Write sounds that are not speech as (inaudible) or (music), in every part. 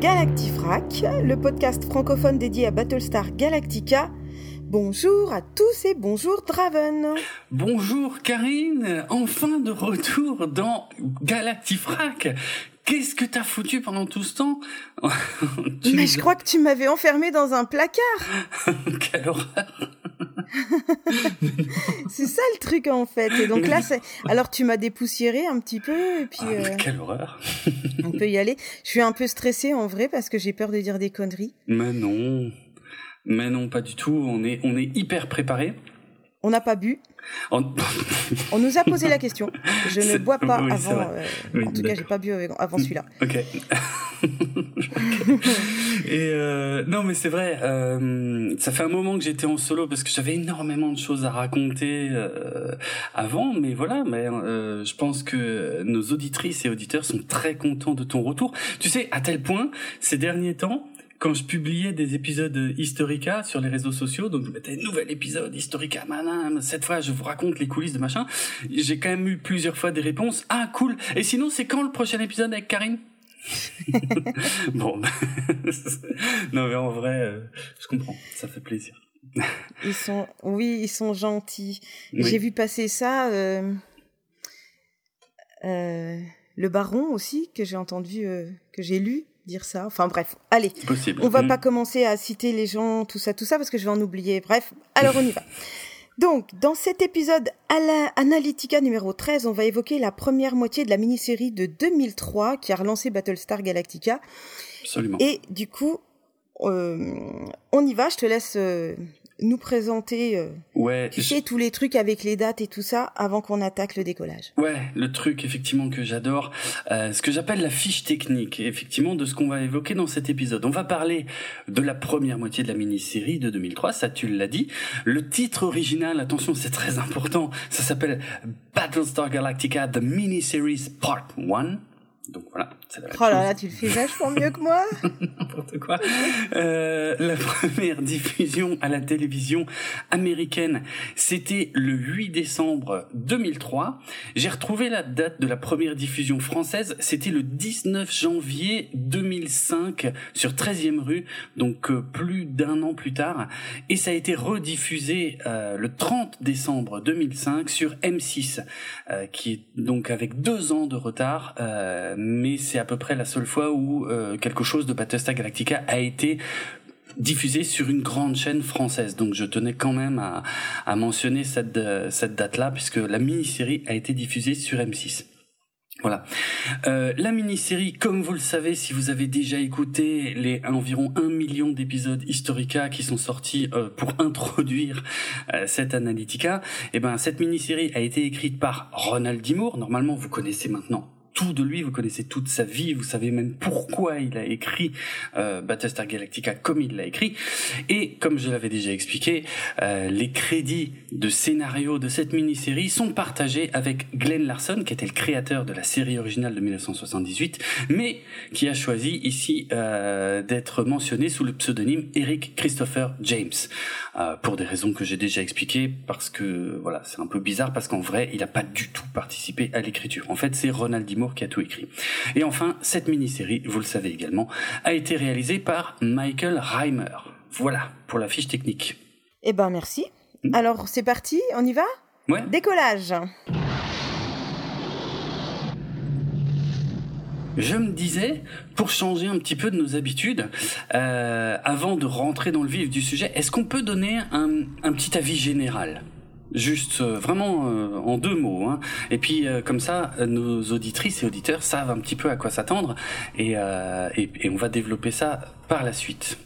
Galactifrac, le podcast francophone dédié à Battlestar Galactica. Bonjour à tous et bonjour Draven. Bonjour Karine, enfin de retour dans Galactifrac. Qu'est-ce que t'as foutu pendant tout ce temps (laughs) Mais je crois que tu m'avais enfermé dans un placard. (laughs) Quelle horreur (laughs) c'est ça le truc en fait. Et donc là, c'est... alors tu m'as dépoussiéré un petit peu et puis. Ah, euh, Quelle horreur On peut y aller. Je suis un peu stressée en vrai parce que j'ai peur de dire des conneries. Mais non, mais non, pas du tout. On est, on est hyper préparé. On n'a pas bu. On... nous a posé la question. Je ne bois pas avant. Euh, en tout cas, j'ai pas bu avant celui-là. Ok. (laughs) Et euh, non, mais c'est vrai. Euh, ça fait un moment que j'étais en solo parce que j'avais énormément de choses à raconter avant. Mais voilà, mais je pense que nos auditrices et auditeurs sont très contents de ton retour. Tu sais, à tel point, ces derniers temps, quand je publiais des épisodes Historica sur les réseaux sociaux, donc je mettais nouvel épisode Historica, malin, cette fois je vous raconte les coulisses de machin, j'ai quand même eu plusieurs fois des réponses, ah cool, et sinon c'est quand le prochain épisode avec Karine (laughs) bon, (laughs) non mais en vrai, euh, je comprends, ça fait plaisir. (laughs) ils sont, oui, ils sont gentils. J'ai vu passer ça. Euh, euh, le Baron aussi que j'ai entendu, que j'ai lu dire ça. Enfin bref, allez. Possible. On va mm. pas commencer à citer les gens, tout ça, tout ça, parce que je vais en oublier. Bref, alors on y va. (laughs) Donc, dans cet épisode Analytica numéro 13, on va évoquer la première moitié de la mini-série de 2003 qui a relancé Battlestar Galactica. Absolument. Et du coup, euh, on y va, je te laisse euh, nous présenter euh, ouais, tu sais tous les trucs avec les dates et tout ça avant qu'on attaque le décollage. Ouais, le truc effectivement que j'adore, euh, ce que j'appelle la fiche technique, effectivement de ce qu'on va évoquer dans cet épisode. On va parler de la première moitié de la mini-série de 2003, ça tu l'as dit. Le titre original, attention, c'est très important, ça s'appelle Battlestar Galactica The Mini-Series Part 1. Donc voilà, c'est la Oh là là, tu le fais vachement mieux que moi. (laughs) N'importe quoi. Euh, la première diffusion à la télévision américaine, c'était le 8 décembre 2003. J'ai retrouvé la date de la première diffusion française, c'était le 19 janvier 2005 sur 13e rue, donc euh, plus d'un an plus tard. Et ça a été rediffusé euh, le 30 décembre 2005 sur M6, euh, qui est donc avec deux ans de retard. Euh, mais c'est à peu près la seule fois où euh, quelque chose de Battlestar Galactica a été diffusé sur une grande chaîne française. Donc je tenais quand même à, à mentionner cette, cette date-là, puisque la mini-série a été diffusée sur M6. Voilà. Euh, la mini-série, comme vous le savez, si vous avez déjà écouté les environ un million d'épisodes Historica qui sont sortis euh, pour (laughs) introduire euh, cette Analytica, eh ben cette mini-série a été écrite par Ronald D. Normalement, vous connaissez maintenant tout de lui, vous connaissez toute sa vie, vous savez même pourquoi il a écrit euh, Battlestar Galactica comme il l'a écrit. Et comme je l'avais déjà expliqué, euh, les crédits de scénario de cette mini-série sont partagés avec Glenn Larson, qui était le créateur de la série originale de 1978, mais qui a choisi ici euh, d'être mentionné sous le pseudonyme Eric Christopher James, euh, pour des raisons que j'ai déjà expliquées, parce que voilà, c'est un peu bizarre, parce qu'en vrai, il n'a pas du tout participé à l'écriture. En fait, c'est Ronald Qui a tout écrit. Et enfin, cette mini-série, vous le savez également, a été réalisée par Michael Reimer. Voilà pour la fiche technique. Eh ben merci. Hmm. Alors c'est parti, on y va? Ouais. Décollage. Je me disais, pour changer un petit peu de nos habitudes, euh, avant de rentrer dans le vif du sujet, est-ce qu'on peut donner un petit avis général? Juste euh, vraiment euh, en deux mots. Hein. Et puis euh, comme ça, nos auditrices et auditeurs savent un petit peu à quoi s'attendre et, et, on va développer ça par la suite.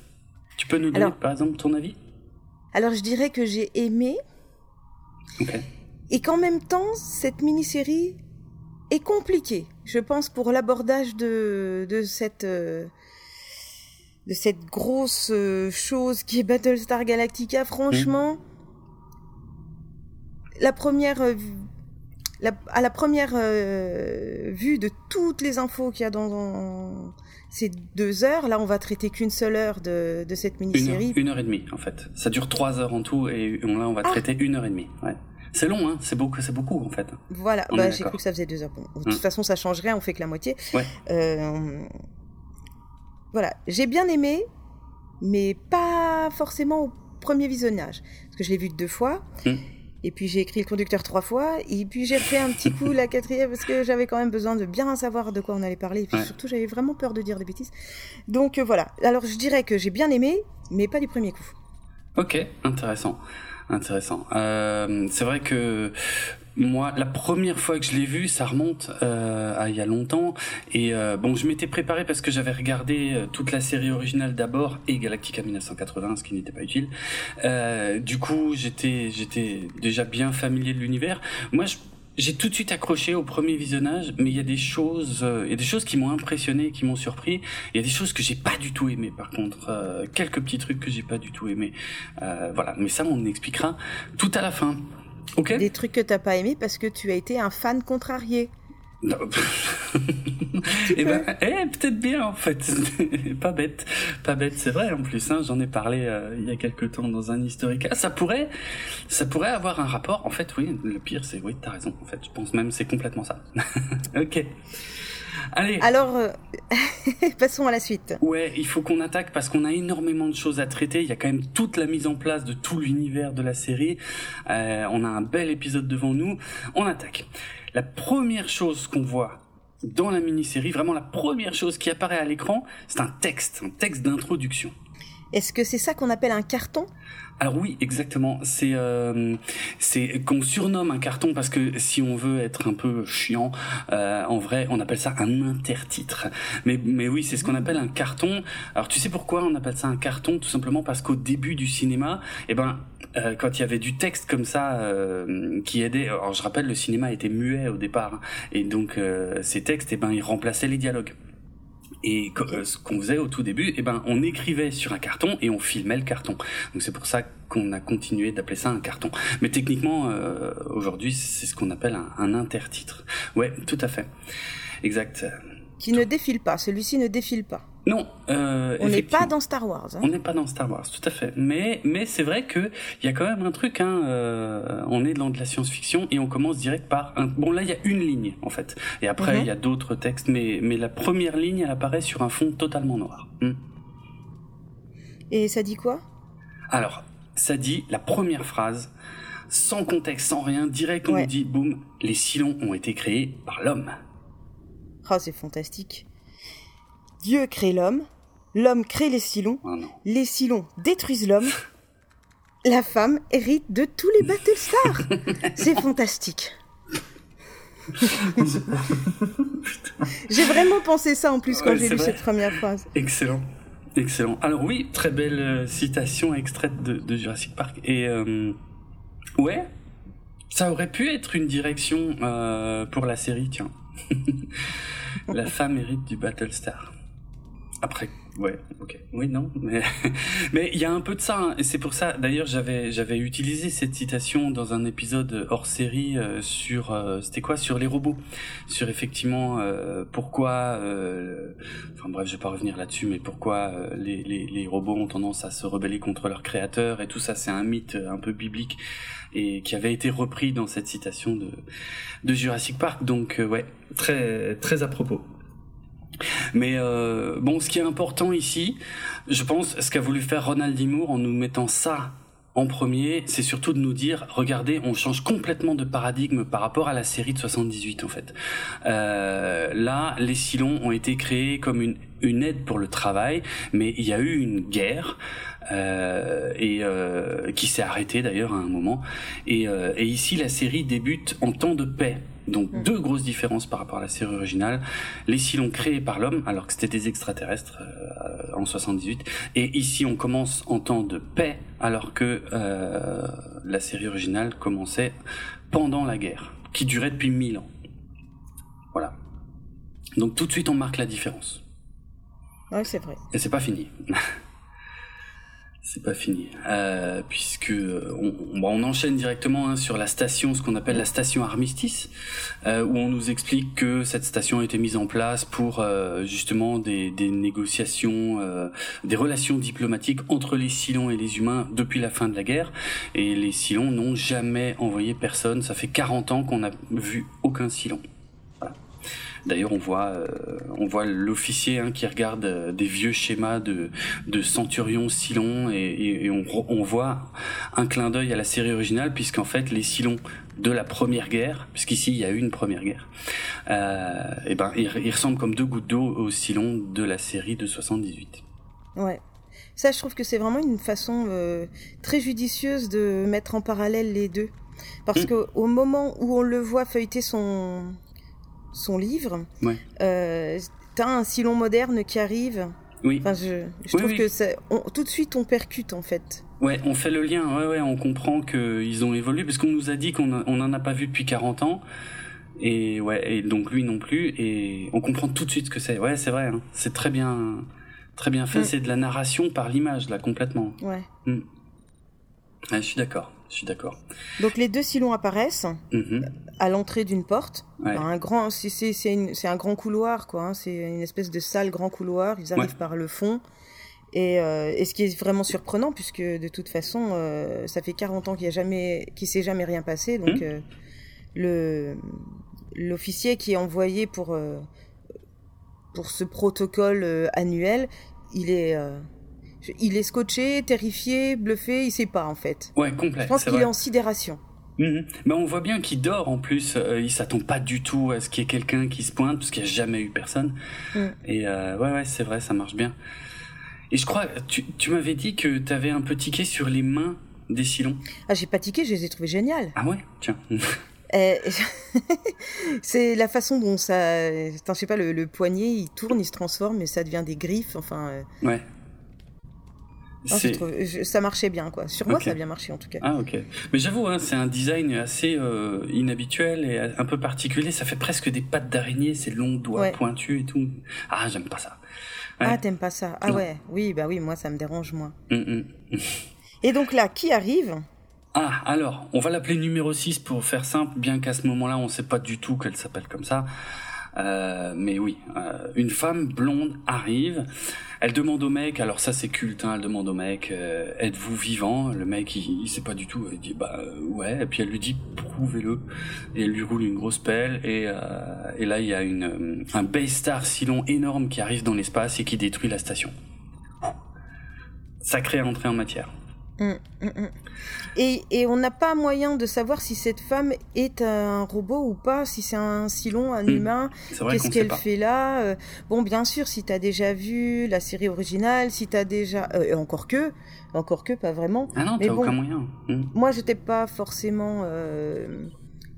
Tu peux nous donner par exemple ton avis? Alors je dirais que j'ai aimé et qu'en même temps cette mini-série est compliquée. Je pense pour l'abordage de, de cette de cette grosse chose qui est Battlestar Galactica. Franchement la première euh, à la première euh, vue de toutes les infos qu'il y a dans, ces deux heures, là, on va traiter qu'une seule heure de, cette mini-série. Une, heure et demie, en fait. Ça dure trois heures en tout, et là, on va ah. traiter une heure et demie. Ouais. C'est long, hein. C'est beaucoup, c'est beaucoup, en fait. Voilà. Bah, j'ai cru que ça faisait deux heures. de toute hum. façon, ça change rien. On fait que la moitié. Ouais. Euh, voilà, j'ai bien aimé, mais pas forcément au premier visionnage. Parce que je l'ai vu deux fois. Hmm. Et puis j'ai écrit le conducteur trois fois. Et puis j'ai fait un petit coup la (laughs) quatrième parce que j'avais quand même besoin de bien savoir de quoi on allait parler. Et puis surtout, j'avais vraiment peur de dire des bêtises. Donc euh, voilà. Alors je dirais que j'ai bien aimé, mais pas du premier coup. Ok, intéressant. Intéressant. Euh, c'est vrai que moi, la première fois que je l'ai vu, ça remonte euh, à il y a longtemps. Et euh, bon, je m'étais préparé parce que j'avais regardé euh, toute la série originale d'abord et Galactica 1980, ce qui n'était pas utile. Euh, du coup, j'étais j'étais déjà bien familier de l'univers. Moi, j'ai tout de suite accroché au premier visionnage, mais il y a des choses, euh, il y a des choses qui m'ont impressionné, qui m'ont surpris. Il y a des choses que j'ai pas du tout aimé, par contre, euh, quelques petits trucs que j'ai pas du tout aimé. Euh, voilà, mais ça, on expliquera tout à la fin. Des trucs que t'as pas aimé parce que tu as été un fan contrarié. Non. (laughs) eh ben, eh, peut-être bien en fait. (laughs) pas bête, pas bête, c'est vrai en plus. Hein, J'en ai parlé euh, il y a quelques temps dans un historique. Ah, ça pourrait, ça pourrait avoir un rapport. En fait, oui. Le pire, c'est oui, t'as raison. En fait, je pense même c'est complètement ça. (laughs) ok. Allez. Alors, euh, (laughs) passons à la suite. Ouais, il faut qu'on attaque parce qu'on a énormément de choses à traiter. Il y a quand même toute la mise en place de tout l'univers de la série. Euh, on a un bel épisode devant nous. On attaque. La première chose qu'on voit dans la mini-série, vraiment la première chose qui apparaît à l'écran, c'est un texte, un texte d'introduction. Est-ce que c'est ça qu'on appelle un carton? Alors oui, exactement. C'est euh, c'est qu'on surnomme un carton parce que si on veut être un peu chiant, euh, en vrai, on appelle ça un intertitre. Mais mais oui, c'est ce qu'on appelle un carton. Alors tu sais pourquoi on appelle ça un carton? Tout simplement parce qu'au début du cinéma, eh ben euh, quand il y avait du texte comme ça euh, qui aidait. Alors je rappelle, le cinéma était muet au départ, hein, et donc euh, ces textes, eh ben ils remplaçaient les dialogues. Et euh, ce qu'on faisait au tout début, eh ben, on écrivait sur un carton et on filmait le carton. Donc c'est pour ça qu'on a continué d'appeler ça un carton. Mais techniquement, euh, aujourd'hui, c'est ce qu'on appelle un, un intertitre. Ouais, tout à fait. Exact. Qui ne défile pas. Celui-ci ne défile pas. Non, euh, on n'est pas dans Star Wars. Hein. On n'est pas dans Star Wars, tout à fait. Mais mais c'est vrai que il y a quand même un truc. Hein, euh, on est dans de la science-fiction et on commence direct par un. Bon là il y a une ligne en fait, et après mhm. il y a d'autres textes, mais mais la première ligne elle apparaît sur un fond totalement noir. Hmm. Et ça dit quoi? Alors ça dit la première phrase sans contexte, sans rien, direct on nous dit boum, les Silons ont été créés par l'homme. Oh, c'est fantastique. Dieu crée l'homme, l'homme crée les Silons, ah les Silons détruisent l'homme, la femme hérite de tous les Battlestars. (laughs) C'est fantastique. (laughs) j'ai vraiment pensé ça en plus quand j'ai lu cette première phrase. Excellent. Excellent. Alors oui, très belle euh, citation extraite de, Jurassic Park. Et euh, ouais, ça aurait pu être une direction euh, pour la série, tiens. (laughs) la femme hérite du Battlestar. Après, ouais, ok, oui, non, (laughs) mais il y a un peu de ça, hein, et c'est pour ça. D'ailleurs, j'avais j'avais utilisé cette citation dans un épisode hors série euh, sur euh, c'était quoi sur les robots, sur effectivement euh, pourquoi, enfin bref, je vais pas revenir là-dessus, mais pourquoi les, les les robots ont tendance à se rebeller contre leur créateur et tout ça, c'est un mythe un peu biblique et qui avait été repris dans cette citation de de Jurassic Park. Donc ouais, très très à propos. Mais euh, bon, ce qui est important ici, je pense, ce qu'a voulu faire Ronald D. en nous mettant ça en premier, c'est surtout de nous dire, regardez, on change complètement de paradigme par rapport à la série de 78 en fait. Euh, là, les Silons ont été créés comme une, une aide pour le travail, mais il y a eu une guerre. Euh, et euh, qui s'est arrêtée d'ailleurs à un moment. Et, euh, et ici, la série débute en temps de paix. Donc mm. deux grosses différences par rapport à la série originale. Les Silons créés par l'homme, alors que c'était des extraterrestres euh, en 78. Et ici, on commence en temps de paix, alors que euh, la série originale commençait pendant la guerre, qui durait depuis 1000 ans. Voilà. Donc tout de suite, on marque la différence. Oui, c'est vrai. Et c'est pas fini. (laughs) C'est pas fini, euh, puisque on, on, enchaîne directement hein, sur la station, ce qu'on appelle la station Armistice, euh, où on nous explique que cette station a été mise en place pour euh, justement des, des négociations, euh, des relations diplomatiques entre les Silons et les humains depuis la fin de la guerre. Et les Silons n'ont jamais envoyé personne. Ça fait 40 ans qu'on n'a vu aucun Silon. D'ailleurs, on voit, euh, on voit l'officier hein, qui regarde euh, des vieux schémas de, de centurions Silon et, et on, on, voit un clin d'œil à la série originale puisqu'en fait les Silons de la première guerre, puisqu'ici il y a eu une première guerre, euh, et ben ils, ils, ressemblent comme deux gouttes d'eau aux Silons de la série de 78. Ouais. Ça, je trouve que c'est vraiment une façon euh, très judicieuse de mettre en parallèle les deux. Parce mmh. qu'au moment où on le voit feuilleter son, son livre, ouais. euh, t'as un Silon moderne qui arrive. Oui. Enfin, je, je Oui, trouve oui. que on- tout de suite on percute en fait. Ouais, on fait le lien, ouais, ouais, on comprend qu'ils ont évolué, parce qu'on nous a dit qu'on n'en a pas vu depuis 40 ans, et ouais, et donc lui non plus, et on comprend tout de suite ce que c'est. Ouais, c'est vrai, hein. c'est très bien, très bien fait, Mm. c'est de la narration par l'image, là, complètement. Ouais. Ouais, je suis d'accord, je suis d'accord. Donc les deux Silons apparaissent Mhm. à l'entrée d'une porte. Ouais. Enfin, un grand, c'est un grand couloir quoi. hein. C'est une espèce de salle grand couloir. Ils arrivent Ouais. par le fond. Et, euh, et ce qui est vraiment surprenant, puisque de toute façon, euh, ça fait 40 ans qu'il y a jamais, qu'il s'est jamais rien passé. Donc Mhm. euh, le l'officier qui est envoyé pour pour ce protocole annuel, il est il est scotché, terrifié, bluffé. Il sait pas en fait. Ouais, complet. Je pense qu'il est en sidération. Mhm. Mais on voit bien qu'il dort en plus. Euh, il s'attend pas du tout à ce qu'il y ait quelqu'un qui se pointe parce qu'il n'y a jamais eu personne. Mm. Et euh, ouais, ouais, c'est vrai, ça marche bien. Et je crois, tu, tu m'avais dit que tu avais un peu tiqué sur les mains des Silons. Ah, j'ai pas tiqué, je les ai trouvés géniales. Ah ouais, tiens. (laughs) Euh, (laughs) c'est la façon dont ça, Attends, je sais pas, le, le poignet il tourne, il se transforme et ça devient des griffes. Enfin, euh, ouais. Je- ça marchait bien quoi. Sur moi, ça a bien marché en tout cas. Ah ok. Mais j'avoue, hein, c'est un design assez euh, inhabituel et un peu particulier. Ça fait presque des pattes d'araignée, ces longs doigts Ouais. pointus et tout. Ah, j'aime pas ça. Ouais. Ah, t'aimes pas ça Ah Non. ouais, oui, bah oui, moi ça me dérange moins. Mm, mm. (laughs) Et donc là, qui arrive? Ah, alors, on va l'appeler numéro 6 pour faire simple, bien qu'à ce moment-là, on ne sait pas du tout qu'elle s'appelle comme ça. Euh, mais oui, euh, une femme blonde arrive, elle demande au mec, alors ça c'est culte, hein, elle demande au mec, euh, êtes-vous vivant? Le mec, il, sait pas du tout, il dit bah ouais, et puis elle lui dit prouvez-le, et elle lui roule une grosse pelle, et, là il y a une, un Baystar Cylon énorme qui arrive dans l'espace et qui détruit la station. Sacrée entrée en matière. Hum, hum, hum. Et, et on n'a pas moyen de savoir si cette femme est un robot ou pas, si c'est un silon, un Mm. humain. Qu'est-ce qu'elle fait là Euh, Bon, bien sûr, si t'as déjà vu la série originale, si t'as déjà... euh, encore que, encore que, pas vraiment. Ah non, Mais t'as bon. aucun moyen. Moi, j'étais pas forcément euh,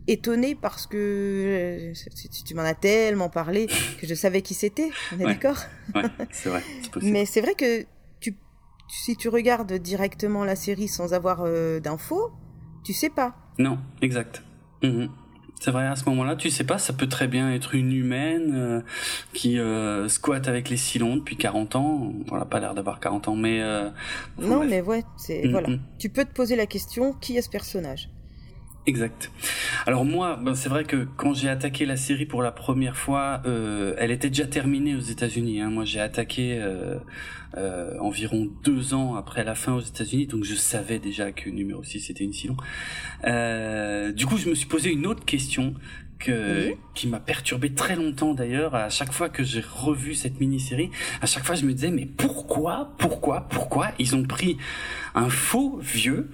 étonnée parce que tu- tu, tu m'en as tellement parlé que je savais qui c'était. On est Ouais. d'accord? Ouais, c'est vrai, c'est (laughs) possible. Mais c'est vrai que tu, si tu regardes directement la série sans avoir euh, d'infos, tu sais pas. Non, exact. Mhm. C'est vrai, à ce moment-là, tu sais pas, ça peut très bien être une humaine euh, qui euh, squatte avec les Silons depuis 40 ans. On n'a pas l'air d'avoir 40 ans, mais... Euh, non, bref. mais ouais, c'est Mhm. voilà. Tu peux te poser la question qui est ce personnage? Exact. Alors moi, ben, c'est vrai que quand j'ai attaqué la série pour la première fois, euh, elle était déjà terminée aux États-Unis. Hein. Moi, j'ai attaqué euh, euh, environ deux ans après la fin aux États-Unis, donc je savais déjà que numéro 6 c'était une Silon. Euh, du coup, je me suis posé une autre question que, Oui. qui m'a perturbé très longtemps d'ailleurs. À chaque fois que j'ai revu cette mini-série, à chaque fois je me disais mais pourquoi, pourquoi, pourquoi ils ont pris un faux vieux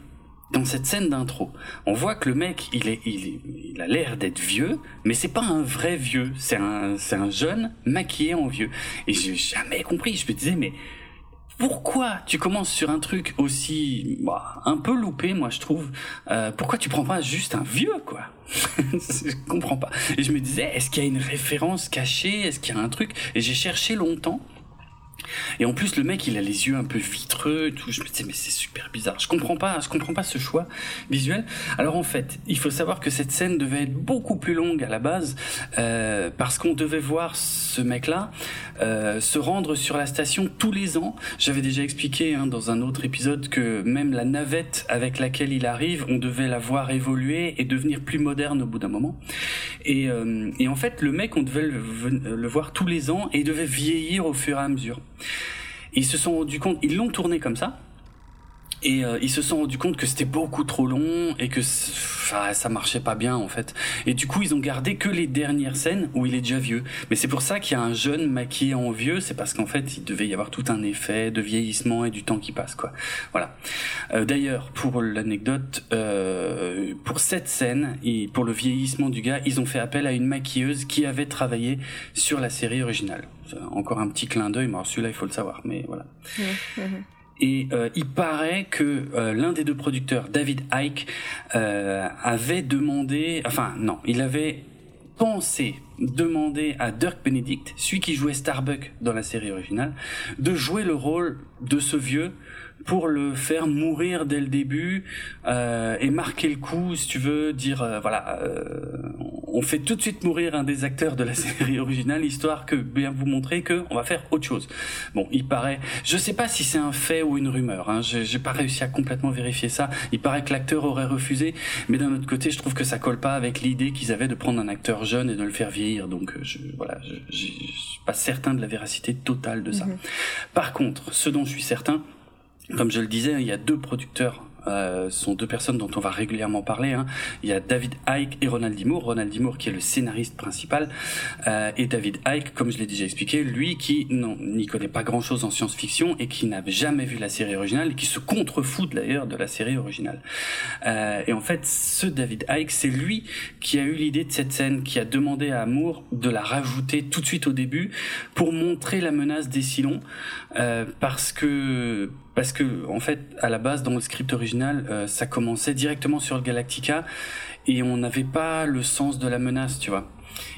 dans cette scène d'intro, on voit que le mec, il est, il, a l'air d'être vieux, mais c'est pas un vrai vieux, c'est un, c'est un jeune maquillé en vieux. Et j'ai jamais compris. Je me disais, mais pourquoi tu commences sur un truc aussi, bah, un peu loupé, moi je trouve? Euh, pourquoi tu prends pas juste un vieux, quoi? (laughs) Je comprends pas. Et je me disais, est-ce qu'il y a une référence cachée? Est-ce qu'il y a un truc? Et j'ai cherché longtemps. Et en plus, le mec, il a les yeux un peu vitreux et tout. Je me disais, mais c'est super bizarre. Je comprends pas, je comprends pas ce choix visuel. Alors en fait, il faut savoir que cette scène devait être beaucoup plus longue à la base, euh, parce qu'on devait voir ce mec-là euh, se rendre sur la station tous les ans. J'avais déjà expliqué hein, dans un autre épisode que même la navette avec laquelle il arrive, on devait la voir évoluer et devenir plus moderne au bout d'un moment. Et, euh, et en fait, le mec, on devait le, le voir tous les ans et il devait vieillir au fur et à mesure. Ils se sont rendus compte, ils l'ont tourné comme ça. Et euh, ils se sont rendus compte que c'était beaucoup trop long et que enfin, ça marchait pas bien en fait. Et du coup, ils ont gardé que les dernières scènes où il est déjà vieux. Mais c'est pour ça qu'il y a un jeune maquillé en vieux, c'est parce qu'en fait, il devait y avoir tout un effet de vieillissement et du temps qui passe quoi. Voilà. Euh, D'ailleurs, pour l'anecdote, euh, pour cette scène et pour le vieillissement du gars, ils ont fait appel à une maquilleuse qui avait travaillé sur la série originale. Encore un petit clin d'œil, mais celui-là, il faut le savoir, mais voilà. Et euh, il paraît que euh, l'un des deux producteurs, David Icke, euh, avait demandé, enfin non, il avait pensé demander à Dirk Benedict, celui qui jouait Starbuck dans la série originale, de jouer le rôle de ce vieux pour le faire mourir dès le début euh, et marquer le coup, si tu veux, dire euh, voilà, euh, on fait tout de suite mourir un des acteurs de la série originale, histoire que bien vous montrer que on va faire autre chose. Bon, il paraît, je sais pas si c'est un fait ou une rumeur, hein, j'ai pas réussi à complètement vérifier ça. Il paraît que l'acteur aurait refusé, mais d'un autre côté, je trouve que ça colle pas avec l'idée qu'ils avaient de prendre un acteur jeune et de le faire vieillir. Donc, je, voilà, je, je, suis pas certain de la véracité totale de ça. Mhm. Par contre, ce dont je suis certain, comme je le disais, il y a deux producteurs euh, sont deux personnes dont on va régulièrement parler. Hein. Il y a David Icke et Ronald D. Moore. Ronald D. Moore qui est le scénariste principal euh, et David Icke, comme je l'ai déjà expliqué, lui qui n'y connaît pas grand-chose en science-fiction et qui n'a jamais vu la série originale et qui se contrefout d'ailleurs de la série originale. Euh, et en fait, ce David Icke, c'est lui qui a eu l'idée de cette scène, qui a demandé à Moore de la rajouter tout de suite au début pour montrer la menace des Silons, euh, parce que parce que en fait à la base dans le script original euh, ça commençait directement sur le Galactica et on n'avait pas le sens de la menace tu vois.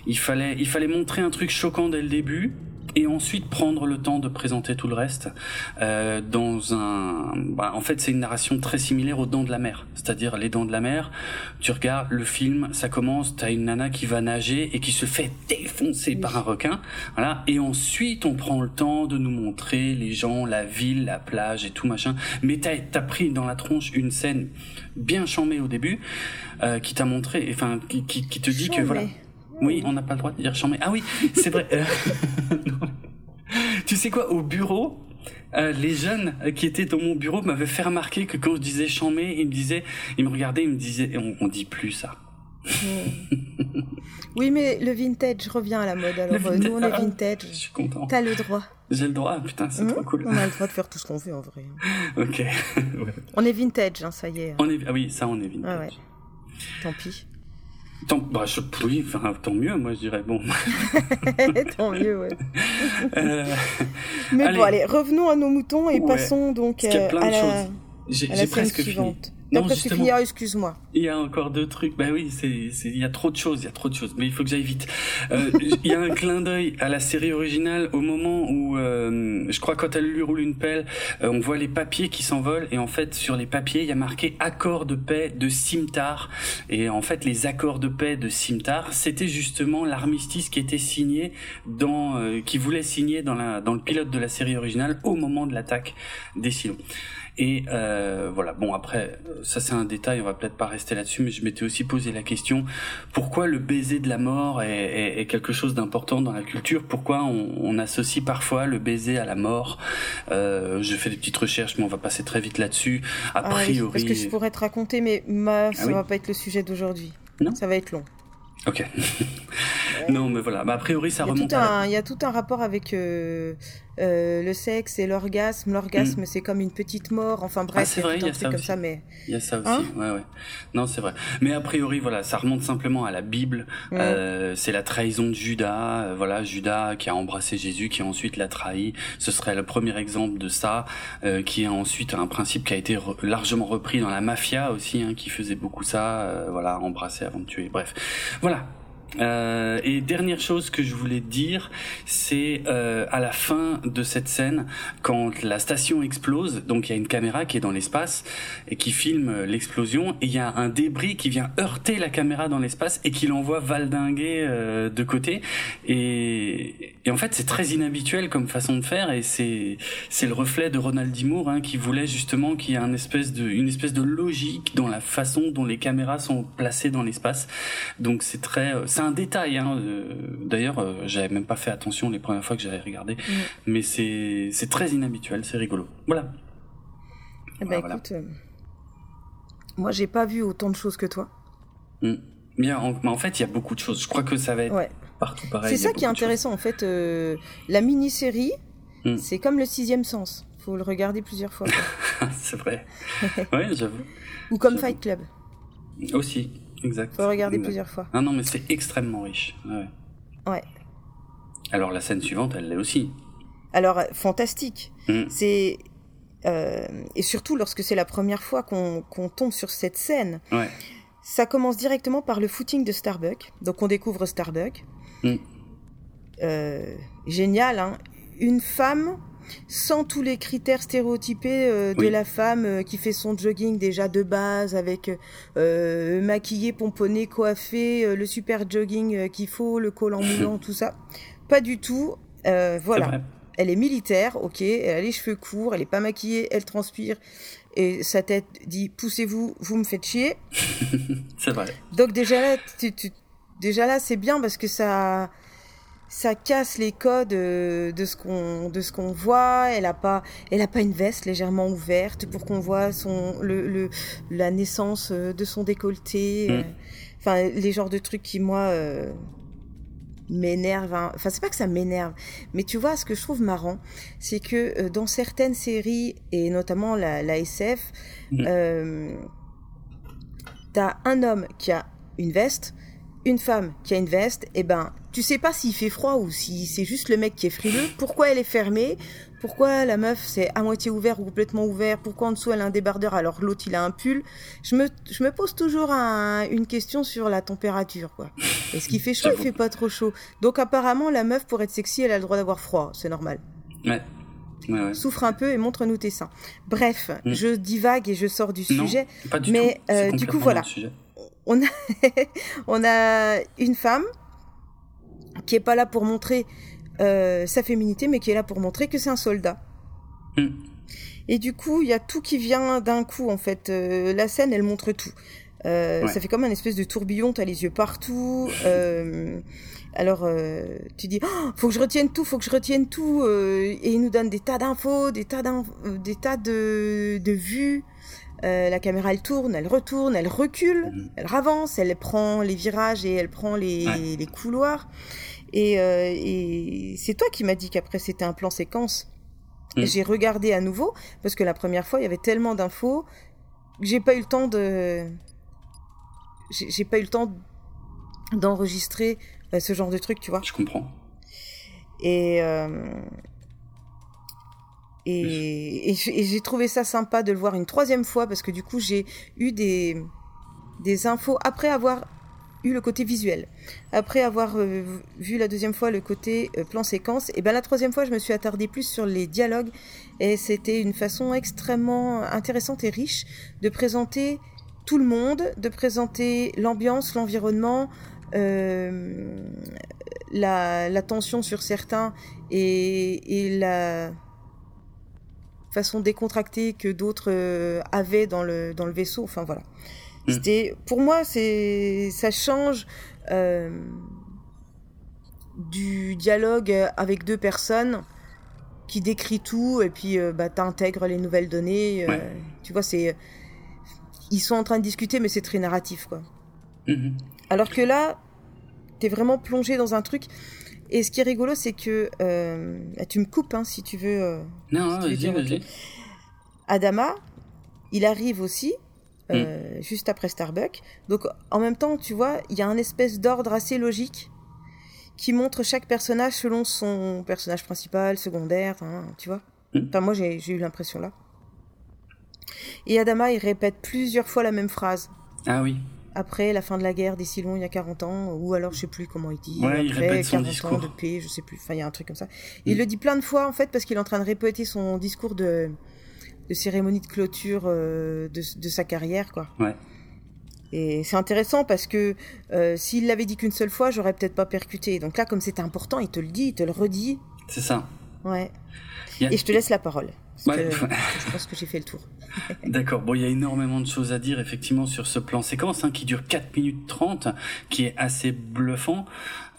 Il fallait il fallait montrer un truc choquant dès le début et ensuite prendre le temps de présenter tout le reste euh, dans un bah, en fait c'est une narration très similaire aux Dents de la Mer. C'est-à-dire les Dents de la Mer tu regardes le film ça commence t'as une nana qui va nager et qui se fait défoncer par un requin voilà. Et ensuite on prend le temps de nous montrer les gens la ville la plage et tout machin. Mais t'as as pris dans la tronche une scène bien chamée au début euh, qui t'a montré enfin qui, qui, qui te dit que voilà oui, on n'a pas le droit de dire chambé. Ah oui, c'est vrai. Euh, (laughs) tu sais quoi, au bureau, euh, les jeunes qui étaient dans mon bureau m'avaient fait remarquer que quand je disais chambé, ils me disaient, ils me regardaient, ils me disaient, on, on dit plus ça. oui, mais le vintage revient à la mode. Alors euh, nous, on est vintage. Je suis content. T'as le droit. J'ai le droit, putain, c'est trop cool. On a le droit de faire tout ce qu'on veut en vrai. (laughs) ok. (laughs) On est vintage, hein, ça y est. On est... Ah oui, ça, on est vintage. ouais. Tant pis. Tant, bah, je, oui, enfin, tant mieux, moi je dirais. Bon. (laughs) tant mieux, ouais. Euh, Mais bon, allez, revenons à nos moutons et passons donc euh, à, la, à la scène suivante. Non, justement, ah, excuse-moi. Il y a encore deux trucs. Bah oui, c'est, il y a trop de choses, il y a trop de choses. Mais il faut que j'aille vite. Euh, il y a un clin d'œil à la série originale au moment où, euh, je crois, quand elle lui roule une pelle, euh, on voit les papiers qui s'envolent et en fait, sur les papiers, il y a marqué accord de paix de Simtar. Et en fait, les accords de paix de Simtar, c'était justement l'armistice qui était signé dans, euh, qui voulait signer dans la, dans le pilote de la série originale au moment de l'attaque des Silons. Et euh, voilà, bon après, ça c'est un détail, on va peut-être pas rester là-dessus, mais je m'étais aussi posé la question, pourquoi le baiser de la mort est, est, est quelque chose d'important dans la culture? Pourquoi on, on, associe parfois le baiser à la mort? Euh, Je fais des petites recherches, mais on va passer très vite là-dessus. A ah priori... parce que je pourrais te raconter, mais ma, ça ah oui va pas être le sujet d'aujourd'hui. Non? Ça va être long. Ok. (laughs) non, mais voilà. Bah, a priori, ça il remonte. à... Il y a tout un rapport avec euh, euh, le sexe et l'orgasme. L'orgasme, mm. c'est comme une petite mort. Enfin bref, ah, c'est vrai, il y a ça comme aussi. ça, mais il y a ça aussi. Hein ouais, ouais. Non, c'est vrai. Mais a priori, voilà, ça remonte simplement à la Bible. Mm. Euh, c'est la trahison de Judas. Euh, voilà, Judas qui a embrassé Jésus, qui ensuite l'a trahi. Ce serait le premier exemple de ça, euh, qui est ensuite un principe qui a été re largement repris dans la mafia aussi, hein, qui faisait beaucoup ça. Euh, voilà, embrasser avant de tuer. Bref, voilà. Euh, et dernière chose que je voulais dire, c'est euh, à la fin de cette scène, quand la station explose, donc il y a une caméra qui est dans l'espace et qui filme l'explosion, et il y a un débris qui vient heurter la caméra dans l'espace et qui l'envoie valdinguer euh, de côté. Et, et en fait, c'est très inhabituel comme façon de faire, et c'est c'est le reflet de Ronald D. Hein, qui voulait justement qu'il y ait un espèce de, une espèce de logique dans la façon dont les caméras sont placées dans l'espace. Donc c'est très c'est un détail. Hein. D'ailleurs, euh, j'avais même pas fait attention les premières fois que j'avais regardé, Mm. mais c'est très inhabituel, c'est rigolo. Voilà. Eh ben, écoute, euh, moi j'ai pas vu autant de choses que toi. Mm. Bien, en, en fait, il y a beaucoup de choses. Je crois que ça va être partout pareil. C'est ça qui est intéressant en fait. Euh, la mini-série, mm. c'est comme le sixième sens. Faut le regarder plusieurs fois. (laughs) c'est vrai. oui, j'avoue. Ou comme Fight Club. Aussi, exact. Faut regarder plusieurs fois. Non, non, mais c'est extrêmement riche. Ouais. ouais. Alors la scène suivante, elle l'est aussi. Alors fantastique. Mm. C'est euh, et surtout lorsque c'est la première fois qu'on tombe sur cette scène. Ouais. Ça commence directement par le footing de Starbuck. Donc on découvre Starbuck. Mm. Euh, génial, hein Une femme sans tous les critères stéréotypés euh, de la femme euh, qui fait son jogging déjà de base avec euh, maquillée, pomponnée, coiffée, le super jogging qu'il faut, le col en moulant, (laughs) tout ça. Pas du tout. voilà. Elle est militaire, ok, elle a les cheveux courts, elle est pas maquillée, elle transpire, et sa tête dit poussez-vous, vous me faites chier. (laughs) c'est vrai. Donc déjà là, tu, déjà là, c'est bien parce que ça, ça casse les codes euh, de ce qu'on de ce qu'on voit. Elle a pas, elle a pas une veste légèrement ouverte pour qu'on voit son le, le, la naissance euh, de son décolleté. Mm. Euh, enfin, les genres de trucs qui moi m'énerve. Hein. Enfin, c'est pas que ça m'énerve, mais tu vois, ce que je trouve marrant, c'est que euh, dans certaines séries, et notamment la, la SF, mmh. euh, t'as un homme qui a une veste, une femme qui a une veste, et ben, tu sais pas s'il fait froid ou si c'est juste le mec qui est frileux. Pourquoi elle est fermée? Pourquoi la meuf c'est à moitié ouvert ou complètement ouvert? Pourquoi en dessous elle a un débardeur alors l'autre il a un pull? Je me, je me pose toujours une question sur la température quoi. Est-ce qu'il fait chaud Il fait pas trop chaud? Donc apparemment la meuf pour être sexy elle a le droit d'avoir froid, c'est normal. Ouais. Souffre un peu et montre-nous tes seins. Bref, mm. je divague et je sors du sujet. mais euh, du coup voilà on a, (laughs) on a une femme qui est pas là pour montrer euh, sa féminité, mais qui est là pour montrer que c'est un soldat. Hmm. Et du coup, il y a tout qui vient d'un coup, en fait. Euh, la scène, elle montre tout. Euh, ça fait comme un espèce de tourbillon, t'as les yeux partout. (laughs) alors, tu dis, oh, faut que je retienne tout, faut que je retienne tout. et il nous donne des tas d'infos, des tas, des tas de, de vues. Euh, la caméra elle tourne, elle retourne, elle recule, mhm. elle avance, elle prend les virages et elle prend les, les couloirs. Et, euh, et c'est toi qui m'as dit qu'après c'était un plan séquence. Mhm. J'ai regardé à nouveau parce que la première fois il y avait tellement d'infos que j'ai pas eu le temps de j'ai pas eu le temps d'enregistrer euh, ce genre de truc, tu vois. Je comprends. Et et, j'ai trouvé ça sympa de le voir une troisième fois parce que du coup j'ai eu des, des infos après avoir eu le côté visuel. Après avoir euh, vu la deuxième fois le côté euh, plan séquence, et ben la troisième fois je me suis attardée plus sur les dialogues et c'était une façon extrêmement intéressante et riche de présenter tout le monde, de présenter l'ambiance, l'environnement, euh, la, la, tension sur certains et, et la façon décontractée que d'autres euh, avaient dans le, dans le vaisseau. Enfin voilà. Hmm. C'était, pour moi, c'est, ça change euh, du dialogue avec deux personnes qui décrit tout et puis euh, bah, t'intègres les nouvelles données. Tu vois, c'est, ils sont en train de discuter, mais c'est très narratif, quoi. Hmm. Alors que là, t'es vraiment plongé dans un truc. Et ce qui est rigolo, c'est que euh, tu me coupes hein, si tu veux. Euh, non, vas-y, vas-y. Adama, il arrive aussi euh, hmm. juste après Starbuck. Donc en même temps, tu vois, il y a un espèce d'ordre assez logique qui montre chaque personnage selon son personnage principal, secondaire, hein, tu vois. Hmm. Enfin, moi, j'ai eu l'impression là. Et Adama, il répète plusieurs fois la même phrase. Ah oui après la fin de la guerre des Silons il y a 40 ans, ou alors je sais plus comment il dit, ouais, après il 40 discours. ans de paix, je sais plus, enfin il y a un truc comme ça. Il mm. le dit plein de fois en fait parce qu'il est en train de répéter son discours de, de cérémonie de clôture euh, de, de, sa carrière quoi. Ouais. Et c'est intéressant parce que euh, s'il l'avait dit qu'une seule fois, j'aurais peut-être pas percuté. Donc là, comme c'était important, il te le dit, il te le redit. C'est ça. Ouais. Et je te laisse la parole. Je pense que j'ai fait le tour. (laughs) D'accord. Bon, il y a énormément de choses à dire effectivement sur ce plan séquence hein, qui dure 4 minutes 30, qui est assez bluffant.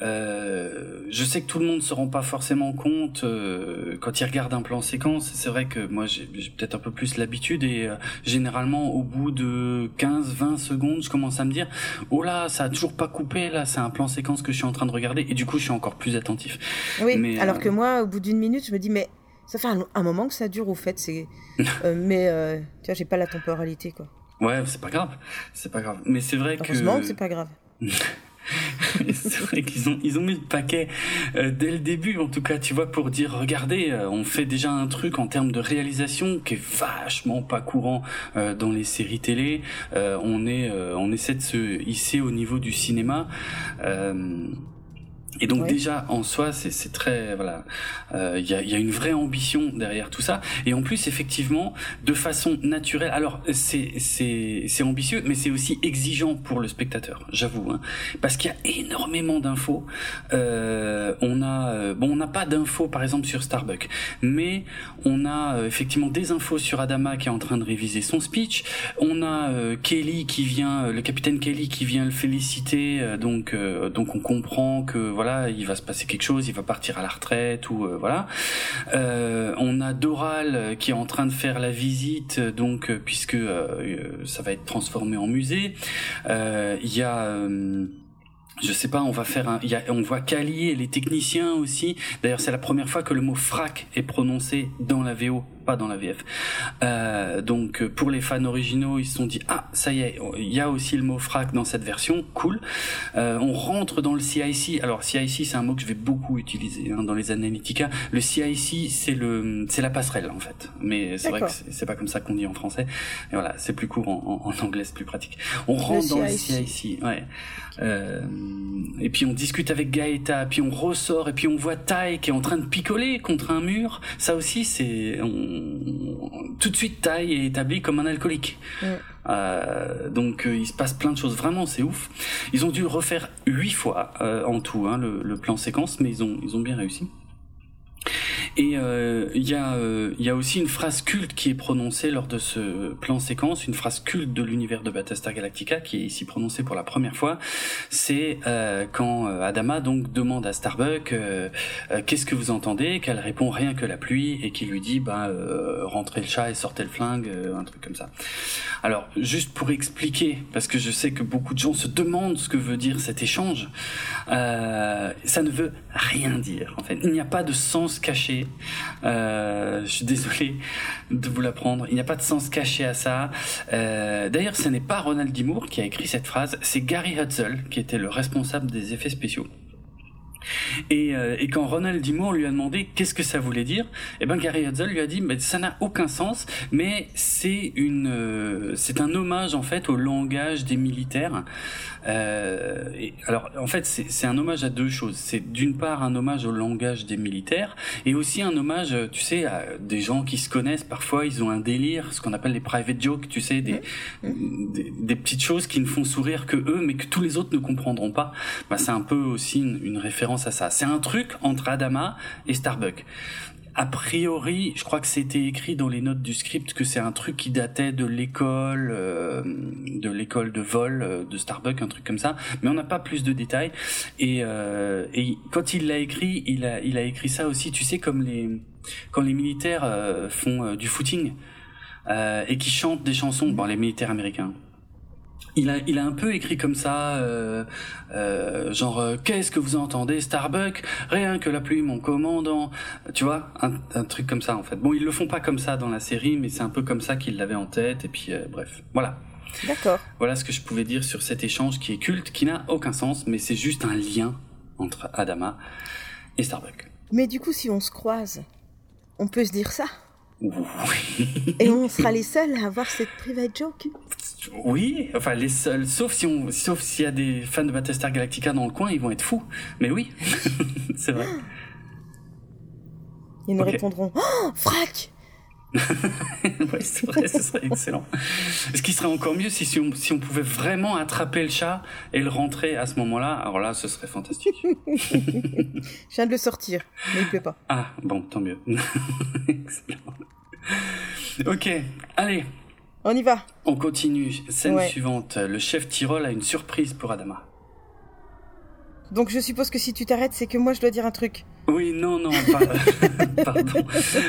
Euh, je sais que tout le monde se rend pas forcément compte euh, quand il regarde un plan séquence. C'est vrai que moi j'ai peut-être un peu plus l'habitude et euh, généralement au bout de 15-20 secondes, je commence à me dire oh là ça a toujours pas coupé là, c'est un plan séquence que je suis en train de regarder et du coup je suis encore plus attentif. Oui. Mais, alors que moi au bout d'une minute je me dis mais ça fait un, moment que ça dure au fait. C'est, (laughs) euh, mais euh, tu vois, j'ai pas la temporalité quoi. Ouais, c'est pas grave, c'est pas grave. Mais c'est vrai que. Heureusement que c'est pas grave. (laughs) c'est vrai qu'ils ont ils ont mis le paquet euh, dès le début en tout cas tu vois pour dire regardez on fait déjà un truc en termes de réalisation qui est vachement pas courant dans les séries télé on est on essaie de se hisser au niveau du cinéma et donc déjà en soi c'est très voilà euh, il y, a, y, a, une vraie ambition derrière tout ça. Et en plus effectivement de façon naturelle alors c'est c'est c'est ambitieux mais c'est aussi exigeant pour le spectateur j'avoue hein, parce qu'il y a énormément d'infos euh, on a euh, bon on n'a pas d'infos par exemple sur Starbucks mais on a euh, effectivement des infos sur Adama qui est en train de réviser son speech. On a euh, Kelly qui vient le capitaine Kelly qui vient le féliciter donc donc on comprend que voilà il va se passer quelque chose, il va partir à la retraite ou euh, voilà. Euh, on a Doral euh, qui est en train de faire la visite, donc puisque ça va être transformé en musée. Il y a je sais pas, on va faire un, on voit Kali et les techniciens aussi. D'ailleurs, c'est la première fois que le mot frac est prononcé dans la VO dans la VF. Euh, donc pour les fans originaux, ils se sont dit ah ça y est, il y a aussi le mot frac dans cette version, cool. Euh, on rentre dans le CIC. Alors CIC c'est un mot que je vais beaucoup utiliser hein, dans les Analytica. Le CIC c'est le c'est la passerelle en fait, mais c'est vrai que c'est pas comme ça qu'on dit en français. Et voilà, c'est plus court en, en, anglais, c'est plus pratique. On rentre dans le CIC, ouais. Euh, et puis on discute avec Gaeta, puis on ressort et puis on voit Tai qui est en train de picoler contre un mur. Ça aussi c'est on, tout de suite taille est établi comme un alcoolique. Euh, donc euh, il se passe plein de choses. Vraiment, c'est ouf. Ils ont dû refaire huit fois euh, en tout hein, le, le, plan séquence, mais ils ont ils ont bien réussi. Et euh, il y, euh, y, a aussi une phrase culte qui est prononcée lors de ce plan séquence, une phrase culte de l'univers de Battlestar Galactica qui est ici prononcée pour la première fois. C'est euh, quand Adama donc demande à Starbuck qu'est-ce que vous entendez, qu'elle répond rien que la pluie et qui lui dit bah rentrez le chat et sortez le flingue, un truc comme ça. Alors juste pour expliquer, parce que je sais que beaucoup de gens se demandent ce que veut dire cet échange, ça ne veut rien dire en fait. Il n'y a pas de sens caché euh, je suis désolé de vous l'apprendre. Il n'y a pas de sens caché à ça. Euh, d'ailleurs, ce n'est pas Ronald D. Moore qui a écrit cette phrase, c'est Gary Hutzel qui était le responsable des effets spéciaux. Et, euh, et, quand Ronald lui a demandé qu'est-ce que ça voulait dire, eh ben Gary Hudson lui a dit mais ça n'a aucun sens, mais c'est une euh, c'est un hommage en fait au langage des militaires. Euh, et, alors en fait c'est un hommage à deux choses. C'est d'une part un hommage au langage des militaires et aussi un hommage, tu sais, à des gens qui se connaissent. Parfois ils ont un délire, ce qu'on appelle les private jokes, tu sais, des, mmh. des, des petites choses qui ne font sourire que eux, mais que tous les autres ne comprendront pas. Bah, c'est un peu aussi une, une référence à ça. C'est un truc entre Adama et Starbuck. A priori, je crois que c'était écrit dans les notes du script que c'est un truc qui datait de l'école, euh, de l'école de vol euh, de Starbuck, un truc comme ça. Mais on n'a pas plus de détails. Et, euh, quand il l'a écrit, il a, écrit ça aussi. Tu sais, comme quand les militaires font du footing et qui chantent des chansons, bon, les militaires américains il a, il a un peu écrit comme ça, euh, euh, genre euh, qu'est-ce que vous entendez Starbuck Rien que la pluie, mon commandant. Tu vois, un, un, truc comme ça en fait. Bon, ils le font pas comme ça dans la série, mais c'est un peu comme ça qu'il l'avait en tête. Et puis bref, voilà. D'accord. Voilà ce que je pouvais dire sur cet échange qui est culte, qui n'a aucun sens, mais c'est juste un lien entre Adama et Starbuck. Mais du coup, si on se croise, on peut se dire ça? Et on sera les seuls à avoir cette private joke. Oui, enfin les seuls, sauf si on, sauf s'il y a des fans de Battlestar Galactica dans le coin, ils vont être fous. Mais oui, (laughs) c'est vrai. Ils nous répondront oh, frac. Ouais, c'est vrai, ce serait excellent. Ce qui serait encore mieux, si, si, on, si on pouvait vraiment attraper le chat et le rentrer à ce moment-là, alors là, ce serait fantastique. (laughs) Je viens de le sortir, mais il peut pas. Ah, bon, tant mieux. (laughs) excellent. ok, allez. On y va. On continue. Scène suivante. Le chef Tyrol a une surprise pour Adama. Donc je suppose que si tu t'arrêtes, c'est que moi je dois dire un truc. Oui, non, non, (laughs) pardon.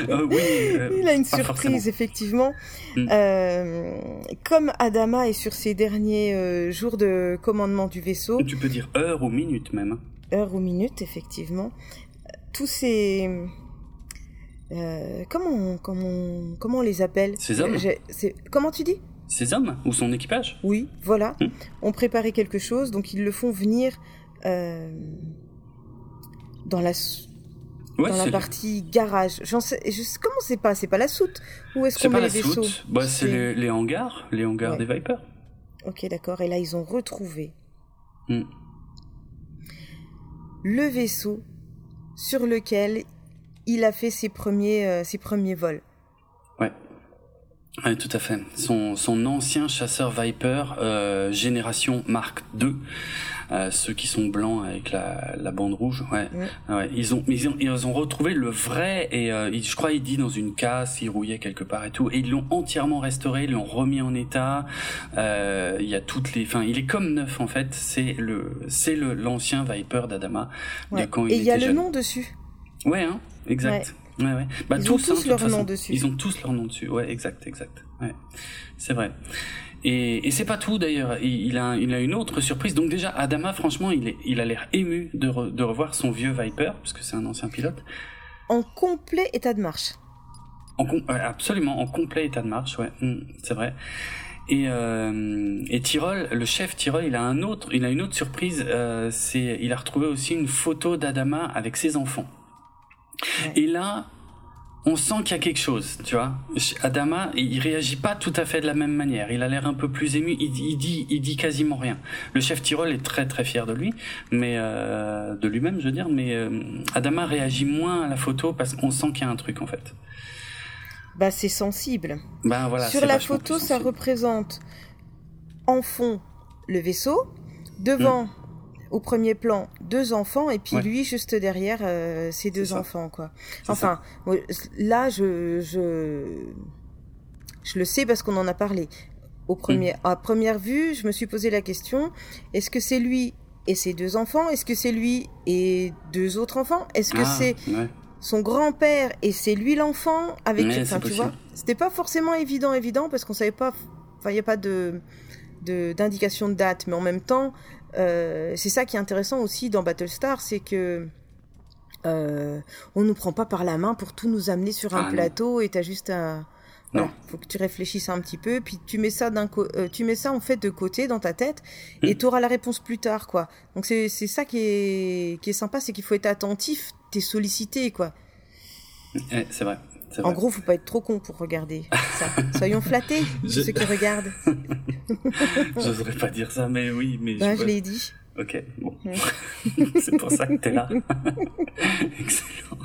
Euh, oui, euh, Il a une surprise, effectivement. Mm. Euh, comme Adama est sur ses derniers jours de commandement du vaisseau. Tu peux dire heure ou minute même. Heure ou minute, effectivement. Tous ces... comment, comment, comment on les appelle? Ces hommes? Comment tu dis? Ces hommes Ou son équipage? Oui, voilà. Mm. On préparait quelque chose, donc ils le font venir dans la dans la partie garage. J'en sais, je, comment c'est pas C'est pas la soute? Où est-ce qu'on met les vaisseaux? Bah, C'est les, hangars, les hangars des Vipers. Ok, d'accord. Et là, ils ont retrouvé hmm. le vaisseau sur lequel il a fait ses premiers, euh, ses premiers vols. Oui, tout à fait. Son, son ancien chasseur Viper, euh, génération Mark II, euh, ceux qui sont blancs avec la, la bande rouge. Ouais. ouais. Ils ont ils ont ils ont retrouvé le vrai et euh, je crois il dit dans une casse, il rouillait quelque part et tout et ils l'ont entièrement restauré, ils l'ont remis en état. Il y a toutes les, enfin il est comme neuf en fait. C'est le c'est le l'ancien Viper d'Adama ouais. quand Et il y a le nom dessus. Ouais, hein, exact. Ouais, ouais. Bah, ils tous, ont tous hein, leur nom dessus. Ils ont tous leur nom dessus. Ouais, exact, exact. Ouais, c'est vrai. Et, et c'est pas tout d'ailleurs. Il, a, il a une autre surprise. Donc déjà, Adama, franchement, il, est, il a l'air ému de, de revoir son vieux Viper, parce que c'est un ancien pilote. En complet état de marche. En, absolument, en complet état de marche, ouais, mm, c'est vrai. Et, euh, et Tyrol, le chef Tyrol, il a un autre, il a une autre surprise. Euh, c'est, il a retrouvé aussi une photo d'Adama avec ses enfants. Et là, on sent qu'il y a quelque chose, tu vois. Adama, il réagit pas tout à fait de la même manière. Il a l'air un peu plus ému. Il, dit, il dit quasiment rien. Le chef Tyrol est très très fier de lui, mais euh, de lui-même, je veux dire. Mais euh, Adama réagit moins à la photo parce qu'on sent qu'il y a un truc en fait. Bah, c'est sensible. Ben voilà. Sur la photo, ça représente en fond le vaisseau, devant. Mm au premier plan deux enfants et puis lui juste derrière euh, ses deux enfants quoi. Enfin là je, je je le sais parce qu'on en a parlé. Au premier mm. à première vue, je me suis posé la question est-ce que c'est lui et ses deux enfants Est-ce que c'est lui et deux autres enfants Est-ce que ah, c'est son grand-père et c'est lui l'enfant avec enfin, tu vois C'était pas forcément évident évident parce qu'on savait pas enfin il y a pas de d'indication de, de date mais en même temps c'est ça qui est intéressant aussi dans Battlestar, c'est que euh, on nous prend pas par la main pour tout nous amener sur un ah, plateau et t'as juste à non. faut que tu réfléchisses un petit peu, puis tu mets ça d'un euh, tu mets ça en fait de côté dans ta tête hmm. et tu auras la réponse plus tard quoi. Donc c'est c'est ça qui est qui est sympa, c'est qu'il faut être attentif, t'es sollicité quoi. c'est vrai. En gros, faut pas être trop con pour regarder ça. (laughs) Soyons flattés, ceux qui regardent. (laughs) J'oserais pas dire ça, mais oui. Mais bah, je, l'ai dit. Ok, bon. (laughs) c'est pour ça que t'es là. Excellent.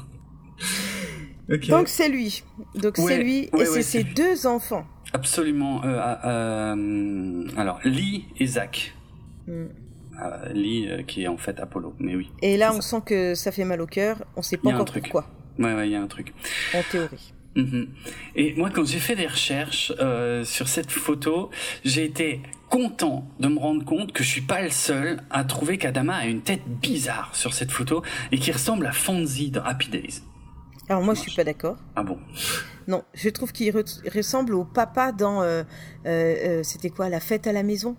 Donc c'est lui. Donc c'est lui et c'est ses deux enfants. Absolument. Euh, euh, alors, Lee et Zach. Hmm. Euh, Lee qui est en fait Apollo, mais oui. Et là, on sent que ça fait mal au cœur. On sait pas encore pourquoi. Ouais, ouais, il y a un truc. En théorie. Mhm. Et moi, quand j'ai fait des recherches euh, sur cette photo, j'ai été content de me rendre compte que je suis pas le seul à trouver qu'Adama a une tête bizarre sur cette photo et qui ressemble à Fonzie dans Happy Days. Alors moi, je suis pas d'accord. Ah bon? Non, je trouve qu'il ressemble au papa dans. Euh, euh, c'était quoi, la fête à la maison?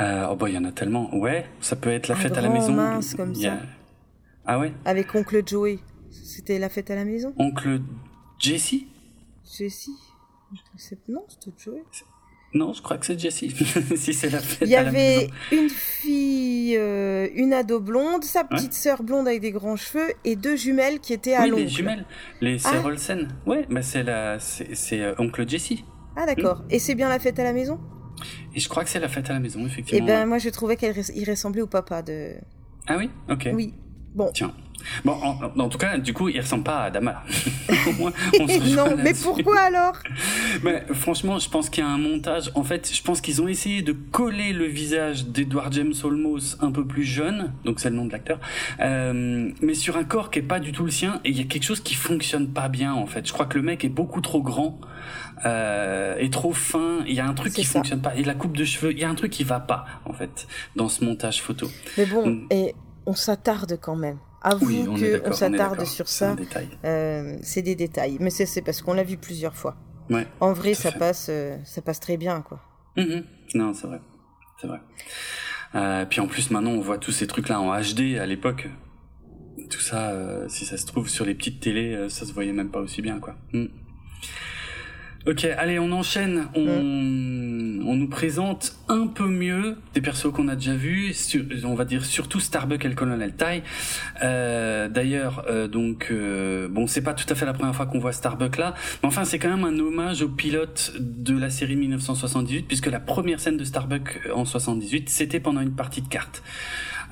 Oh bah il y en a tellement. Ouais, ça peut être la fête à la maison. mince comme ça. Ah ouais? Avec oncle Joey. C'était la fête à la maison Oncle Jesse Jesse Non, c'était Joey. Non, je crois que c'est Jessie. (laughs) si c'est la fête. Il y avait une fille, euh, une ado blonde, sa petite sœur blonde avec des grands cheveux et deux jumelles qui étaient à oui, les jumelles, les sœurs ah. Olsen. Ouais, mais c'est la, c'est euh, oncle Jessie. Ah d'accord. Et c'est bien la fête à la maison? Et je crois que c'est la fête à la maison, effectivement. Eh ben moi je trouvais qu'il ressemblait au papa de. Ah oui, ok. Oui. Bon. Tiens. Bon, en, tout cas, du coup, il ressemble pas à Adama. (laughs) non, mais pourquoi alors? Mais, Franchement, je pense qu'il y a un montage. En fait, je pense qu'ils ont essayé de coller le visage d'Edward James Olmos un peu plus jeune, donc c'est le nom de l'acteur, euh, mais sur un corps qui est pas du tout le sien. Et il y a quelque chose qui fonctionne pas bien, en fait. Je crois que le mec est beaucoup trop grand. Euh, est trop fin, il y a un truc qui fonctionne pas, et la coupe de cheveux, il y a un truc qui va pas en fait dans ce montage photo. Mais bon, et on s'attarde quand même. Avoue oui, qu'on s'attarde sur ça. Euh, c'est des détails. Mais c'est parce qu'on l'a vu plusieurs fois. Ouais, en vrai, ça passe, euh, ça passe très bien, quoi. Mm-hmm. Non, c'est vrai. C'est vrai. Euh, puis en plus, maintenant, on voit tous ces trucs-là en HD. À l'époque, tout ça, si ça se trouve sur les petites télés, ça se voyait même pas aussi bien, quoi. Mm. Ok, allez, on enchaîne. On, on nous présente un peu mieux des persos qu'on a déjà vus. on va dire surtout Starbuck et le colonel Tai. Euh, D'ailleurs, euh, donc euh, bon, c'est pas tout à fait la première fois qu'on voit Starbuck là, mais enfin, c'est quand même un hommage au pilote de la série 1978, puisque la première scène de Starbuck en 78, c'était pendant une partie de cartes.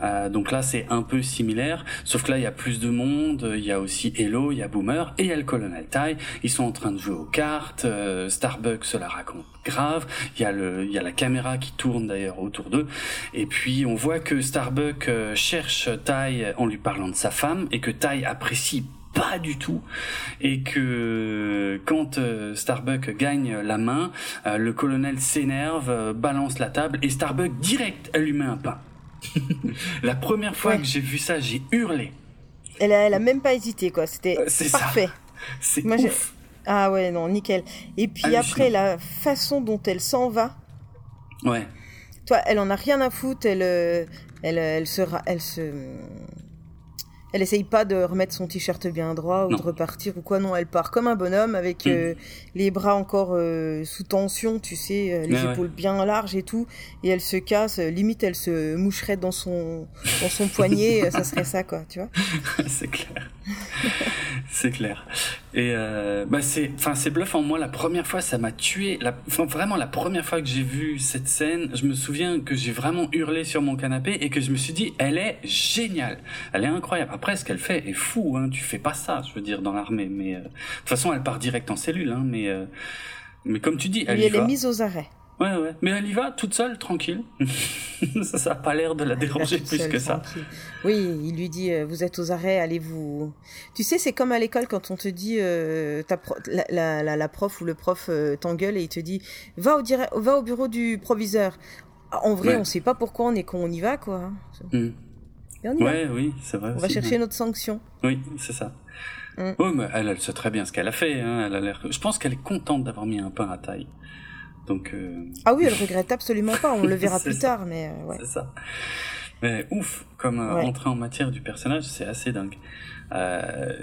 Euh, donc là, c'est un peu similaire, sauf que là, il y a plus de monde. Il y a aussi Hello, il y a Boomer et il y a le Colonel Tai. Ils sont en train de jouer aux cartes. Euh, Starbucks se la raconte grave. Il y a le, il y a la caméra qui tourne d'ailleurs autour d'eux. Et puis on voit que Starbuck euh, cherche Tai en lui parlant de sa femme et que Tai apprécie pas du tout et que quand Starbuck gagne la main, le colonel s'énerve, balance la table et Starbuck direct elle lui met un pain. (laughs) la première fois que j'ai vu ça, j'ai hurlé. Elle a, elle a même pas hésité, quoi. C'était euh, parfait. (laughs) C'est ouf. Ah ouais, non, nickel. Et puis après, la façon dont elle s'en va. Ouais. Toi, elle en a rien à foutre. Elle, euh, elle, elle, se, elle se, elle essaye pas de remettre son t-shirt bien droit ou de repartir ou quoi. Non, elle part comme un bonhomme avec mm. euh, les bras encore euh, sous tension, tu sais, euh, les épaules bien larges et tout. Et elle se casse. limite, elle se moucherait dans son dans son poignet. ça serait ça, quoi, tu vois. (laughs) C'est clair. (laughs) c'est clair. Et euh, bah c'est, enfin c'est bluffant. Moi, la première fois, ça m'a tué. La, vraiment, la première fois que j'ai vu cette scène, je me souviens que j'ai vraiment hurlé sur mon canapé et que je me suis dit, elle est géniale, elle est incroyable. Après, ce qu'elle fait est fou. Hein. Tu fais pas ça, je veux dire, dans l'armée. Mais euh, de toute façon, elle part direct en cellule. Hein, mais euh, mais comme tu dis, elle, elle est mise aux arrêts. Ouais, ouais. Mais elle y va toute seule, tranquille. (laughs) ça, ça a pas l'air de la déranger plus que ça. Oui, il lui dit euh, Vous êtes aux arrêts, allez-vous. Tu sais, c'est comme à l'école quand on te dit euh, ta la, la, la, prof ou le prof euh, t'engueule et il te dit va au, va au bureau du proviseur. En vrai, on sait pas pourquoi on est quand on y va, quoi. Mm. Et on y ouais, oui, c'est vrai. On va chercher notre sanction. Oui, c'est ça. Mm. Oh, mais elle, elle sait très bien ce qu'elle a fait. Hein. Elle a l'air. Je pense qu'elle est contente d'avoir mis un pain à taille. Donc, euh, Ah oui, elle regrette absolument pas, on le (laughs) verra plus tard, mais euh, ouais. C'est ça. Mais ouf, comme euh, entrée en matière du personnage, c'est assez dingue.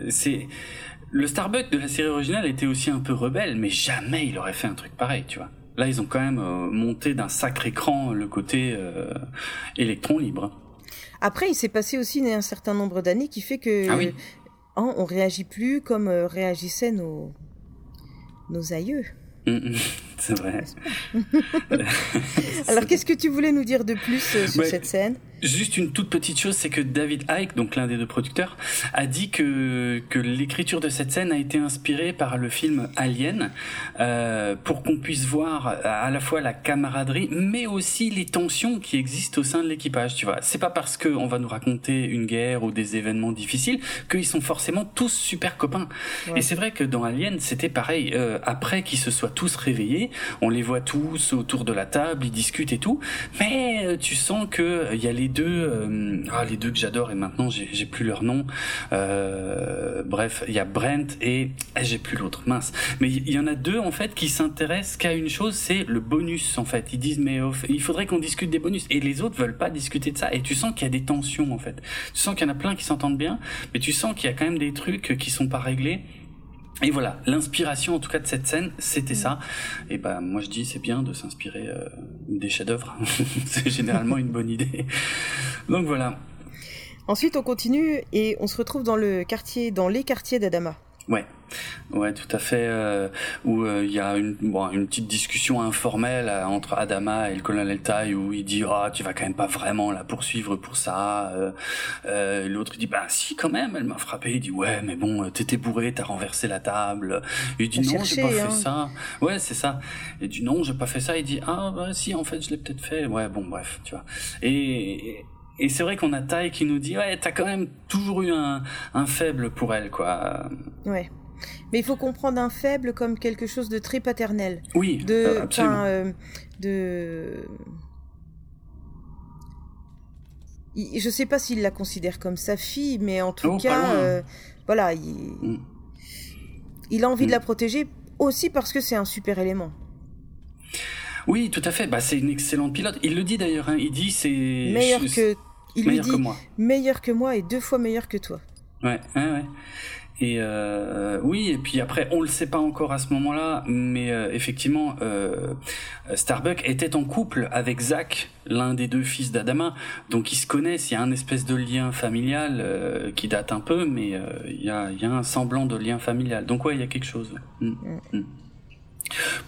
c'est le Starbuck de la série originale était aussi un peu rebelle, mais jamais il aurait fait un truc pareil, tu vois. Là, ils ont quand même monté d'un sacré cran le côté électron libre. Après, il s'est passé aussi un certain nombre d'années qui fait que ah oui. Hein, on réagit plus comme réagissaient nos nos aïeux. Mm, mm. C'est vrai. (laughs) Alors, qu'est-ce que tu voulais nous dire de plus euh, sur cette scène? Juste une toute petite chose, c'est que David Icke, donc l'un des deux producteurs, a dit que, que l'écriture de cette scène a été inspirée par le film Alien, euh, pour qu'on puisse voir à la fois la camaraderie, mais aussi les tensions qui existent au sein de l'équipage. Tu vois, c'est pas parce qu'on va nous raconter une guerre ou des événements difficiles qu'ils sont forcément tous super copains. Et c'est vrai que dans Alien, c'était pareil. Euh, après qu'ils se soient tous réveillés, on les voit tous autour de la table, ils discutent et tout, mais euh, tu sens que il y a les deux, euh, ah, les deux que j'adore et maintenant j'ai plus leur nom. Euh, bref, il y a Brent et ah, j'ai plus l'autre, mince. Mais il y, en a deux en fait qui s'intéressent qu'à une chose, c'est le bonus en fait. Ils disent mais il faudrait qu'on discute des bonus et les autres veulent pas discuter de ça et tu sens qu'il y a des tensions en fait. Tu sens qu'il y en a plein qui s'entendent bien, mais tu sens qu'il y a quand même des trucs qui sont pas réglés. Et voilà, l'inspiration en tout cas de cette scène, c'était ça. Et ben moi je dis c'est bien de s'inspirer euh, des chefs-d'œuvre. (laughs) c'est généralement une bonne idée. Donc voilà. Ensuite on continue et on se retrouve dans le quartier, dans les quartiers d'Adama. Ouais. Ouais, tout à fait. Euh, où euh, il y a une, bon, une petite discussion informelle euh, entre Adama et le colonel Tai où il dit ah tu vas quand même pas vraiment la poursuivre pour ça. Euh, L'autre il dit bah si quand même, elle m'a frappé. Il dit ouais mais bon t'étais bourré, t'as renversé la table. Il dit non j'ai pas fait hein. ça. Ouais c'est ça. Il dit non j'ai pas fait ça. Il dit ah bah si en fait je l'ai peut-être fait. Ouais bon bref tu vois. Et et c'est vrai qu'on a Tai qui nous dit ouais t'as quand même toujours eu un, un faible pour elle quoi. Ouais. Mais il faut comprendre un faible comme quelque chose de très paternel. Oui, de, euh, absolument. Euh, de... Je sais pas s'il la considère comme sa fille, mais en tout oh, cas, euh, voilà, il... Mm. il a envie mm. de la protéger aussi parce que c'est un super élément. Oui, tout à fait. Bah, c'est une excellente pilote. Il le dit d'ailleurs. Hein. Il dit c'est meilleur que. Il meilleur lui dit que moi. meilleur que moi et deux fois meilleur que toi. Ouais, ouais, ouais. Et euh, oui, et puis après, on le sait pas encore à ce moment-là, mais euh, effectivement, euh, Starbuck était en couple avec Zach, l'un des deux fils d'Adama, donc ils se connaissent. Il y a un espèce de lien familial euh, qui date un peu, mais il y a, y, a, un semblant de lien familial. Donc ouais, il y a quelque chose. Mm. Mm.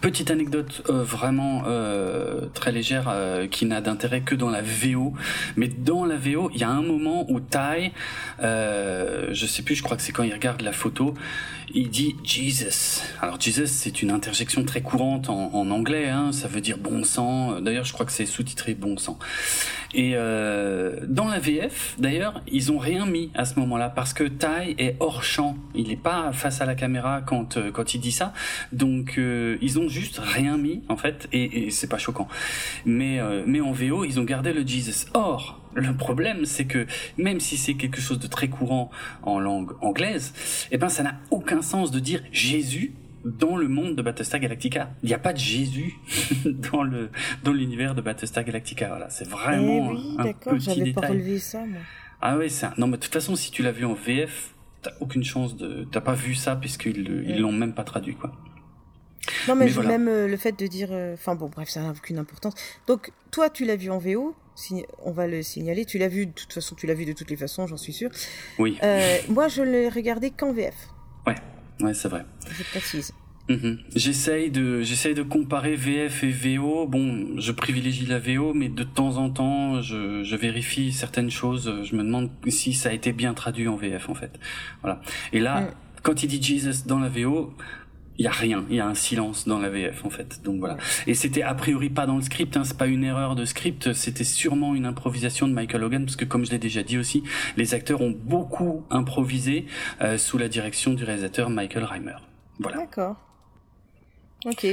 Petite anecdote euh, vraiment euh, très légère euh, qui n'a d'intérêt que dans la VO, mais dans la VO, il y a un moment où Tai, je sais plus, je crois que c'est quand il regarde la photo, il dit Jesus. Alors Jesus, c'est une interjection très courante en, anglais, hein, ça veut dire bon sang. D'ailleurs, je crois que c'est sous-titré bon sang. Et dans la VF, d'ailleurs, ils ont rien mis à ce moment-là parce que Tai est hors champ. Il n'est pas face à la caméra quand quand il dit ça. Donc euh, ils ont juste rien mis en fait et, et c'est pas choquant. Mais euh, mais en VO, ils ont gardé le Jesus. Or, le problème, c'est que même si c'est quelque chose de très courant en langue anglaise, eh ben ça n'a aucun sens de dire Jésus dans le monde de Battlestar Galactica. Il n'y a pas de Jésus (laughs) dans le dans l'univers de Battlestar Galactica. Voilà, c'est vraiment eh oui, un petit j'avais pas relevé ça. Moi. Ah oui, c'est non mais de toute façon, si tu l'as vu en VF, t'as aucune chance de t'as pas vu ça puisqu'ils ils l'ont même pas traduit quoi. Non mais, mais même euh, le fait de dire, euh, enfin bon bref, ça n'a aucune importance. Donc toi, tu l'as vu en VO, on va le signaler. Tu l'as vu de toute façon, tu l'as vu de toutes les façons, j'en suis sûr. Oui. Euh, moi, je l'ai regardé qu'en VF. Ouais. Ouais, c'est vrai. Je précise. Mhm. J'essaye de j'essaye de comparer VF et VO. Bon, je privilégie la VO, mais de temps en temps, je, je vérifie certaines choses. Je me demande si ça a été bien traduit en VF en fait. Voilà. Et là, mm. quand il dit Jesus dans la VO, il y a rien, il y a un silence dans la VF en fait. Donc voilà. Et c'était a priori pas dans le script, hein, c'est pas une erreur de script, c'était sûrement une improvisation de Michael Hogan parce que comme je l'ai déjà dit aussi, les acteurs ont beaucoup improvisé euh, sous la direction du réalisateur Michael Reimer. Voilà. D'accord. Ok.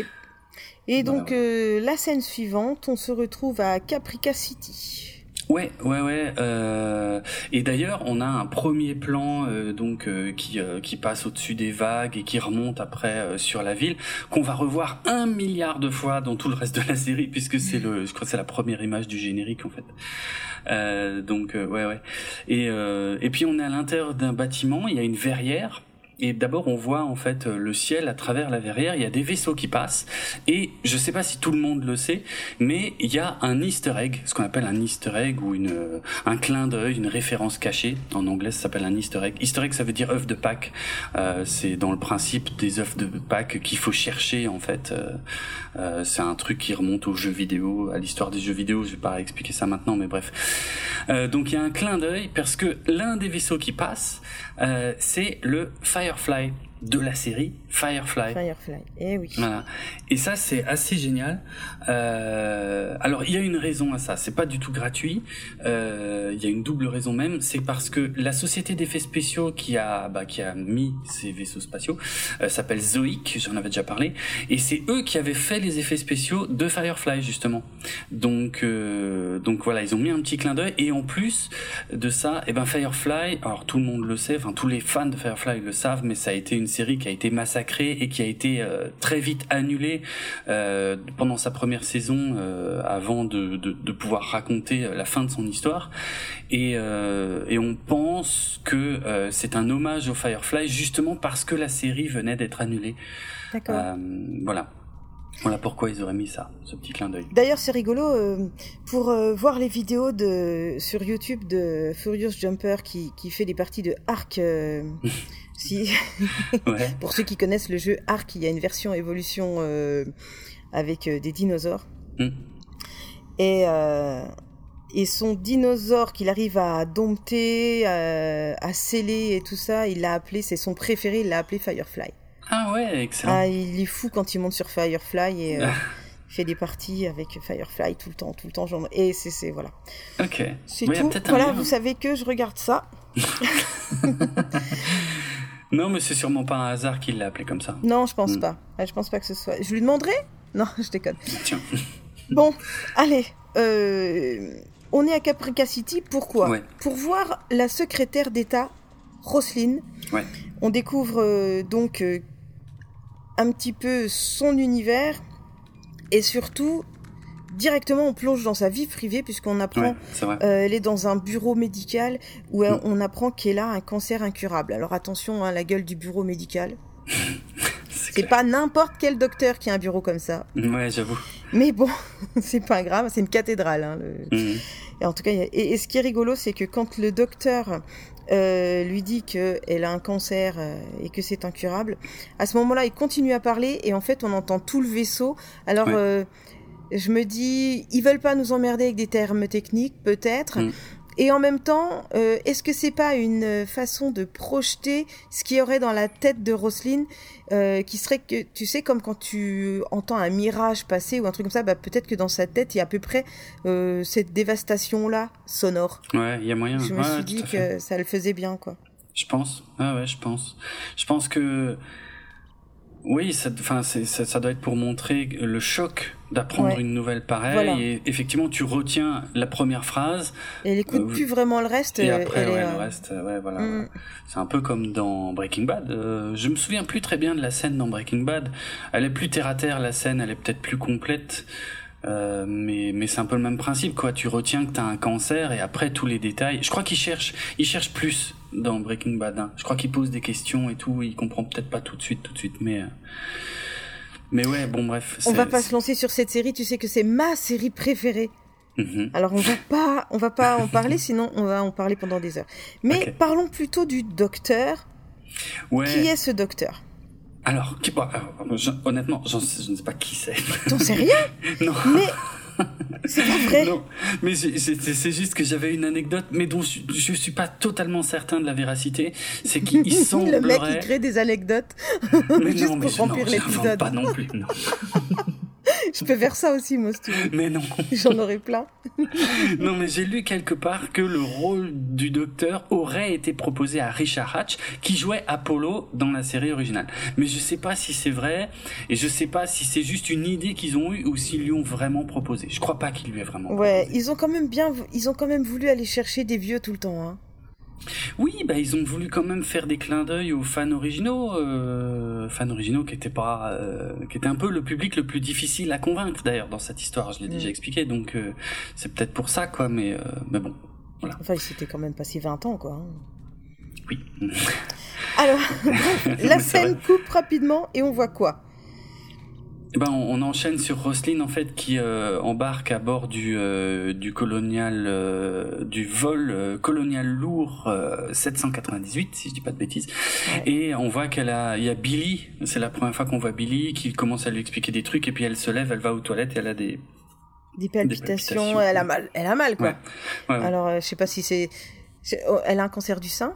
Et donc euh, la scène suivante, on se retrouve à Caprica City. Ouais, ouais, ouais. Euh, et d'ailleurs, on a un premier plan euh, donc euh, qui euh, qui passe au-dessus des vagues et qui remonte après euh, sur la ville, qu'on va revoir un milliard de fois dans tout le reste de la série, puisque c'est le, je crois c'est la première image du générique en fait. donc ouais, ouais. Et et puis on est à l'intérieur d'un bâtiment, il y a une verrière et d'abord, on voit en fait le ciel à travers la verrière. Il y a des vaisseaux qui passent. Et je sais pas si tout le monde le sait, mais il y a un Easter egg, ce qu'on appelle un Easter egg ou une euh, un clin d'œil, une référence cachée. En anglais, ça s'appelle un Easter egg. Easter egg, ça veut dire œuf de Pâques. Euh, c'est dans le principe des œufs de Pâques qu'il faut chercher en fait. Euh, euh, c'est un truc qui remonte aux jeux vidéo, à l'histoire des jeux vidéo. Je vais pas expliquer ça maintenant, mais bref. Euh, donc il y a un clin d'œil parce que l'un des vaisseaux qui passe, c'est le Firefly de la série Firefly. Firefly, eh oui. Voilà. Et ça, c'est assez génial. Euh, alors, il y a une raison à ça. C'est pas du tout gratuit. Euh, il y a une double raison même. C'est parce que la société d'effets spéciaux qui a, bah, qui a mis ces vaisseaux spatiaux euh, s'appelle Zoic. J'en avais déjà parlé. Et c'est eux qui avaient fait les effets spéciaux de Firefly justement. Donc, euh, donc voilà, ils ont mis un petit clin d'œil. Et en plus de ça, et eh ben Firefly. Alors tout le monde le sait. Enfin, tous les fans de Firefly le savent, mais ça a été une série qui a été massacrée et qui a été euh, très vite annulée euh, pendant sa première saison euh, avant de, de, de, pouvoir raconter la fin de son histoire. Et, et on pense que c'est un hommage au Firefly justement parce que la série venait d'être annulée. D'accord. voilà. Voilà pourquoi ils auraient mis ça, ce petit clin d'œil. D'ailleurs, c'est rigolo pour voir les vidéos de sur YouTube de Furious Jumper qui, qui fait des parties de Arc (laughs) Si. (laughs) Pour ceux qui connaissent le jeu Ark, il y a une version évolution euh, avec euh, des dinosaures. Hmm. Et, euh, et son dinosaure qu'il arrive à dompter, à sceller et tout ça, il l'a appelé, c'est son préféré, il l'a appelé Firefly. Ah ouais, excellent. Ah, il est fou quand il monte sur Firefly et (laughs) il fait des parties avec Firefly tout le temps, tout le temps. Genre... Et c'est voilà. Ok. C'est tout. Voilà, vous savez que je regarde ça. (laughs) non, mais c'est sûrement pas un hasard qu'il l'a appelé comme ça. Non, je pense hmm. pas. Je pense pas que ce soit. Je lui demanderai? Non, (laughs) je déconne. Tiens. (laughs) bon, allez. Euh, on est à Caprica City. Pourquoi? Pour voir la secrétaire d'État, Roselyne. Ouais. On découvre euh, donc euh, un petit peu son univers et surtout directement on plonge dans sa vie privée puisqu'on apprend euh, elle est dans un bureau médical où mm. on apprend qu'elle a un cancer incurable. Alors attention à hein, la gueule du bureau médical. (laughs) c'est pas n'importe quel docteur qui a un bureau comme ça. Ouais, j'avoue. Mais bon, (laughs) c'est pas grave, c'est une cathédrale. Hein, mm. Et en tout cas, et, ce qui est rigolo, c'est que quand le docteur euh, lui dit qu'elle a un cancer euh, et que c'est incurable, à ce moment-là, il continue à parler et en fait, on entend tout le vaisseau. Alors, je me dis, ils veulent pas nous emmerder avec des termes techniques, peut-être. Mm. Et en même temps, euh, est-ce que c'est pas une façon de projeter ce qu'il y aurait dans la tête de Roselyne, euh, qui serait que, tu sais, comme quand tu entends un mirage passer ou un truc comme ça, bah, peut-être que dans sa tête, il y a à peu près euh, cette dévastation-là, sonore. Ouais, il y a moyen. Je me suis dit que ça le faisait bien, quoi. Je pense. Ah ouais, je pense. Je pense que oui, ça, enfin, ça, ça, doit être pour montrer le choc d'apprendre une nouvelle pareille. Et effectivement, tu retiens la première phrase. Et elle écoute euh, plus vraiment le reste. Et après, ouais, le euh, reste, ouais, voilà. Mm. C'est un peu comme dans Breaking Bad. Euh, je me souviens plus très bien de la scène dans Breaking Bad. Elle est plus terre à terre, la scène, elle est peut-être plus complète. Euh, mais mais c'est un peu le même principe quoi. Tu retiens que t'as un cancer et après tous les détails. Je crois qu'il cherche, il cherche plus dans Breaking Bad. Hein. Je crois qu'il pose des questions et tout. Il comprend peut-être pas tout de suite, tout de suite, mais. Euh, mais ouais, bon bref. On va pas se lancer sur cette série. Tu sais que c'est ma série préférée. Mm-hmm. Alors on va pas, on va pas en parler, (laughs) sinon on va en parler pendant des heures. Mais parlons plutôt du docteur. Ouais. Qui est ce docteur? Alors, qui, honnêtement, je ne sais pas qui c'est. T'en sais rien (laughs) Non. Mais (laughs) c'est pas vrai. Non, mais c'est juste que j'avais une anecdote, mais dont je, je suis pas totalement certain de la véracité. C'est qu'il (laughs) semblerait. Le mec qui crée des anecdotes (laughs) juste pour remplir l'épisode. Pas non plus. Non. je peux faire ça aussi, moi, Mais non. J'en aurais plein. non, mais j'ai lu quelque part que le rôle du docteur aurait été proposé à Richard Hatch, qui jouait Apollo dans la série originale. Mais je sais pas si c'est vrai, et je sais pas si c'est juste une idée qu'ils ont eue ou s'ils lui ont vraiment proposé. Je crois pas qu'il lui ait vraiment Ouais, ils ont quand même bien, ils ont quand même voulu aller chercher des vieux tout le temps, hein. Oui, bah ils ont voulu quand même faire des clins d'œil aux fans originaux, euh, fans originaux qui étaient pas, euh, qui étaient un peu le public le plus difficile à convaincre d'ailleurs dans cette histoire. Je l'ai déjà mm. expliqué, donc euh, c'est peut-être pour ça quoi, mais mais bon, voilà. Enfin, c'était quand même passé 20 ans quoi. Hein. Oui. Alors, (laughs) la scène coupe rapidement et on voit quoi? Ben, on, enchaîne sur Roslyn en fait qui euh, embarque à bord du euh, du colonial euh, du vol colonial lourd 798 si je dis pas de bêtises. Et on voit qu'elle a il y a Billy c'est la première fois qu'on voit Billy qui commence à lui expliquer des trucs et puis elle se lève elle va aux toilettes et elle a des des palpitations, elle a mal elle a mal quoi. Alors je sais pas si c'est oh, elle a un cancer du sein?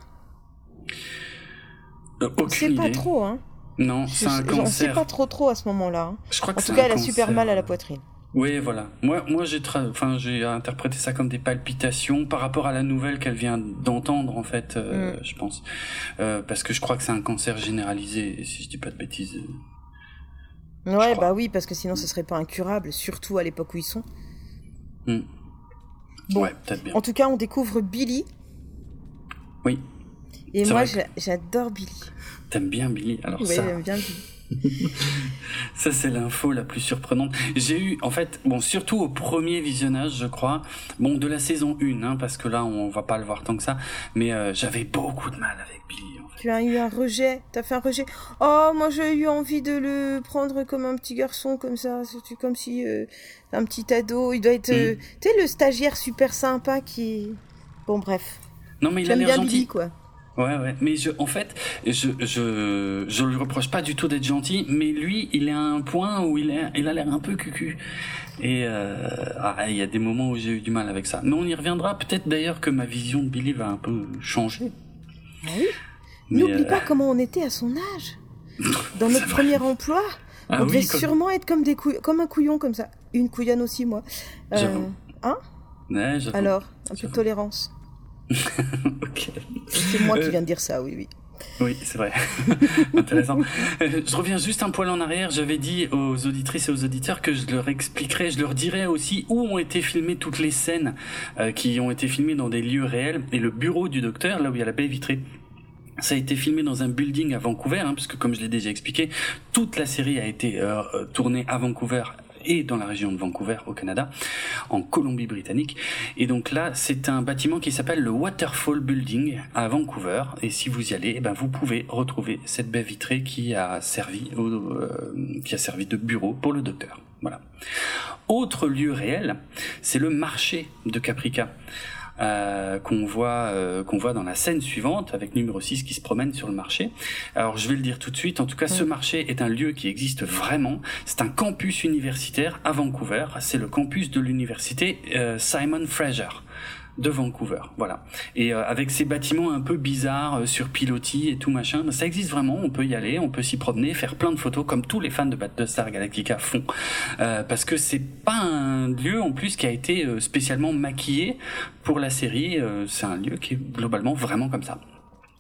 Aucune c'est pas trop hein non, c'est un cancer. Je sais pas trop trop à ce moment-là. Hein. Je crois que en tout cas, elle a super mal à la poitrine. Oui, voilà. Moi, moi, j'ai, enfin, j'ai interprété ça comme des palpitations par rapport à la nouvelle qu'elle vient d'entendre, en fait, euh, mm. je pense, euh, parce que je crois que c'est un cancer généralisé, si je dis pas de bêtises. Ouais, bah oui, parce que sinon, ce serait pas incurable, surtout à l'époque où ils sont. Mm. Bon. Ouais, peut-être bien. En tout cas, on découvre Billy. Oui. Et moi, j'adore Billy. T'aimes bien Billy Alors oui, ça. j'aime bien Billy. (laughs) ça c'est l'info la plus surprenante. J'ai eu en fait bon surtout au premier visionnage je crois bon de la saison 1 hein, parce que là on va pas le voir tant que ça mais euh, j'avais beaucoup de mal avec Billy. En fait. Tu as eu un rejet, t'as fait un rejet. Oh moi j'ai eu envie de le prendre comme un petit garçon comme ça, comme si euh, un petit ado, il doit être euh, mm. tu sais le stagiaire super sympa qui bon bref. Non mais il a l'air gentil Billy, quoi. Ouais, ouais. Mais je, en fait, je, je, je lui reproche pas du tout d'être gentil, mais lui, il est à un point où il, est, il a l'air un peu cucu. Et euh, ah, il y a des moments où j'ai eu du mal avec ça. Mais on y reviendra. Peut-être d'ailleurs que ma vision de Billy va un peu changer. Ah oui. N'oublie pas comment on était à son âge. Dans notre premier emploi, Ah on devait oui, comme- sûrement être comme des couilles, comme un couillon comme ça. Une couillonne aussi, moi. Euh, hein? Ouais. Alors, un peu de tolérance. (laughs) ok. C'est moi qui Euh, viens de dire ça, oui, oui. Oui, c'est vrai. (laughs) Intéressant. Euh, Je reviens juste un poil en arrière. J'avais dit aux auditrices et aux auditeurs que je leur expliquerais, je leur dirais aussi où ont été filmées toutes les scènes euh, qui ont été filmées dans des lieux réels. Et le bureau du docteur, là où il y a la baie vitrée, ça a été filmé dans un building à Vancouver, hein, puisque comme je l'ai déjà expliqué, toute la série a été euh, tournée à Vancouver et dans la région de Vancouver au Canada, en Colombie-Britannique. Et donc là, c'est un bâtiment qui s'appelle le Waterfall Building à Vancouver. Et si vous y allez, eh ben vous pouvez retrouver cette baie vitrée qui a servi, euh, qui a servi de bureau pour le docteur. Voilà. Autre lieu réel, c'est le marché de Caprica. Euh, qu'on voit euh, qu'on voit dans la scène suivante avec numéro 6 qui se promène sur le marché. Alors je vais le dire tout de suite, en tout cas ce marché est un lieu qui existe vraiment, c'est un campus universitaire à Vancouver, c'est le campus de l'université euh, Simon Fraser de Vancouver, voilà. Et euh, avec ces bâtiments un peu bizarres euh, sur pilotis et tout machin, ça existe vraiment. On peut y aller, on peut s'y promener, faire plein de photos comme tous les fans de Battlestar Galactica font, Euh, parce que c'est pas un lieu en plus qui a été euh, spécialement maquillé pour la série. euh, c'est un lieu qui est globalement vraiment comme ça.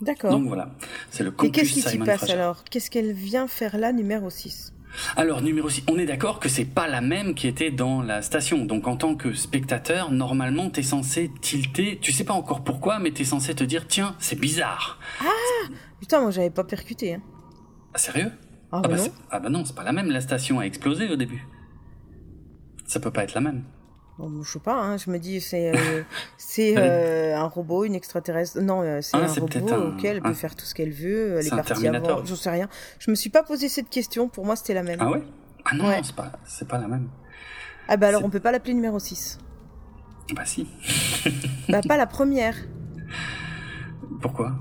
D'accord. Donc voilà, c'est le Et campus qu'est-ce qui s'y passe Fraser. alors? Qu'est-ce qu'elle vient faire là, numéro 6 Alors numéro 6, on est d'accord que c'est pas la même qui était dans la station. Donc en tant que spectateur, normalement t'es censé tilter, tu sais pas encore pourquoi, mais t'es censé te dire tiens, c'est bizarre. Putain, moi j'avais pas percuté. Hein. Ah, sérieux? Ah, ah, bah non. ah bah non, c'est pas la même, la station a explosé au début. Ça peut pas être la même. Bon, je sais pas, hein, je me dis c'est euh, (laughs) c'est euh, un robot, une extraterrestre. Non, euh, c'est Ah, un robot un- auquel elle peut faire tout ce qu'elle veut. Elle est, C'est un partie avant. Je sais rien. Je me suis pas posé cette question. Pour moi, c'était la même. Ah ouais? Ah non, Ouais. c'est pas, pas la même. Ah bah alors on peut pas l'appeler numéro 6. Bah si. bah pas la première. (laughs) Pourquoi?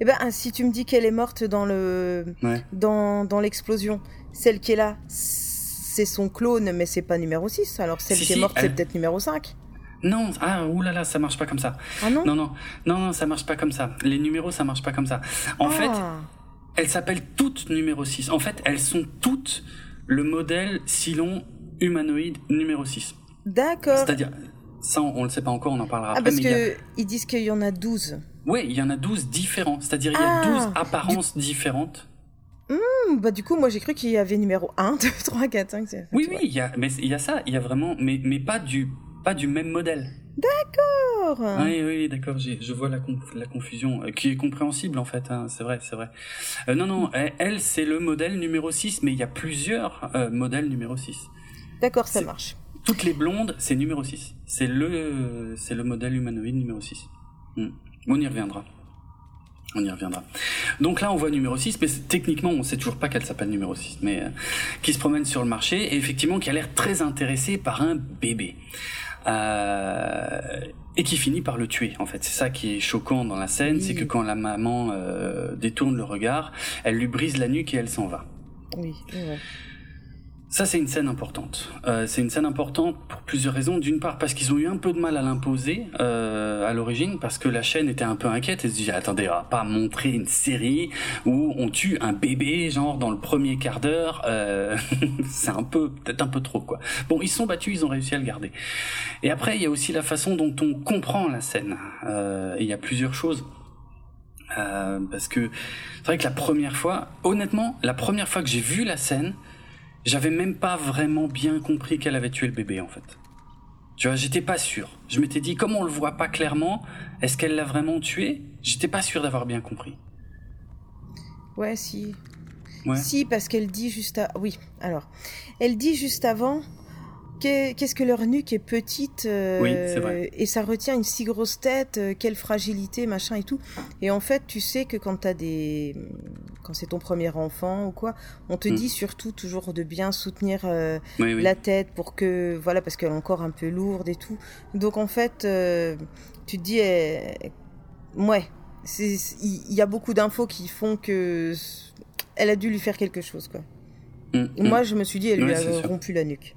Eh ben ah, si tu me dis qu'elle est morte dans le Ouais. dans, dans l'explosion, celle qui est là, c'est son clone, mais c'est pas numéro 6. Alors celle Si, qui est si, morte, c'est peut-être numéro 5. Non, ah oulala, ça marche pas comme ça. Ah non Non, non, non, non, ça marche pas comme ça. Les numéros, ça marche pas comme ça. En Ah. fait, elles s'appellent toutes numéro 6. En fait, elles sont toutes le modèle Cylon humanoïde numéro 6. D'accord. C'est-à-dire, ça, on, on le sait pas encore, on en parlera Ah après, parce mais a- ils disent qu'il y en a 12. Ouais, il y en a 12 différents. C'est-à-dire, il y a Ah, 12 apparences différentes. Hmm, bah du coup, moi j'ai cru qu'il y avait numéro 1, 2, 3, 4, 5, 6. Oui, oui, il y a, mais il y a ça, il y a vraiment, mais, mais pas du, pas du même modèle. D'accord. Oui, oui, d'accord, je vois la, la confusion, euh, qui est compréhensible en fait, hein, c'est vrai, c'est vrai. Euh, non, non, elle, c'est le modèle numéro 6, mais il y a plusieurs euh, modèles numéro 6. D'accord, ça marche. Toutes les blondes, c'est numéro 6. C'est le, le modèle humanoïde numéro 6. Hmm. On y reviendra. On y reviendra. Donc là, on voit numéro 6, mais techniquement, on sait toujours pas qu'elle s'appelle numéro 6, mais euh, qui se promène sur le marché et effectivement qui a l'air très intéressée par un bébé. Euh, et qui finit par le tuer, en fait. C'est ça qui est choquant dans la scène, Oui. c'est que quand la maman euh, détourne le regard, elle lui brise la nuque et elle s'en va. Oui. ouais. Ça, c'est une scène importante. Euh, c'est une scène importante pour plusieurs raisons. D'une part, parce qu'ils ont eu un peu de mal à l'imposer euh, à l'origine, parce que la chaîne était un peu inquiète et se disait attendez, on va pas montrer une série où on tue un bébé, genre dans le premier quart d'heure. Euh, (laughs) c'est un peu, peut-être un peu trop, quoi. Bon, ils sont battus, ils ont réussi à le garder. Et après, il y a aussi la façon dont on comprend la scène. Euh, et il y a plusieurs choses. Euh, parce que c'est vrai que la première fois, honnêtement, la première fois que j'ai vu la scène, j'avais même pas vraiment bien compris qu'elle avait tué le bébé en fait. Tu vois, j'étais pas sûr. Je m'étais dit, comme on le voit pas clairement, est-ce qu'elle l'a vraiment tué? J'étais pas sûr d'avoir bien compris. Ouais, si. Ouais. Si, parce qu'elle dit juste à... Oui, alors. Elle dit juste avant qu'est-ce que leur nuque est petite euh, Oui, vrai. et ça retient une si grosse tête, euh, quelle fragilité, machin et tout. Et en fait, tu sais que quand t'as des... Quand c'est ton premier enfant ou quoi, on te Mm. dit surtout toujours de bien soutenir euh, Oui, oui. la tête pour que... Voilà, parce qu'elle est encore un peu lourde et tout. Donc en fait, tu te dis... euh, ouais, il y, a beaucoup d'infos qui font que elle a dû lui faire quelque chose, quoi. Mm, moi, mm. je me suis dit, elle lui a rompu la nuque.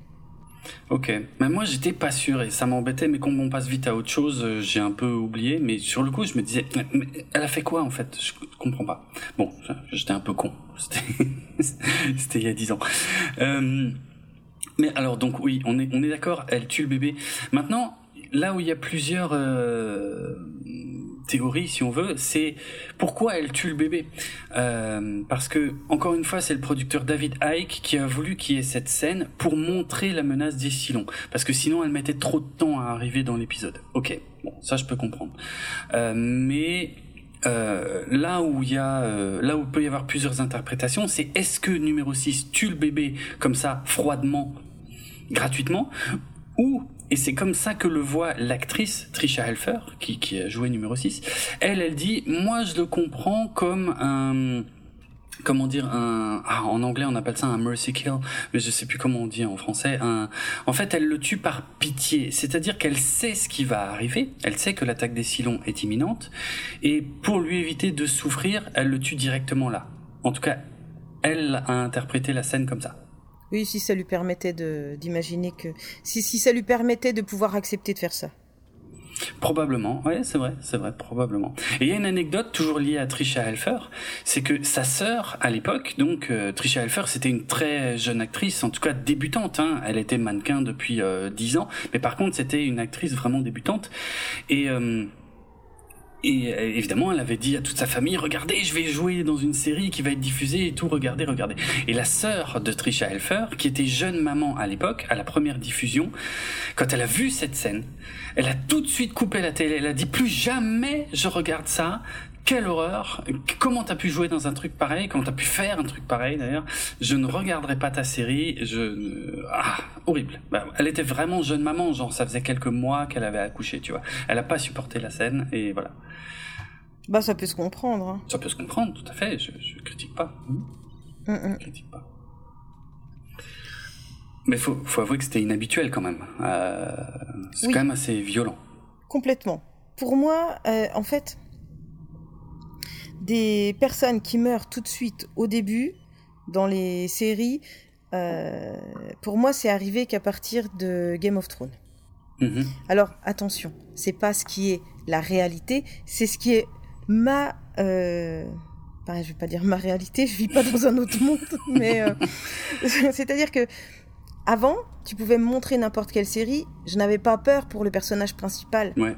Ok, mais moi j'étais pas sûr et ça m'embêtait, mais quand on passe vite à autre chose, euh, j'ai un peu oublié, mais sur le coup je me disais, elle a fait quoi en fait? Je comprends pas. Bon, j'étais un peu con, (laughs) c'était il y a dix ans. Euh, mais alors donc oui, on est, on est d'accord, elle tue le bébé. Maintenant, là où il y a plusieurs euh, théories, si on veut, c'est pourquoi elle tue le bébé. Euh, parce que, encore une fois, c'est le producteur David Icke qui a voulu qu'il y ait cette scène pour montrer la menace des Silons. Parce que sinon, elle mettait trop de temps à arriver dans l'épisode. Ok, bon, ça je peux comprendre. Euh, mais euh, là où il y a, euh, là où peut y avoir plusieurs interprétations, c'est est-ce que numéro 6 tue le bébé comme ça, froidement, gratuitement, ou et c'est comme ça que le voit l'actrice Trisha Helfer, qui, qui a joué numéro 6. Elle, elle dit, moi je le comprends comme un comment dire un ah, en anglais on appelle ça un mercy kill mais je sais plus comment on dit en français un en fait elle le tue par pitié. C'est-à-dire qu'elle sait ce qui va arriver elle sait que l'attaque des Silons est imminente et pour lui éviter de souffrir elle le tue directement là. En tout cas elle a interprété la scène comme ça oui, si ça lui permettait d'imaginer que. Si, ça lui permettait de pouvoir accepter de faire ça. Probablement, oui, c'est vrai, c'est vrai, probablement. Et il y a une anecdote toujours liée à Trisha Helfer, c'est que sa sœur, à l'époque, donc euh, Trisha Helfer, c'était une très jeune actrice, en tout cas débutante. Hein. Elle était mannequin depuis euh, dix ans, mais par contre, c'était une actrice vraiment débutante. Et euh, et euh, évidemment, elle avait dit à toute sa famille, regardez, je vais jouer dans une série qui va être diffusée et tout, regardez, regardez. Et la sœur de Trisha Helfer, qui était jeune maman à l'époque, à la première diffusion, quand elle a vu cette scène, elle a tout de suite coupé la télé. Elle a dit, plus jamais je regarde ça. Quelle horreur Comment t'as pu jouer dans un truc pareil? Comment t'as pu faire un truc pareil d'ailleurs? Je ne regarderai pas ta série. Je ah horrible. Bah, elle était vraiment jeune maman, genre ça faisait quelques mois qu'elle avait accouché, tu vois. Elle a pas supporté la scène et voilà. Bah, ça peut se comprendre. Hein. Ça peut se comprendre, tout à fait. Je, je critique pas. Hum. Je critique pas. Mais faut, faut avouer que c'était inhabituel quand même. Euh, c'est quand même assez violent. Complètement. Pour moi, euh, en fait, des personnes qui meurent tout de suite au début dans les séries, euh, pour moi, c'est arrivé qu'à partir de Game of Thrones. Mm-hmm. Alors attention, c'est pas ce qui est la réalité, c'est ce qui est ma euh, je vais pas dire ma réalité, je vis pas dans un autre monde, (laughs) mais euh, (laughs) c'est-à-dire que avant, tu pouvais me montrer n'importe quelle série, je n'avais pas peur pour le personnage principal. Ouais.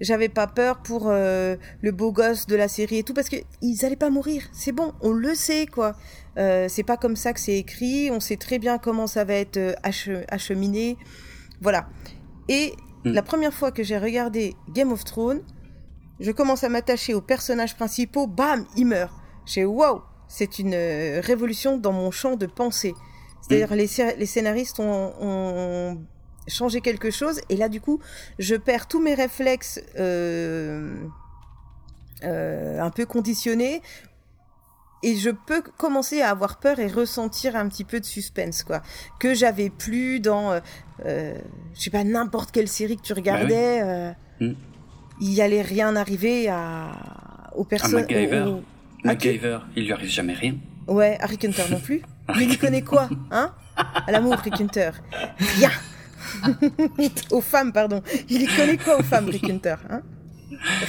J'avais pas peur pour euh, le beau gosse de la série et tout parce que ils allaient pas mourir. C'est bon, on le sait quoi. Euh, c'est pas comme ça que c'est écrit. On sait très bien comment ça va être euh, acheminé. Voilà. Et hmm. la première fois que j'ai regardé Game of Thrones, je commence à m'attacher aux personnages principaux, bam, il meurt. J'ai wow, c'est une révolution dans mon champ de pensée. C'est-à-dire mm. les, les, scénaristes ont, ont, changé quelque chose et là du coup je perds tous mes réflexes euh, euh, un peu conditionnés et je peux commencer à avoir peur et ressentir un petit peu de suspense quoi que j'avais plus dans euh, je sais pas n'importe quelle série que tu regardais bah mm il y allait rien arriver à, aux personnes. À MacGyver. MacGyver, il lui arrive jamais rien. Ouais, Rick Hunter non plus. (laughs) Mais il connaît quoi, hein? À l'amour, Rick Hunter. Rien. (laughs) aux femmes, pardon. Il y connaît quoi aux femmes, Rick Hunter, hein?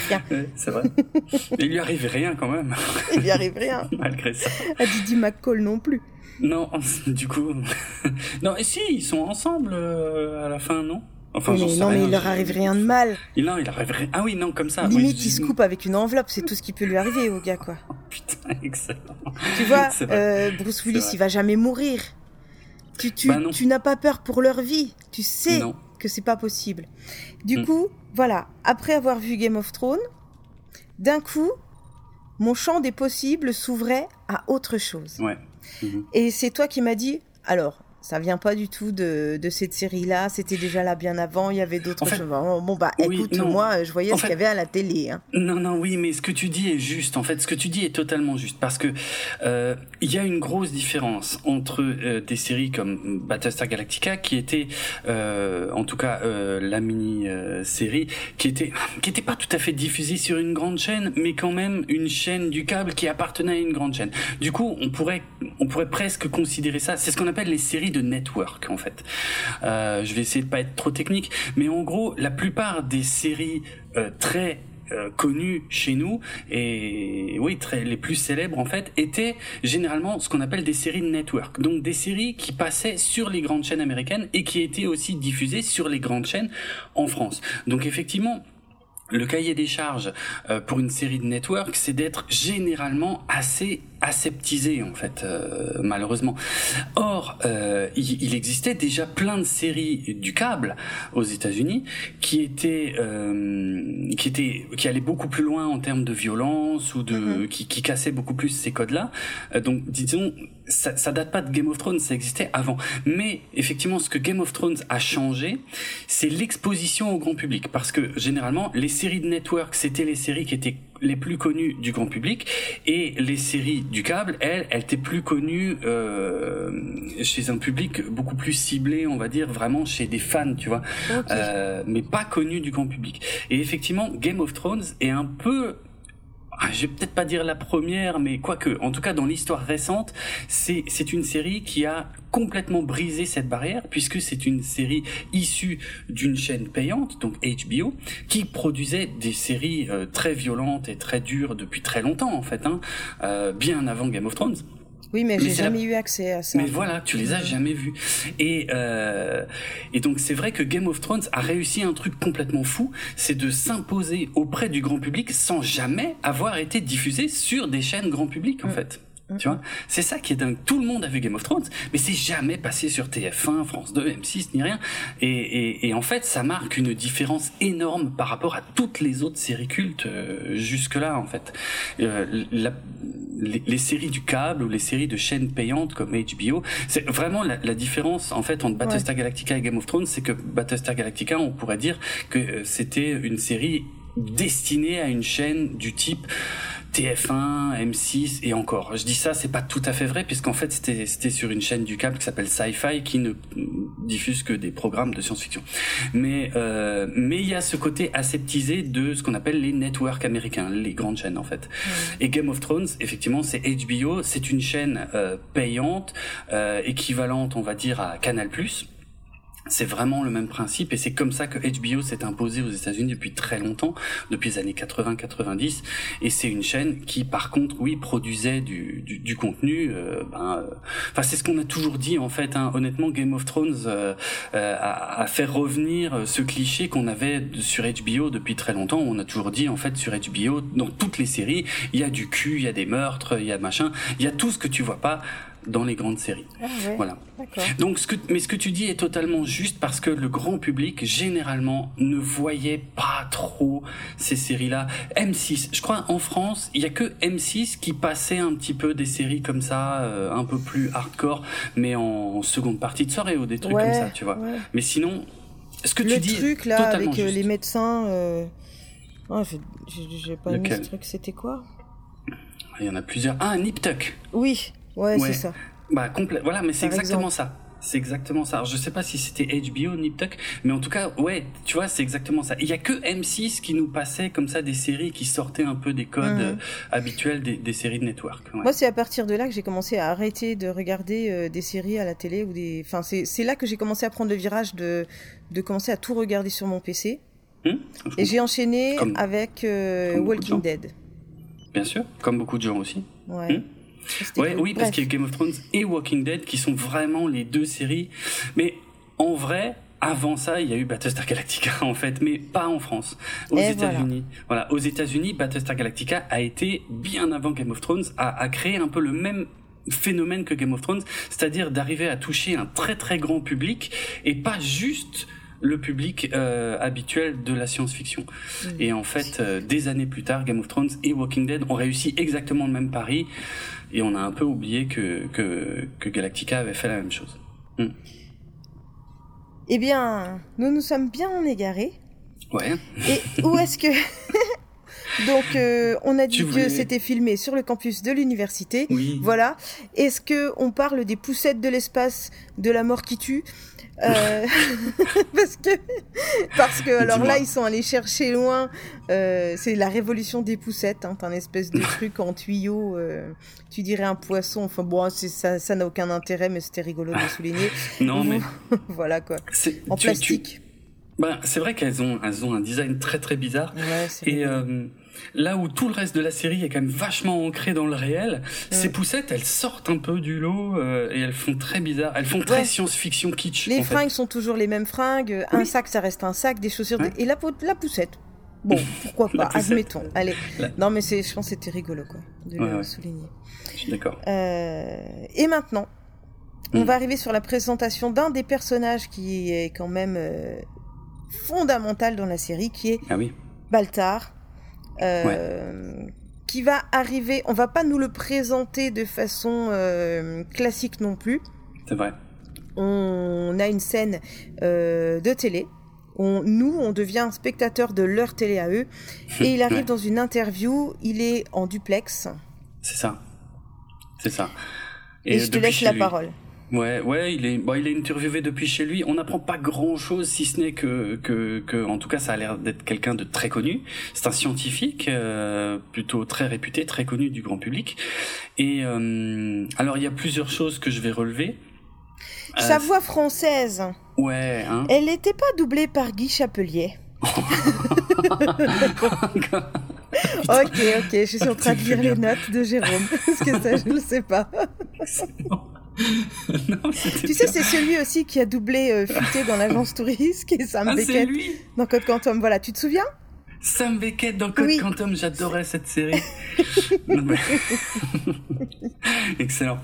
Rien. c'est vrai. il lui arrive rien quand même. (laughs) il lui arrive rien. (laughs) Malgré ça. À Didi McCall non plus. Non, du coup. non, et si, ils sont ensemble euh, à la fin, non? Mais non, mais il leur arrive rien de mal. Non, il arrive rien. Ah oui, non, comme ça. Limite, il se coupe avec une enveloppe, c'est tout ce qui peut lui arriver au gars, quoi. Oh, putain, excellent. Tu vois, euh, Bruce Willis, il va jamais mourir. Tu, tu, bah tu n'as pas peur pour leur vie. Tu sais que c'est pas possible. Du mm. coup, voilà. Après avoir vu Game of Thrones, d'un coup, mon champ des possibles s'ouvrait à autre chose. Ouais. Mm-hmm. Et c'est toi qui m'as dit, alors, Ça vient pas du tout de, de cette série-là. C'était déjà là bien avant. Il y avait d'autres choses. Bon, bah, écoute, moi, je voyais ce qu'il y avait à la télé. Hein. Non, non, oui, mais ce que tu dis est juste. En fait, ce que tu dis est totalement juste. Parce que euh, il y a une grosse différence entre euh, des séries comme Battlestar Galactica, qui était, euh, en tout cas, la mini-série, qui était, qui était pas tout à fait diffusée sur une grande chaîne, mais quand même une chaîne du câble qui appartenait à une grande chaîne. Du coup, on pourrait, on pourrait presque considérer ça. C'est ce qu'on appelle les séries network en fait. Euh, je vais essayer de pas être trop technique, mais en gros, la plupart des séries euh, très euh, connues chez nous et oui très les plus célèbres en fait étaient généralement ce qu'on appelle des séries de network donc des séries qui passaient sur les grandes chaînes américaines et qui étaient aussi diffusées sur les grandes chaînes en France donc effectivement le cahier des charges euh, pour une série de network, c'est d'être généralement assez aseptisé en fait, euh, malheureusement. Or, euh, il, existait déjà plein de séries du câble aux États-Unis qui étaient, qui étaient, qui allaient beaucoup plus loin en termes de violence ou de, mm-hmm. qui, qui cassaient beaucoup plus ces codes-là. donc, disons, ça, ça date pas de Game of Thrones, ça existait avant. Mais effectivement, ce que Game of Thrones a changé, c'est l'exposition au grand public, parce que généralement, les séries de network, c'était les séries qui étaient les plus connues du grand public, et les séries du câble, elles, elles étaient plus connues euh, chez un public beaucoup plus ciblé, on va dire, vraiment chez des fans, tu vois, euh, mais pas connues du grand public. Et effectivement, Game of Thrones est un peu je vais peut-être pas dire la première, mais quoique, en tout cas dans l'histoire récente, c'est c'est une série qui a complètement brisé cette barrière puisque c'est une série issue d'une chaîne payante, donc HBO, qui produisait des séries euh, très violentes et très dures depuis très longtemps en fait, hein, euh, bien avant Game of Thrones. Oui, mais, j'ai jamais eu accès à ça. Mais voilà, tu les as jamais vus. Et euh, et donc c'est vrai que Game of Thrones a réussi un truc complètement fou, c'est de s'imposer auprès du grand public sans jamais avoir été diffusé sur des chaînes grand public en mm. fait. Tu vois, c'est ça qui est dingue. Tout le monde a vu Game of Thrones, mais c'est jamais passé sur TF1, France 2, M6 ni rien. Et, et, et, en fait, ça marque une différence énorme par rapport à toutes les autres séries cultes euh, jusque-là. En fait, euh, la, les, les, séries du câble ou les séries de chaînes payantes comme HBO, c'est vraiment la, la, différence en fait entre Battlestar Galactica et Game of Thrones, c'est que Battlestar Galactica, on pourrait dire que euh, c'était une série destinée à une chaîne du type TF1, M6 et encore. Je dis ça, c'est pas tout à fait vrai puisqu'en fait c'était c'était sur une chaîne du câble qui s'appelle Sci-Fi qui ne diffuse que des programmes de science-fiction. Mais euh, mais il y a ce côté aseptisé de ce qu'on appelle les networks américains, les grandes chaînes en fait. Et Game of Thrones, effectivement, c'est HBO, c'est une chaîne euh, payante euh, équivalente, on va dire à Canal+ c'est vraiment le même principe et c'est comme ça que HBO s'est imposé aux États-Unis depuis très longtemps, depuis les années 80-90 et c'est une chaîne qui par contre oui produisait du, du, du contenu euh, ben, euh, enfin c'est ce qu'on a toujours dit en fait hein. honnêtement Game of Thrones euh, euh, a, a, fait revenir ce cliché qu'on avait sur HBO depuis très longtemps. On a toujours dit en fait sur HBO dans toutes les séries il y a du cul, il y a des meurtres, il y a machin, il y a tout ce que tu vois pas dans les grandes séries. Ah voilà. Donc, ce que, mais ce que tu dis est totalement juste parce que le grand public généralement ne voyait pas trop ces séries-là. M6, je crois en France, il y a que M6 qui passait un petit peu des séries comme ça, euh, un peu plus hardcore, mais en seconde partie de soirée ou des trucs comme ça, tu vois. Mais sinon, ce que le tu dis, truc là avec euh, les médecins. Euh... Oh, j'ai pas aimé ce truc. C'était quoi? Il y en a plusieurs. Ah, Nip Tuck. Oui. Ouais, c'est ça. Bah, complet. Voilà, mais c'est exactement ça. C'est exactement ça. Alors, je sais pas si c'était HBO, Niptuck, mais en tout cas, ouais, tu vois, c'est exactement ça. Il y a que M6 qui nous passait comme ça des séries qui sortaient un peu des codes mhm. euh, habituels des, des, séries de network. Moi, c'est à partir de là que j'ai commencé à arrêter de regarder euh, des séries à la télé ou des. Enfin, c'est là que j'ai commencé à prendre le virage de de commencer à tout regarder sur mon PC. Hum, Et j'ai enchaîné avec euh, Walking Dead. Bien sûr, comme beaucoup de gens aussi. Ouais. Hum. Ouais, oui, parce qu'il y a Game of Thrones et Walking Dead qui sont vraiment les deux séries. Mais en vrai, avant ça, il y a eu Battlestar Galactica (laughs) en fait, mais pas en France, aux États-Unis. Voilà. aux États-Unis, Battlestar Galactica a été bien avant Game of Thrones, a, a créé un peu le même phénomène que Game of Thrones, c'est-à-dire d'arriver à toucher un très très grand public et pas juste le public euh, habituel de la science-fiction. Mm. Et en fait, euh, des années plus tard, Game of Thrones et Walking Dead ont réussi exactement le même pari, et on a un peu oublié que, que, que Galactica avait fait la même chose. Mm. Eh bien, nous nous sommes bien égarés. Ouais. Et où (laughs) est-ce que... (laughs) Donc, euh, on a dit que c'était filmé sur le campus de l'université. Oui. Voilà. Est-ce que on parle des poussettes de l'espace, de la mort qui tue? Euh, (laughs) Parce que, parce que, alors là, ils sont allés chercher loin. Euh, c'est la révolution des poussettes. Hein, T'as un espèce de (laughs) truc en tuyau. euh, tu dirais un poisson. Enfin bon, ça, ça n'a aucun intérêt, mais c'était rigolo de (laughs) souligner. Non, mais voilà quoi. En tu- tu- plastique. Ben, c'est vrai qu'elles ont, elles ont un design très très bizarre. Ouais, c'est Et là où tout le reste de la série est quand même vachement ancré dans le réel, ces poussettes, elles sortent un peu du lot euh, et elles font très bizarre. Elles font très Ouais. science-fiction kitsch. Les en fait. fringues sont toujours les mêmes fringues. Un sac, ça reste un sac. Des chaussures. Ouais. Et la, pou- la poussette. Bon, (laughs) pourquoi pas, admettons. Allez. La- Non, mais je pense que c'était rigolo, quoi, de le souligner. Je suis d'accord. Euh, et maintenant, on Mm. va arriver sur la présentation d'un des personnages qui est quand même euh, fondamental dans la série, qui est Ah oui. Baltar. Euh, Qui va arriver, on va pas nous le présenter de façon euh, classique non plus. C'est vrai. On a une scène euh, de télé. On, nous, on devient un spectateur de leur télé à eux. (laughs) Et il arrive Ouais. dans une interview, il est en duplex. C'est ça. C'est ça. Et, je te laisse la lui. parole. Ouais, ouais, il est, bon, il est interviewé depuis chez lui. On n'apprend pas grand chose, si ce n'est que, que, que, en tout cas, ça a l'air d'être quelqu'un de très connu. C'est un scientifique, euh, plutôt très réputé, très connu du grand public. Et euh, alors, il y a plusieurs choses que je vais relever. Euh, Sa voix française, Ouais, hein. elle n'était pas doublée par Guy Chapelier. (laughs) (laughs) Ok, ok, je suis en train de lire les notes de Jérôme. (laughs) Parce que ça, je ne sais pas. (laughs) non, Tu sais, c'est celui aussi qui a doublé euh, Futé dans l'agence (laughs) touriste, qui est Sam Ah, c'est Beckett lui dans Code Quantum. Voilà, tu te souviens? Sam Beckett dans Code Oui. Quantum, j'adorais cette série. (laughs) Non, mais- Excellent.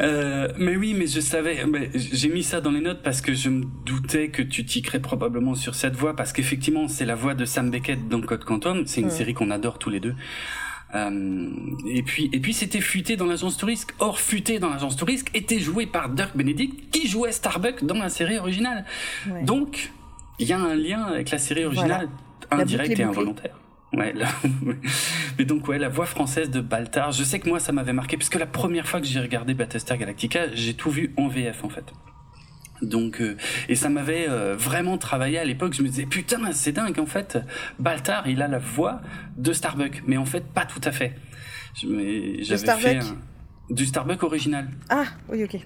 Euh, mais oui, mais je savais, j'ai mis ça dans les notes parce que je me doutais que tu tiquerais probablement sur cette voix parce qu'effectivement, c'est la voix de Sam Beckett dans Code Quantum. C'est une Ouais. série qu'on adore tous les deux. Euh, et puis, et puis c'était Futé dans l'agence Touriste. Or, Futé dans l'agence Touriste était joué par Dirk Benedict qui jouait Starbuck dans la série originale. Ouais. Donc, il y a un lien avec la série originale, La indirect et involontaire. Ouais, là- (laughs) mais donc ouais, la voix française de Baltar, je sais que moi ça m'avait marqué parce que la première fois que j'ai regardé Battlestar Galactica, j'ai tout vu en VF en fait. Donc euh, et ça m'avait euh, vraiment travaillé à l'époque. Je me disais putain c'est dingue en fait. Baltar il a la voix de Starbuck, mais en fait pas tout à fait. J'avais fait un- du Starbuck original. Ah, oui, ok.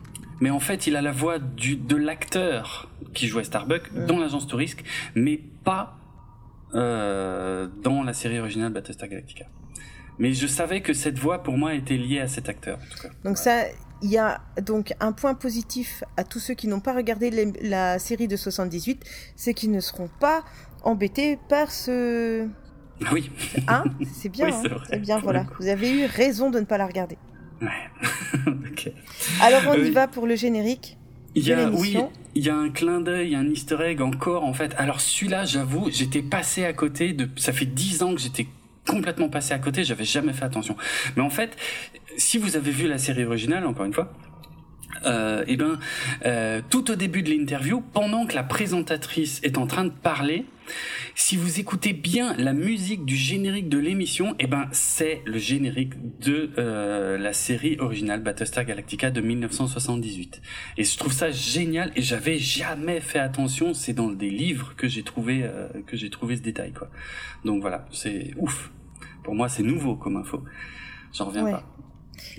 Mais en fait, il a la voix du, de l'acteur qui jouait Starbuck Ouais. dans l'agence Touriste, mais pas euh, dans la série originale Battlestar Galactica. Mais je savais que cette voix, pour moi, était liée à cet acteur. En tout cas. Donc ça, il y a donc un point positif à tous ceux qui n'ont pas regardé les- la série de 78, c'est qu'ils ne seront pas embêtés par ce... Ah oui. Hein? C'est bien, Oui, hein c'est c'est bien, voilà. Vous avez eu raison de ne pas la regarder. Ouais. (laughs) ok. Alors on y Oui. va pour le générique. Il y a, oui, il y a un clin d'œil, un easter egg encore, en fait. Alors celui-là, j'avoue, j'étais passé à côté de, ça fait dix ans que j'étais complètement passé à côté, j'avais jamais fait attention. Mais en fait, si vous avez vu la série originale, encore une fois, euh, eh ben, euh, tout au début de l'interview, pendant que la présentatrice est en train de parler, si vous écoutez bien la musique du générique de l'émission, eh ben, c'est le générique de euh, la série originale Battlestar Galactica de 1978. Et je trouve ça génial et j'avais jamais fait attention. C'est dans des livres que j'ai trouvé euh, que j'ai trouvé ce détail quoi. Donc voilà, c'est ouf. Pour moi, c'est nouveau comme info. J'en reviens Ouais. pas.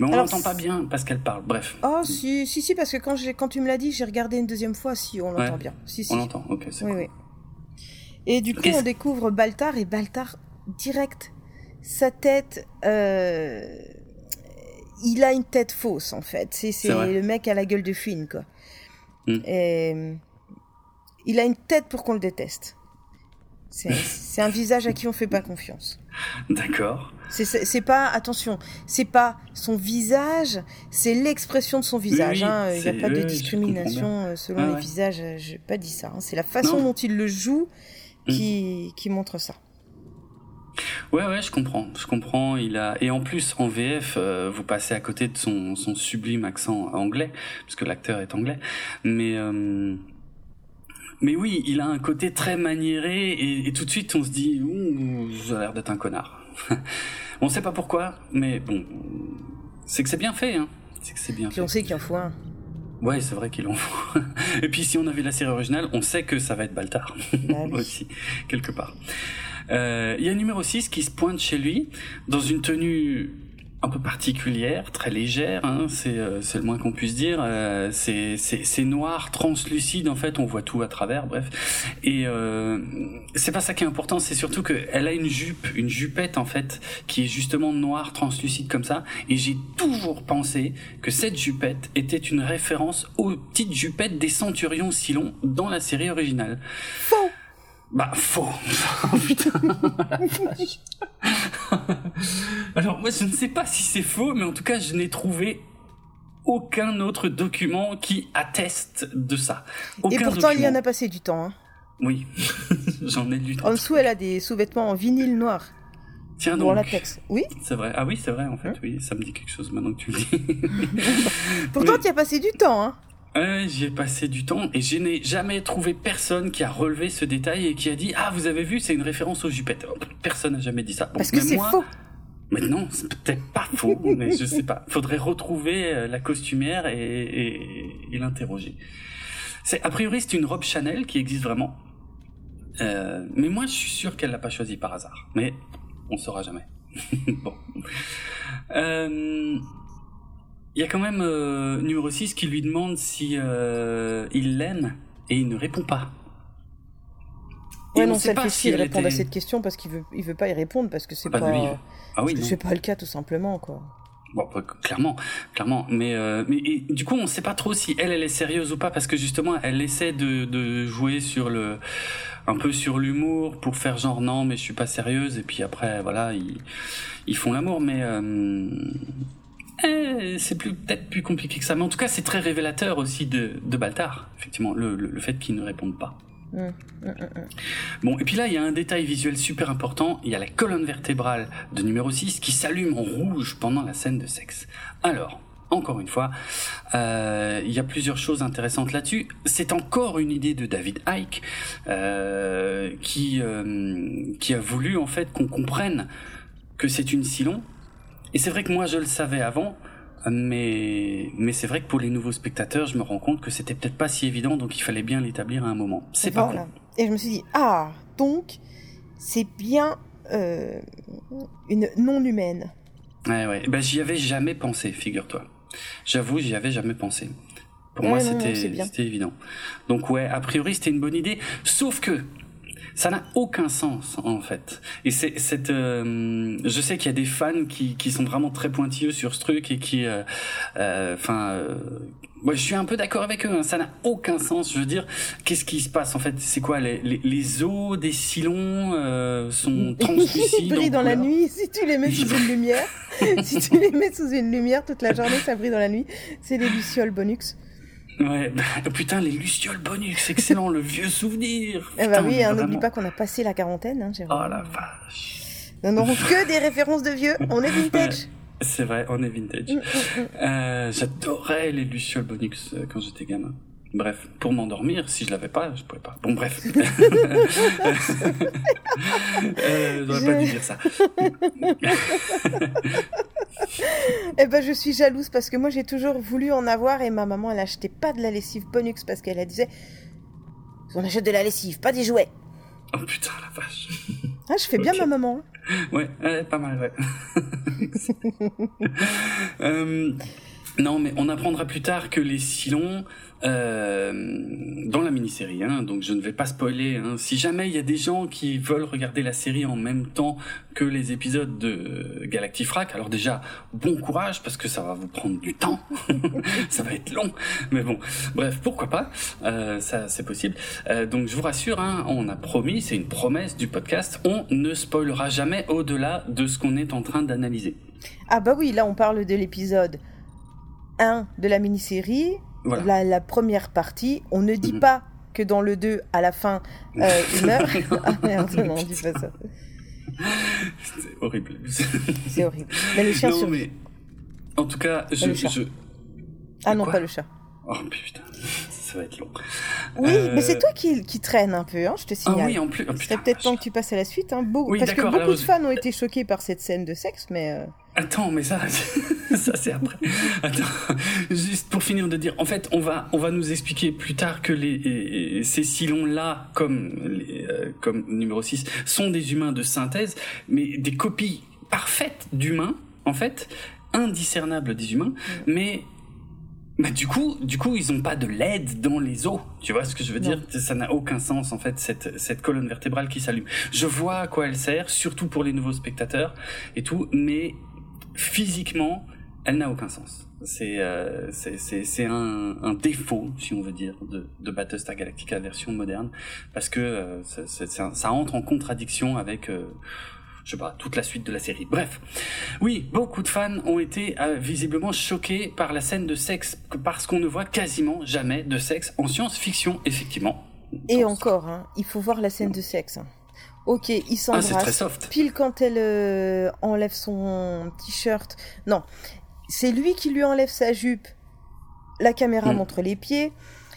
Mais on l'entend pas bien parce qu'elle parle. Bref. Oh, si, si, si, parce que quand, tu me l'as dit, j'ai regardé une deuxième fois, si, on l'entend Ouais. bien. Si, si. On l'entend. Ok, c'est Oui, cool. oui. Et du coup, on découvre Baltar, et Baltar, direct, sa tête, euh, il a une tête fausse, en fait. C'est, le mec à la gueule de Finn, quoi. Mm. Et, il a une tête pour qu'on le déteste. C'est, un visage à qui on fait pas confiance. (laughs) D'accord. C'est, pas, attention, c'est pas son visage, c'est l'expression de son visage. oui, hein. Il n'y a pas de discrimination euh, selon Ah les ouais. visages. euh, J'ai pas dit ça. hein. C'est la façon Non. dont il le joue Mm. qui, qui montre ça. Ouais, ouais, je comprends, je comprends. Il a et en plus en VF, euh, vous passez à côté de son, son sublime accent anglais, puisque l'acteur est anglais. Mais euh, mais oui, il a un côté très maniéré et, et tout de suite on se dit, ouh, ça a l'air d'être un connard. (laughs) on sait pas pourquoi, mais bon, c'est que c'est bien fait, hein. C'est que c'est bien Puis fait. on sait qu'il en faut un. Ouais, c'est vrai qu'il en faut. (laughs) Et puis si on avait la série originale, on sait que ça va être Baltar Bah (laughs) oui. aussi, quelque part. Euh, Il y a un numéro 6 qui se pointe chez lui dans une tenue un peu particulière, très légère, hein, c'est euh, le moins qu'on puisse dire. Euh, c'est noir, translucide, en fait, on voit tout à travers, bref. Et euh, c'est pas ça qui est important, c'est surtout qu'elle a une jupe, une jupette, en fait, qui est justement noire, translucide comme ça. Et j'ai toujours pensé que cette jupette était une référence aux petites jupettes des centurions Silon dans la série originale. Bah, faux. (laughs) Putain. Alors, moi, je ne sais pas si c'est faux, mais en tout cas, je n'ai trouvé aucun autre document qui atteste de ça. Aucun Et pourtant, il y en a passé du temps. Hein. Oui, (laughs) j'en ai lu. En dessous, elle a des sous-vêtements en vinyle noir. Tiens donc. latex. Oui C'est vrai. Ah oui, c'est vrai, en fait. Hein oui, ça me dit quelque chose maintenant que tu le dis. (laughs) Pourtant, Oui. tu as passé du temps. Hein. Ouais, j'y ai passé du temps et je n'ai jamais trouvé personne qui a relevé ce détail et qui a dit Ah, vous avez vu, c'est une référence aux jupettes. Oh, Personne n'a jamais dit ça. Bon, Parce que c'est moi- faux. Mais non, c'est peut-être pas faux, (laughs) mais je sais pas. Faudrait retrouver euh, la costumière et, et, et l'interroger. C'est a priori c'est une robe Chanel qui existe vraiment, Euh, mais moi je suis sûr qu'elle l'a pas choisie par hasard. Mais on saura jamais. (laughs) bon. Euh, Il y a quand même euh, numéro 6 qui lui demande si euh, il l'aime et il ne répond pas. Et Ouais, on non, sait ça le pas fait si répondre à était- cette question parce qu'il veut, il veut pas y répondre parce que c'est pas, veut- Ah oui, c'est pas le cas tout simplement quoi. Bon, bah, clairement, clairement. Mais, euh, mais et, du coup, on sait pas trop si elle, elle est sérieuse ou pas, parce que justement, elle essaie de, de jouer sur le, un peu sur l'humour pour faire genre non, mais je suis pas sérieuse. Et puis après, voilà, ils, ils font l'amour, mais euh, eh, c'est plus peut-être plus compliqué que ça. Mais en tout cas, c'est très révélateur aussi de, de Baltar, effectivement, le, le, le fait qu'ils ne répondent pas. Hum, hum, hum. Bon, et puis là, il y a un détail visuel super important. Il y a la colonne vertébrale de numéro 6 qui s'allume en rouge pendant la scène de sexe. Alors, encore une fois, euh, il y a plusieurs choses intéressantes là-dessus. C'est encore une idée de David Icke euh, qui, euh, qui a voulu en fait qu'on comprenne que c'est une Silon. Et c'est vrai que moi, je le savais avant. Mais, mais c'est vrai que pour les nouveaux spectateurs, je me rends compte que c'était peut-être pas si évident, donc il fallait bien l'établir à un moment. C'est pas con. Et je me suis dit ah donc c'est bien euh, une non humaine. Ouais, ouais. Ben, j'y avais jamais pensé, figure-toi. J'avoue, j'y avais jamais pensé. Pour Ouais, moi, c'était évident. Donc, ouais, a priori, c'était une bonne idée. Sauf que ça n'a aucun sens, en fait. Et c'est cette. euh, je sais qu'il y a des fans qui, qui sont vraiment très pointilleux sur ce truc et qui. euh, euh, Enfin. euh, moi, je suis un peu d'accord avec eux. hein. Ça n'a aucun sens. Je veux dire, qu'est-ce qui se passe en fait? C'est quoi les, les, les os des silons euh, sont (laughs) translucides Ils brillent en dans la nuit si tu les mets sous une (laughs) lumière. (laughs) si tu les mets sous une lumière toute la journée, ça brille dans la nuit. C'est les lucioles bonux. Ouais, bah, putain, les Lucioles Bonux, excellent, le vieux souvenir. Eh bah oui, hein, n'oublie pas qu'on a passé la quarantaine, hein, Jérôme. Oh la vache. Nous n'aurons que des références de vieux. On est vintage. C'est vrai, on est vintage. Mm, mm, mm. Euh, J'adorais les Lucioles Bonux euh, quand j'étais gamin. Bref, pour m'endormir, si je l'avais pas, je pouvais pas. Bon, bref. (laughs) euh, J'aurais pas dû dire ça. Eh ben, je suis jalouse parce que moi, j'ai toujours voulu en avoir et ma maman, elle achetait pas de la lessive Bonux parce qu'elle elle disait on achète de la lessive, pas des jouets. Oh putain, la vache. Ah, je fais bien ma maman. hein. Ouais, ouais, pas mal, ouais. (laughs) (laughs) Euh, non, mais on apprendra plus tard que les Silons, euh, dans la mini-série, hein, donc je ne vais pas spoiler, hein, si jamais il y a des gens qui veulent regarder la série en même temps que les épisodes de Galactifrac, alors déjà, bon courage, parce que ça va vous prendre du temps, (laughs) ça va être long, mais bon, bref, pourquoi pas, euh, ça c'est possible. Euh, donc je vous rassure, hein, on a promis, c'est une promesse du podcast, on ne spoilera jamais au-delà de ce qu'on est en train d'analyser. Ah bah oui, là, on parle de l'épisode 1 de la mini-série, Voilà. la, la première partie. On ne dit Mhm. pas que dans le 2, à la fin, euh, (laughs) il meurt. ah merde, non, on dit pas ça. c'est horrible. C'est horrible. Mais le chien non, survit. mais en tout cas, je, je- Ah non, pas le chat. Oh putain, ça va être long. Oui, Euh, mais c'est toi qui, qui traîne un peu, hein, je te Ah signale. oui, en plus. oh, Il putain, serait peut-être temps que tu passes à la suite, hein, beau- Oui, parce que beaucoup alors, de fans ont été choqués par cette scène de sexe, mais euh, Attends, mais ça, (laughs) ça c'est après. Attends, juste pour finir de dire, en fait, on va, on va nous expliquer plus tard que les, ces silons-là, comme, les, euh, comme numéro 6, sont des humains de synthèse, mais des copies parfaites d'humains, en fait, indiscernables des humains, mais bah, du coup, du coup, ils ont pas de LED dans les os. Tu vois ce que je veux Non. dire? Ça n'a aucun sens en fait cette cette colonne vertébrale qui s'allume. Je vois à quoi elle sert, surtout pour les nouveaux spectateurs et tout, mais physiquement, elle n'a aucun sens. C'est euh, c'est un, un défaut, si on veut dire, de de Battlestar Galactica version moderne, parce que euh, ça, entre en contradiction avec euh, je sais pas, toute la suite de la série. Bref. Oui, beaucoup de fans ont été visiblement choqués par la scène de sexe, parce qu'on ne voit quasiment jamais de sexe en science-fiction, effectivement. et encore, hein, il faut voir la scène de sexe. Hein. Ok, ils Ah, c'est très soft. pile quand elle euh, enlève son t-shirt. Non, c'est lui qui lui enlève sa jupe. La caméra Mm. montre les pieds.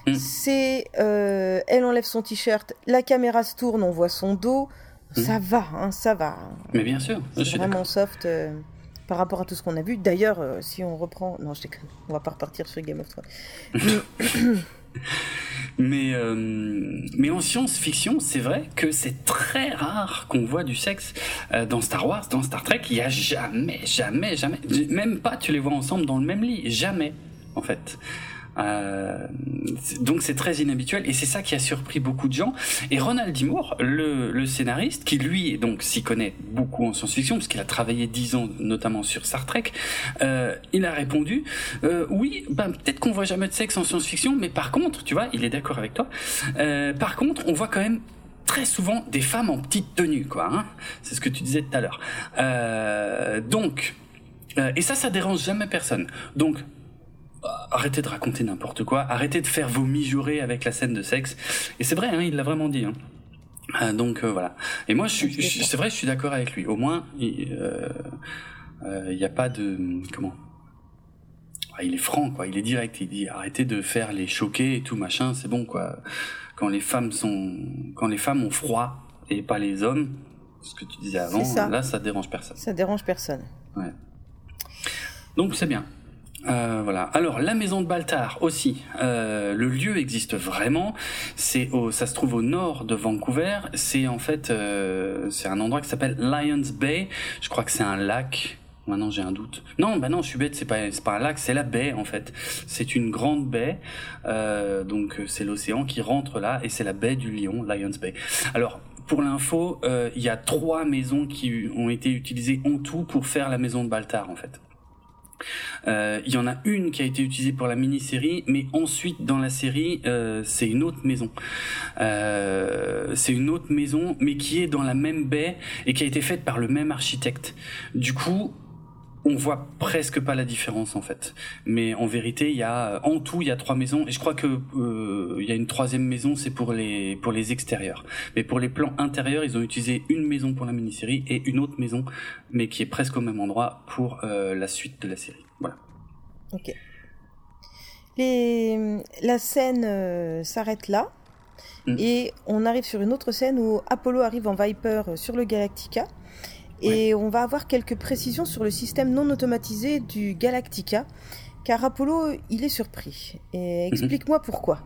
Mm. C'est euh, elle enlève son t-shirt. La caméra se tourne, on voit son dos. Ça va, hein, ça va. Mais bien sûr, Mm. C'est vraiment soft euh, par rapport à tout ce qu'on a vu. D'ailleurs, euh, si on reprend, non, je déconne. On va pas repartir sur Game of Thrones. Mais, euh, mais en science-fiction, c'est vrai que c'est très rare qu'on voit du sexe euh, dans Star Wars, dans Star Trek. Il y a jamais, jamais, jamais, même pas tu les vois ensemble dans le même lit, jamais, en fait. Euh, donc c'est très inhabituel et c'est ça qui a surpris beaucoup de gens. Et Ronald D. Le, le scénariste, qui lui donc s'y connaît beaucoup en science-fiction parce qu'il a travaillé dix ans notamment sur Star Trek, euh, il a répondu euh, oui, ben peut-être qu'on voit jamais de sexe en science-fiction, mais par contre, tu vois, il est d'accord avec toi. Euh, par contre, on voit quand même très souvent des femmes en petite tenue, quoi. Hein c'est ce que tu disais tout à l'heure. Euh, donc, et ça, ça dérange jamais personne. Donc, arrêtez de raconter n'importe quoi, arrêtez de faire vos mijaurées avec la scène de sexe. Et c'est vrai, hein, il l'a vraiment dit. Hein. Euh, donc euh, voilà. Et moi, je suis, je- c'est vrai, je suis d'accord avec lui. Au moins, il n'y a pas de comment? Ah, il est franc, quoi. Il est direct. Il dit arrêtez de faire les choquer et tout machin. C'est bon, quoi. Quand les femmes sont, quand les femmes ont froid et pas les hommes, ce que tu disais avant, ça. là, ça dérange personne. Ça dérange personne. Donc c'est bien. Euh, voilà. Alors la maison de Baltar aussi. Euh, le lieu existe vraiment. C'est ça se trouve au nord de Vancouver. C'est en fait, euh, c'est un endroit qui s'appelle Lions Bay. Je crois que c'est un lac. Maintenant j'ai un doute. Non, bah non, je suis bête. C'est pas, c'est pas un lac, c'est la baie en fait. C'est une grande baie. Euh, donc c'est l'océan qui rentre là et c'est la baie du Lion, Lions Bay. Alors pour l'info, euh, il y a trois maisons qui ont été utilisées en tout pour faire la maison de Baltar en fait. Euh, Il y en a une qui a été utilisée pour la mini-série, mais ensuite dans la série, euh, c'est une autre maison. Euh, c'est une autre maison, mais qui est dans la même baie et qui a été faite par le même architecte. Du coup, on voit presque pas la différence en fait. Mais en vérité, il y a en tout il y a trois maisons et je crois que euh, il y a une troisième maison, c'est pour les pour les extérieurs. Mais pour les plans intérieurs, ils ont utilisé une maison pour la mini-série et une autre maison, mais qui est presque au même endroit pour euh, la suite de la série. Voilà. Ok. Les... La scène euh, s'arrête là. Mm. Et on arrive sur une autre scène où Apollo arrive en Viper euh, sur le Galactica. Et on va avoir quelques précisions sur le système non automatisé du Galactica. Car Apollo, il est surpris. Et explique-moi pourquoi.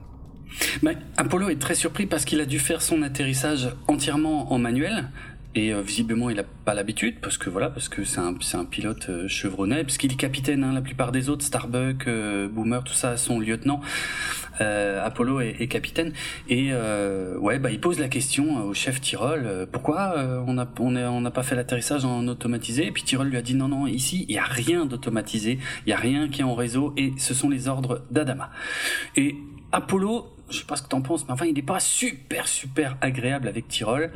Bah, Apollo est très surpris parce qu'il a dû faire son atterrissage entièrement en manuel. Et euh, visiblement, il n'a pas l'habitude parce que voilà, parce que c'est un, pilote euh, chevronné, puisqu'il est capitaine. Hein, la plupart des autres, Starbuck, euh, Boomer, tout ça, sont lieutenants. Apollo est, capitaine. Et ouais, bah il pose la question au chef Tyrol pourquoi on n'a pas fait l'atterrissage en automatisé? Et puis Tyrol lui a dit non non, ici il y a rien d'automatisé, il y a rien qui est en réseau et ce sont les ordres d'Adama. Et Apollo, je sais pas ce que t'en penses, mais enfin, il n'est pas super, super agréable avec Tyrol.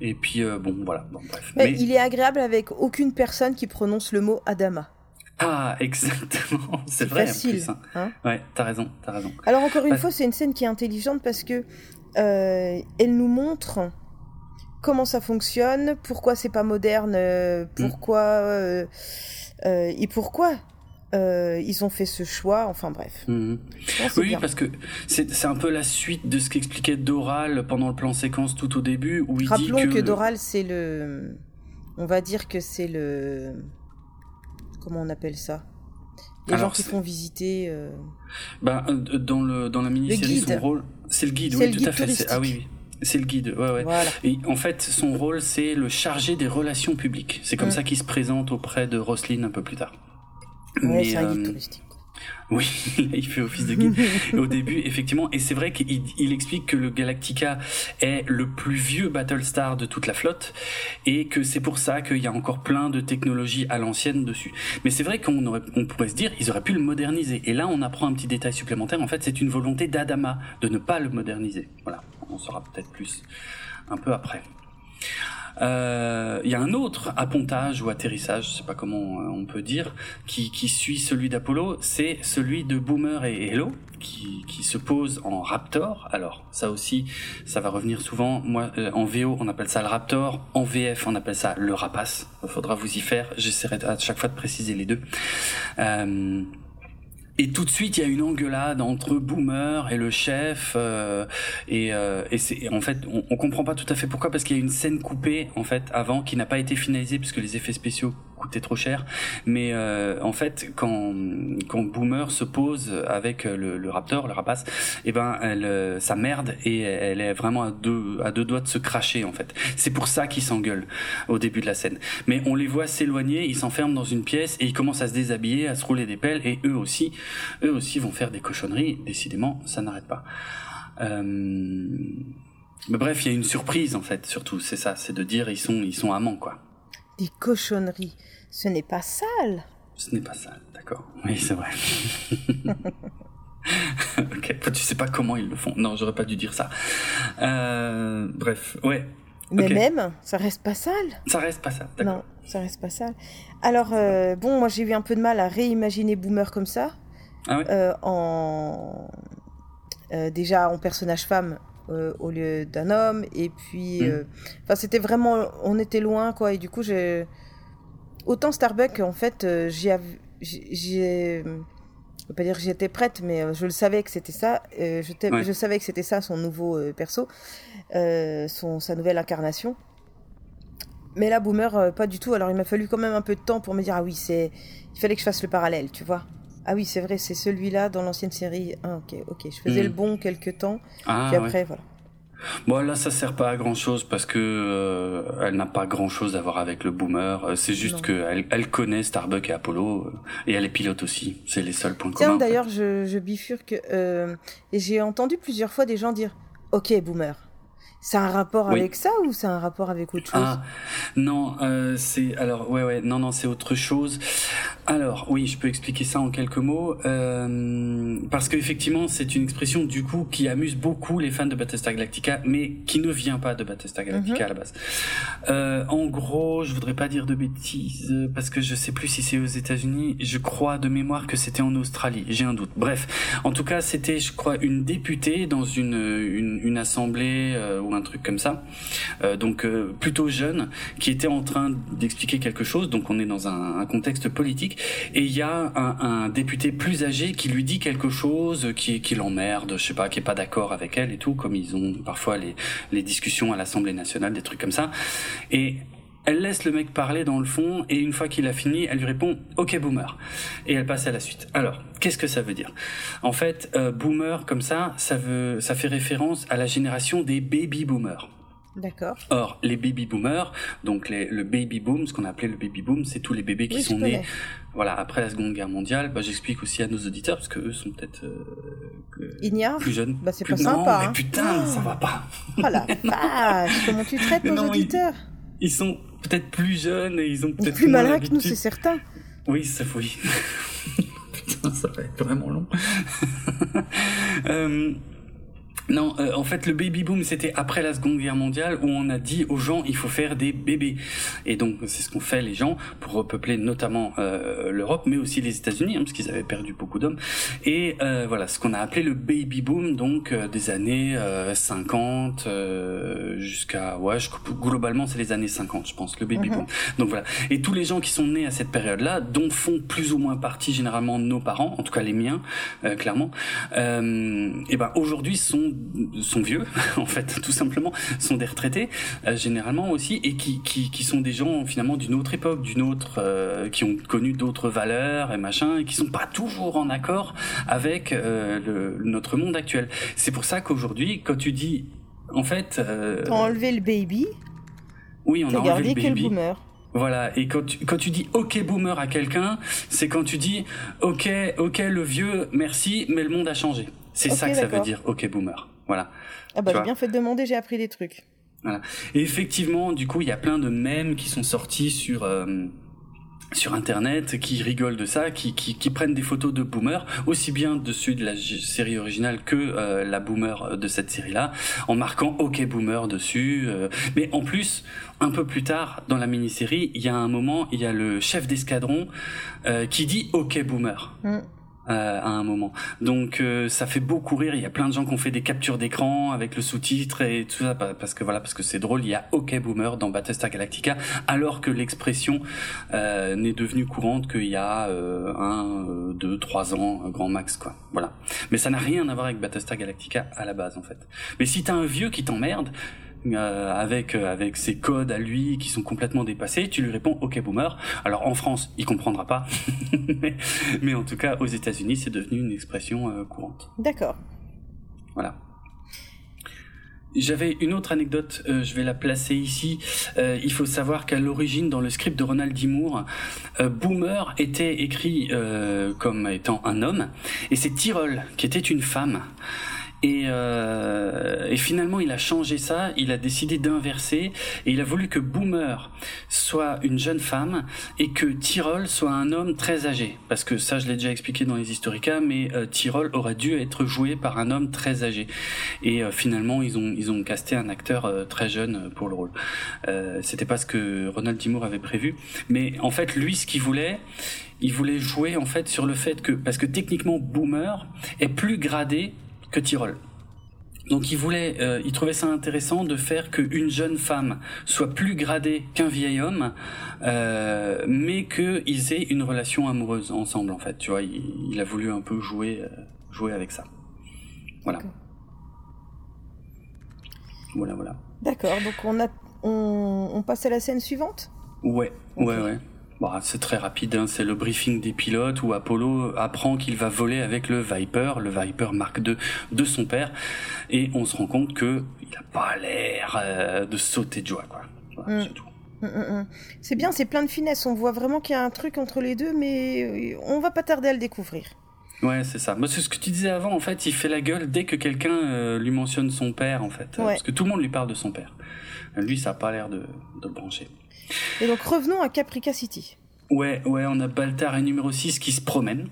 Et puis, euh, bon, voilà, bon, bref. Mais Mais- il est agréable avec aucune personne qui prononce le mot Adama. Ah, (laughs) exactement, c'est vrai facile, en plus. hein. hein. Ouais, t'as raison, t'as raison. Alors encore une fois, c'est une scène qui est intelligente parce que euh, elle nous montre comment ça fonctionne, pourquoi c'est pas moderne, euh, pourquoi euh, euh, et pourquoi ils ont fait ce choix. Enfin bref. Mhm. Oui, parce que c'est un peu la suite de ce qu'expliquait Doral pendant le plan séquence tout au début, où il Rappelons dit que, que Doral c'est le, on va dire que c'est le, comment on appelle ça? Les gens qui font visiter. Ben, dans le dans la mini-série, son rôle, c'est le guide. Oui, tout à fait. Ah oui, oui. C'est le guide, ouais, ouais. Et en fait, son rôle, c'est le chargé des relations publiques. C'est comme mm. ça qu'il se présente auprès de Roslyn un peu plus tard. Ouais, c'est un guide euh, touristique. Oui, (laughs) il fait office de guide. au début, effectivement, et c'est vrai qu'il il explique que le Galactica est le plus vieux Battlestar de toute la flotte et que c'est pour ça qu'il y a encore plein de technologies à l'ancienne dessus. Mais c'est vrai qu'on aurait, on pourrait se dire, ils auraient pu le moderniser. Et là, on apprend un petit détail supplémentaire. En fait, c'est une volonté d'Adama de ne pas le moderniser. Voilà, on saura peut-être plus un peu après. Euh, il y a un autre appontage ou atterrissage, je sais pas comment euh, on peut dire, qui, qui suit celui d'Apollo, c'est celui de Boomer et Hello, qui, qui se pose en Raptor. Alors ça aussi, ça va revenir souvent. Moi, euh, en VO, on appelle ça le Raptor. En VF, on appelle ça le Rapace. Il faudra vous y faire. J'essaierai à chaque fois de préciser les deux. Euh, et tout de suite, il y a une engueulade entre Boomer et le chef, euh, et, euh, et c'est en fait, on, on comprend pas tout à fait pourquoi, parce qu'il y a une scène coupée en fait avant qui n'a pas été finalisée puisque les effets spéciaux coûtait trop cher. Mais euh, en fait, quand quand Boomer se pose avec le, le Raptor, le rapace, eh ben elle, euh, ça merde et elle est vraiment à deux à deux doigts de se cracher en fait. C'est pour ça qu'ils s'engueulent au début de la scène. Mais on les voit s'éloigner, ils s'enferment dans une pièce et ils commencent à se déshabiller, à se rouler des pelles et eux aussi, eux aussi vont faire des cochonneries. Décidément, ça n'arrête pas. Euh... Mais bref, il y a une surprise en fait, surtout, c'est ça, c'est de dire ils sont ils sont amants quoi. Des cochonneries. Ce n'est pas sale. Ce n'est pas sale, d'accord. Oui, c'est vrai. (laughs) ok, tu sais pas comment ils le font. Non, j'aurais pas dû dire ça. Euh, bref, ouais. Mais même, ça reste pas sale. Ça reste pas sale, d'accord. Non, ça reste pas sale. Alors, euh, bon, moi j'ai eu un peu de mal à réimaginer Boomer comme ça. Ah euh, en... déjà en personnage femme au lieu d'un homme. Et puis, enfin, c'était vraiment. On était loin, quoi. Et du coup, j'ai autant Starbucks, en fait, euh, j'ai, j'ai, je veux pas dire que j'étais prête, mais euh, je le savais que c'était ça. Euh, je, je, savais que c'était ça son nouveau perso, son sa nouvelle incarnation. Mais là, Boomer, pas du tout. Alors, il m'a fallu quand même un peu de temps pour me dire ah oui, c'est, il fallait que je fasse le parallèle, tu vois. Ah oui, c'est vrai, c'est celui-là dans l'ancienne série. Ah, ok, ok. Je faisais hmm. le bon quelques temps, ah, puis après, voilà. Bon là ça sert pas à grand chose parce que euh, elle n'a pas grand chose à voir avec le boomer. Euh, c'est juste qu'elle elle connaît Starbucks et Apollo euh, et elle est pilote aussi. C'est les seuls points Tiens, communs. d'ailleurs je, je bifurque et j'ai entendu plusieurs fois des gens dire OK boomer. C'est un rapport avec ça ou c'est un rapport avec autre chose? Ah non, euh, c'est alors ouais ouais non non c'est autre chose. Alors oui, je peux expliquer ça en quelques mots euh, parce qu'effectivement c'est une expression du coup qui amuse beaucoup les fans de Battlestar Galactica, mais qui ne vient pas de Battlestar Galactica mhm. à la base. Euh, en gros, je voudrais pas dire de bêtises parce que je sais plus si c'est aux États-Unis. Je crois de mémoire que c'était en Australie. J'ai un doute. Bref, en tout cas c'était je crois une députée dans une une, une assemblée un truc comme ça. Euh, donc euh, plutôt jeune, qui était en train d'expliquer quelque chose. Donc on est dans un, contexte politique et il y a un, député plus âgé qui lui dit quelque chose qui, qui l'emmerde, je sais pas, qui est pas d'accord avec elle et tout, comme ils ont parfois les, les discussions à l'Assemblée nationale, des trucs comme ça. Et elle laisse le mec parler dans le fond et une fois qu'il a fini, elle lui répond OK boomer et elle passe à la suite. Alors, qu'est-ce que ça veut dire? En fait, euh, boomer comme ça, ça veut ça fait référence à la génération des baby boomers. D'accord. Or, les baby boomers, donc les, le baby boom, ce qu'on a appelé le baby boom, c'est tous les bébés qui sont nés voilà, après la Seconde Guerre mondiale. Bah, J'explique aussi à nos auditeurs, parce que eux sont peut-être euh, plus jeunes. Bah, c'est pas sympa. Mais hein. putain, ça va pas. Oh la (laughs) vache, comment tu traites nos auditeurs? Ils sont peut-être plus jeunes et ils ont peut-être plus malins que nous, c'est certain. Oui, ça oui. (laughs) Putain, ça va être vraiment long. (laughs) euh, non, euh, en fait, le baby boom, c'était après la Seconde Guerre mondiale où on a dit aux gens il faut faire des bébés. Et donc, c'est ce qu'ont fait les gens pour repeupler notamment euh, l'Europe, mais aussi les États-Unis, hein, parce qu'ils avaient perdu beaucoup d'hommes. Et euh, voilà, ce qu'on a appelé le baby boom, donc des années 50 jusqu'à ouais, globalement c'est les années 50, je pense, le baby boom. Mhm. Donc voilà. Et tous les gens qui sont nés à cette période-là, dont font plus ou moins partie généralement nos parents, en tout cas les miens, clairement, et ben aujourd'hui sont sont vieux, (laughs) en fait, tout simplement, sont des retraités généralement aussi, et qui, qui qui sont des gens finalement d'une autre époque, d'une autre, qui ont connu d'autres valeurs et machin, et qui sont pas toujours en accord avec le, notre monde actuel. C'est pour ça qu'aujourd'hui, quand tu dis, en fait, euh, t'as enlevé le baby. Oui, on a enlevé le baby. Que boomer. Voilà, et quand tu, quand tu dis OK boomer à quelqu'un, c'est quand tu dis OK, OK le vieux, merci, mais le monde a changé. C'est ça que ça veut dire OK boomer. Voilà. Ah bah j'ai bien fait de demander, j'ai appris des trucs. Voilà. Et effectivement, du coup, il y a plein de mèmes qui sont sortis sur euh, sur internet qui rigolent de ça, qui, qui, qui, prennent des photos de boomers, aussi bien dessus de la série originale que euh, la boomer de cette série-là, en marquant OK boomer dessus. Euh. mais en plus, un peu plus tard dans la mini-série, il y a un moment, il y a le chef d'escadron euh, qui dit OK boomer. Mm. Euh, à un moment. Donc euh, ça fait beaucoup rire. Il y a plein de gens qui ont fait des captures d'écran avec le sous-titre et tout ça parce que voilà parce que c'est drôle. Il y a OK Boomer dans Battlestar Galactica alors que l'expression euh, n'est devenue courante qu'il y a un, deux, trois ans grand max quoi. Voilà. Mais ça n'a rien à voir avec Battlestar Galactica à la base en fait. Mais si t'as un vieux qui t'emmerde, euh, avec euh, avec ses codes à lui qui sont complètement dépassés, tu lui réponds OK boomer. Alors en France, il comprendra pas, (laughs) mais, en tout cas aux États-Unis, c'est devenu une expression euh, courante. D'accord. Voilà. J'avais une autre anecdote, je vais la placer ici. il faut savoir qu'à l'origine, dans le script de Ronald D. Moore, Boomer était écrit comme étant un homme, et c'est Tyrol qui était une femme. Et, euh, et, finalement, il a changé ça. Il a décidé d'inverser et il a voulu que Boomer soit une jeune femme et que Tyrol soit un homme très âgé. Parce que ça, je l'ai déjà expliqué dans les Historica, mais euh, Tyrol aurait dû être joué par un homme très âgé. Et euh, finalement, ils ont ils ont casté un acteur euh, très jeune pour le rôle. C'était pas ce que Ronald Timour avait prévu, mais en fait, lui, ce qu'il voulait, il voulait jouer en fait sur le fait que parce que techniquement Boomer est plus gradé que Tyrol. Donc il voulait, euh, il trouvait ça intéressant de faire qu'une jeune femme soit plus gradée qu'un vieil homme, euh, mais qu'ils aient une relation amoureuse ensemble en fait. Tu vois, il, a voulu un peu jouer, euh, jouer avec ça. Voilà. Voilà, voilà. D'accord. Donc on a, on, passe à la scène suivante? Ouais, ouais, ouais. Bah, c'est très rapide, hein. c'est le briefing des pilotes où Apollo apprend qu'il va voler avec le Viper, le Viper Mark II de son père, et on se rend compte que il n'a pas l'air euh, de sauter de joie, quoi. Mm. C'est tout. Mm, mm, c'est bien, c'est plein de finesse. On voit vraiment qu'il y a un truc entre les deux, mais euh, on va pas tarder à le découvrir. Ouais, c'est ça. Moi, c'est ce que tu disais avant. En fait, il fait la gueule dès que quelqu'un euh, lui mentionne son père, en fait, parce que tout le monde lui parle de son père. Lui, ça a pas l'air de, de le brancher. Et donc revenons à Caprica City. Ouais, ouais, on a Baltar et numéro 6 qui se promènent.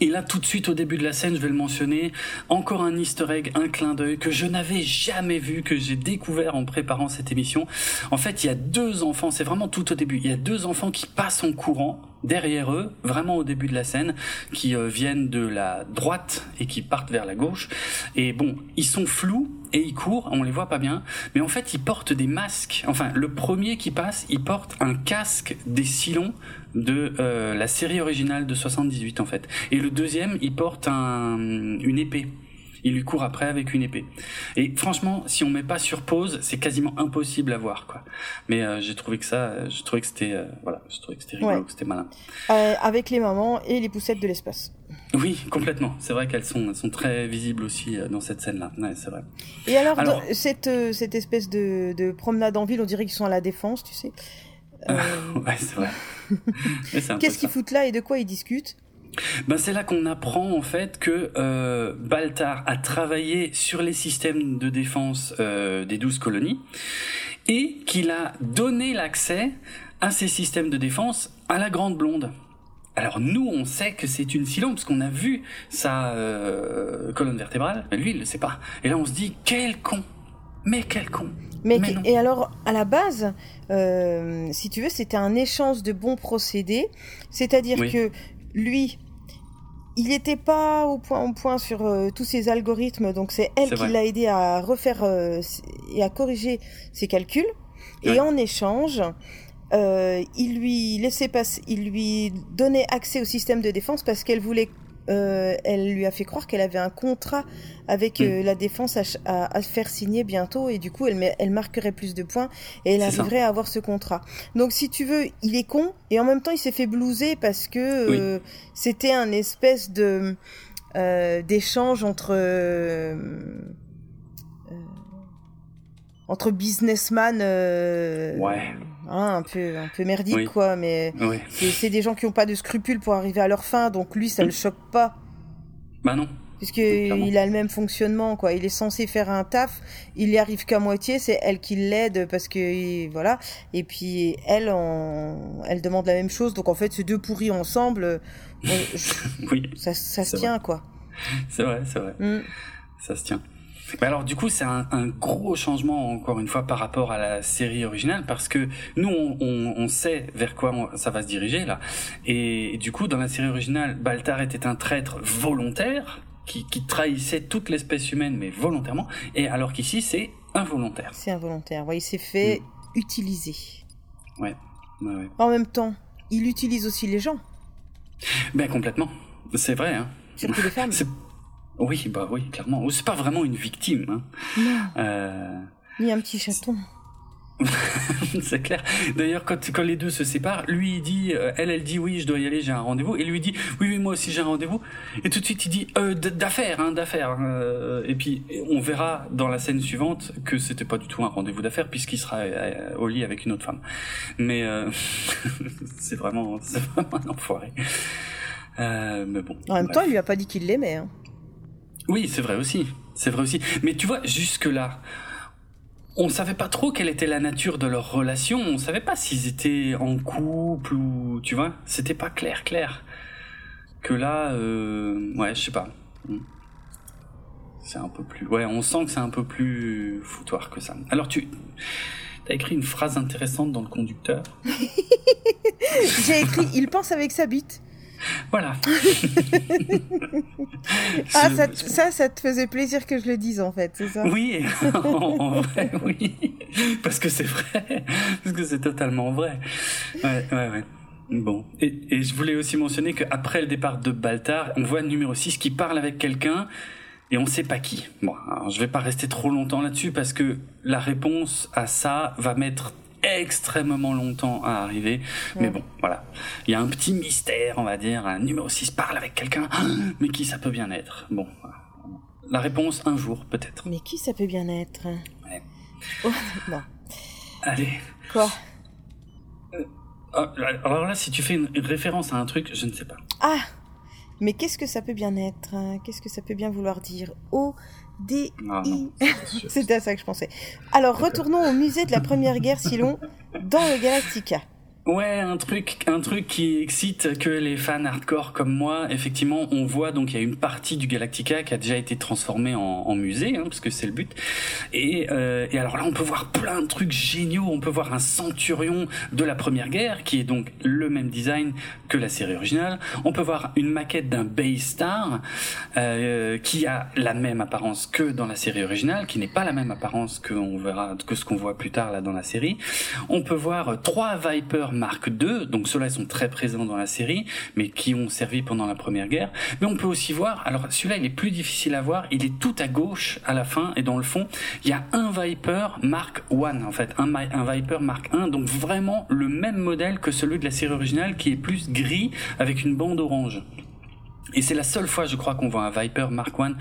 Et là, tout de suite, au début de la scène, je vais le mentionner, encore un easter egg, un clin d'œil que je n'avais jamais vu, que j'ai découvert en préparant cette émission. En fait, il y a deux enfants, c'est vraiment tout au début, il y a deux enfants qui passent en courant derrière eux, vraiment au début de la scène, qui euh, viennent de la droite et qui partent vers la gauche. Et bon, ils sont flous et ils courent, on les voit pas bien, mais en fait ils portent des masques. Enfin, le premier qui passe, il porte un casque des Silons de euh, la série originale de 78 en fait. Et le deuxième, il porte un, une épée il lui court après avec une épée. Et franchement, si on met pas sur pause, c'est quasiment impossible à voir, quoi. Mais euh, j'ai trouvé que ça, euh, je trouvais que c'était, euh, voilà, je trouvais que c'était rigolo, que c'était malin. avec les mamans et les poussettes de l'espace. Oui, complètement. C'est vrai qu'elles sont, sont très visibles aussi dans cette scène-là. Ouais, c'est vrai. Et alors, cette, cette espèce de, de, promenade en ville, on dirait qu'ils sont à la défense, tu sais. Ouais, c'est vrai. (laughs) Qu'est-ce qu'ils foutent là et de quoi ils discutent? Ben c'est là qu'on apprend en fait que euh, Baltar a travaillé sur les systèmes de défense euh, des douze colonies et qu'il a donné l'accès à ces systèmes de défense à la grande blonde. Alors nous, on sait que c'est une Cylon parce qu'on a vu sa euh, colonne vertébrale, mais lui, il le sait pas. Et là, on se dit quel con, mais quel con. Mais, et alors, à la base, euh, si tu veux, c'était un échange de bons procédés, c'est-à-dire que lui, il n'était pas au point au point sur euh, tous ces algorithmes, donc c'est elle qui l'a aidé à refaire euh, et à corriger ses calculs. Et en échange, euh, il lui laissait passer, il lui donnait accès au système de défense parce qu'elle voulait euh, elle lui a fait croire qu'elle avait un contrat avec mm. euh, la défense à, à, faire signer bientôt. Et du coup elle, elle marquerait plus de points et elle arriverait à avoir ce contrat. Donc si tu veux, il est con. Et en même temps il s'est fait blouser parce que euh, c'était un espèce de d'échange entre entre businessman ouais Hein, un peu un peu merdique quoi mais c'est des gens qui ont pas de scrupules pour arriver à leur fin donc lui ça le choque pas. Bah non. Puisque il a le même fonctionnement quoi. Il est censé faire un taf il y arrive qu'à moitié c'est elle qui l'aide parce que voilà. Et puis elle elle demande la même chose donc en fait ces deux pourris ensemble. Euh, (laughs) oui. ça, ça se tient quoi. C'est vrai c'est vrai. Mm. ça se tient alors du coup c'est un, un, gros changement encore une fois par rapport à la série originale parce que nous on, on, on sait vers quoi ça va se diriger là et, du coup dans la série originale Baltar était un traître volontaire qui, qui trahissait toute l'espèce humaine mais volontairement et alors qu'ici c'est involontaire. C'est involontaire, ouais, il s'est fait mm. utiliser. Ouais. ouais, ouais. En même temps, il utilise aussi les gens. Ben complètement, c'est vrai. Hein. Surtout les femmes. Oui, bah oui, clairement. C'est pas vraiment une victime. Hein. Non. Euh... Ni un petit chaton. (laughs) c'est clair. D'ailleurs, quand, quand les deux se séparent, lui il dit, euh, elle elle dit oui, je dois y aller, j'ai un rendez-vous, et lui dit oui, oui, moi aussi j'ai un rendez-vous. Et tout de suite il dit euh, d'affaires, hein, d'affaires. Hein, euh, et puis on verra dans la scène suivante que c'était pas du tout un rendez-vous d'affaires puisqu'il sera au lit avec une autre femme. Mais (laughs) c'est vraiment, c'est vraiment un enfoiré. mais bon. En même temps, il lui a pas dit qu'il l'aimait. Hein. Oui, c'est vrai aussi. C'est vrai aussi. Mais tu vois, jusque-là, on savait pas trop quelle était la nature de leur relation. On savait pas s'ils étaient en couple ou, tu vois, c'était pas clair, clair. Que là, euh, ouais, je sais pas. Hmm. C'est un peu plus, ouais, on sent que c'est un peu plus foutoir que ça. Alors tu, as écrit une phrase intéressante dans le conducteur. (laughs) J'ai écrit, il pense avec sa bite. Voilà. (laughs) ah, ça, ça, te faisait plaisir que je le dise, en fait, c'est ça? Oui, (laughs) en vrai, oui. Parce que c'est vrai. Parce que c'est totalement vrai. Ouais, ouais, ouais. Bon. Et, et je voulais aussi mentionner qu'après le départ de Baltar, on voit le numéro 6 qui parle avec quelqu'un et on sait pas qui. Bon, alors je vais pas rester trop longtemps là-dessus parce que la réponse à ça va mettre extrêmement longtemps à arriver. Mais bon, voilà. Il y a un petit mystère, on va dire. Un numéro 6 parle avec quelqu'un. (gasps) Mais qui ça peut bien être? Bon. La réponse, un jour, peut-être. Mais qui ça peut bien être? Ouais. Oh, non. Allez. Quoi? Euh, ah, Alors là, si tu fais une référence à un truc, je ne sais pas. Ah Mais qu'est-ce que ça peut bien être? Qu'est-ce que ça peut bien vouloir dire? Oh D ah, C'était (laughs) à ça que je pensais. Alors retournons au musée de la Première Guerre Silon dans le Galactica. Ouais, un truc, un truc qui excite que les fans hardcore comme moi. Effectivement, on voit donc il y a une partie du Galactica qui a déjà été transformée en, en musée, hein, parce que c'est le but. Et, euh, et alors là, on peut voir plein de trucs géniaux. On peut voir un centurion de la Première Guerre, qui est donc le même design que la série originale. On peut voir une maquette d'un Bay Star euh, qui a la même apparence que dans la série originale, qui n'est pas la même apparence que on verra que ce qu'on voit plus tard là dans la série. On peut voir trois Vipers Mark II, donc ceux-là sont très présents dans la série, mais qui ont servi pendant la Première Guerre. Mais on peut aussi voir, alors celui-là il est plus difficile à voir, il est tout à gauche à la fin et dans le fond, il y a un Viper Mark I en fait, un, un Viper Mark I, donc vraiment le même modèle que celui de la série originale qui est plus gris avec une bande orange. Et c'est la seule fois, je crois, qu'on voit un Viper Mark I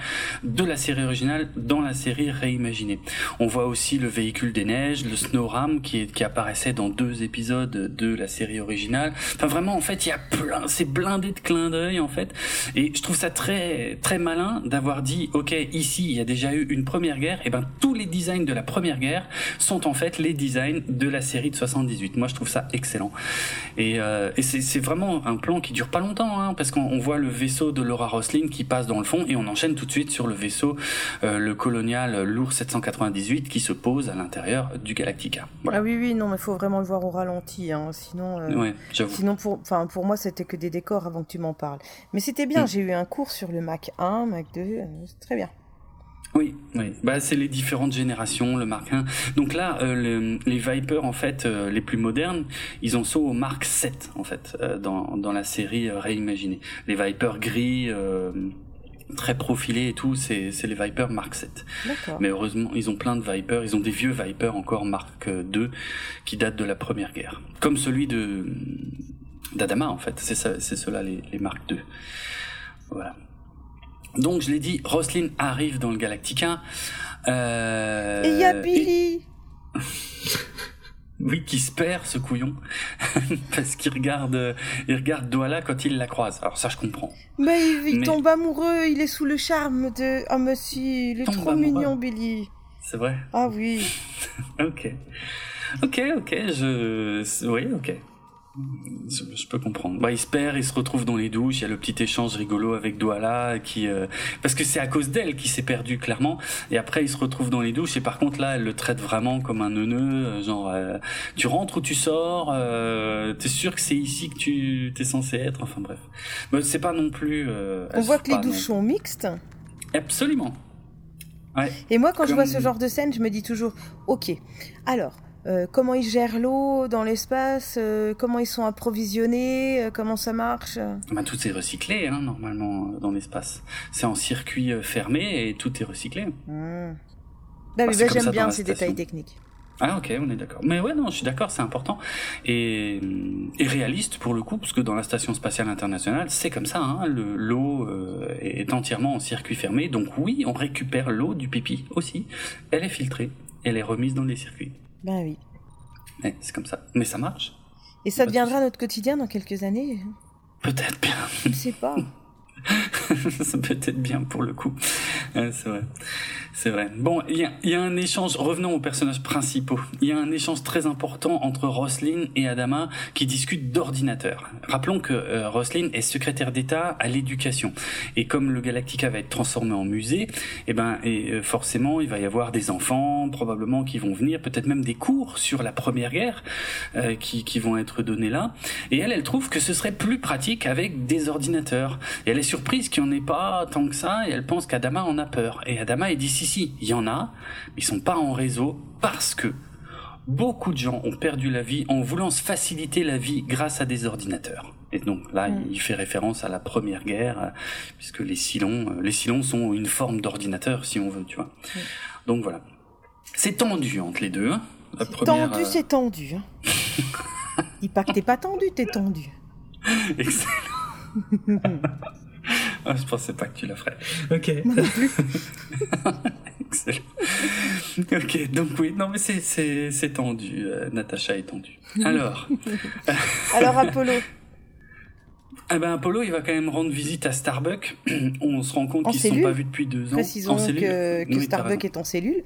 de la série originale dans la série réimaginée. On voit aussi le véhicule des neiges, le Snowram, qui, qui apparaissait dans deux épisodes de la série originale. Enfin, vraiment, en fait, il y a plein, c'est blindé de clins d'œil, en fait. Et je trouve ça très, très malin d'avoir dit, OK, ici, il y a déjà eu une première guerre, et ben, tous les designs de la première guerre sont en fait les designs de la série de 78. Moi, je trouve ça excellent. Et, euh, et c'est vraiment un plan qui dure pas longtemps, hein, parce qu'on voit le vaisseau vaisseau de Laura Roslin qui passe dans le fond et on enchaîne tout de suite sur le vaisseau, euh, le colonial Lourd 798 qui se pose à l'intérieur du Galactica. Ah oui, oui, non, mais il faut vraiment le voir au ralenti, hein, sinon, euh, sinon pour, pour moi, c'était que des décors avant que tu m'en parles. Mais c'était bien, mm. j'ai eu un cours sur le Mac 1, Mac 2, euh, c'est très bien. Oui, oui. Bah, c'est les différentes générations, le Mark 1. Donc là, euh, les Vipers, en fait, euh, les plus modernes, ils en sont au Mark 7, en fait, euh, dans, dans la série réimaginée. Les Vipers gris, très profilés et tout, c'est, c'est les Vipers Mark 7. Mais heureusement, ils ont plein de Vipers, ils ont des vieux Vipers encore Mark 2, qui datent de la Première Guerre. Comme celui de d'Adama, en fait. C'est, ça, c'est ceux-là, les, les Mark 2. Voilà. Donc, je l'ai dit, Roslyn arrive dans le Galactica. Euh, et il y a Billy (laughs) Oui, qui se perd, ce couillon. (laughs) Parce qu'il regarde, il regarde Douala quand il la croise. Alors ça, je comprends. Mais il, tombe amoureux, il est sous le charme de... Ah, oh, monsieur, il est trop mignon, Billy. C'est vrai Ah oui. (laughs) ok. Ok, ok, je... Oui, ok. Je, peux comprendre. Bah, il se perd, il se retrouve dans les douches. Il y a le petit échange rigolo avec Douala qui, euh, parce que c'est à cause d'elle qu'il s'est perdu clairement. Et après, il se retrouve dans les douches. Et par contre, là, elle le traite vraiment comme un neuneu. Euh, genre, euh, tu rentres ou tu sors. T'es sûr que c'est ici que tu t'es censé être. Enfin bref, mais c'est pas non plus. On voit que les douches sont mixtes. Absolument. Ouais. Et moi, quand je vois ce genre de scène, je me dis toujours, ok. Alors, euh, comment ils gèrent l'eau dans l'espace, euh, comment ils sont approvisionnés, euh, comment ça marche. Bah, tout est recyclé hein, normalement dans l'espace. C'est en circuit fermé et tout est recyclé. Mmh. Bah, bah, j'aime bien ces détails techniques. Ah ok, on est d'accord. Mais ouais, non, je suis d'accord, c'est important. Et, et, réaliste pour le coup, parce que dans la Station Spatiale Internationale, c'est comme ça, hein, l'eau est entièrement en circuit fermé. Donc oui, on récupère l'eau du pipi aussi. Elle est filtrée, elle est remise dans les circuits. Ben oui. c'est comme ça. Mais ça marche. Et ça deviendra notre quotidien dans quelques années Peut-être bien. Je ne sais pas. (laughs) (laughs) ça peut être bien pour le coup. c'est vrai. C'est vrai. Bon, il y a, un échange, revenons aux personnages principaux. Il y a un échange très important entre Roslyn et Adama qui discutent d'ordinateur. Rappelons que euh, Roslyn est secrétaire d'État à l'éducation. Et comme le Galactica va être transformé en musée, eh ben, euh, forcément, il va y avoir des enfants, probablement, qui vont venir, peut-être même des cours sur la Première Guerre, euh, qui, qui vont être donnés là. Et elle, elle trouve que ce serait plus pratique avec des ordinateurs. Et elle est surprise qu'il n'y en ait pas tant que ça, et elle pense qu'Adama en a peur. Et Adama, est dit si, si, il y en a, mais ils sont pas en réseau parce que beaucoup de gens ont perdu la vie en voulant se faciliter la vie grâce à des ordinateurs. Et donc là, mm. il fait référence à la Première Guerre, euh, puisque les silons, euh, les silons sont une forme d'ordinateur, si on veut, tu vois. Mm. Donc voilà. C'est tendu entre les deux. Hein. Tendu, euh, c'est tendu. Hein. (laughs) Dis pas que t'es pas tendu, t'es tendu. Excellent. (laughs) (laughs) Ah, je pensais pas que tu la ferais. Ok. (laughs) Excellent. Ok, donc oui, non mais c'est tendu. Euh, Natacha est tendue. (laughs) Alors. Alors Apollo. Eh ben Apollo, il va quand même rendre visite à Starbuck. (clears throat) On se rend compte qu'ils ne sont pas vus depuis deux ans. Précisons que, que Starbuck est en cellule.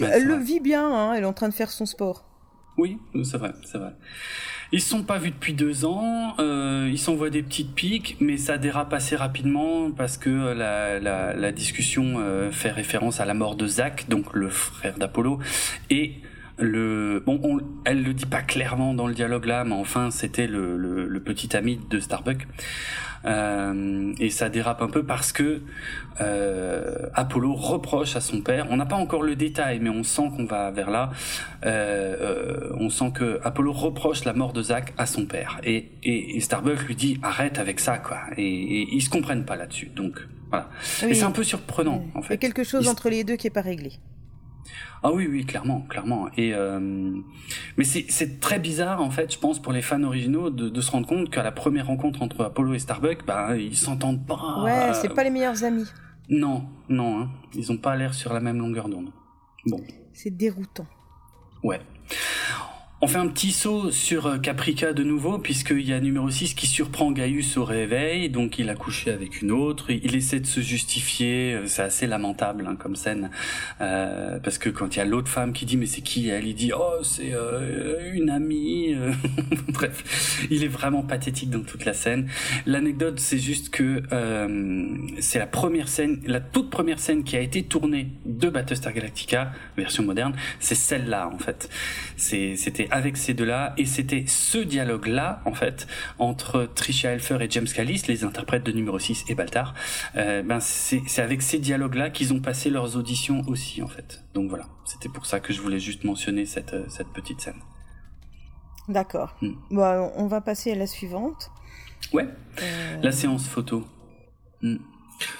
elle le vit bien, hein, elle est en train de faire son sport. Oui, c'est vrai, c'est vrai. Ils se sont pas vus depuis deux ans. Euh, ils s'envoient des petites piques, mais ça dérape assez rapidement parce que la, la, la discussion euh, fait référence à la mort de Zach, donc le frère d'Apollo, et le bon, on, elle le dit pas clairement dans le dialogue là, mais enfin c'était le, le, le, petit ami de Starbuck. Euh, et ça dérape un peu parce que euh, Apollo reproche à son père. On n'a pas encore le détail, mais on sent qu'on va vers là. Euh, on sent que Apollo reproche la mort de Zach à son père, et, et, et Starbuck lui dit arrête avec ça, quoi. Et, et ils se comprennent pas là-dessus. Donc voilà. Et c'est un peu surprenant en fait. Il y a quelque chose entre les deux qui est pas réglé. Ah oui, oui, clairement, clairement. Et euh, mais c'est très bizarre en fait, je pense, pour les fans originaux de, de se rendre compte qu'à la première rencontre entre Apollo et Starbuck, bah ils s'entendent pas. Ouais, c'est pas les meilleurs amis. Non, non, hein. ils ont pas l'air sur la même longueur d'onde. Bon. C'est déroutant. Ouais. On fait un petit saut sur euh, Caprica de nouveau, puisqu'il y a numéro 6 qui surprend Gaius au réveil, donc il a couché avec une autre, il essaie de se justifier, euh, c'est assez lamentable hein, comme scène, euh, parce que quand il y a l'autre femme qui dit mais c'est qui elle, il dit oh c'est euh, une amie, (laughs) bref, il est vraiment pathétique dans toute la scène. L'anecdote c'est juste que c'est la première scène, la toute première scène qui a été tournée de Battlestar Galactica, version moderne, c'est celle-là en fait. C'était avec ces deux-là, et c'était ce dialogue-là, en fait, entre Tricia Helfer et James Callis, les interprètes de numéro 6 et Baltar, euh, ben c'est avec ces dialogues-là qu'ils ont passé leurs auditions aussi, en fait. Donc voilà, c'était pour ça que je voulais juste mentionner cette, euh, cette petite scène. D'accord. Hmm. Bon, on va passer à la suivante. Ouais, euh, la séance photo. Hmm.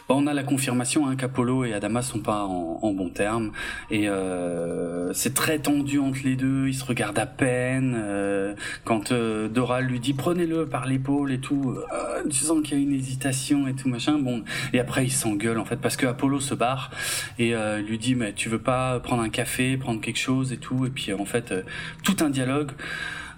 Bon, on a la confirmation hein, qu'Apollo et Adama sont pas en, en bons termes et euh, c'est très tendu entre les deux. Ils se regardent à peine. Euh, quand euh, Dora lui dit prenez-le par l'épaule et tout, euh, tu sens qu'il y a une hésitation et tout machin. Bon, et après ils s'engueulent en fait parce que Apollo se barre et euh, lui dit mais tu veux pas prendre un café, prendre quelque chose et tout. Et puis en fait tout un dialogue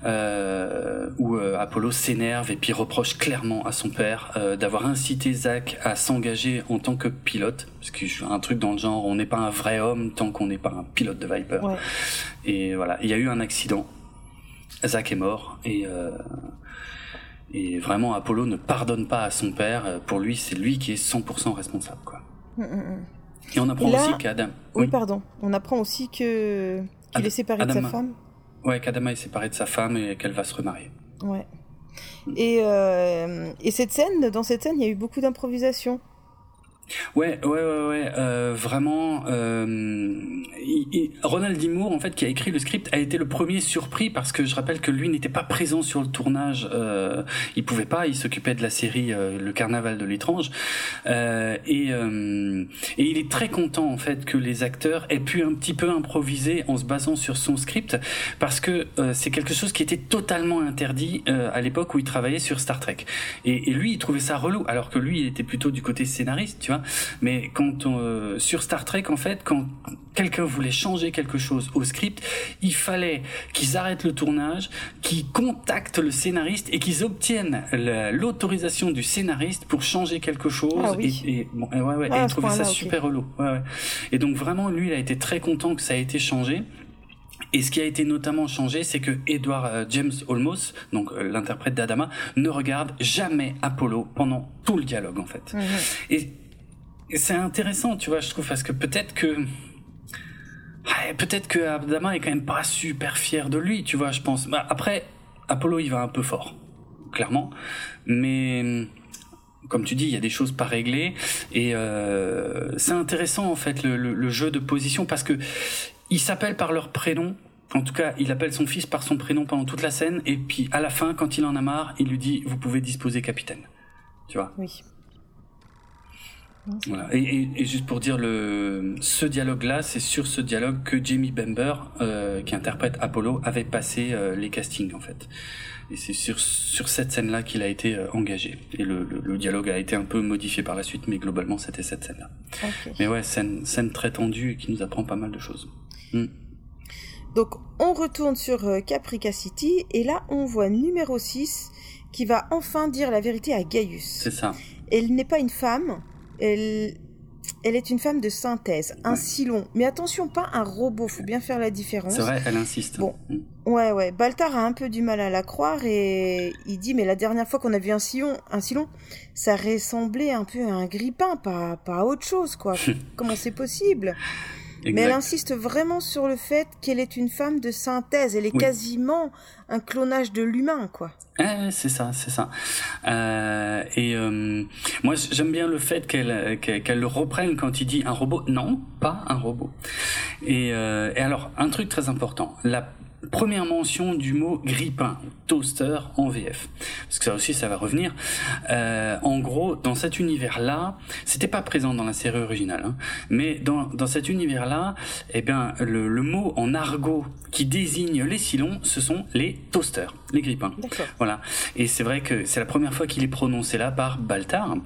euh, où euh, Apollo s'énerve et puis reproche clairement à son père euh, d'avoir incité Zach à s'engager en tant que pilote, parce que un truc dans le genre, on n'est pas un vrai homme tant qu'on n'est pas un pilote de Viper. Et voilà, il y a eu un accident, Zach est mort et et vraiment Apollo ne pardonne pas à son père. Pour lui, c'est lui qui est 100% responsable, quoi. Mm, mm, mm. Et on apprend aussi qu'Adam. Oui, pardon. On apprend aussi que qu'il est séparé de sa femme. Ouais, qu'Adama est séparée de sa femme et qu'elle va se remarier. Ouais. Et, euh, et cette scène, dans cette scène, il y a eu beaucoup d'improvisation. Ouais, ouais, ouais, ouais. Euh, vraiment, euh, Ronald D. Moore, en fait, qui a écrit le script, a été le premier surpris parce que je rappelle que lui n'était pas présent sur le tournage. Euh, il pouvait pas. Il s'occupait de la série euh, Le Carnaval de l'étrange. Euh, et, euh, et il est très content en fait que les acteurs aient pu un petit peu improviser en se basant sur son script parce que c'est quelque chose qui était totalement interdit à l'époque où il travaillait sur Star Trek. Et lui, il trouvait ça relou, alors que lui, il était plutôt du côté scénariste, tu vois. Mais quand euh, sur Star Trek, en fait, quand quelqu'un voulait changer quelque chose au script, il fallait qu'ils arrêtent le tournage, qu'ils contactent le scénariste et qu'ils obtiennent l'autorisation du scénariste pour changer quelque chose. Ah et, bon, ouais, ouais, ah, et il ça super relou. Ouais, et donc vraiment, lui, il a été très content que ça ait été changé. Et ce qui a été notamment changé, c'est que Edward euh, James Olmos, donc euh, l'interprète d'Adama, ne regarde jamais Apollo pendant tout le dialogue en fait. Mhm. Et c'est intéressant, tu vois, je trouve, parce que peut-être que peut-être que Abdama est quand même pas super fier de lui, tu vois, je pense. Bah, après, Apollo, il va un peu fort, clairement, mais comme tu dis, il y a des choses pas réglées et euh, c'est intéressant en fait le, jeu de position parce que il s'appelle par leur prénom. En tout cas, il appelle son fils par son prénom pendant toute la scène et puis à la fin, quand il en a marre, il lui dit "Vous pouvez disposer, capitaine." Tu vois. Oui. Voilà. Et, et, juste pour dire le, ce dialogue-là, c'est sur ce dialogue que Jamie Bember, euh, qui interprète Apollo, avait passé euh, les castings en fait. Et c'est sur sur cette scène-là qu'il a été euh, engagé. Et le, le, dialogue a été un peu modifié par la suite, mais globalement c'était cette scène-là. Mais ouais, scène scène très tendue et qui nous apprend pas mal de choses. Hmm. Donc on retourne sur euh, Caprica City et là on voit numéro 6 qui va enfin dire la vérité à Gaius. C'est ça. Elle n'est pas une femme, elle, elle est une femme de synthèse, un silon. Mais attention, pas un robot, faut bien faire la différence. C'est vrai, elle insiste. Bon, mm. ouais, ouais. Baltar a un peu du mal à la croire et il dit, mais la dernière fois qu'on a vu un silon, un silon, ça ressemblait un peu à un grippin, pas, pas à autre chose, quoi. (laughs) Comment c'est possible? Mais elle insiste vraiment sur le fait qu'elle est une femme de synthèse. Elle est quasiment un clonage de l'humain, quoi. Eh, c'est ça, c'est ça. Euh, et euh, moi, j'aime bien le fait qu'elle qu'elle le reprenne quand il dit un robot. Non, pas un robot. Et, euh, et alors, un truc très important. La première mention du mot grippin, toaster en VF. Parce que ça aussi, ça va revenir. Euh, en gros, dans cet univers-là, c'était pas présent dans la série originale, hein, mais dans, dans cet univers-là, eh bien, le, le, mot en argot qui désigne les silons, ce sont les toasters, les grippins. Voilà. Et c'est vrai que c'est la première fois qu'il est prononcé là par Baltar.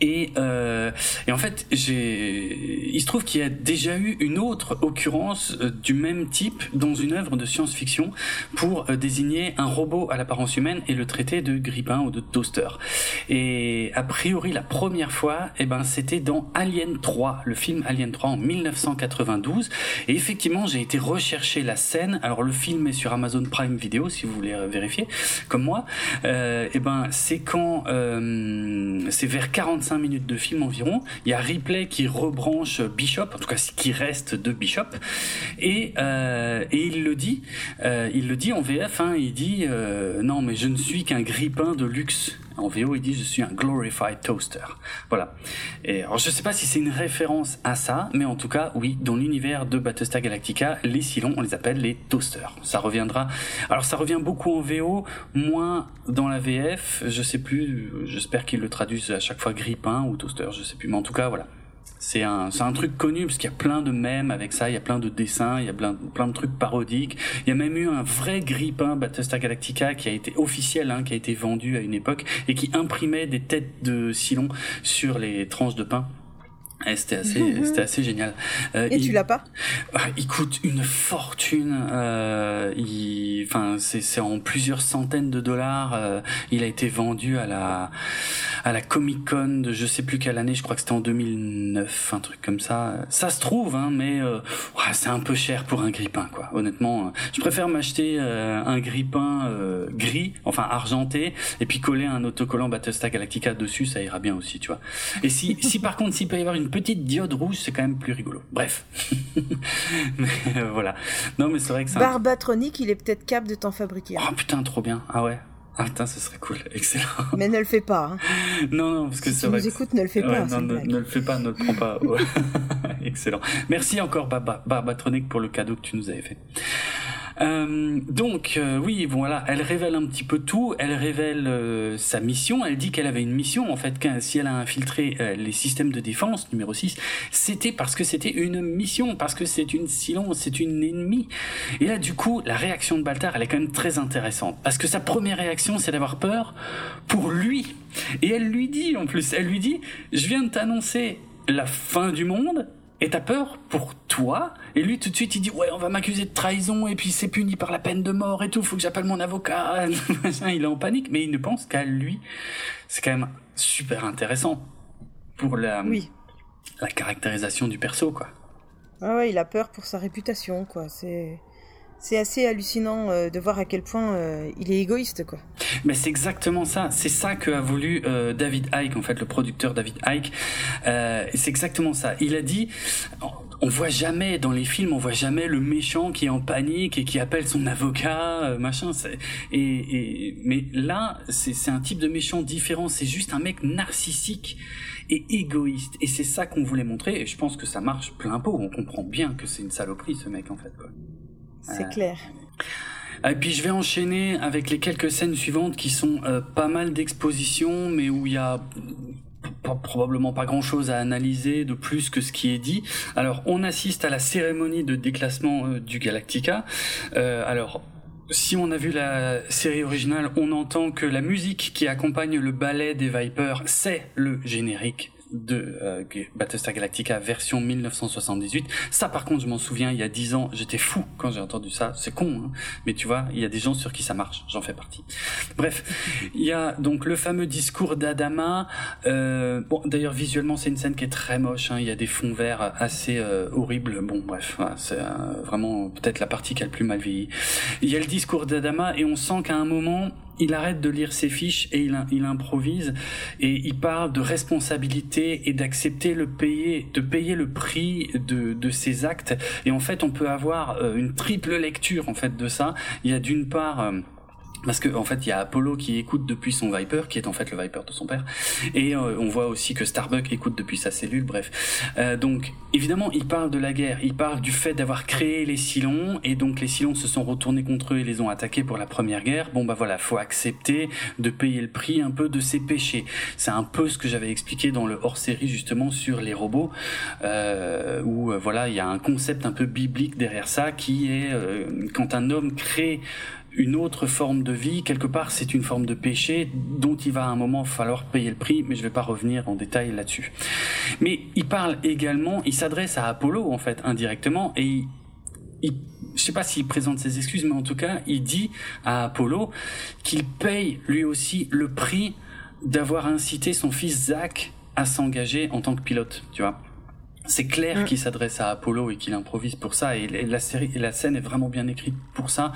Et, euh, et, en fait, il se trouve qu'il y a déjà eu une autre occurrence euh, du même type dans une œuvre de science-fiction pour euh, désigner un robot à l'apparence humaine et le traiter de grippin ou de toaster. Et a priori, la première fois, eh ben, c'était dans Alien 3, le film Alien 3 en 1992. Et effectivement, j'ai été rechercher la scène. Alors, le film est sur Amazon Prime Video, si vous voulez vérifier, comme moi. Euh, et ben, c'est quand, c'est vers 40 45 minutes de film environ. Il y a Ripley qui rebranche Bishop, en tout cas ce qui reste de Bishop, et, euh, il le dit, euh, il le dit en VF, hein, il dit euh, non mais je ne suis qu'un grippin de luxe. En VO, il dit je suis un glorified toaster. Voilà. Et alors je sais pas si c'est une référence à ça, mais en tout cas, oui, dans l'univers de Battlestar Galactica, les Cylons, on les appelle les toasters. Ça reviendra. Alors ça revient beaucoup en VO, moins dans la VF. Je sais plus. J'espère qu'ils le traduisent à chaque fois grippin ou toaster. Je sais plus. Mais en tout cas, voilà. C'est un, un truc connu parce qu'il y a plein de mèmes avec ça, il y a plein de dessins, il y a plein, plein de trucs parodiques. Il y a même eu un vrai grippin Battlestar Galactica qui a été officiel, hein, qui a été vendu à une époque et qui imprimait des têtes de Cylon sur les tranches de pain c'était assez, (laughs) c'était assez génial. Euh, Et tu l'as pas ah, Il coûte une fortune. Euh, il, enfin, c'est, c'est en plusieurs centaines de dollars. Euh, il a été vendu à la, à la Comic Con de je sais plus quelle année. Je crois que c'était en 2009, un truc comme ça. Ça se trouve, hein, mais euh, c'est un peu cher pour un grippin, quoi. Honnêtement, je préfère m'acheter un grippin gris, enfin argenté, et puis coller un autocollant Battlestar Galactica dessus, ça ira bien aussi, tu vois. Et si, si par contre, s'il peut y avoir une petite diode rouge, c'est quand même plus rigolo. Bref. (laughs) Euh, voilà. Non, mais c'est vrai que ça. Barbatronic, il est peut-être capable de t'en fabriquer. Oh putain, trop bien. Ah ouais. Ah putain, ce serait cool, (laughs) excellent. Mais ne le fais pas. Hein. Non, non, parce que si tu nous écoutes, ne le fais pas. non, ne, le fais pas, ne le prends pas. (laughs) excellent. Merci encore Barbatronic pour le cadeau que tu nous avais fait. Euh, donc euh, oui, voilà, elle révèle un petit peu tout. Elle révèle euh, sa mission. Elle dit qu'elle avait une mission en fait. Si elle a infiltré les systèmes de défense numéro 6, c'était parce que c'était une mission, parce que c'est une silence, c'est une ennemie. Et là, du coup, la réaction de Baltar, elle est quand même très intéressante parce que sa première réaction, c'est d'avoir peur pour lui. Et elle lui dit en plus, elle lui dit, je viens de t'annoncer la fin du monde et t'as peur pour toi Et lui, tout de suite, il dit, ouais, on va m'accuser de trahison, et puis c'est puni par la peine de mort et tout, faut que j'appelle mon avocat. (laughs) il est en panique, mais il ne pense qu'à lui. C'est quand même super intéressant pour la, oui. la caractérisation du perso, quoi. Ah ouais, il a peur pour sa réputation, quoi. C'est c'est assez hallucinant euh, de voir à quel point euh, il est égoïste, quoi. Mais c'est exactement ça. C'est ça que a voulu euh, David Icke, en fait, le producteur David Icke. c'est exactement ça. Il a dit, on voit jamais dans les films, on voit jamais le méchant qui est en panique et qui appelle son avocat, machin. Et, mais là, c'est un type de méchant différent. C'est juste un mec narcissique et égoïste. Et c'est ça qu'on voulait montrer. Et je pense que ça marche plein pot. On comprend bien que c'est une saloperie, ce mec, en fait. Quoi. C'est clair. Et puis je vais enchaîner avec les quelques scènes suivantes qui sont euh, pas mal d'expositions, mais où il y a probablement pas grand chose à analyser de plus que ce qui est dit. Alors on assiste à la cérémonie de déclassement euh, du Galactica. Euh, alors si on a vu la série originale, on entend que la musique qui accompagne le ballet des Vipers, c'est le générique de euh, Battlestar Galactica version 1978. Ça, par contre, je m'en souviens, il y a dix ans, j'étais fou quand j'ai entendu ça. C'est con, hein mais tu vois, il y a des gens sur qui ça marche. J'en fais partie. Bref, il y a donc le fameux discours d'Adama. Euh, bon, d'ailleurs, visuellement, c'est une scène qui est très moche. Hein. Il y a des fonds verts assez euh, horribles. Bon, bref, c'est euh, vraiment peut-être la partie qui a le plus mal vieilli. Il y a le discours d'Adama et on sent qu'à un moment, il arrête de lire ses fiches et il, il improvise et il parle de responsabilité et d'accepter le payer, de payer le prix de, de ses actes. Et en fait, on peut avoir euh, une triple lecture en fait de ça. Il y a d'une part euh, parce que en fait il y a Apollo qui écoute depuis son Viper qui est en fait le Viper de son père. Et euh, on voit aussi que Starbuck écoute depuis sa cellule bref. Euh, donc évidemment il parle de la guerre. Il parle du fait d'avoir créé les Cylons et donc les Cylons se sont retournés contre eux et les ont attaqués pour la première guerre. Bon bah voilà faut accepter de payer le prix un peu de ses péchés. C'est un peu ce que j'avais expliqué dans le hors-série justement sur les robots. Euh, où euh, voilà il y a un concept un peu biblique derrière ça qui est quand un homme crée une autre forme de vie. Quelque part, c'est une forme de péché dont il va à un moment falloir payer le prix, mais je ne vais pas revenir en détail là-dessus. Mais il parle également, il s'adresse à Apollo en fait indirectement, et il, il sais pas s'il présente ses excuses, mais en tout cas, il dit à Apollo qu'il paye lui aussi le prix d'avoir incité son fils Zach à s'engager en tant que pilote, tu vois c'est clair mm. qu'il s'adresse à Apollo et qu'il improvise pour ça. Et la série la scène est vraiment bien écrite pour ça.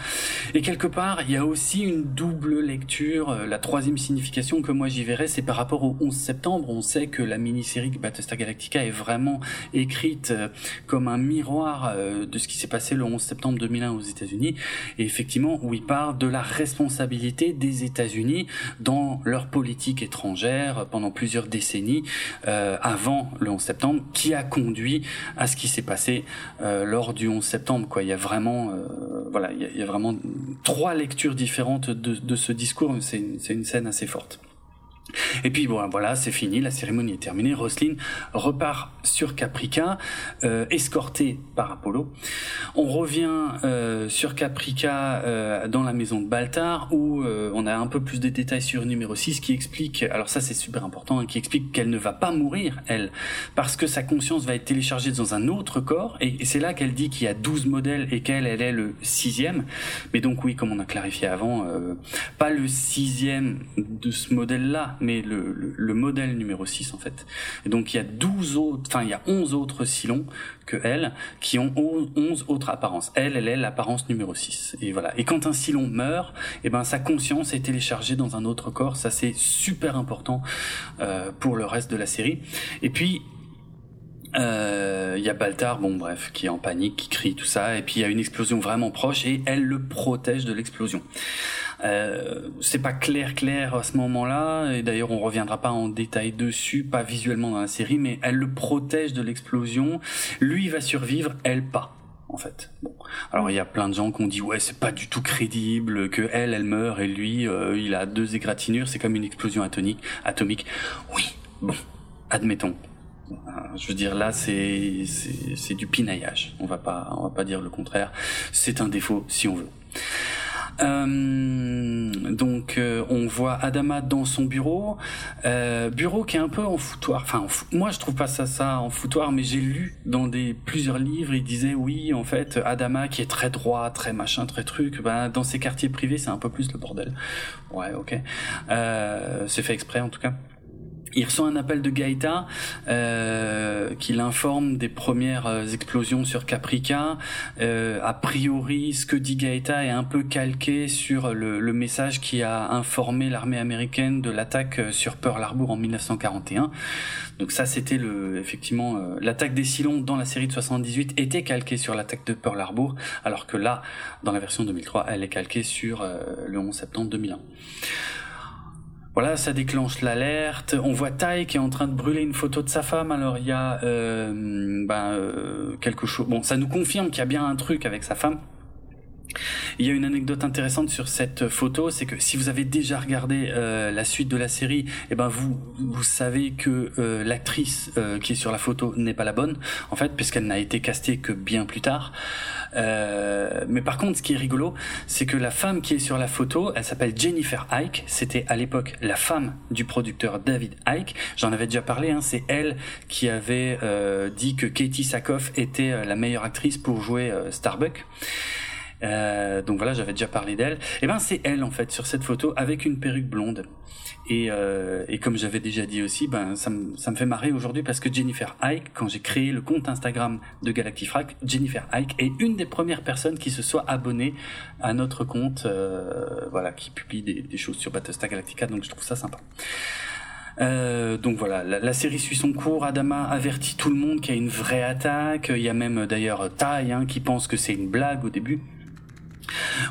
Et quelque part il y a aussi une double lecture euh, la troisième signification que moi j'y verrais c'est par rapport au 11 septembre. On sait que la mini-série Battlestar Galactica est vraiment écrite euh, comme un miroir euh, de ce qui s'est passé le 11 septembre 2001 aux États-Unis. Et effectivement où il parle de la responsabilité des États-Unis dans leur politique étrangère pendant plusieurs décennies avant le 11 septembre qui a conduit à ce qui s'est passé euh, lors du 11 septembre. Quoi. Il y a vraiment, euh, voilà, il y, a, vraiment trois lectures différentes de, de ce discours. C'est une scène assez forte. Et puis bon, voilà, c'est fini, la cérémonie est terminée. Roslyn repart sur Caprica, euh, escortée par Apollo. On revient euh, sur Caprica euh, dans la maison de Baltar, où euh, on a un peu plus de détails sur numéro 6 qui explique, alors ça c'est super important, hein, qui explique qu'elle ne va pas mourir, elle, parce que sa conscience va être téléchargée dans un autre corps, et, et c'est là qu'elle dit qu'il y a 12 modèles et qu'elle, elle est le sixième. Mais donc oui, comme on a clarifié avant, pas le sixième de ce modèle-là, mais le, le, modèle numéro 6 en fait. Et donc il y a 12 autres, enfin il y a 11 autres Silons que elle qui ont 11 autres apparences. Elle, elle est l'apparence numéro 6. Et voilà. Et quand un Silon meurt, et eh ben sa conscience est téléchargée dans un autre corps. Ça c'est super important euh, pour le reste de la série. Et puis il euh, y a Baltar, bon bref, qui est en panique, qui crie tout ça, et puis il y a une explosion vraiment proche et elle le protège de l'explosion. Euh, c'est pas clair clair à ce moment-là, et d'ailleurs on reviendra pas en détail dessus, pas visuellement dans la série, mais elle le protège de l'explosion. Lui va survivre, elle pas en fait. Bon, alors il y a plein de gens qui ont dit ouais c'est pas du tout crédible que elle elle meurt et lui euh, il a deux égratignures, c'est comme une explosion atomique. Atomique. Oui, bon, admettons. Euh, je veux dire là c'est c'est du pinaillage. On va pas on va pas dire le contraire. C'est un défaut si on veut. Euh, donc euh, on voit Adama dans son bureau, euh, bureau qui est un peu en foutoir. Enfin, moi je trouve pas ça ça en foutoir, mais j'ai lu dans des plusieurs livres, il disait oui, en fait, Adama qui est très droit, très machin, très truc, ben dans ses quartiers privés c'est un peu plus le bordel. Ouais, ok, c'est fait exprès en tout cas. Il reçoit un appel de Gaïta euh, qui l'informe des premières euh, explosions sur Caprica. Euh, a priori, ce que dit Gaïta est un peu calqué sur le, le message qui a informé l'armée américaine de l'attaque euh, sur Pearl Harbor en 1941. Donc ça, c'était le effectivement euh, l'attaque des Cylons dans la série de 78 était calquée sur l'attaque de Pearl Harbor, alors que là, dans la version 2003, elle est calquée sur le 11 septembre 2001. Voilà, ça déclenche l'alerte. On voit Tai qui est en train de brûler une photo de sa femme. Alors il y a euh, ben, euh, quelque chose. Bon, ça nous confirme qu'il y a bien un truc avec sa femme. Il y a une anecdote intéressante sur cette photo, c'est que si vous avez déjà regardé euh, la suite de la série, eh ben vous vous savez que euh, l'actrice euh, qui est sur la photo n'est pas la bonne, en fait, puisqu'elle n'a été castée que bien plus tard. mais par contre, ce qui est rigolo, c'est que la femme qui est sur la photo, elle s'appelle Jennifer Ike. C'était à l'époque la femme du producteur David Ike. J'en avais déjà parlé. Hein, c'est elle qui avait dit que Katie Sackhoff était la meilleure actrice pour jouer Starbuck. Euh, donc voilà, j'avais déjà parlé d'elle. Et eh ben c'est elle en fait sur cette photo avec une perruque blonde. Et, euh, et comme j'avais déjà dit aussi, ben ça me ça me fait marrer aujourd'hui parce que Jennifer Ike, quand j'ai créé le compte Instagram de Galactifrac, Jennifer Ike est une des premières personnes qui se soit abonnée à notre compte, euh, voilà, qui publie des, choses sur Battlestar Galactica. Donc je trouve ça sympa. Euh, donc voilà, la, série suit son cours. Adama avertit tout le monde qu'il y a une vraie attaque. Il y a même d'ailleurs Tai hein, qui pense que c'est une blague au début.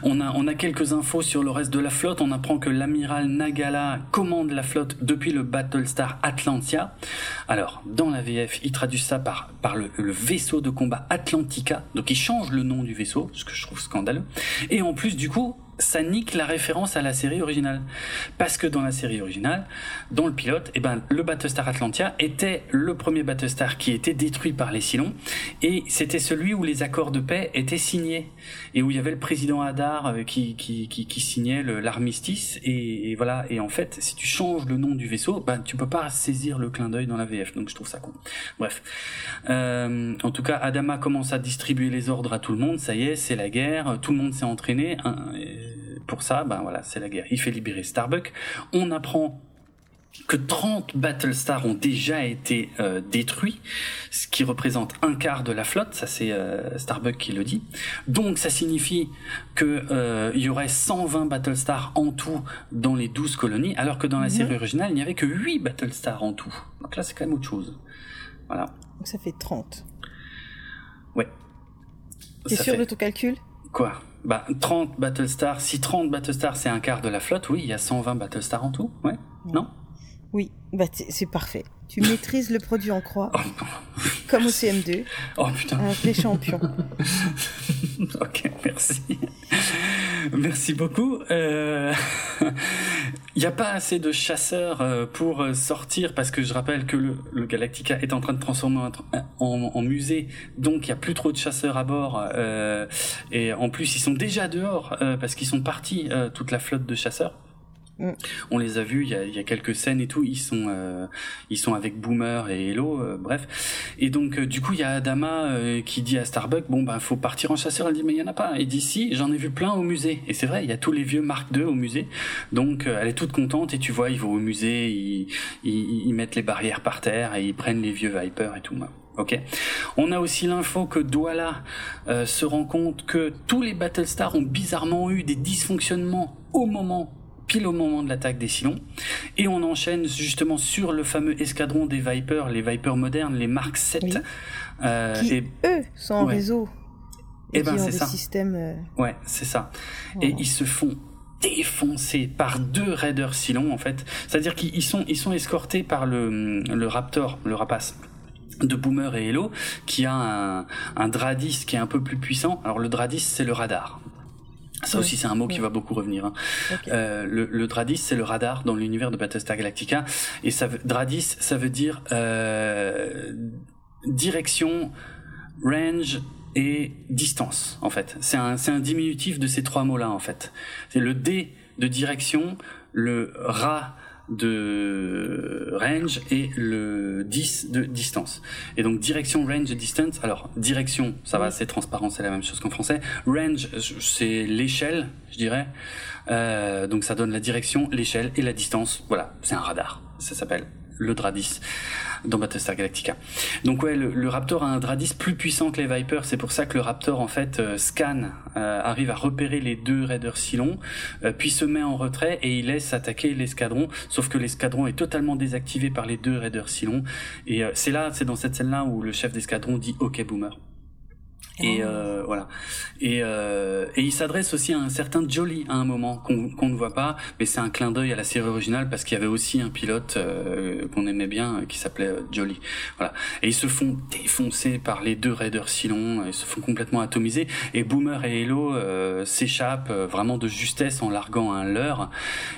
On a, on a quelques infos sur le reste de la flotte. On apprend que l'amiral Nagala commande la flotte depuis le Battlestar Atlantia. Alors, dans la VF, il traduit ça par, par le, vaisseau de combat Atlantica. Donc, il change le nom du vaisseau, ce que je trouve scandaleux. Et en plus, du coup, ça nique la référence à la série originale. Parce que dans la série originale, dans le pilote, eh ben, le Battlestar Atlantia était le premier Battlestar qui était détruit par les Cylons, et c'était celui où les accords de paix étaient signés, et où il y avait le président Hadar euh, qui, qui, qui, qui signait l'armistice, et, voilà. Et en fait, si tu changes le nom du vaisseau, ben, tu peux pas saisir le clin d'œil dans la VF, donc je trouve ça con. Bref. Euh, en tout cas, Adama commence à distribuer les ordres à tout le monde, ça y est, c'est la guerre, tout le monde s'est entraîné, pour ça, ben voilà, c'est la guerre. Il fait libérer Starbuck. On apprend que 30 Battlestars ont déjà été euh, détruits, ce qui représente un quart de la flotte, ça c'est euh, Starbuck qui le dit. Donc ça signifie que euh, il y aurait 120 Battlestars en tout dans les 12 colonies, alors que dans la mhm. série originale, il n'y avait que 8 Battlestars en tout. Donc là, c'est quand même autre chose. Voilà. Donc ça fait 30. Ouais. T'es sûr de ton calcul? Quoi? Bah, 30 Battlestars, si 30 Battlestars c'est un quart de la flotte, oui, il y a 120 Battlestars en tout, ouais, non? Oui, bah c'est parfait. Tu maîtrises le produit en croix, oh, comme au CM2. Oh putain. Un vrai champion. (laughs) ok, merci. Merci beaucoup. Il euh, (laughs) n'y a pas assez de chasseurs euh, pour sortir parce que je rappelle que le, Galactica est en train de transformer en, musée, donc il n'y a plus trop de chasseurs à bord. Euh, et en plus, ils sont déjà dehors parce qu'ils sont partis toute la flotte de chasseurs. Mm. On les a vus, il y a, y a, quelques scènes et tout. Ils sont, euh, ils sont avec Boomer et Hello, euh, bref. Et donc, euh, du coup, il y a Adama qui dit à Starbuck, bon ben, faut partir en chasseur. Elle dit, mais il y en a pas. Et d'ici, j'en ai vu plein au musée. Et c'est vrai, il y a tous les vieux Mark II au musée. Donc, elle est toute contente. Et tu vois, ils vont au musée, ils, ils, ils, mettent les barrières par terre et ils prennent les vieux Viper et tout. Ok. On a aussi l'info que Douala se rend compte que tous les Battlestars ont bizarrement eu des dysfonctionnements au moment pile au moment de l'attaque des Silons. Et on enchaîne justement sur le fameux escadron des Vipers, les Vipers modernes, les Mark 7. Euh, qui, eux, sont en réseau. Et, eh ben, c'est ça. Système, euh, Ouais, c'est ça. Et ils se font défoncer par deux raiders Silons, en fait. C'est-à-dire qu'ils sont, ils sont escortés par le, le Raptor, le rapace de Boomer et Hello, qui a un, un Dradis qui est un peu plus puissant. Alors le Dradis, c'est le radar. Ça aussi, c'est un mot qui va beaucoup revenir. Hein. Euh, le, le, Dradis, c'est le radar dans l'univers de Battlestar Galactica. Et ça Dradis, ça veut dire euh, direction, range et distance, en fait. C'est un, un diminutif de ces trois mots-là, en fait. C'est le D de direction, le Ra de range et le 10 de distance. Et donc direction, range et distance. Alors direction, ça va, c'est transparent, c'est la même chose qu'en français. Range, c'est l'échelle, je dirais. Euh, donc ça donne la direction, l'échelle et la distance. Voilà, c'est un radar. Ça s'appelle le Dradis dans Battlestar Galactica. Donc ouais, le, Raptor a un Dradis plus puissant que les Vipers. C'est pour ça que le Raptor en fait euh, scanne, euh, arrive à repérer les deux raiders Silon, euh, puis se met en retrait et il laisse attaquer l'escadron. Sauf que l'escadron est totalement désactivé par les deux raiders Silon. Et c'est là, c'est dans cette scène-là où le chef d'escadron dit OK Boomer. Et euh, voilà. Et, euh, et il s'adresse aussi à un certain Jolly à un moment qu'on ne voit pas, mais c'est un clin d'œil à la série originale parce qu'il y avait aussi un pilote euh, qu'on aimait bien euh, qui s'appelait euh, Jolly. Voilà. Et ils se font défoncer par les deux raiders Silon, ils se font complètement atomiser. Et Boomer et Hello s'échappent vraiment de justesse en larguant un leurre.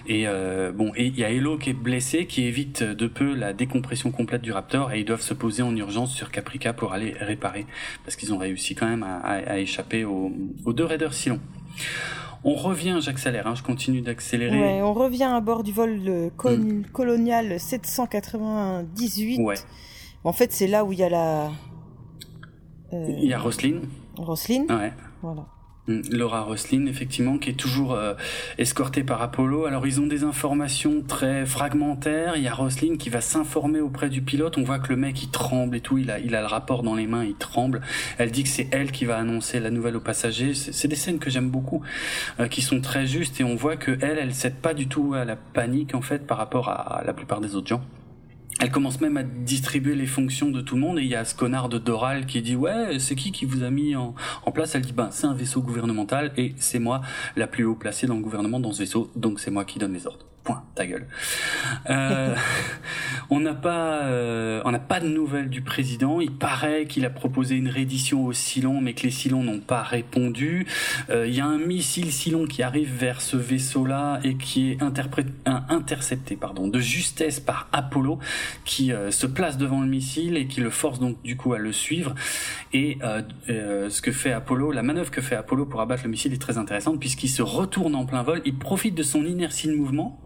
Et bon, et il y a Hello qui est blessé, qui évite de peu la décompression complète du Raptor, et ils doivent se poser en urgence sur Caprica pour aller réparer parce qu'ils ont réussi quand même à, échapper aux, deux raiders Silon. On revient, j'accélère, hein, je continue d'accélérer. on revient à bord du vol hmm. colonial 798. Ouais. En fait, c'est là où il y a la. Il y a Roslyn. Roslyn. Ouais. Voilà. Mm, Laura Roslin, effectivement, qui est toujours euh, escortée par Apollo. Alors ils ont des informations très fragmentaires. Il y a Roslin qui va s'informer auprès du pilote. On voit que le mec il tremble et tout. Il a, il a le rapport dans les mains, il tremble. Elle dit que c'est elle qui va annoncer la nouvelle aux passagers. C'est des scènes que j'aime beaucoup, euh, qui sont très justes et on voit que elle, elle cède pas du tout à la panique en fait par rapport à la plupart des autres gens. Elle commence même à distribuer les fonctions de tout le monde et il y a ce connard de Doral qui dit ouais c'est qui qui vous a mis en, place? Elle dit ben c'est un vaisseau gouvernemental et c'est moi la plus haut placée dans le gouvernement dans ce vaisseau donc c'est moi qui donne les ordres. Point, ta gueule. Euh, (laughs) on n'a pas, euh, on n'a pas de nouvelles du président. Il paraît qu'il a proposé une réédition au Cylon, mais que les Cylons n'ont pas répondu. Euh, il y a un missile Cylon qui arrive vers ce vaisseau-là et qui est intercepté, pardon, de justesse par Apollo, qui se place devant le missile et qui le force donc du coup à le suivre. Et ce que fait Apollo, la manœuvre que fait Apollo pour abattre le missile est très intéressante puisqu'il se retourne en plein vol. Il profite de son inertie de mouvement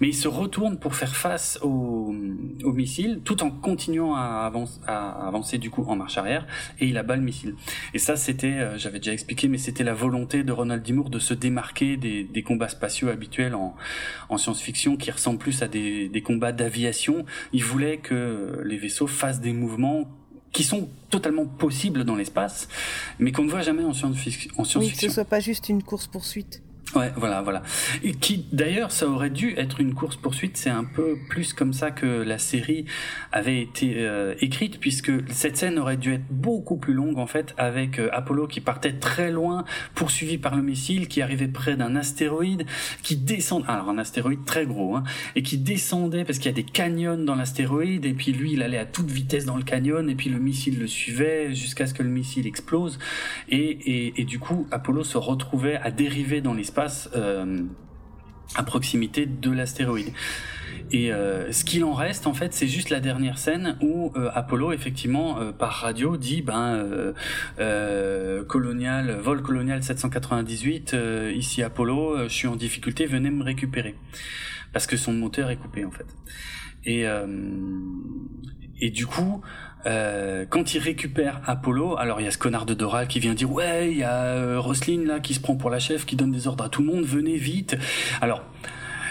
mais il se retourne pour faire face au, au missile tout en continuant à, à, avancer du coup en marche arrière et il abat le missile. Et ça c'était, euh, j'avais déjà expliqué, mais c'était la volonté de Ronald D. Moore de se démarquer des, des combats spatiaux habituels en, en science-fiction qui ressemblent plus à des, des combats d'aviation. Il voulait que les vaisseaux fassent des mouvements qui sont totalement possibles dans l'espace, mais qu'on ne voit jamais en science-fiction. oui, que ce soit pas juste une course-poursuite. Ouais, voilà, voilà. Et qui, d'ailleurs, ça aurait dû être une course poursuite. C'est un peu plus comme ça que la série avait été euh, écrite, puisque cette scène aurait dû être beaucoup plus longue en fait, avec euh, Apollo qui partait très loin, poursuivi par le missile, qui arrivait près d'un astéroïde, qui descend, alors un astéroïde très gros, hein, et qui descendait parce qu'il y a des canyons dans l'astéroïde, et puis lui, il allait à toute vitesse dans le canyon, et puis le missile le suivait jusqu'à ce que le missile explose, et, et, et du coup, Apollo se retrouvait à dériver dans l'espace euh, à proximité de l'astéroïde. Et euh, ce qu'il en reste, en fait, c'est juste la dernière scène où euh, Apollo, effectivement, par radio, dit ben colonial, vol colonial 798, ici Apollo, je suis en difficulté, venez me récupérer, parce que son moteur est coupé, en fait. Et du coup, euh, quand il récupère Apollo, alors il y a ce connard de Doral qui vient dire ouais, il y a euh, là qui se prend pour la chef, qui donne des ordres à tout le monde, venez vite. Alors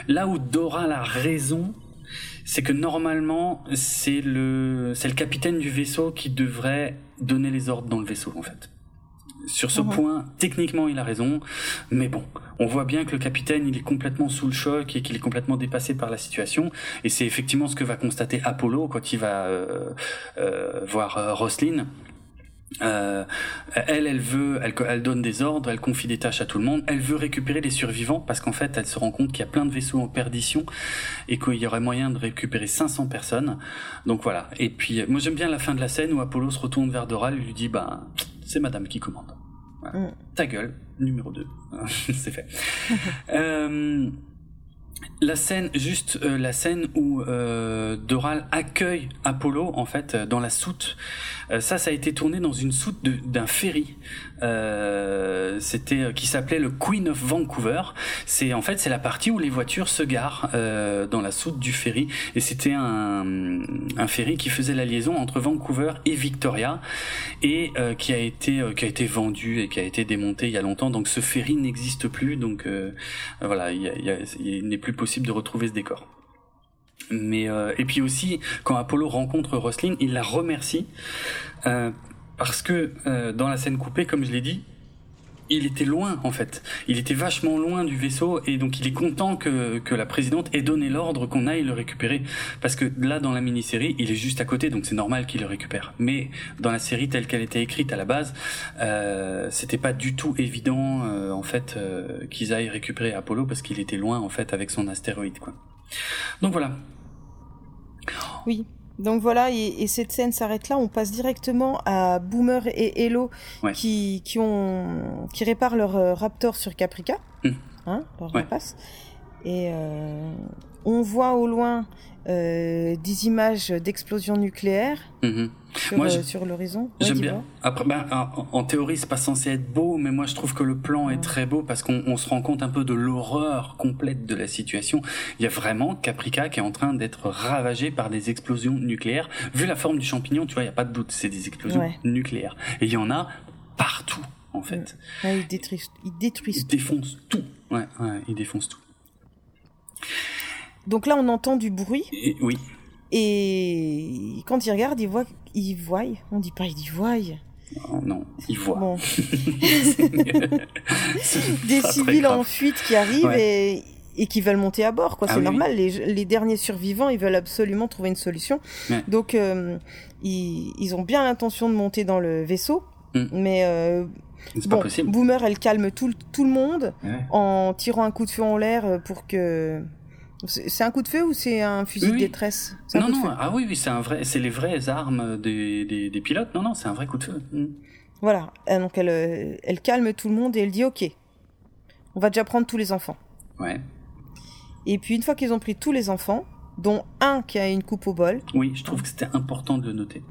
là où Doral a raison, c'est que normalement c'est le c'est le capitaine du vaisseau qui devrait donner les ordres dans le vaisseau en fait. Sur ce mhm. point, techniquement, il a raison, mais bon, on voit bien que le capitaine, il est complètement sous le choc et qu'il est complètement dépassé par la situation, et c'est effectivement ce que va constater Apollo quand il va euh, euh, voir euh, Roslyn. Euh, elle, elle veut, elle, elle, donne des ordres, elle confie des tâches à tout le monde. Elle veut récupérer les survivants parce qu'en fait, elle se rend compte qu'il y a plein de vaisseaux en perdition et qu'il y aurait moyen de récupérer 500 personnes. Donc voilà. Et puis, moi, j'aime bien la fin de la scène où Apollo se retourne vers Doral et lui dit, bah, c'est Madame qui commande. Mm. Ta gueule, numéro 2. (laughs) c'est fait. (laughs) euh, la scène, juste euh, la scène où euh, Doral accueille Apollo en fait dans la soute. Euh, ça, ça a été tourné dans une soute d'un ferry. C'était qui s'appelait le Queen of Vancouver. C'est en fait c'est la partie où les voitures se garent dans la soute du ferry. Et c'était un, ferry qui faisait la liaison entre Vancouver et Victoria et qui a été qui a été vendu et qui a été démonté il y a longtemps. Donc ce ferry n'existe plus. Donc voilà, il, il n'est plus possible de retrouver ce décor. Mais euh, et puis aussi quand Apollo rencontre Roslin, il la remercie euh, parce que euh, dans la scène coupée, comme je l'ai dit, il était loin en fait. Il était vachement loin du vaisseau et donc il est content que, que la présidente ait donné l'ordre qu'on aille le récupérer. Parce que là dans la mini-série, il est juste à côté donc c'est normal qu'il le récupère. Mais dans la série telle qu'elle était écrite à la base, euh, c'était pas du tout évident euh, en fait euh, qu'ils aillent récupérer Apollo parce qu'il était loin en fait avec son astéroïde quoi. Donc voilà. Oui, donc voilà, et, cette scène s'arrête là. On passe directement à Boomer et Hello qui, qui, ont, qui réparent leur euh, Raptor sur Caprica. Mmh. Hein, leur Et euh, on voit au loin euh, des images d'explosions nucléaires. Mmh sur, moi, euh, sur l'horizon. J'aime bien. Après, ben, en, théorie, c'est pas censé être beau, mais moi, je trouve que le plan est très beau parce qu'on se rend compte un peu de l'horreur complète de la situation. Il y a vraiment Caprica qui est en train d'être ravagé par des explosions nucléaires. Vu la forme du champignon, tu vois, il y a pas de doute, c'est des explosions nucléaires. Et il y en a partout, en fait. Ils détruisent, ils détruisent. Ils défoncent tout. Ouais, ouais, ils défoncent tout. Donc là, on entend du bruit. oui. Et quand il regarde, il voit, il voit, on dit pas il dit voit. Oh non, il voit. (laughs) Des civils en fuite qui arrivent et, et qui veulent monter à bord, quoi. Ah c'est normal. Les, les, derniers survivants, ils veulent absolument trouver une solution. Donc, euh, ils, ils, ont bien l'intention de monter dans le vaisseau, mm. mais euh, bon, Boomer, elle calme tout, tout le monde en tirant un coup de feu en l'air pour que C'est un coup de feu ou c'est un fusil de détresse? Non, non, ah oui, oui, c'est un vrai, c'est les vraies armes des, des, pilotes. Non, non, c'est un vrai coup de feu. Mm. Voilà, donc elle, euh, elle calme tout le monde et elle dit ok, on va déjà prendre tous les enfants. Ouais. Et puis une fois qu'ils ont pris tous les enfants, dont un qui a une coupe au bol. Oui, je trouve que c'était important de le noter.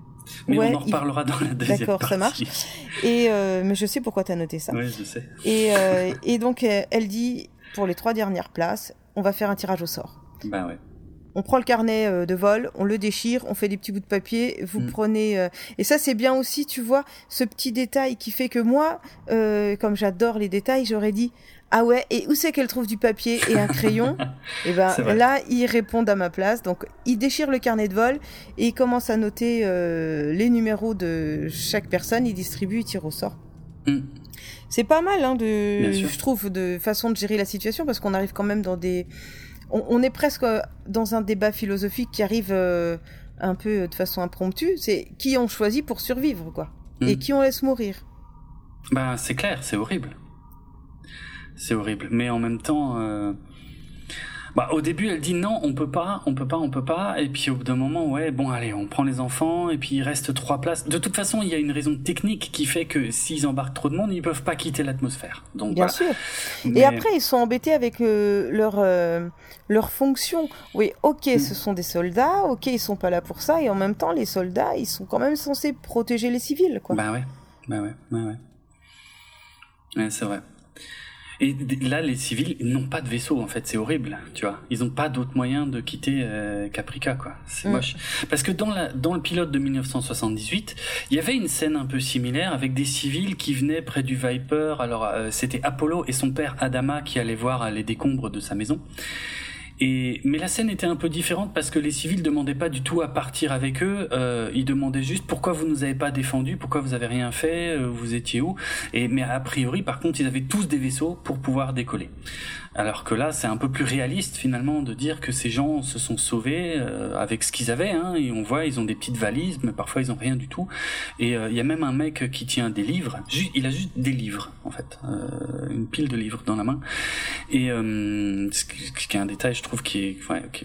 Mais on en reparlera dans la deuxième D'accord, ça marche. Et euh, mais je sais pourquoi tu as noté ça. Oui, je sais. Et, euh, et donc elle dit pour les trois dernières places, on va faire un tirage au sort. Bah ouais. On prend le carnet euh, de vol, on le déchire, on fait des petits bouts de papier. Vous mm. prenez et ça c'est bien aussi, tu vois, ce petit détail qui fait que moi, comme j'adore les détails, j'aurais dit ah ouais, et où c'est qu'elle trouve du papier et un crayon? Et (laughs) eh ben là, ils répondent à ma place. Donc, ils déchirent le carnet de vol et ils commencent à noter euh, les numéros de chaque personne. Ils distribuent, ils tirent au sort. Hmm. C'est pas mal, hein, de, je trouve, de façon de gérer la situation parce qu'on arrive quand même dans des. On, est presque dans un débat philosophique qui arrive euh, un peu de façon impromptue. C'est qui on choisit pour survivre, quoi, et hmm. qui on laisse mourir. Bah, c'est clair, c'est horrible c'est horrible. Mais en même temps, euh, bah, au début, elle dit non, on peut pas, on peut pas, on peut pas. Et puis au bout d'un moment, ouais, bon, allez, on prend les enfants. Et puis il reste trois places. De toute façon, il y a une raison technique qui fait que s'ils embarquent trop de monde, ils peuvent pas quitter l'atmosphère. Donc bien sûr. Et après, ils sont embêtés avec euh, leur euh, leur fonction. Oui, ok, mm. ce sont des soldats. Ok, ils sont pas là pour ça. Et en même temps, les soldats, ils sont quand même censés protéger les civils, quoi. Bah ouais, bah ouais, bah ouais. Ouais, c'est vrai. Et là, les civils n'ont pas de vaisseau, en fait, c'est horrible, tu vois. Ils n'ont pas d'autre moyen de quitter euh, Caprica, quoi. C'est mm. moche. Parce que dans, la, dans le pilote de 1978, il y avait une scène un peu similaire avec des civils qui venaient près du Viper. Alors, euh, c'était Apollo et son père Adama qui allaient voir les décombres de sa maison mais la scène était un peu différente parce que les civils demandaient pas du tout à partir avec eux. Euh, ils demandaient juste pourquoi vous nous avez pas défendu, pourquoi vous avez rien fait, euh, vous étiez où. Et mais a priori, par contre, ils avaient tous des vaisseaux pour pouvoir décoller. Alors que là, c'est un peu plus réaliste finalement de dire que ces gens se sont sauvés euh, avec ce qu'ils avaient. Hein, et on voit, ils ont des petites valises, mais parfois ils ont rien du tout. Et euh, il y a même un mec qui tient des livres. il a juste des livres en fait, euh, une pile de livres dans la main. Et ce qui est un détail, je trouve, qui est,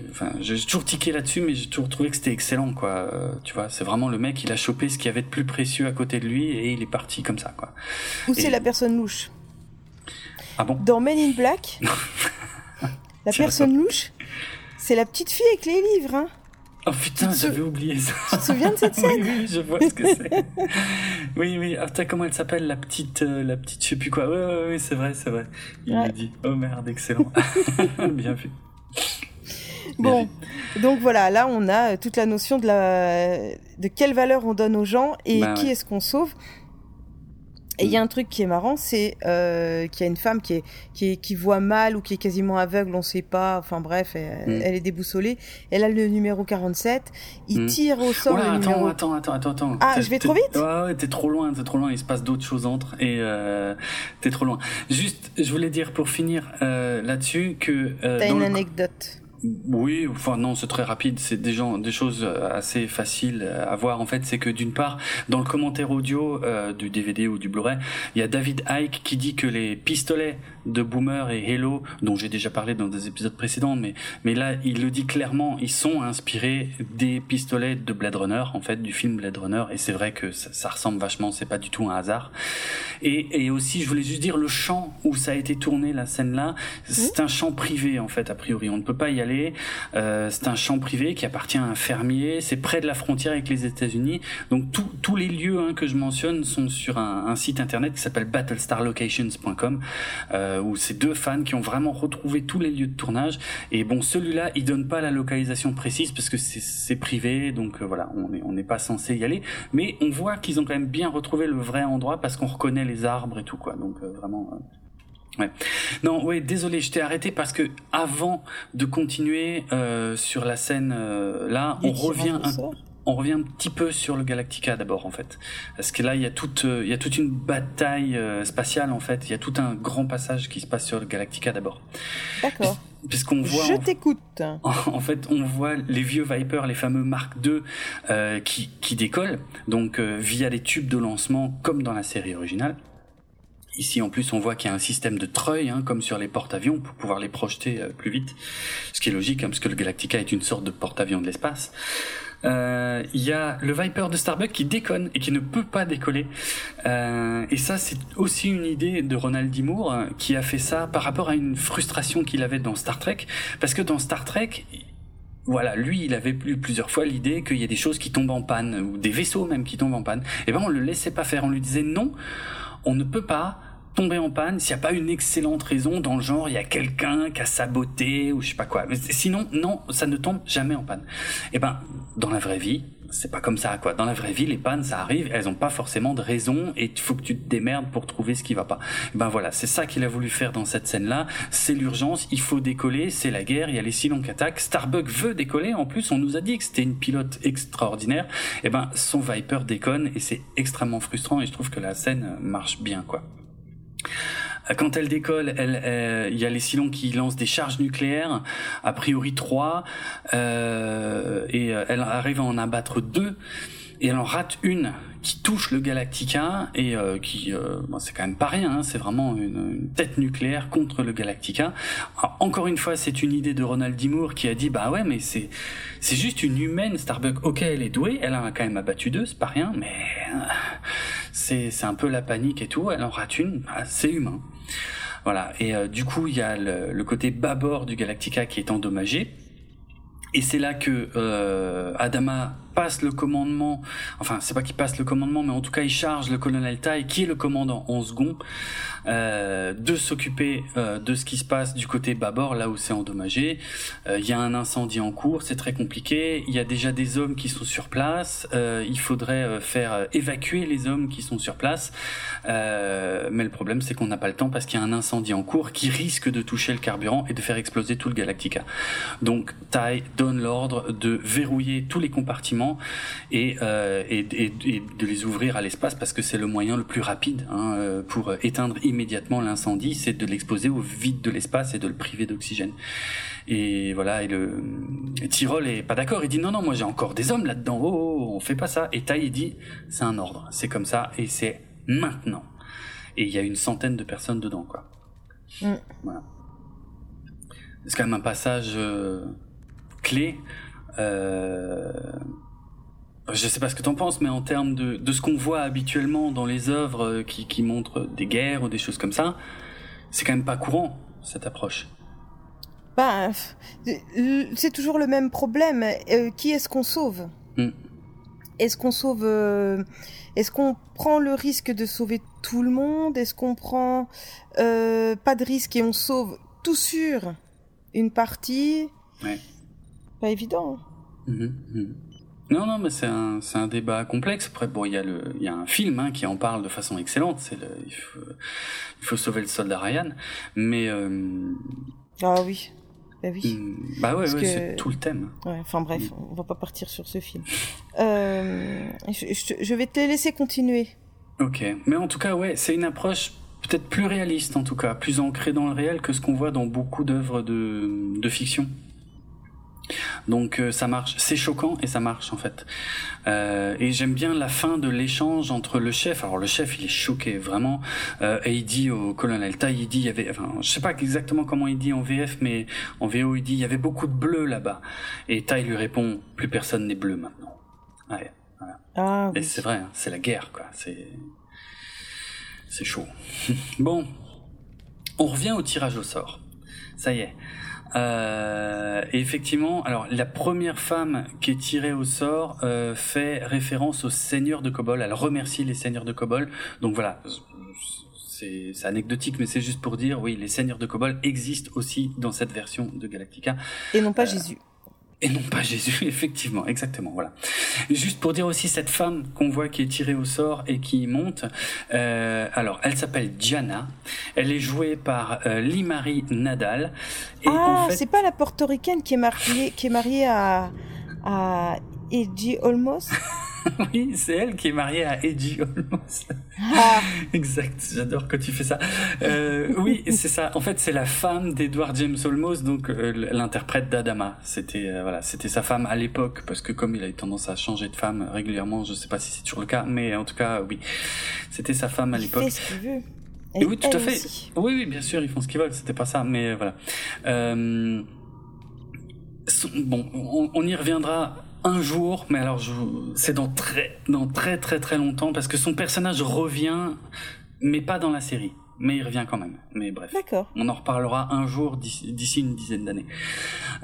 enfin, j'ai toujours tiqué là-dessus, mais j'ai toujours trouvé que c'était excellent, quoi. tu vois, c'est vraiment le mec, il a chopé ce qu'il y avait de plus précieux à côté de lui et il est parti comme ça, quoi. Ou c'est la personne louche ah bon Dans Men in Black, (laughs) la personne louche, c'est la petite fille avec les livres. Hein. Oh putain, j'avais oublié ça. Tu te souviens de cette (laughs) scène oui, oui, je vois ce que c'est. oui, oui. Ah, comment elle s'appelle, la petite, euh, la petite, je sais plus quoi. Oui, oui, oui, c'est vrai, c'est vrai. Il ouais. dit. Oh merde, excellent. (laughs) Bien vu. Bon, donc voilà, là on a toute la notion de la de quelle valeur on donne aux gens et bah qui est-ce qu'on sauve. Et il y a un truc qui est marrant, c'est euh, qu'il y a une femme qui est, qui est, qui voit mal ou qui est quasiment aveugle, on sait pas. Enfin bref, elle, mm. est déboussolée. Elle a le numéro 47. Il mm. tire au sort le attends, numéro. Attends, attends, attends, attends. Ah, je vais trop vite? Ouais, ouais, t'es trop loin, t'es trop loin. Il se passe d'autres choses entre et euh, t'es trop loin. Juste, je voulais dire pour finir euh, là-dessus que. Euh, T'as une anecdote. Oui, enfin non, c'est très rapide. C'est des gens, des choses assez faciles à voir. En fait, c'est que d'une part, dans le commentaire audio euh, du DVD ou du Blu-ray, il y a David Icke qui dit que les pistolets de Boomer et Halo, dont j'ai déjà parlé dans des épisodes précédents, mais mais là, il le dit clairement, ils sont inspirés des pistolets de Blade Runner, en fait, du film Blade Runner. Et c'est vrai que ça, ça, ressemble vachement. C'est pas du tout un hasard. Et, et aussi, je voulais juste dire le champ où ça a été tourné la scène là, c'est un champ privé en fait. A priori, on ne peut pas y aller euh, c'est un champ privé qui appartient à un fermier. C'est près de la frontière avec les États-Unis. Donc tous les lieux hein, que je mentionne sont sur un, site internet qui s'appelle battlestarlocations.com euh, où c'est deux fans qui ont vraiment retrouvé tous les lieux de tournage. Et bon, celui-là, il donne pas la localisation précise parce que c'est privé, donc euh, voilà, on n'est pas censé y aller. Mais on voit qu'ils ont quand même bien retrouvé le vrai endroit parce qu'on reconnaît les arbres et tout quoi. Donc vraiment Ouais. Non, ouais, désolé, je t'ai arrêté parce que avant de continuer euh, sur la scène euh, là, on revient un, on revient un petit peu sur le Galactica d'abord en fait, parce que là il y a toute euh, il y a toute une bataille spatiale en fait, il y a tout un grand passage qui se passe sur le Galactica d'abord. D'accord. Puisqu'on voit. Je t'écoute. En, fait, on voit les vieux Viper, les fameux Mark II, qui, qui décollent, donc via des tubes de lancement comme dans la série originale. Ici, en plus, on voit qu'il y a un système de treuil, hein, comme sur les porte-avions, pour pouvoir les projeter euh, plus vite. Ce qui est logique, hein, parce que le Galactica est une sorte de porte-avions de l'espace. Euh, il y a le Viper de Starbucks qui déconne et qui ne peut pas décoller. Euh, et ça, c'est aussi une idée de Ronald D. Moore, qui a fait ça par rapport à une frustration qu'il avait dans Star Trek. Parce que dans Star Trek, voilà, lui, il avait eu plusieurs fois l'idée qu'il y a des choses qui tombent en panne, ou des vaisseaux même qui tombent en panne. Et ben, on le laissait pas faire. On lui disait non, on ne peut pas tomber en panne s'il n'y a pas une excellente raison dans le genre il y a quelqu'un qui a saboté ou je sais pas quoi. Mais sinon non, ça ne tombe jamais en panne. Eh ben dans la vraie vie, c'est pas comme ça quoi. Dans la vraie vie, les pannes ça arrive, elles ont pas forcément de raison et il faut que tu te démerdes pour trouver ce qui va pas. Et eh ben voilà, c'est ça qu'il a voulu faire dans cette scène là, c'est l'urgence, il faut décoller, c'est la guerre, il y a les Silons qui attaquent, Starbuck veut décoller en plus, on nous a dit que c'était une pilote extraordinaire. Et eh ben son Viper déconne et c'est extrêmement frustrant et je trouve que la scène marche bien quoi. Quand elle décolle, elle, il y a les Cylons qui lancent des charges nucléaires, a priori trois, euh, et euh, elle arrive à en abattre deux, et elle en rate une qui touche le Galactica et euh, qui, euh, c'est quand même pas rien, hein, c'est vraiment une, tête nucléaire contre le Galactica. encore une fois, c'est une idée de Ronald D. Moore qui a dit bah ouais, mais c'est c'est juste une humaine Starbuck. Ok, elle est douée, elle a quand même abattu deux, c'est pas rien, mais c'est c'est un peu la panique et tout. Elle en rate une, bah, c'est humain. Voilà. Et euh, du coup, il y a le, le côté bâbord du Galactica qui est endommagé. Et c'est là que euh, Adama passe le commandement, enfin c'est pas qu'il passe le commandement, mais en tout cas il charge le colonel Tai, qui est le commandant en second, euh, de s'occuper euh, de ce qui se passe du côté bâbord, là où c'est endommagé. Euh, il y a un incendie en cours, c'est très compliqué. Il y a déjà des hommes qui sont sur place. Il faudrait faire évacuer les hommes qui sont sur place. mais le problème, c'est qu'on n'a pas le temps parce qu'il y a un incendie en cours qui risque de toucher le carburant et de faire exploser tout le Galactica. Donc Tai donne l'ordre de verrouiller tous les compartiments euh, et, de les ouvrir à l'espace parce que c'est le moyen le plus rapide hein, euh, pour éteindre immédiatement l'incendie, c'est de l'exposer au vide de l'espace et de le priver d'oxygène. Et voilà, et le Tyrol est pas d'accord. Il dit non non, moi j'ai encore des hommes là-dedans. Oh, oh, oh, on fait pas ça. Et Tai dit c'est un ordre, c'est comme ça et c'est maintenant. Et il y a une centaine de personnes dedans quoi. Mm. Voilà. C'est quand même un passage euh, clé. Euh, je sais pas ce que t'en penses, mais en termes de, de ce qu'on voit habituellement dans les œuvres euh, qui, qui montrent des guerres ou des choses comme ça, c'est quand même pas courant cette approche. Ben, c'est toujours le même problème. Euh, qui est-ce qu'on sauve? Hmm. Est-ce qu'on sauve euh, Est-ce qu'on prend le risque de sauver tout le monde? Est-ce qu'on prend euh, pas de risque et on sauve tout sur une partie? Ouais. Pas évident. Mmh, mmh. Non, non, mais c'est un, c'est un débat complexe. Après, bon, il y a le, il y a un film hein, qui en parle de façon excellente. C'est le, il faut, il faut sauver le soldat Ryan. Mais euh... ah oui, bah oui. Hmm, bah ouais, ouais c'est tout le thème. Ouais, enfin bref, hmm. on va pas partir sur ce film. Euh, je, je, vais te laisser continuer. Ok, mais en tout cas, ouais, c'est une approche peut-être plus réaliste en tout cas, plus ancrée dans le réel que ce qu'on voit dans beaucoup d'œuvres de, de fiction. Donc euh, ça marche, c'est choquant et ça marche en fait. Euh, et j'aime bien la fin de l'échange entre le chef. Alors le chef il est choqué vraiment euh, et il dit au colonel Tai, il dit il y avait, enfin je sais pas exactement comment il dit en VF, mais en VO il dit il y avait beaucoup de bleu là-bas. Et Tai lui répond plus personne n'est bleu maintenant. Ouais, voilà. Ah, et c'est vrai, hein, c'est la guerre quoi. C'est c'est chaud. (laughs) bon, on revient au tirage au sort. Ça y est. Euh, effectivement, alors la première femme qui est tirée au sort euh, fait référence aux seigneurs de Kobol. Elle remercie les seigneurs de Kobol. Donc voilà, c'est anecdotique, mais c'est juste pour dire, oui, les seigneurs de Kobol existent aussi dans cette version de Galactica. Et non pas euh, Jésus. Et non pas Jésus, (laughs) effectivement, exactement, voilà. Juste pour dire aussi cette femme qu'on voit qui est tirée au sort et qui monte, euh, alors elle s'appelle Diana, elle est jouée par euh, Limari Nadal. Et ah, c'est pas la portoricaine qui est mariée, qui est mariée à, à Edgy Olmos (laughs) oui, c'est elle qui est mariée à Eddie Olmos. Ah. (laughs) exact, j'adore quand tu fais ça. Euh, oui, c'est ça. En fait, c'est la femme d'Edward James Olmos, donc euh, l'interprète d'Adama. C'était euh, voilà, c'était sa femme à l'époque, parce que comme il a eu tendance à changer de femme régulièrement, je sais pas si c'est toujours le cas, mais en tout cas, oui, c'était sa femme à l'époque. Veut. Et oui, tout à fait. aussi. Oui, oui, bien sûr, ils font ce qu'ils veulent. C'était pas ça, mais voilà. Bon, on, on y reviendra un jour, mais alors c'est dans très, dans très, très, très longtemps parce que son personnage revient, mais pas dans la série. Mais il revient quand même. Mais bref. D'accord. On en reparlera un jour d'ici une dizaine d'années.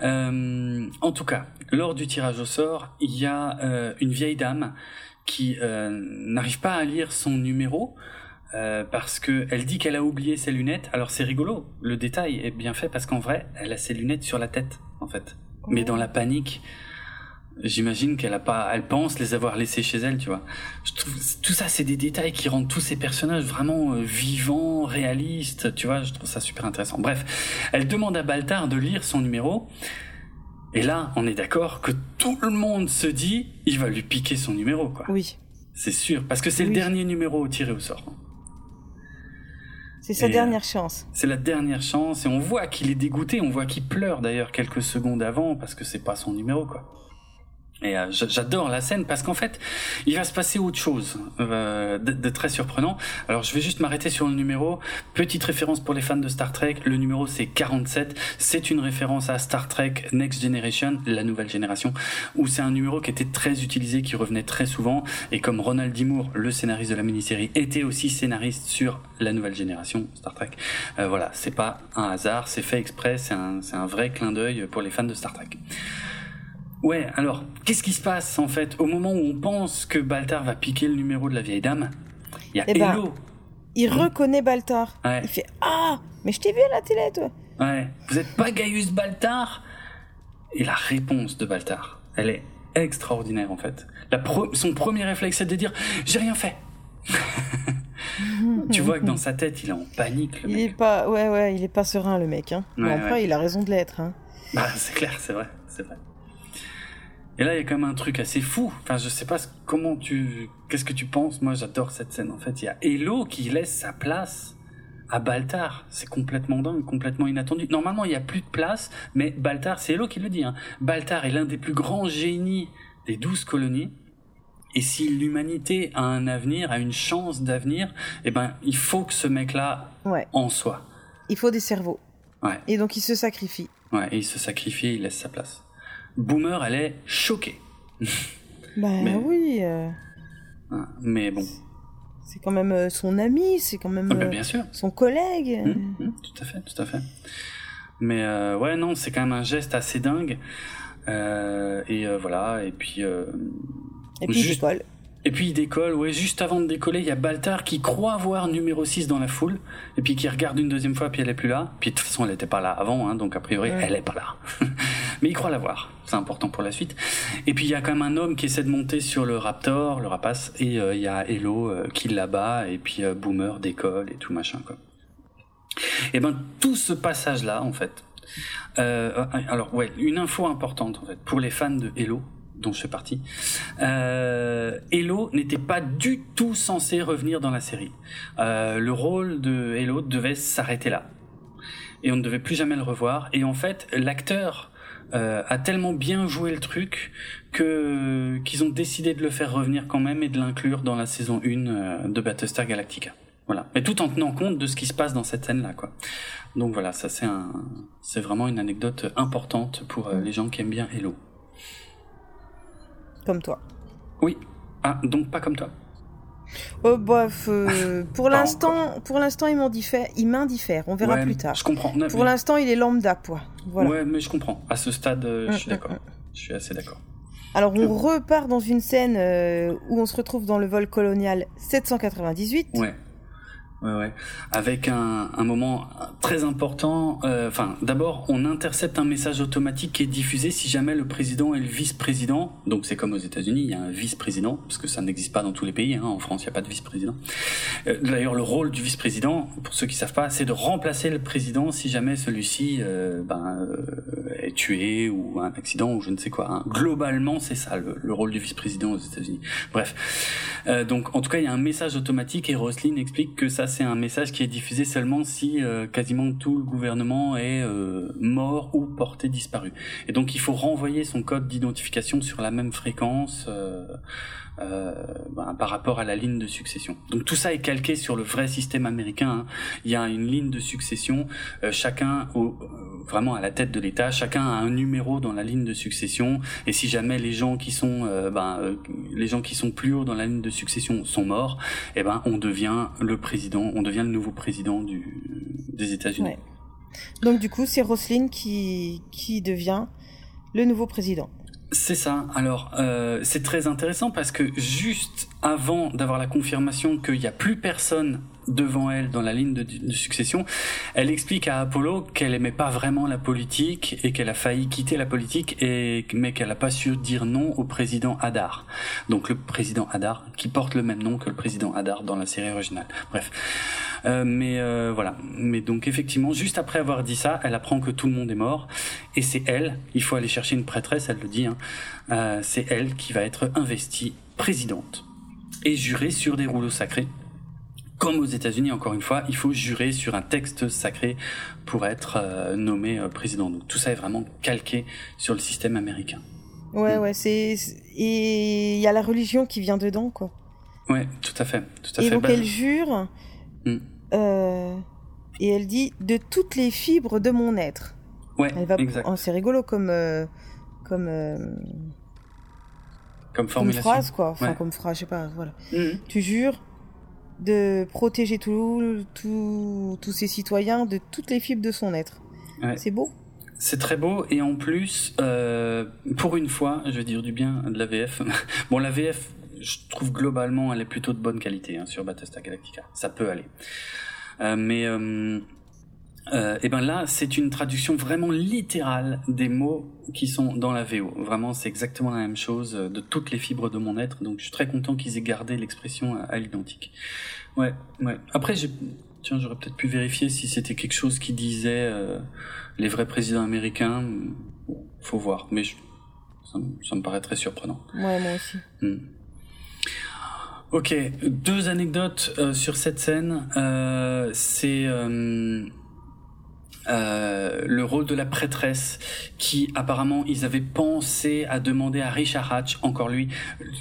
Euh, en tout cas, lors du tirage au sort, il y a euh, une vieille dame qui euh, n'arrive pas à lire son numéro euh, parce que elle dit qu'elle a oublié ses lunettes. Alors c'est rigolo, le détail est bien fait parce qu'en vrai, elle a ses lunettes sur la tête en fait. Mais dans la panique, j'imagine qu'elle a pas, elle pense les avoir laissées chez elle, tu vois. Je trouve tout ça, c'est des détails qui rendent tous ces personnages vraiment euh, vivants, réalistes, tu vois. Je trouve ça super intéressant. Bref, elle demande à Baltar de lire son numéro. Et là, on est d'accord que tout le monde se dit, il va lui piquer son numéro, quoi. Oui. C'est sûr, parce que c'est le dernier numéro tiré au sort. C'est sa Et, euh, dernière chance. C'est la dernière chance et on voit qu'il est dégoûté, on voit qu'il pleure d'ailleurs quelques secondes avant parce que c'est pas son numéro quoi. Et euh, j'a- j'adore la scène parce qu'en fait, il va se passer autre chose euh, de, très surprenant. Alors je vais juste m'arrêter sur le numéro. Petite référence pour les fans de Star Trek, le numéro c'est 47. C'est une référence à Star Trek Next Generation, la nouvelle génération, où c'est un numéro qui était très utilisé, qui revenait très souvent. Et comme Ronald D. Moore, le scénariste de la mini-série, était aussi scénariste sur la nouvelle génération Star Trek, euh, voilà, c'est pas un hasard, c'est fait exprès, c'est un, un vrai clin d'œil pour les fans de Star Trek. Ouais, alors, qu'est-ce qui se passe en fait au moment où on pense que Baltar va piquer le numéro de la vieille dame? Il y a Eh ben, Hello. Il reconnaît Baltar. Ouais. Il fait Ah Mais je t'ai vu à la télé, toi Ouais, vous êtes pas Gaius Baltar? Et la réponse de Baltar, elle est extraordinaire en fait. La son premier réflexe c'est de dire j'ai rien fait. (laughs) tu vois que dans sa tête il est en panique le Il mec. est pas, ouais, ouais, il est pas serein, le mec. Hein. Mais Ouais, après, ouais. il a raison de l'être. Hein. Bah, c'est clair, c'est vrai, c'est vrai. Et là, il y a quand même un truc assez fou. Enfin, je sais pas ce- comment tu, qu'est-ce que tu penses? Moi, j'adore cette scène. En fait, il y a Hello qui laisse sa place à Baltar. C'est complètement dingue, complètement inattendu. Normalement, il y a plus de place, mais Baltar, c'est Hello qui le dit. Hein. Baltar est l'un des plus grands génies des douze colonies. Et si l'humanité a un avenir, a une chance d'avenir, eh ben, il faut que ce mec-là Ouais. en soit. Il faut des cerveaux. Ouais. Et donc, il se sacrifie. Ouais, et il se sacrifie, il laisse sa place. Boomer, elle est choquée. Bah Mais- oui, euh, Hein, Mais bon, c'est quand même euh, son ami, c'est quand même Ah euh, bien sûr. son collègue. Hum, hum, tout à fait, tout à fait. Mais euh, ouais, non, c'est quand même un geste assez dingue. Euh, et voilà, et puis Et puis, il décolle. et puis il décolle. Ouais, juste avant de décoller, il y a Baltar qui croit voir numéro 6 dans la foule, et puis qui regarde une deuxième fois, puis elle est plus là. Puis de toute façon, elle était pas là avant, hein, donc a priori, Ouais. elle est pas là. (laughs) Mais il croit la voir. Important pour la suite. Et puis il y a quand même un homme qui essaie de monter sur le Raptor, le rapace, et euh, il y a Hello euh, qui l'abat, et puis euh, Boomer décolle et tout machin. Et ben tout ce passage là en fait. Euh, alors ouais, une info importante en fait pour les fans de Hello dont je fais partie. Euh, Hello n'était pas du tout censé revenir dans la série. Le rôle de Hello devait s'arrêter là. Et on ne devait plus jamais le revoir. Et en fait, l'acteur euh, a tellement bien joué le truc que qu'ils ont décidé de le faire revenir quand même et de l'inclure dans la saison 1 euh, de Battlestar Galactica. Voilà. Mais tout en tenant compte de ce qui se passe dans cette scène-là, quoi. Donc voilà, ça c'est un, c'est vraiment une anecdote importante pour euh, les gens qui aiment bien Hello. Comme toi. Oui. Ah, donc pas comme toi. Oh, bref, euh, pour l'instant, pour l'instant, il m'indiffère, il m'indiffère. On verra Ouais, plus tard. Je comprends. Non, Pour mais- l'instant, il est lambda, quoi. Voilà. Ouais, mais je comprends. À ce stade, euh, je Mm, suis mm, d'accord. mm. Je suis assez d'accord. Alors, on repart dans une scène euh, où on se retrouve dans le vol colonial 798. Ouais. Ouais. Avec un, moment très important. euh, Enfin, d'abord, on intercepte un message automatique qui est diffusé si jamais le président est le vice-président. Donc, c'est comme aux États-Unis, il y a un vice-président, parce que ça n'existe pas dans tous les pays. Hein. En France, il n'y a pas de vice-président. Euh, D'ailleurs, le rôle du vice-président, pour ceux qui savent pas, c'est de remplacer le président si jamais celui-ci euh, ben, est tué ou un accident ou je ne sais quoi. Hein. Globalement, c'est ça le, rôle du vice-président aux États-Unis. Bref, donc en tout cas, il y a un message automatique et Roslyn explique que ça c'est un message qui est diffusé seulement si euh, quasiment tout le gouvernement est euh, mort ou porté disparu. Et donc il faut renvoyer son code d'identification sur la même fréquence. Euh, ben, par rapport à la ligne de succession. Donc tout ça est calqué sur le vrai système américain. Hein. Il y a une ligne de succession, euh, chacun euh, vraiment à la tête de l'État, chacun a un numéro dans la ligne de succession. Et si jamais les gens qui sont, ben, les gens qui sont plus haut dans la ligne de succession sont morts, eh ben on devient le président, on devient le nouveau président des États-Unis. Donc du coup, c'est Roselyne qui qui devient le nouveau président. C'est ça. Alors, euh, c'est très intéressant parce que juste avant d'avoir la confirmation qu'il n'y a plus personne devant elle dans la ligne de, succession, elle explique à Apollo qu'elle aimait pas vraiment la politique et qu'elle a failli quitter la politique mais qu'elle n'a pas su dire non au président Hadar. Donc le président Hadar qui porte le même nom que le président Hadar dans la série originale. Bref. Euh, mais euh, voilà. Mais donc effectivement, juste après avoir dit ça, elle apprend que tout le monde est mort et c'est elle. Il faut aller chercher une prêtresse, elle le dit. Hein, euh, c'est elle qui va être investie présidente et jurée sur des rouleaux sacrés comme aux États-Unis, encore une fois, il faut jurer sur un texte sacré pour être euh, nommé euh, président. Donc tout ça est vraiment calqué sur le système américain. Ouais, ouais, c'est et il y a la religion qui vient dedans, quoi. Ouais, tout à fait, tout à et fait. donc bah, elle jure mm. euh, et elle dit de toutes les fibres de mon être. Ouais, exact. Oh, c'est rigolo comme comme comme formulation. Comme phrase, quoi. Enfin, comme phrase, je sais pas. Voilà. Mm. Tu jures de protéger tous ses citoyens de toutes les fibres de son être. C'est beau. C'est très beau et en plus, euh, pour une fois, je vais dire du bien de la VF. (laughs) bon, la VF, je trouve globalement, elle est plutôt de bonne qualité hein, sur Battlestar Galactica. Ça peut aller. Euh, mais euh, euh, et ben là, c'est une traduction vraiment littérale des mots qui sont dans la VO. Vraiment, c'est exactement la même chose euh, de toutes les fibres de mon être. Donc, je suis très content qu'ils aient gardé l'expression à, l'identique. Ouais, ouais. Après, j'ai, tiens, j'aurais peut-être pu vérifier si c'était quelque chose qui disait euh, les vrais présidents américains. Bon, faut voir, mais ça, me paraît très surprenant. Ouais, moi aussi. Hmm. Ok, deux anecdotes sur cette scène. c'est euh, le rôle de la prêtresse qui apparemment ils avaient pensé à demander à Richard Hatch, encore lui,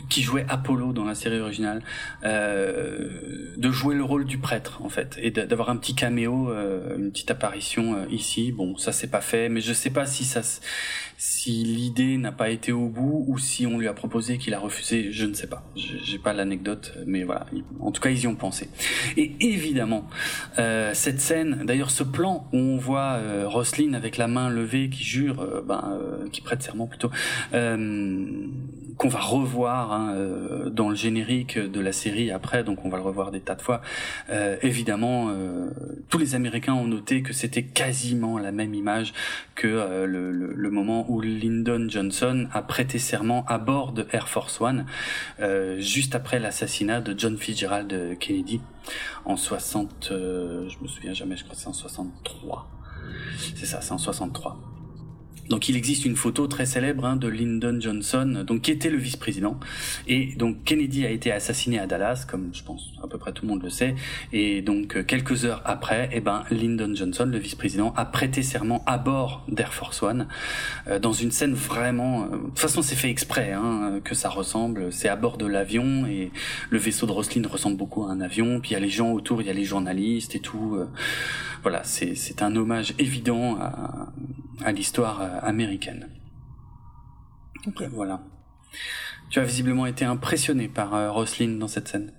qui jouait Apollo dans la série originale, euh, de jouer le rôle du prêtre en fait et d'avoir un petit caméo, euh, une petite apparition euh, ici. Bon, ça c'est pas fait, mais je sais pas si ça si l'idée n'a pas été au bout ou si on lui a proposé qu'il a refusé, je ne sais pas. J'ai pas l'anecdote, mais voilà. En tout cas, ils y ont pensé. Et évidemment, euh, cette scène, d'ailleurs, ce plan où on voit euh, avec la main levée qui jure, euh, ben, euh, qui prête serment plutôt, qu'on va revoir hein, dans le générique de la série après, donc on va le revoir des tas de fois. Évidemment, tous les Américains ont noté que c'était quasiment la même image que le, le, moment où Lyndon Johnson a prêté serment à bord de Air Force One, juste après l'assassinat de John Fitzgerald Kennedy en 60, je me souviens jamais, je crois que c'est en 63. C'est ça, c'est en 63. Donc il existe une photo très célèbre hein, de Lyndon Johnson, donc qui était le vice-président, et donc Kennedy a été assassiné à Dallas, comme je pense à peu près tout le monde le sait, et donc euh, quelques heures après, eh ben Lyndon Johnson, le vice-président, a prêté serment à bord d'Air Force One, euh, dans une scène vraiment, euh, de toute façon c'est fait exprès hein, que ça ressemble, c'est à bord de l'avion et le vaisseau de Roslyn ressemble beaucoup à un avion, puis il y a les gens autour, il y a les journalistes et tout voilà, c'est un hommage évident à, à l'histoire euh, américaine. Okay. Voilà. Tu as visiblement été impressionné par euh, Roselyne dans cette scène.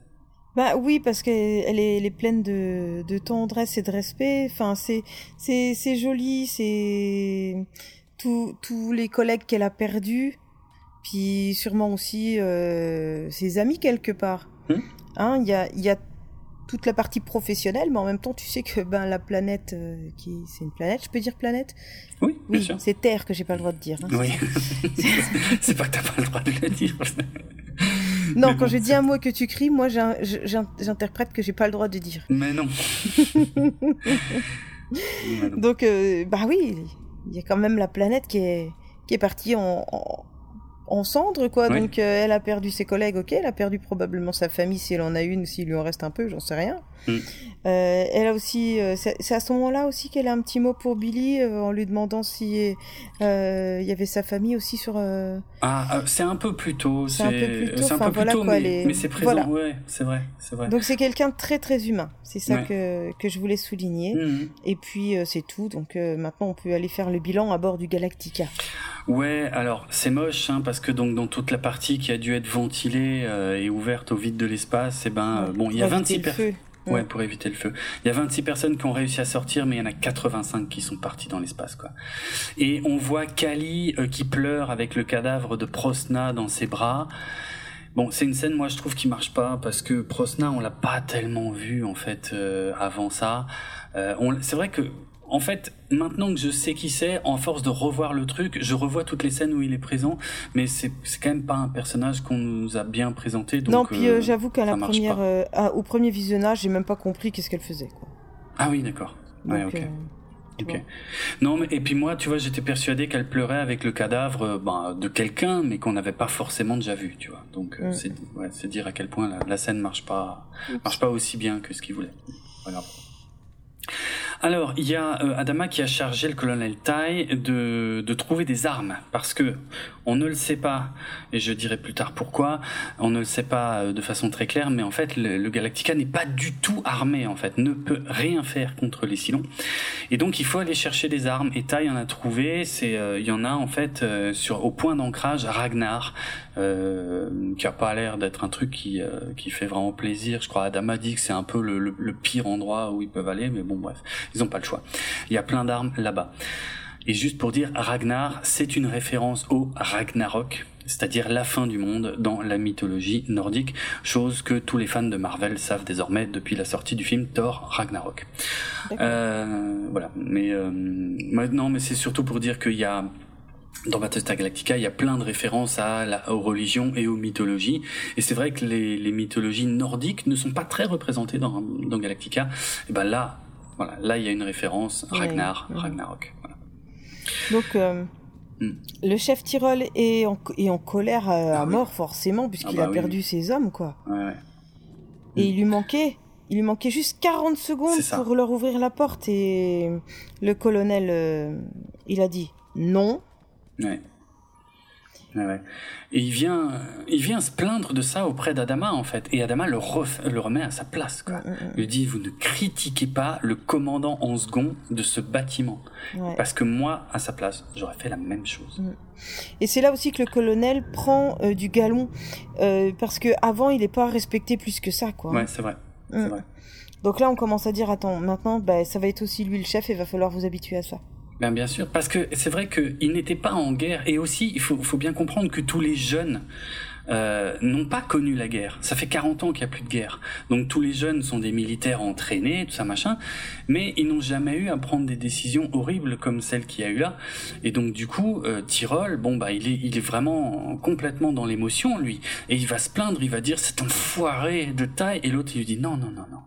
Bah oui, parce qu'elle est, elle est pleine de, de tendresse et de respect. Enfin, c'est c'est joli, c'est tous les collègues qu'elle a perdus, puis sûrement aussi euh, ses amis quelque part. Hmm hein, il y a, y a toute la partie professionnelle, mais en même temps, tu sais que ben la planète, euh, qui c'est une planète, je peux dire planète? Oui, bien sûr. C'est Terre que j'ai pas le droit de dire. Hein, oui. (laughs) c'est pas que t'as pas le droit de le dire. non, quand je dis un mot que tu cries, moi j'interprète que j'ai pas le droit de dire. Mais non. (laughs) Donc, euh, bah oui, il y a quand même la planète qui est, qui est partie en, en cendres, quoi. Donc, euh, elle a perdu ses collègues, ok. Elle a perdu probablement sa famille, si elle en a une, ou s'il lui en reste un peu, j'en sais rien. Mm. Euh, elle a aussi, euh, c'est à ce moment-là aussi qu'elle a un petit mot pour Billy en lui demandant si il y avait sa famille aussi sur. Ah, c'est un peu plus tôt. C'est un peu plus tôt. Peu plus tôt, mais, c'est présent. Ouais, c'est vrai, c'est vrai. Donc c'est quelqu'un de très très humain. C'est ça que que je voulais souligner. Mm. Et puis c'est tout. Donc maintenant on peut aller faire le bilan à bord du Galactica. Ouais, alors c'est moche hein, parce que donc dans toute la partie qui a dû être ventilée euh, et ouverte au vide de l'espace, et eh ben euh, bon, il y a 26 personnes. Ouais, pour éviter le feu. Il y a 26 personnes qui ont réussi à sortir, mais il y en a 85 qui sont partis dans l'espace, quoi. Et on voit Kali euh, qui pleure avec le cadavre de Prosna dans ses bras. Bon, c'est une scène, moi, je trouve qui marche pas parce que Prosna, on l'a pas tellement vu en fait avant ça. c'est vrai que en fait, maintenant que je sais qui c'est, en force de revoir le truc, je revois toutes les scènes où il est présent, mais c'est quand même pas un personnage qu'on nous a bien présenté. Donc, non, puis euh, euh, j'avoue qu'à la première, euh, au premier visionnage, j'ai même pas compris qu'est-ce qu'elle faisait. Quoi. Ah oui, d'accord. Ouais, ok. ok. Non, mais et puis moi, tu vois, j'étais persuadé qu'elle pleurait avec le cadavre ben, de quelqu'un, mais qu'on n'avait pas forcément déjà vu, tu vois. Donc mm. c'est dire à quel point la, la scène marche pas, marche pas aussi bien que ce qu'il voulait. Voilà. Alors, il y a euh, Adama qui a chargé le colonel Tai de, de trouver des armes, parce que on ne le sait pas, et je dirai plus tard pourquoi, on ne le sait pas euh, de façon très claire, mais en fait, le, Galactica n'est pas du tout armé, en fait, ne peut rien faire contre les Silons. Et donc, il faut aller chercher des armes, et Tai en a trouvé, c'est, euh, il y en a, en fait, sur, au point d'ancrage Ragnar, qui a pas l'air d'être un truc qui, qui fait vraiment plaisir. Je crois Adama dit que c'est un peu le, le pire endroit où ils peuvent aller, mais bon, bref. Ils n'ont pas le choix. Il y a plein d'armes là-bas. Et juste pour dire, Ragnar, c'est une référence au Ragnarok, c'est-à-dire la fin du monde dans la mythologie nordique, chose que tous les fans de Marvel savent désormais depuis la sortie du film Thor Ragnarok. Euh, voilà, mais euh, maintenant, mais c'est surtout pour dire qu'il y a dans Battlestar Galactica, il y a plein de références à la, aux religions et aux mythologies. Et c'est vrai que les, les, mythologies nordiques ne sont pas très représentées dans, dans Galactica. Et ben là, voilà, là il y a une référence Ragnar, Ragnarok. Donc euh, hmm. le chef Tyrol est en, est en colère à, ah mort forcément puisqu'il ah bah a perdu ses hommes quoi. Ouais, Et il lui manquait il lui manquait juste 40 secondes pour leur ouvrir la porte et le colonel euh, il a dit non. Ouais. Et il vient, il vient se plaindre de ça auprès d'Adama en fait, et Adama le, le remet à sa place. Quoi. Mm, mm, mm. Il lui dit vous ne critiquez pas le commandant en second de ce bâtiment, parce que moi à sa place j'aurais fait la même chose. Et c'est là aussi que le colonel prend euh, du galon, euh, parce que avant il n'est pas respecté plus que ça quoi. Ouais c'est vrai. vrai. Donc là on commence à dire attends maintenant bah, ça va être aussi lui le chef et va falloir vous habituer à ça. Ben bien sûr, parce que c'est vrai qu'il n'était pas en guerre. Et aussi, il faut, faut bien comprendre que tous les jeunes euh, n'ont pas connu la guerre. Ça fait 40 ans qu'il n'y a plus de guerre. Donc tous les jeunes sont des militaires entraînés, tout ça machin, mais ils n'ont jamais eu à prendre des décisions horribles comme celle qu'il y a eu là. Et donc du coup, euh, Tyrol, bon bah il est, il est vraiment complètement dans l'émotion lui, et il va se plaindre, il va dire c'est un foiré de taille, et l'autre il lui dit non non non non.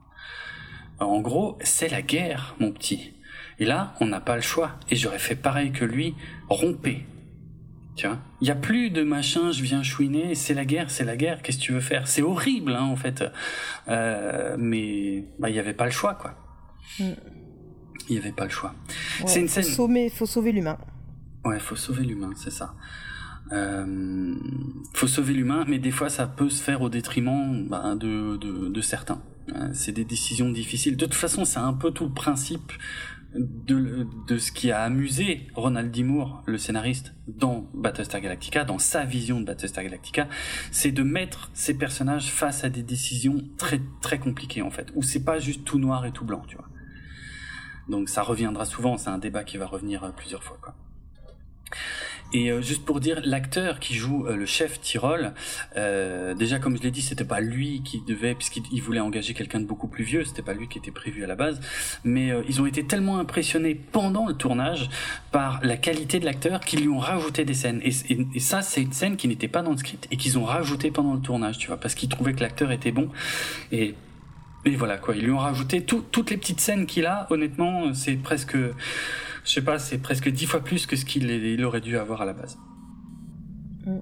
En gros, c'est la guerre, mon petit. Et là, on n'a pas le choix. Et j'aurais fait pareil que lui, romper. Tu vois Il n'y a plus de machin, je viens chouiner, c'est la guerre, c'est la guerre, qu'est-ce que tu veux faire? C'est horrible, hein, en fait. Euh, mais bah, il n'y avait pas le choix, quoi. Mm. Il n'y avait pas le choix. c'est une scène... Faut sauver, faut sauver l'humain. Ouais, faut sauver l'humain, c'est ça. Euh, faut sauver l'humain, mais des fois ça peut se faire au détriment bah, de, de, de certains. Euh, c'est des décisions difficiles. De toute façon, c'est un peu tout le principe de, ce qui a amusé Ronald D. Moore, le scénariste, dans Battlestar Galactica, dans sa vision de Battlestar Galactica, c'est de mettre ces personnages face à des décisions très très compliquées en fait, où c'est pas juste tout noir et tout blanc, tu vois. Donc ça reviendra souvent, c'est un débat qui va revenir euh, plusieurs fois, quoi. Et euh, juste pour dire, l'acteur qui joue euh, le chef Tyrol, euh, déjà comme je l'ai dit, c'était pas lui qui devait, puisqu'il voulait engager quelqu'un de beaucoup plus vieux, c'était pas lui qui était prévu à la base, mais ils ont été tellement impressionnés pendant le tournage par la qualité de l'acteur qu'ils lui ont rajouté des scènes. Et, et, ça, c'est une scène qui n'était pas dans le script et qu'ils ont rajouté pendant le tournage, tu vois, parce qu'ils trouvaient que l'acteur était bon. Et et voilà quoi, ils lui ont rajouté toutes les petites scènes qu'il a. Honnêtement, c'est presque Je sais pas, c'est presque dix fois plus que ce qu'il aurait dû avoir à la base. Mm.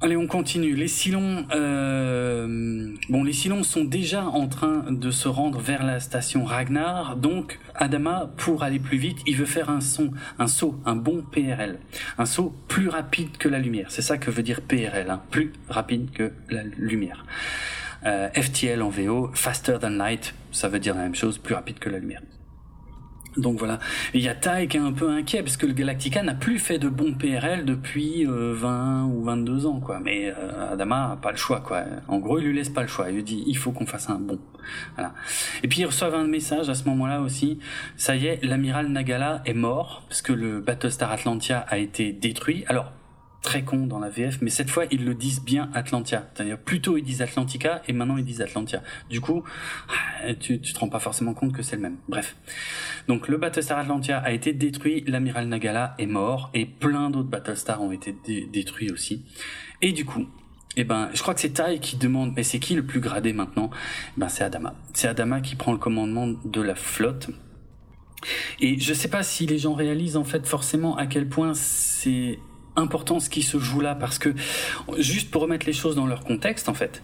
Allez, on continue. Les Silons, euh... bon, les Silons sont déjà en train de se rendre vers la station Ragnar. Donc, Adama, pour aller plus vite, il veut faire un son, un saut, un bon PRL, un saut plus rapide que la lumière. C'est ça que veut dire PRL, hein, plus rapide que la lumière. Euh, FTL en VO, faster than light, ça veut dire la même chose, plus rapide que la lumière. Donc voilà. Il y a Tai qui est un peu inquiet parce que le Galactica n'a plus fait de bons PRL depuis 20 euh, ou 22 ans, quoi. Mais euh, Adama a pas le choix, quoi. En gros, il lui laisse pas le choix. Il lui dit, il faut qu'on fasse un bon. Voilà. Et puis ils reçoivent un message à ce moment-là aussi. Ça y est, l'amiral Nagala est mort parce que le Battlestar Atlantia a été détruit. Alors très con dans la VF, mais cette fois ils le disent bien Atlantia. C'est-à-dire plutôt ils disent Atlantica et maintenant ils disent Atlantia. Du coup, ah, tu, tu te rends pas forcément compte que c'est le même. Bref. Donc le Battlestar Atlantia a été détruit, l'amiral Nagala est mort et plein d'autres Battlestars ont été détruits aussi. Et du coup, eh ben, je crois que c'est Tai qui demande, mais c'est qui le plus gradé maintenant? Eh Ben, c'est Adama. C'est Adama qui prend le commandement de la flotte. Et je sais pas si les gens réalisent en fait forcément à quel point c'est important ce qui se joue là parce que juste pour remettre les choses dans leur contexte en fait,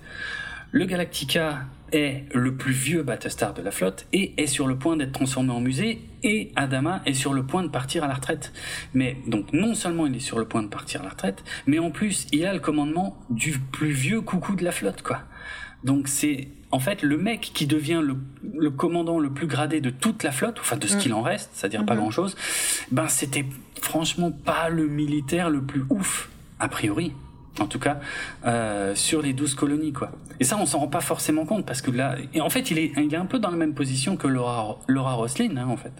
le Galactica est le plus vieux Battlestar de la flotte et est sur le point d'être transformé en musée et Adama est sur le point de partir à la retraite. Mais donc non seulement il est sur le point de partir à la retraite, mais en plus il a le commandement du plus vieux coucou de la flotte quoi. Donc c'est en fait le mec qui devient le, commandant le plus gradé de toute la flotte, enfin de ce mm. qu'il en reste, c'est-à-dire pas mm-hmm. grand-chose. Ben c'était franchement pas le militaire le plus ouf a priori en tout cas euh, sur les douze colonies quoi. Et ça on s'en rend pas forcément compte parce que là et en fait il est il est un peu dans la même position que Laura Laura Roslin hein, en fait.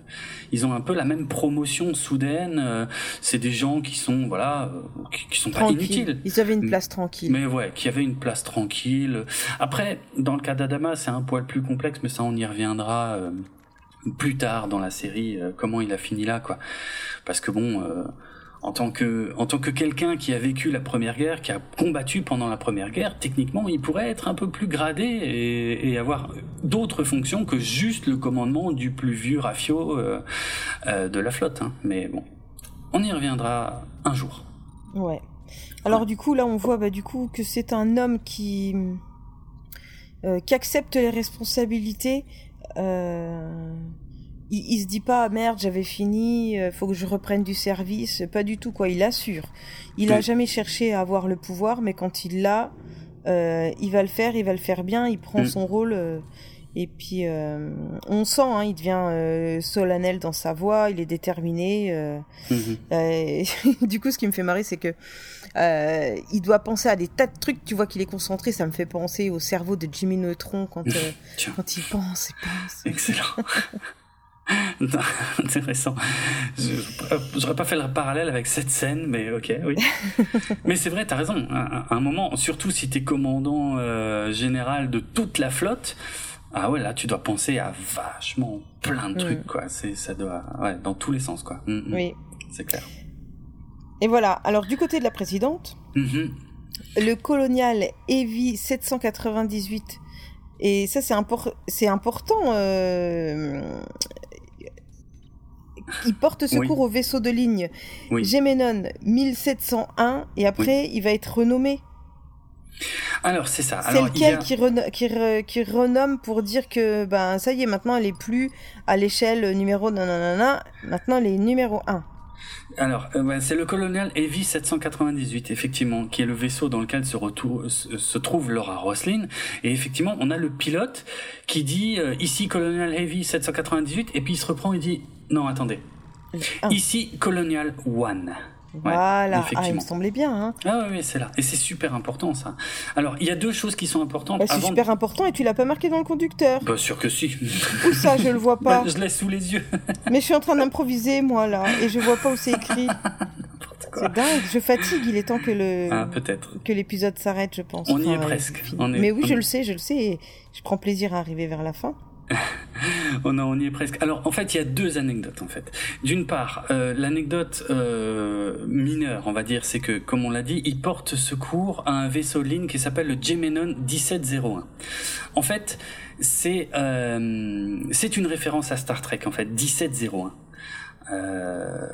Ils ont un peu la même promotion soudaine, euh, c'est des gens qui sont voilà euh, qui, sont pas inutiles. Ils avaient une place tranquille. Mais ouais, qui avaient une place tranquille. Après dans le cas d'Adama, c'est un poil plus complexe mais ça on y reviendra plus tard dans la série comment il a fini là quoi. Parce que bon en tant que en tant que quelqu'un qui a vécu la première guerre, qui a combattu pendant la première guerre, techniquement, il pourrait être un peu plus gradé et, avoir d'autres fonctions que juste le commandement du plus vieux rafio euh, euh, de la flotte. Hein. Mais bon, on y reviendra un jour. Ouais. Alors du coup, là, on voit bah, du coup que c'est un homme qui euh, qui accepte les responsabilités. Euh il, se dit pas merde j'avais fini euh, faut que je reprenne du service. Pas du tout quoi. Il assure. Il a jamais cherché à avoir le pouvoir mais quand il l'a euh, il va le faire il va le faire bien il prend son rôle euh, et puis on sent hein, il devient solennel dans sa voix il est déterminé mm-hmm. (laughs) du coup ce qui me fait marrer c'est que il doit penser à des tas de trucs tu vois qu'il est concentré ça me fait penser au cerveau de Jimmy Neutron quand quand il pense et pense excellent (laughs) Intéressant. J'aurais pas fait le parallèle avec cette scène, mais ok, oui. (laughs) mais c'est vrai, t'as raison. À, un moment, surtout si t'es commandant euh, général de toute la flotte, ah ouais, là tu dois penser à vachement plein de trucs, mm. quoi. C'est, ça doit, ouais, dans tous les sens, quoi. Mm, mm. Oui. C'est clair. Et voilà. Alors du côté de la présidente, mm-hmm. le colonial Evi 798 et ça, c'est c'est important. Euh, il porte secours au vaisseau de ligne oui. Gémenon 1701 et après il va être renommé. Alors c'est ça. C'est lequel qui, qui, renomme pour dire que ben ça y est maintenant elle est plus à l'échelle numéro nanana, maintenant elle est numéro 1. Alors, euh, c'est le colonial Heavy 798, effectivement, qui est le vaisseau dans lequel se, se trouve Laura Roslin. Et effectivement, on a le pilote qui dit euh, ici colonial Heavy 798, et puis il se reprend et dit non, attendez. Ah. Ici, Colonial One. Voilà, ah, il me semblait bien. Hein. Ah oui, c'est là. Et c'est super important ça. Alors, il y a deux choses qui sont importantes. Bah, c'est super important et tu l'as pas marqué dans le conducteur. Bah sûr que si. Où ça, je le vois (laughs) pas. Bah, je l'ai sous les yeux. (laughs) Mais je suis en train d'improviser moi là et je vois pas où c'est écrit. C'est dingue, je fatigue, il est temps que le ah, que l'épisode s'arrête, je pense. On y est presque. Mais oui, je le sais, je le sais et je prends plaisir à arriver vers la fin. Non, (laughs) on y est presque. Alors, en fait, il y a deux anecdotes, en fait. D'une part, euh, l'anecdote euh, mineure, on va dire, c'est que, comme on l'a dit, il porte secours à un vaisseau ligne qui s'appelle le Gemenon 1701. En fait, c'est euh, c'est une référence à Star Trek, en fait, 1701. Euh,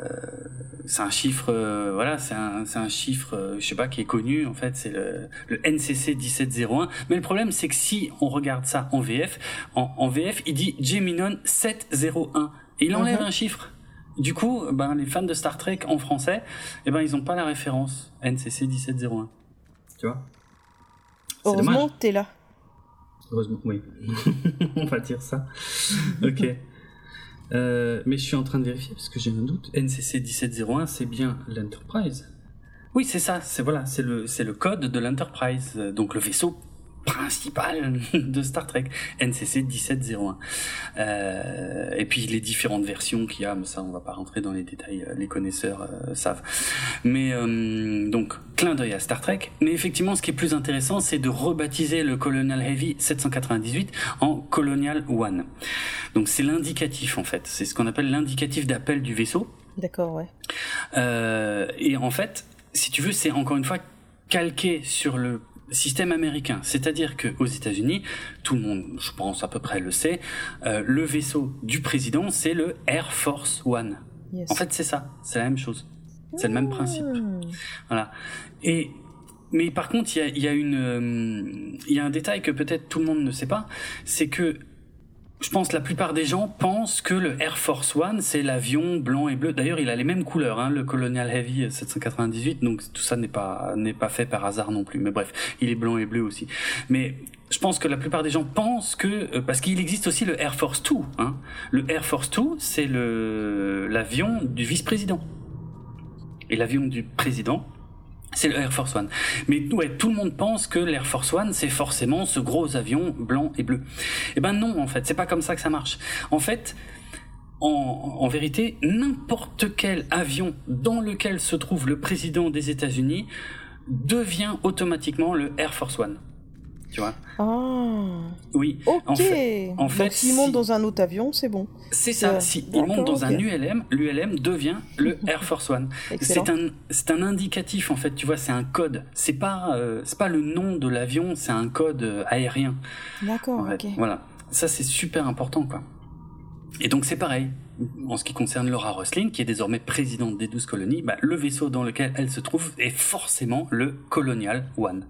c'est un chiffre, euh, voilà, c'est un, c'est un chiffre, euh, je sais pas, qui est connu en fait, c'est le, le NCC 1701. Mais le problème, c'est que si on regarde ça en VF, en, en VF, il dit Geminon 701 et il enlève Mhm. un chiffre. Du coup, ben les fans de Star Trek en français, eh ben ils ont pas la référence NCC 1701. Tu vois? C'est Heureusement t'es là. Heureusement, oui. (laughs) On va dire ça. Ok. Euh, mais je suis en train de vérifier parce que j'ai un doute. NCC 1701, c'est bien l'Enterprise. Oui, c'est ça. C'est voilà, c'est le c'est le code de l'Enterprise, euh, donc le vaisseau principal (laughs) de Star Trek, NCC 1701. Euh, et puis les différentes versions qu'il y a, mais ça on va pas rentrer dans les détails, euh, les connaisseurs euh, savent. Mais euh, donc clin d'œil à Star Trek. Mais effectivement, ce qui est plus intéressant, c'est de rebaptiser le Colonial Heavy 798 en Colonial One. Donc c'est l'indicatif en fait. C'est ce qu'on appelle l'indicatif d'appel du vaisseau. D'accord, ouais. Et en fait, si tu veux, c'est encore une fois calqué sur le système américain. C'est-à-dire que aux États-Unis, tout le monde, je pense à peu près le sait, euh, le vaisseau du président, c'est le Air Force One. Yes. En fait, c'est ça. C'est la même chose. C'est le même principe. Hmm. Voilà. Et mais par contre, il y a, y a une, euh, il y a un détail que peut-être tout le monde ne sait pas, c'est que je pense que la plupart des gens pensent que le Air Force One c'est l'avion blanc et bleu. D'ailleurs, il a les mêmes couleurs, hein, le Colonial Heavy 798. Donc tout ça n'est pas n'est pas fait par hasard non plus. Mais bref, il est blanc et bleu aussi. Mais je pense que la plupart des gens pensent que euh, parce qu'il existe aussi le Air Force Two. Hein. Le Air Force Two, c'est le l'avion du vice-président. Et l'avion du président, c'est le Air Force One. Mais ouais, tout le monde pense que l'Air Force One, c'est forcément ce gros avion blanc et bleu. Eh ben non, en fait, c'est pas comme ça que ça marche. En fait, en, en vérité, n'importe quel avion dans lequel se trouve le président des États-Unis devient automatiquement le Air Force One. Tu vois Ah, Oui. ok. En fait, en fait, Donc s'il si- monte dans un autre avion, c'est bon. C'est ça. Euh, Si il d'accord, monte dans un. ULM, l'ULM devient le (laughs) Air Force One. C'est un, c'est un indicatif en fait. Tu vois, c'est un code. C'est pas, euh, c'est pas le nom de l'avion, c'est un code euh, aérien. D'accord, en fait. ok. Voilà. Ça c'est super important quoi. Et donc c'est pareil. En ce qui concerne Laura Roslin, qui est désormais présidente des 12 colonies, bah, le vaisseau dans lequel elle se trouve est forcément le Colonial One.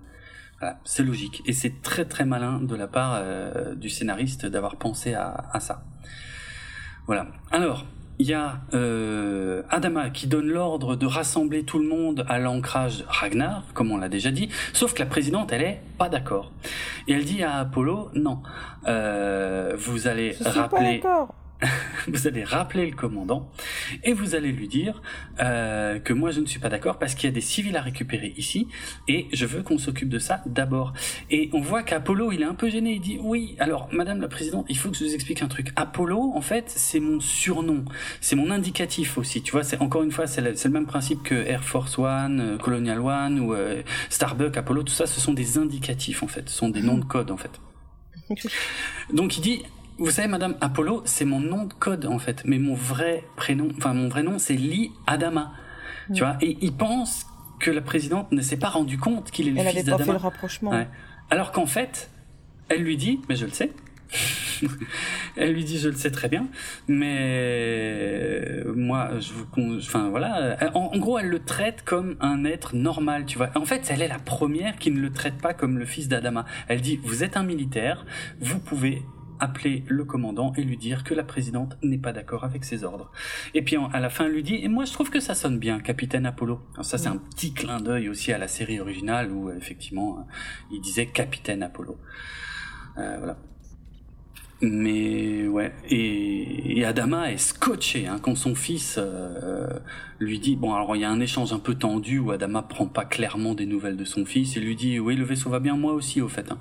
Voilà, c'est logique. Et c'est très très malin de la part euh, du scénariste d'avoir pensé à, à ça. Voilà. Alors, il y a euh, Adama qui donne l'ordre de rassembler tout le monde à l'ancrage Ragnar, comme on l'a déjà dit, sauf que la présidente, elle est pas d'accord. Et elle dit à Apollo, non, euh, vous allez Je suis pas rappeler d'accord. (laughs) vous allez rappeler le commandant et vous allez lui dire euh, que moi je ne suis pas d'accord parce qu'il y a des civils à récupérer ici et je veux qu'on s'occupe de ça d'abord. Et on voit qu'Apollo il est un peu gêné, il dit oui alors Madame la Présidente il faut que je vous explique un truc. Apollo en fait c'est mon surnom, c'est mon indicatif aussi, tu vois c'est encore une fois c'est le, même principe que Air Force One, euh, Colonial One ou euh, Starbucks, Apollo, tout ça ce sont des indicatifs en fait, ce sont des noms de code en fait. (laughs) Donc il dit, vous savez, Madame Apollo, c'est mon nom de code en fait, mais mon vrai prénom, enfin mon vrai nom, c'est Lee Adama. Tu vois, et il pense que la présidente ne s'est pas rendu compte qu'il est le Elle fils avait pas fait le d'Adama. rapprochement. Ouais. Alors qu'en fait, elle lui dit, mais je le sais. (laughs) elle lui dit, je le sais très bien, mais moi, je vous, enfin voilà, en, en gros, elle le traite comme un être normal, tu vois. En fait, elle est la première qui ne le traite pas comme le fils d'Adama. Elle dit, vous êtes un militaire, vous pouvez appeler le commandant et lui dire que la présidente n'est pas d'accord avec ses ordres. Et puis à la fin, elle lui dit, et moi je trouve que ça sonne bien, capitaine Apollo. Alors ça c'est un petit clin d'œil aussi à la série originale où euh, effectivement euh, il disait capitaine Apollo. Euh, voilà. Mais ouais, et, et Adama est scotché hein, quand son fils euh, lui dit bon alors il y a un échange un peu tendu où Adama prend pas clairement des nouvelles de son fils et lui dit oui le vaisseau va bien moi aussi au fait. hein.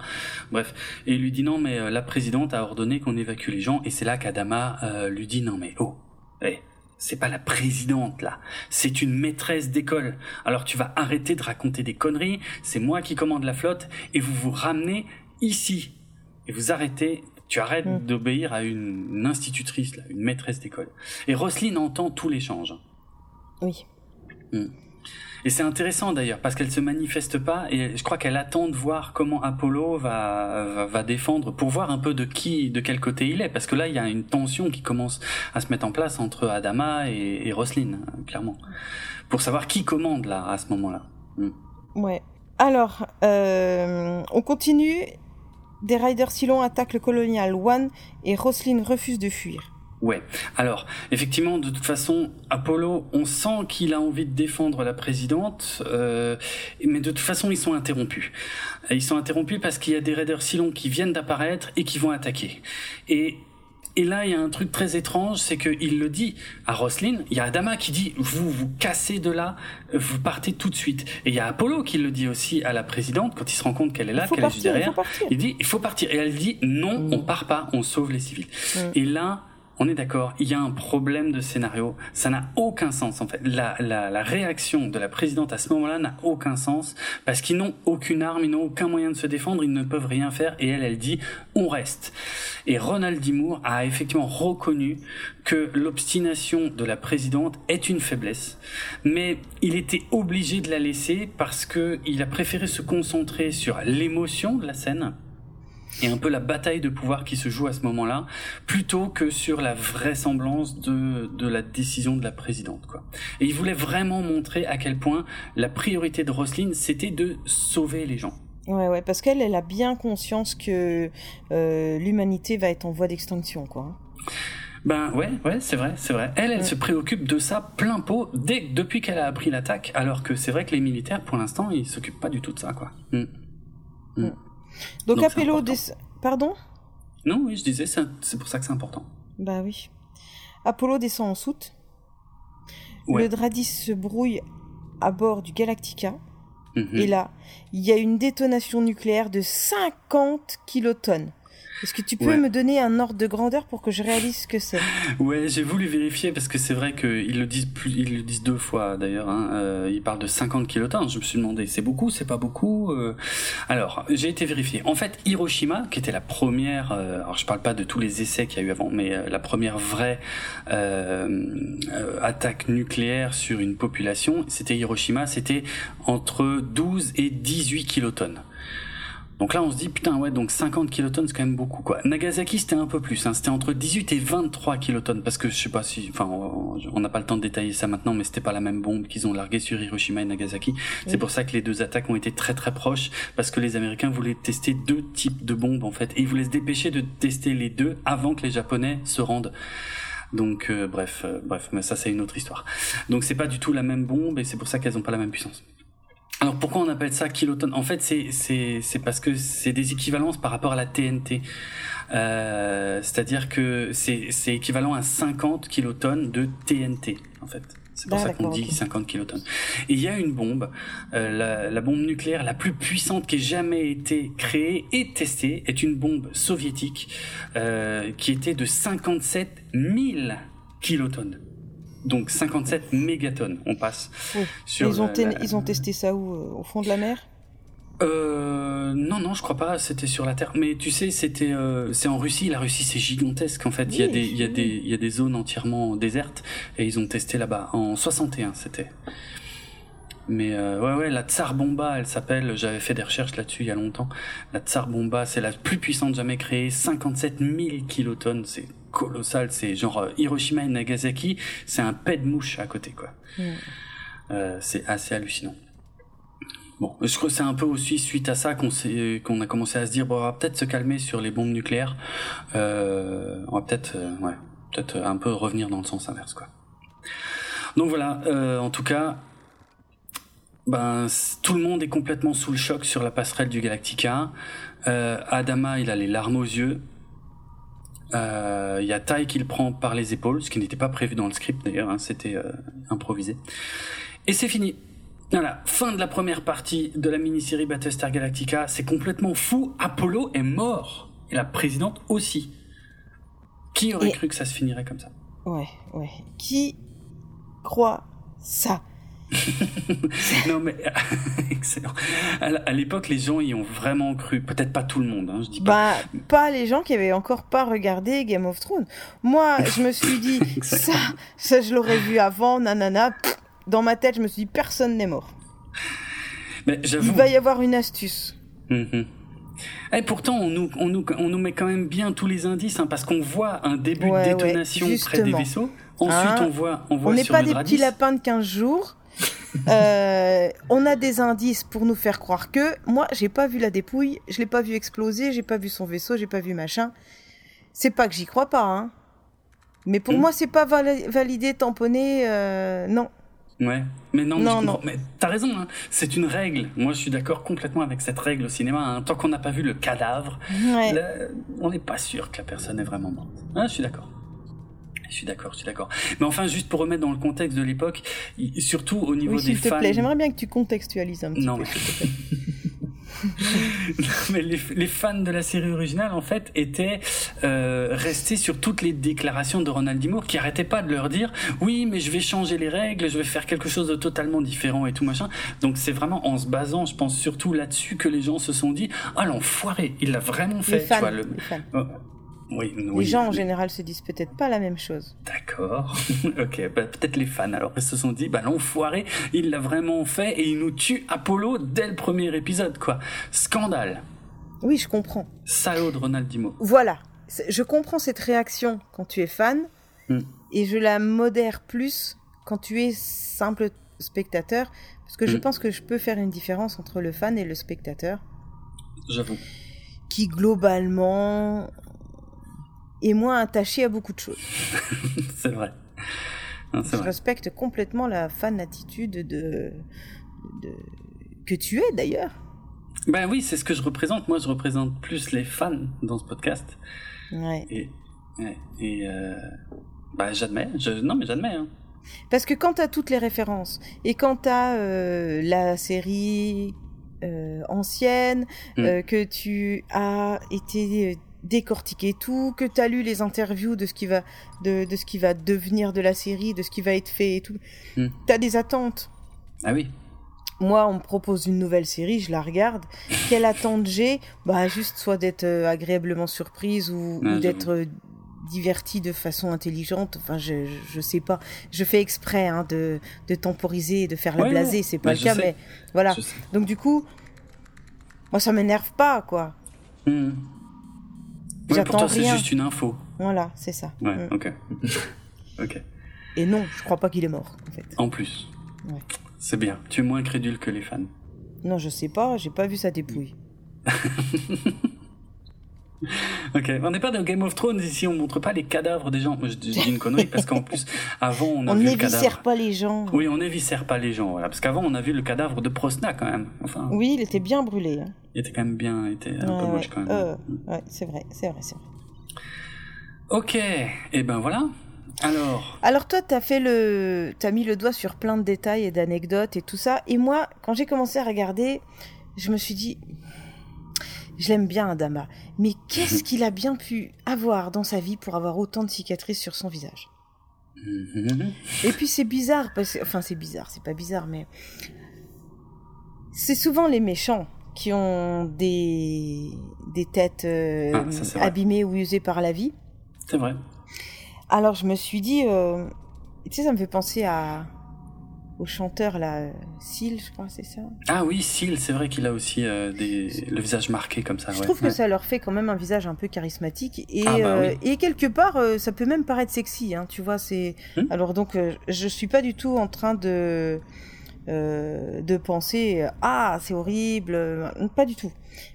Bref, et il lui dit non mais euh, la présidente a ordonné qu'on évacue les gens et c'est là qu'Adama euh, lui dit non mais oh, eh, c'est pas la présidente là, c'est une maîtresse d'école. Alors tu vas arrêter de raconter des conneries, c'est moi qui commande la flotte et vous vous ramenez ici et vous arrêtez, tu arrêtes Mm. d'obéir à une, une institutrice là, une maîtresse d'école. Et Roselyne entend tout l'échange. Oui. Mm. Et c'est intéressant d'ailleurs parce qu'elle se manifeste pas et je crois qu'elle attend de voir comment Apollo va, va, défendre pour voir un peu de qui, de quel côté il est parce que là il y a une tension qui commence à se mettre en place entre Adama et, et Roslyn clairement pour savoir qui commande là à ce moment-là. Mm. Ouais. Alors euh, on continue. Des riders Silon attaquent le Colonial One et Roslyn refuse de fuir. Ouais. Alors, effectivement, de toute façon, Apollo, on sent qu'il a envie de défendre la présidente, euh, mais de toute façon, ils sont interrompus. Ils sont interrompus parce qu'il y a des raiders Silon qui viennent d'apparaître et qui vont attaquer. Et et là, il y a un truc très étrange, c'est qu'il le dit à Roslyn. Il y a Adama qui dit vous vous cassez de là, vous partez tout de suite. Et il y a Apollo qui le dit aussi à la présidente quand il se rend compte qu'elle est là, qu'elle est juste derrière. Il, dit il faut partir. Et elle dit non, mm. on part pas, on sauve les civils. Mm. Et là, on est d'accord, il y a un problème de scénario, ça n'a aucun sens en fait. La, la, la réaction de la présidente à ce moment-là n'a aucun sens parce qu'ils n'ont aucune arme, ils n'ont aucun moyen de se défendre, ils ne peuvent rien faire et elle, elle dit on reste. Et Ronald Dimour a effectivement reconnu que l'obstination de la présidente est une faiblesse, mais il était obligé de la laisser parce que il a préféré se concentrer sur l'émotion de la scène et un peu la bataille de pouvoir qui se joue à ce moment-là, plutôt que sur la vraisemblance de, de la décision de la présidente. Quoi. Et il voulait vraiment montrer à quel point la priorité de Roselyne, c'était de sauver les gens. Ouais, ouais, parce qu'elle, elle a bien conscience que euh, l'humanité va être en voie d'extinction, quoi. Ben ouais, ouais, c'est vrai, c'est vrai. Elle, elle se préoccupe de ça plein pot dès depuis qu'elle a appris l'attaque, alors que c'est vrai que les militaires, pour l'instant, ils s'occupent pas du tout de ça, quoi. Mm. Mm. Donc, Apollo Pardon? Non, oui, je disais, c'est pour ça que c'est important. Bah oui. Apollo descend en soute. Le Dradis se brouille à bord du Galactica. Mhm. Et là, il y a une détonation nucléaire de 50 kilotonnes. Est-ce que tu peux me donner un ordre de grandeur pour que je réalise ce que c'est? Ouais, j'ai voulu vérifier parce que c'est vrai qu'ils le disent plus, ils le disent deux fois d'ailleurs. Hein. Euh, ils parlent de 50 kilotonnes. Je me suis demandé, c'est beaucoup, c'est pas beaucoup euh... Alors, j'ai été vérifié. En fait, Hiroshima, qui était la première, euh, alors je parle pas de tous les essais qu'il y a eu avant, mais euh, la première vraie euh, attaque nucléaire sur une population, c'était Hiroshima. C'était entre 12 et 18 kilotonnes. Donc là, on se dit, putain, ouais, donc 50 kilotonnes, c'est quand même beaucoup, quoi. Nagasaki, c'était un peu plus, hein, c'était entre 18 et 23 kilotonnes, parce que je sais pas si, enfin, on n'a pas le temps de détailler ça maintenant, mais c'était pas la même bombe qu'ils ont larguée sur Hiroshima et Nagasaki. C'est pour ça que les deux attaques ont été très très proches, parce que les Américains voulaient tester deux types de bombes, en fait, et ils voulaient se dépêcher de tester les deux avant que les Japonais se rendent. Donc euh, bref, euh, bref, mais ça c'est une autre histoire. Donc c'est pas du tout la même bombe et c'est pour ça qu'elles ont pas la même puissance. Alors pourquoi on appelle ça kilotonne? En fait, c'est c'est c'est parce que c'est des équivalences par rapport à la TNT. Euh, C'est-à-dire que c'est c'est équivalent à 50 kilotonnes de TNT en fait. C'est pour ça qu'on dit 50 kilotonnes. Et il y a une bombe, euh, la, la, bombe nucléaire la plus puissante qui ait jamais été créée et testée est une bombe soviétique euh, qui était de 57 000 kilotonnes donc 57 mégatonnes. On passe sur. Ils ont, ils ont testé ça où euh, Au fond de la mer? Euh, non, non, je crois pas. C'était sur la Terre. Mais tu sais, c'était, euh, c'est en Russie. La Russie, c'est gigantesque. En fait, il y a des, il y a des, il y a des zones entièrement désertes et ils ont testé là-bas en 61. C'était. Mais euh, ouais, ouais, la Tsar Bomba, elle s'appelle. J'avais fait des recherches là-dessus il y a longtemps. La Tsar Bomba, c'est la plus puissante jamais créée. 57 000 kilotonnes. C'est colossal. C'est genre euh, Hiroshima et Nagasaki, c'est un pet de mouche à côté, quoi. Mm. Euh, c'est assez hallucinant. Bon, je crois que c'est un peu aussi suite à ça qu'on qu'on a commencé à se dire bon, on va peut-être se calmer sur les bombes nucléaires. Euh, on va peut-être, euh, ouais, peut-être un peu revenir dans le sens inverse, quoi. Donc voilà, euh, en tout cas, ben tout le monde est complètement sous le choc sur la passerelle du Galactica. Euh, Adama, il a les larmes aux yeux. Il euh, y a Tai qui le prend par les épaules, ce qui n'était pas prévu dans le script d'ailleurs, hein, c'était euh, improvisé. Et c'est fini. Voilà, fin de la première partie de la mini-série Battlestar Galactica. C'est complètement fou. Apollo est mort. Et la présidente aussi. Qui aurait cru que ça se finirait comme ça? Ouais, ouais. Qui croit ça? (laughs) non mais (laughs) excellent. À l'époque, les gens y ont vraiment cru. Peut-être pas tout le monde. Hein, je dis pas. Bah, pas les gens qui avaient encore pas regardé Game of Thrones. Moi, je me suis dit (laughs) ça, ça je l'aurais vu avant. Nanana. dans ma tête, je me suis dit, personne n'est mort. Mais Il va y avoir une astuce. Mhm. Et pourtant, on nous, on, nous, on nous met quand même bien tous les indices, hein, parce qu'on voit un début Ouais, de ouais, détonation près des vaisseaux. Ensuite, Hein on voit, on voit On n'est pas des petits lapins de 15 jours. (laughs) Euh, on a des indices pour nous faire croire que moi j'ai pas vu la dépouille, je l'ai pas vu exploser, j'ai pas vu son vaisseau, j'ai pas vu machin. C'est pas que j'y crois pas, hein. Mais pour moi c'est pas vali- validé, tamponné, euh, non. Ouais, mais non, mais Non, je non. Mais t'as raison, hein. c'est une règle. Moi, je suis d'accord complètement avec cette règle au cinéma. hein. Tant qu'on n'a pas vu le cadavre, Ouais. on n'est pas sûr que la personne est vraiment morte. Ah, je suis d'accord. Je suis d'accord, je suis d'accord. Mais enfin, juste pour remettre dans le contexte de l'époque, surtout au niveau Oui, des s'il te fans. plaît, j'aimerais bien que tu contextualises un petit Non, peu. plaît. (laughs) mais les, les fans de la série originale, en fait, étaient euh, restés sur toutes les déclarations de Ronald D. Moore, qui arrêtait pas de leur dire oui, mais je vais changer les règles, je vais faire quelque chose de totalement différent et tout machin. Donc c'est vraiment en se basant, je pense surtout là-dessus, que les gens se sont dit ah l'enfoiré, il l'a vraiment fait. Les fans, tu vois, le- les fans. Oui, oui, les gens en général se disent peut-être pas la même chose. D'accord. (laughs) ok, bah, peut-être les fans. Alors ils se sont dit, bah l'enfoiré, il l'a vraiment fait et il nous tue Apollo dès le premier épisode, quoi. Scandale. Oui, je comprends. Salaud de Ronald Dimo. Voilà, je comprends cette réaction quand tu es fan Hmm. et je la modère plus quand tu es simple spectateur parce que je Hmm. pense que je peux faire une différence entre le fan et le spectateur J'avoue. qui globalement est moins attaché à beaucoup de choses. (laughs) c'est vrai. Non, Je vrai. respecte complètement la fan attitude de, de- que tu es d'ailleurs. Ben oui, c'est ce que je représente. Moi, je représente plus les fans dans ce podcast. Ouais. Et, ouais, et euh, bah j'admets. Je, non, mais j'admets. Hein. Parce que quand tu as toutes les références et quand tu as la série euh, ancienne, Mm. euh, que tu as été euh, décortiqué tout, que tu as lu les interviews de ce qui va de, de ce qui va devenir de la série, de ce qui va être fait et tout, Mm. tu as des attentes. Ah oui. Moi, on me propose une nouvelle série, je la regarde. Quelle attente j'ai? Bah, juste soit d'être euh, agréablement surprise ou, ou d'être euh, divertie de façon intelligente. Enfin, je, je, sais pas. Je fais exprès hein, de, de temporiser et de faire la Ouais, blasée. ouais. C'est pas Bah, le cas, sais. mais voilà. Donc, du coup, moi, ça m'énerve pas, quoi. Hmm. Ouais, pour toi, c'est juste une info. Voilà, c'est ça. Ouais, Mm. ok. (laughs) ok. Et non, je crois pas qu'il est mort, en fait. En plus. Ouais. C'est bien. Tu es moins crédule que les fans. Non, je sais pas, j'ai pas vu sa dépouille. (laughs) (laughs) Ok, on n'est pas dans Game of Thrones ici, on montre pas les cadavres des gens. Moi, je, je dis une connerie parce qu'en plus, (laughs) avant, on a On vu le n'éviscère cadavre. pas les gens. Oui, on éviscère pas les gens, voilà. Parce qu'avant, on a vu le cadavre de Prosna quand même. Enfin, Oui, il était bien brûlé. hein. il était quand même bien, il était un peu Ouais, moche quand même. euh, ouais, c'est vrai, c'est vrai, c'est vrai. Ok, et ben voilà. Alors, Alors toi, t'as fait le, t'as mis le doigt sur plein de détails et d'anecdotes et tout ça. Et moi, quand j'ai commencé à regarder, je me suis dit, je l'aime bien Adama, mais qu'est-ce qu'il a bien pu avoir dans sa vie pour avoir autant de cicatrices sur son visage? Mhm. Et puis c'est bizarre, parce enfin c'est bizarre, c'est pas bizarre, mais c'est souvent les méchants qui ont des des têtes euh, Ah, ça, abîmées ou usées par la vie. c'est vrai. Alors je me suis dit, euh, tu sais, ça me fait penser à au chanteur là, Seal, je crois, c'est ça. Ah oui, Seal, c'est vrai qu'il a aussi euh, des... le visage marqué comme ça. je ouais. trouve que Ouais. ça leur fait quand même un visage un peu charismatique et Ah, bah euh, oui. et quelque part euh, ça peut même paraître sexy, hein, tu vois. C'est Hmm. alors donc je suis pas du tout en train de de penser ah c'est horrible, pas du tout.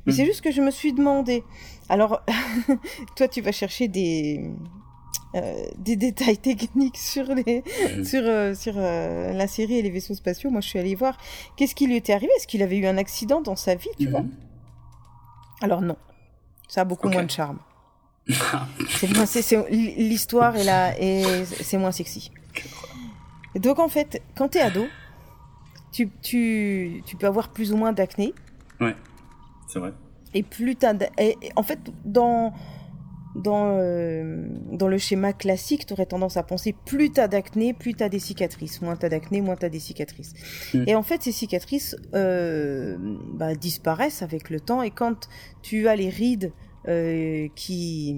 Mais Hmm. c'est juste que je me suis demandé. Alors (laughs) toi tu vas chercher des des détails techniques sur les Mhm. sur euh, sur euh, la série et les vaisseaux spatiaux. Moi je suis allée voir qu'est-ce qui lui était arrivé. Est-ce qu'il avait eu un accident dans sa vie, tu vois? Mhm. Alors non, ça a beaucoup moins de charme. (laughs) L'histoire est là et c'est moins sexy. Et Donc en fait, quand t'es ado, tu, tu, tu peux avoir plus ou moins d'acné Ouais, c'est vrai. et plus t'as en fait dans dans euh, dans le schéma classique, t'aurais tendance à penser plus t'as d'acné, plus t'as des cicatrices, moins t'as d'acné, moins t'as des cicatrices. Mm. Et en fait, ces cicatrices euh, bah, disparaissent avec le temps et quand tu as les rides euh, qui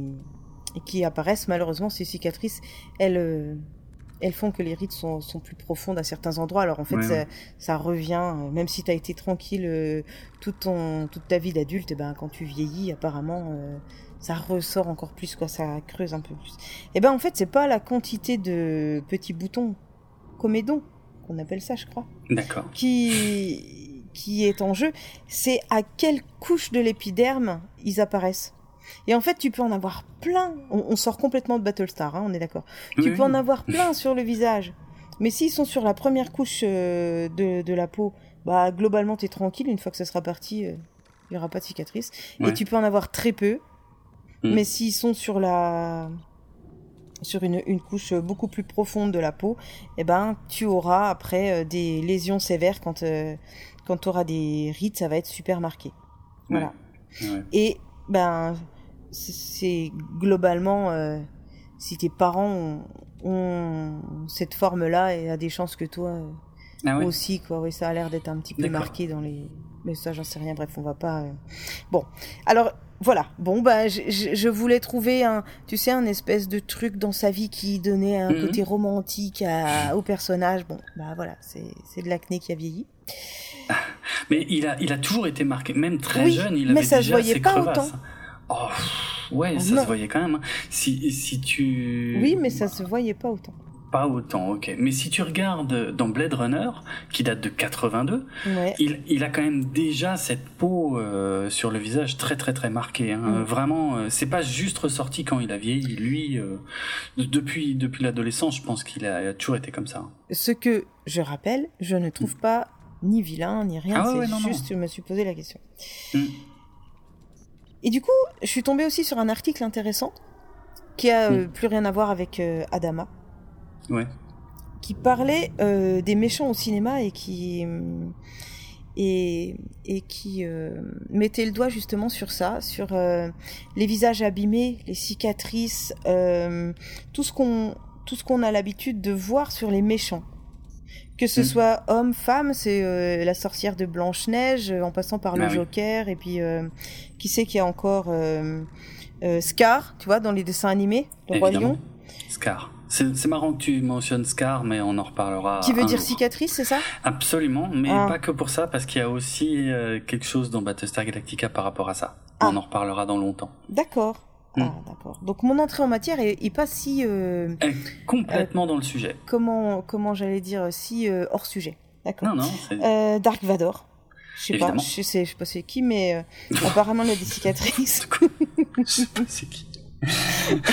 qui apparaissent, malheureusement, ces cicatrices, elles elles font que les rides sont, sont plus profondes à certains endroits. Alors en fait, ça, ça, revient, même si tu as été tranquille euh, toute, ton, toute ta vie d'adulte, eh ben, quand tu vieillis, apparemment, euh, ça ressort encore plus, quoi, ça creuse un peu plus. Et eh ben en fait, c'est pas la quantité de petits boutons comédons, qu'on appelle ça, je crois, D'accord. qui, qui est en jeu, c'est à quelle couche de l'épiderme ils apparaissent. Et en fait, tu peux en avoir plein. On, sort complètement de Battlestar, hein, on est d'accord. Tu peux en avoir plein sur le visage. Mais s'ils sont sur la première couche euh, de, la peau, bah globalement, t'es tranquille. Une fois que ça sera parti, il euh, n'y aura pas de cicatrice. Et tu peux en avoir très peu. Mm. Mais s'ils sont sur la sur une, une, couche beaucoup plus profonde de la peau, eh ben tu auras après euh, des lésions sévères quand quand tu auras des rides, ça va être super marqué. Voilà. Et ben c'est globalement, euh, si tes parents ont, cette forme-là et a des chances que toi ah aussi, quoi. Oui, ça a l'air d'être un petit peu marqué dans les. Mais ça, j'en sais rien. Bref, on va pas. Euh. Bon, alors voilà. Bon, bah, je, voulais trouver un, tu sais, un espèce de truc dans sa vie qui donnait un mhm. côté romantique au personnage. Bon, bah voilà, c'est de l'acné qui a vieilli. Mais il a, il a toujours été marqué, même très jeune, il avait mais ça déjà se voyait pas autant. Oh, ouais, ça se voyait quand même. Hein. Si, si tu. Oui, mais ça se voyait pas autant. Pas autant, ok. Mais si tu regardes dans Blade Runner, qui date de 82, il, il a quand même déjà cette peau euh, sur le visage très très très marquée. Hein. Mm. Vraiment, euh, c'est pas juste ressorti quand il a vieilli. Lui, euh, depuis depuis l'adolescence, je pense qu'il a, toujours été comme ça. Ce que je rappelle, je ne trouve pas ni vilain ni rien. Ah c'est juste, je me suis posé la question. Mm. Et du coup, je suis tombée aussi sur un article intéressant qui a euh, plus rien à voir avec euh, Adama. Ouais. Qui parlait euh, des méchants au cinéma et qui et, et qui mettait le doigt justement sur ça, sur les visages abîmés, les cicatrices, tout ce qu'on tout ce qu'on a l'habitude de voir sur les méchants. Que ce hmm. soit homme, femme, c'est euh, la sorcière de Blanche Neige, euh, en passant par le ah Joker, et puis euh, qui sait qu'il y a encore Scar, tu vois, dans les dessins animés, le Roi Lion. Scar. C'est marrant que tu mentionnes Scar, mais on en reparlera. Qui veut dire cicatrice, c'est ça? Absolument, mais ah. pas que pour ça, parce qu'il y a aussi quelque chose dans Battlestar Galactica par rapport à ça. Ah. On en reparlera dans longtemps. D'accord. Hmm. Ah, d'accord. Donc mon entrée en matière est, pas si. Euh, complètement euh, dans le sujet. Comment, comment j'allais dire, si euh, hors sujet. D'accord. Non, non. Dark Vador. Je sais pas, je sais, je sais pas c'est qui, mais (laughs) apparemment il a des cicatrices. je sais pas c'est qui.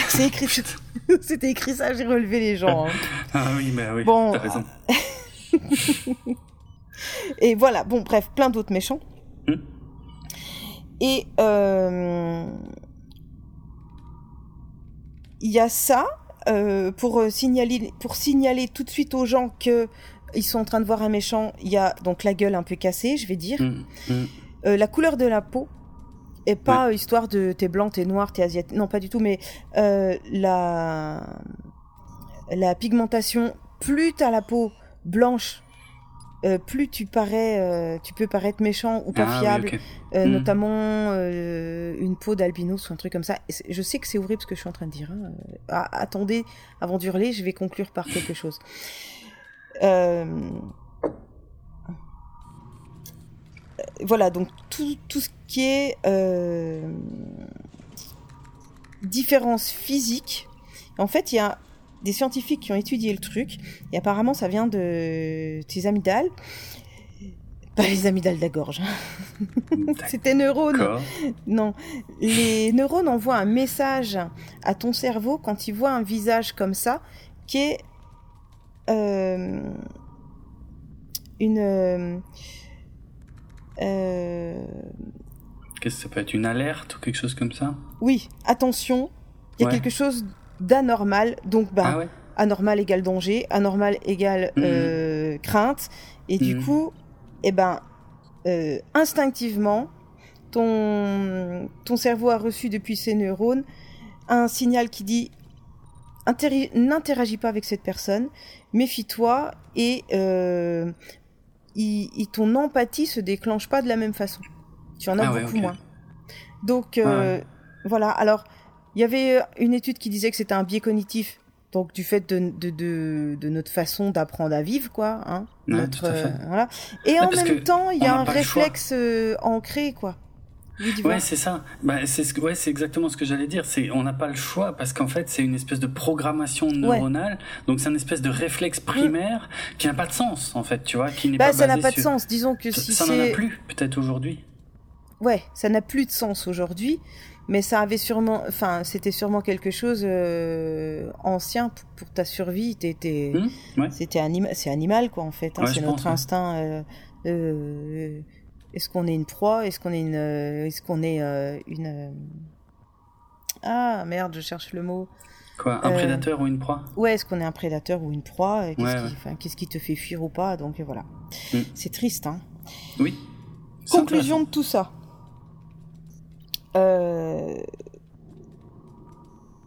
C'est écrit, (laughs) c'était écrit ça, j'ai relevé les gens. Hein. Ah oui, mais oui. Bon. T'as raison. (laughs) Et voilà, bon, bref, plein d'autres méchants. Hmm. Et il y a ça euh, pour euh, signaler pour signaler tout de suite aux gens que ils sont en train de voir un méchant. Il y a donc la gueule un peu cassée, je vais dire, mmh, mmh. Euh, la couleur de la peau et pas histoire de t'es blanc, t'es noir, t'es asiatique. Non, pas du tout, mais la la pigmentation. Plus t'as la peau blanche euh, plus tu parais, euh, tu peux paraître méchant ou pas ah fiable, euh, hmm. notamment une peau d'albinos ou un truc comme ça. je sais que c'est horrible ce que je suis en train de dire. Hein. Ah, attendez, avant d'hurler, je vais conclure par quelque chose. Voilà, donc tout, tout, ce qui est différence physique, en fait, il y a des scientifiques qui ont étudié le truc, et apparemment ça vient de tes amygdales. Pas les amygdales de la gorge. (laughs) C'est tes neurones. Non. Les neurones envoient un message à ton cerveau quand ils voient un visage comme ça, qui est euh, une. Euh, Qu'est-ce que ça peut être Une alerte ou quelque chose comme ça? Oui, attention, il y a quelque chose d'anormal. Donc, bah, ah anormal égale danger, anormal égale mhm. euh, crainte. Et du mhm. coup, eh ben, euh, instinctivement, ton, ton cerveau a reçu depuis ses neurones un signal qui dit n'interagis pas avec cette personne, méfie-toi et euh, ton empathie se déclenche pas de la même façon. Tu en as ah beaucoup moins. Donc voilà. Alors il y avait euh, une étude qui disait que c'était un biais cognitif donc du fait de, de, de, de notre façon d'apprendre à vivre, quoi. Hein, Ouais, notre, tout à fait. euh, voilà. Et en même temps, il y a un réflexe euh, ancré, quoi. Ouais, c'est ça. Bah, c'est ce que- ouais, c'est exactement ce que j'allais dire. C'est on n'a pas le choix parce qu'en fait, c'est une espèce de programmation neuronale. Donc c'est une espèce de réflexe primaire qui n'a pas de sens en fait, tu vois, qui n'est bah, pas ça n'a pas de sur- sens. Disons que si ça n'en a plus peut-être aujourd'hui. ouais, ça n'a plus de sens aujourd'hui. Mais ça avait sûrement, enfin, c'était sûrement quelque chose euh, ancien pour, pour ta survie. T'étais, Hum, ouais. c'était anima- c'est animal, quoi, en fait. hein. Ouais, c'est notre pense, instinct. euh, euh, est-ce qu'on est une proie? Est-ce qu'on est une, euh, est-ce qu'on est euh, une euh, Ah merde, je cherche le mot. Quoi, un Euh, prédateur ou une proie? Ouais, est-ce qu'on est un prédateur ou une proie? Qu'est-ce Ouais, qui, ouais. te fait fuir ou pas? Donc voilà. Mm. C'est triste, hein. Oui. Conclusion de tout ça. Euh,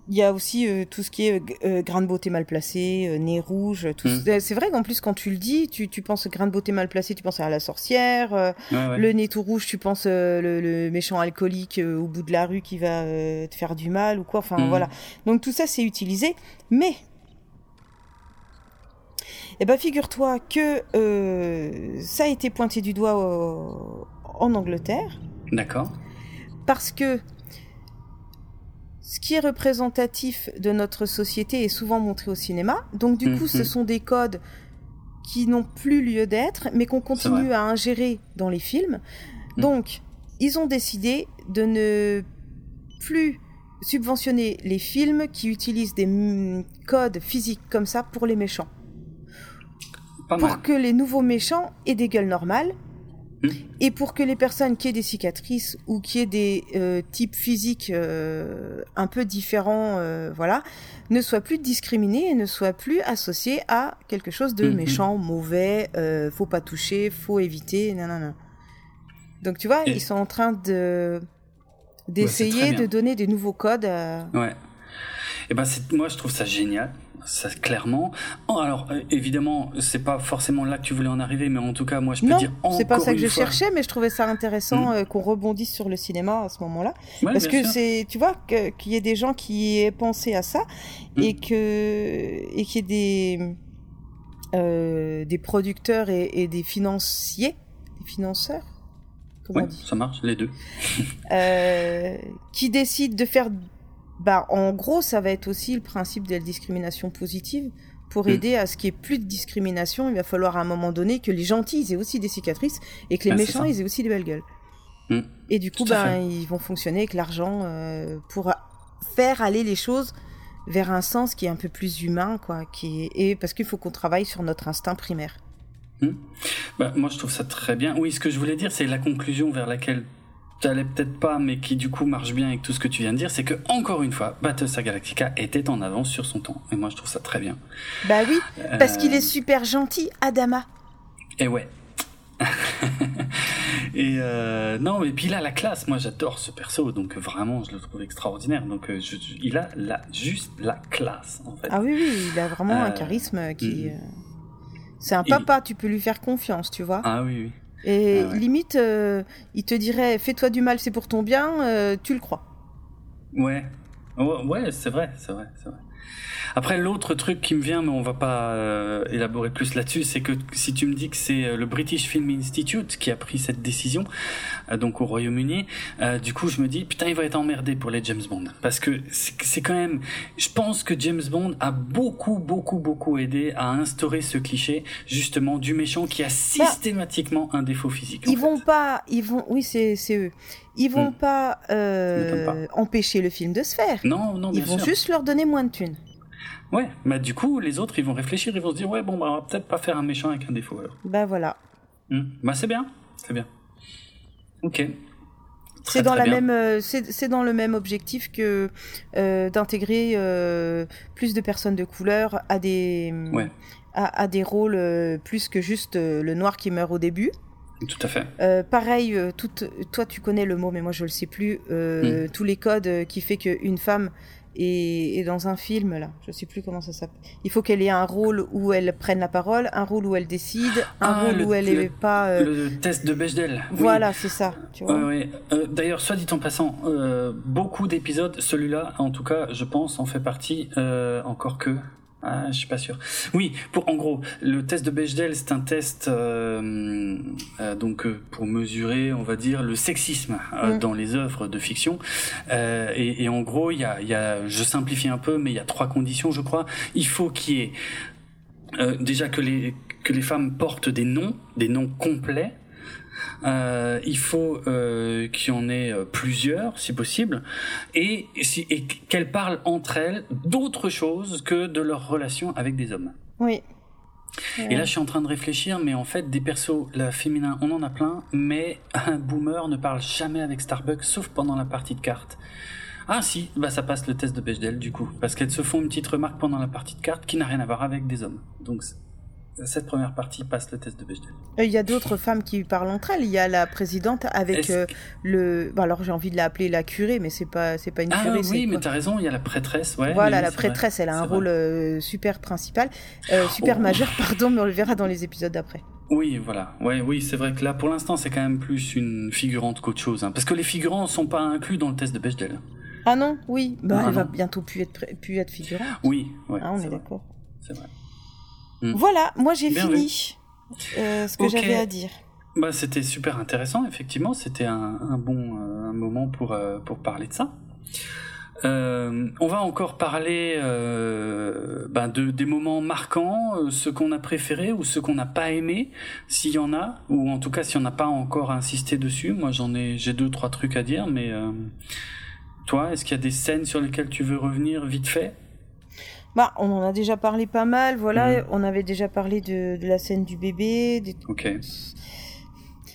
Il y a aussi euh, tout ce qui est euh, euh, grain de beauté mal placé, euh, nez rouge. Tout Mm. ce- C'est vrai qu'en plus, quand tu le dis, tu, tu penses grain de beauté mal placé, tu penses à la sorcière. Ouais. Le nez tout rouge, tu penses le, le méchant alcoolique au bout de la rue qui va te faire du mal ou quoi. Enfin Mhm. voilà. Donc tout ça, c'est utilisé. Mais eh ben, figure-toi que ça a été pointé du doigt en Angleterre D'accord. parce que ce qui est représentatif de notre société est souvent montré au cinéma. Donc du coup, Mhm. ce sont des codes qui n'ont plus lieu d'être, mais qu'on continue à ingérer dans les films. Mhm. Donc, ils ont décidé de ne plus subventionner les films qui utilisent des codes physiques comme ça pour les méchants. Pas mal. Pour que les nouveaux méchants aient des gueules normales. Et pour que les personnes qui aient des cicatrices ou qui aient des euh, types physiques euh, un peu différents, euh, voilà, ne soient plus discriminés et ne soient plus associés à quelque chose de Mhm. méchant, mauvais, faut pas toucher, faut éviter, nanana. Donc tu vois, Et- ils sont en train de d'essayer de donner des nouveaux codes. à- Ouais. Et ben c'est moi je trouve ça génial. Ça clairement. Oh, alors euh, évidemment, c'est pas forcément là que tu voulais en arriver, mais en tout cas, moi je peux Non, dire encore c'est pas ça que je fois- cherchais, mais je trouvais ça intéressant Mhm. euh, qu'on rebondisse sur le cinéma à ce moment-là. Ouais, Parce que c'est, tu vois, qu'il y ait des gens qui aient pensé à ça Mm. et que et qu'il y ait des euh, des producteurs et, et des financiers, des financeurs, dit, ça marche les deux. euh, qui décident de faire, bah, en gros, ça va être aussi le principe de la discrimination positive. Pour Mm. aider à ce qu'il n'y ait plus de discrimination, il va falloir à un moment donné que les gentils ils aient aussi des cicatrices et que les Ah, méchants ils aient aussi des belles gueules. Mm. Et du coup, ben, ils vont fonctionner avec l'argent euh, pour faire aller les choses vers un sens qui est un peu plus humain, quoi. Qui est... Et parce qu'il faut qu'on travaille sur notre instinct primaire. Bah, moi, je trouve ça très bien. Oui, ce que je voulais dire, c'est la conclusion vers laquelle tu allais peut-être pas, mais qui du coup marche bien avec tout ce que tu viens de dire, c'est que encore une fois, Battlestar Galactica était en avance sur son temps. Et moi, je trouve ça très bien. Bah oui, parce Euh, qu'il est super gentil, Adama. Et ouais. (laughs) et euh, non, et puis là, la classe, moi j'adore ce perso, donc vraiment, je le trouve extraordinaire. Donc euh, je- je- il a la, juste la classe, en fait. Ah oui, oui, il a vraiment un Euh, charisme qui. mm. euh, C'est un Il- papa, tu peux lui faire confiance, tu vois. Ah oui, oui. Et Ah ouais. limite, euh, il te dirait fais-toi du mal, c'est pour ton bien, euh, tu le crois. Ouais. Ouais, ouais, c'est vrai, c'est vrai, c'est vrai. Après, l'autre truc qui me vient, mais on va pas euh, élaborer plus là-dessus, c'est que si tu me dis que c'est euh, le British Film Institute qui a pris cette décision, euh, donc au Royaume-Uni, euh, du coup, je me dis, putain, il va être emmerdé pour les James Bond. Parce que c'est quand même, je pense que James Bond a beaucoup, beaucoup, beaucoup aidé à instaurer ce cliché, justement, du méchant qui a systématiquement un défaut physique. Ils fait. vont pas, ils vont, oui, c'est eux. Ils vont Mm. pas, euh, empêcher le film de se faire. Non, non, Ils bien vont sûr. juste leur donner moins de thunes. Ouais, bah du coup, les autres, ils vont réfléchir, ils vont se dire, ouais, bon, bah, on va peut-être pas faire un méchant avec un défaut, alors. Bah voilà. Hmm. Bah c'est bien, c'est bien. Ok. C'est dans la bien. même, euh, c'est dans le même objectif que euh, d'intégrer euh, plus de personnes de couleur à des Ouais. à, à des rôles plus que juste le noir qui meurt au début. Tout à fait. Euh, pareil, toute- toi tu connais le mot, mais moi je le sais plus. euh, Hmm. Tous les codes qui fait qu'une femme et, dans un film là, je sais plus comment ça s'appelle. Il faut qu'elle ait un rôle où elle prenne la parole, un rôle où elle décide, (gasps) un ah, rôle où elle n'est pas. Euh, le test de Bechdel. Voilà, c'est ça. Tu vois. Euh, d'ailleurs, soit dit en passant, euh, beaucoup d'épisodes, celui-là, en tout cas, je pense, en fait partie. encore que ah, je suis pas sûr. Oui, pour en gros, le test de Bechdel, c'est un test euh, euh, donc euh, pour mesurer, on va dire, le sexisme mm. dans les œuvres de fiction. Et, et, en gros, il y a, y a, je simplifie un peu, mais il y a trois conditions, je crois. Il faut qu'il y ait déjà que les que les femmes portent des noms, des noms complets euh, il faut euh, qu'il y en ait euh, plusieurs, si possible, et, et qu'elles parlent entre elles d'autre chose que de leur relation avec des hommes. Oui. Et là, je suis en train de réfléchir, mais en fait, des persos la féminins, on en a plein, mais (laughs) un boomer ne parle jamais avec Starbucks, sauf pendant la partie de cartes. Ah si, bah ça passe le test de Bechdel du coup, parce qu'elles se font une petite remarque pendant la partie de cartes qui n'a rien à voir avec des hommes. Donc cette première partie passe le test de Bechdel. Euh, il y a d'autres femmes qui parlent entre elles. Il y a la présidente avec euh, le. alors j'ai envie de l'appeler la curée, mais c'est pas c'est pas une ah, curée. Ah oui, mais t'as raison. Il y a la prêtresse. Ouais, voilà, la prêtresse, elle a un rôle euh, super principal, super oh. majeur, (laughs) pardon, mais on le verra dans les épisodes d'après. Oui, voilà. Ouais, oui, c'est vrai que là, pour l'instant, c'est quand même plus une figurante qu'autre chose, hein. parce que les figurants sont pas inclus dans le test de Bechdel. Ah non, oui. Bah, elle va bientôt plus être plus être figurante. Oui, ouais, ah, on est d'accord. C'est vrai. Mm. Voilà, moi j'ai fini euh, ce que j'avais à dire. Bah, c'était super intéressant, effectivement. C'était un, bon euh, moment pour, euh, pour parler de ça. on va encore parler bah, de, des moments marquants, ce qu'on a préféré ou ce qu'on n'a pas aimé, s'il y en a, ou en tout cas si on n'a pas encore insisté dessus. Moi j'en ai, j'ai deux trois trucs à dire, mais toi, est-ce qu'il y a des scènes sur lesquelles tu veux revenir vite fait? Bah, on en a déjà parlé pas mal, voilà. Mm. On avait déjà parlé de, la scène du bébé. Ok.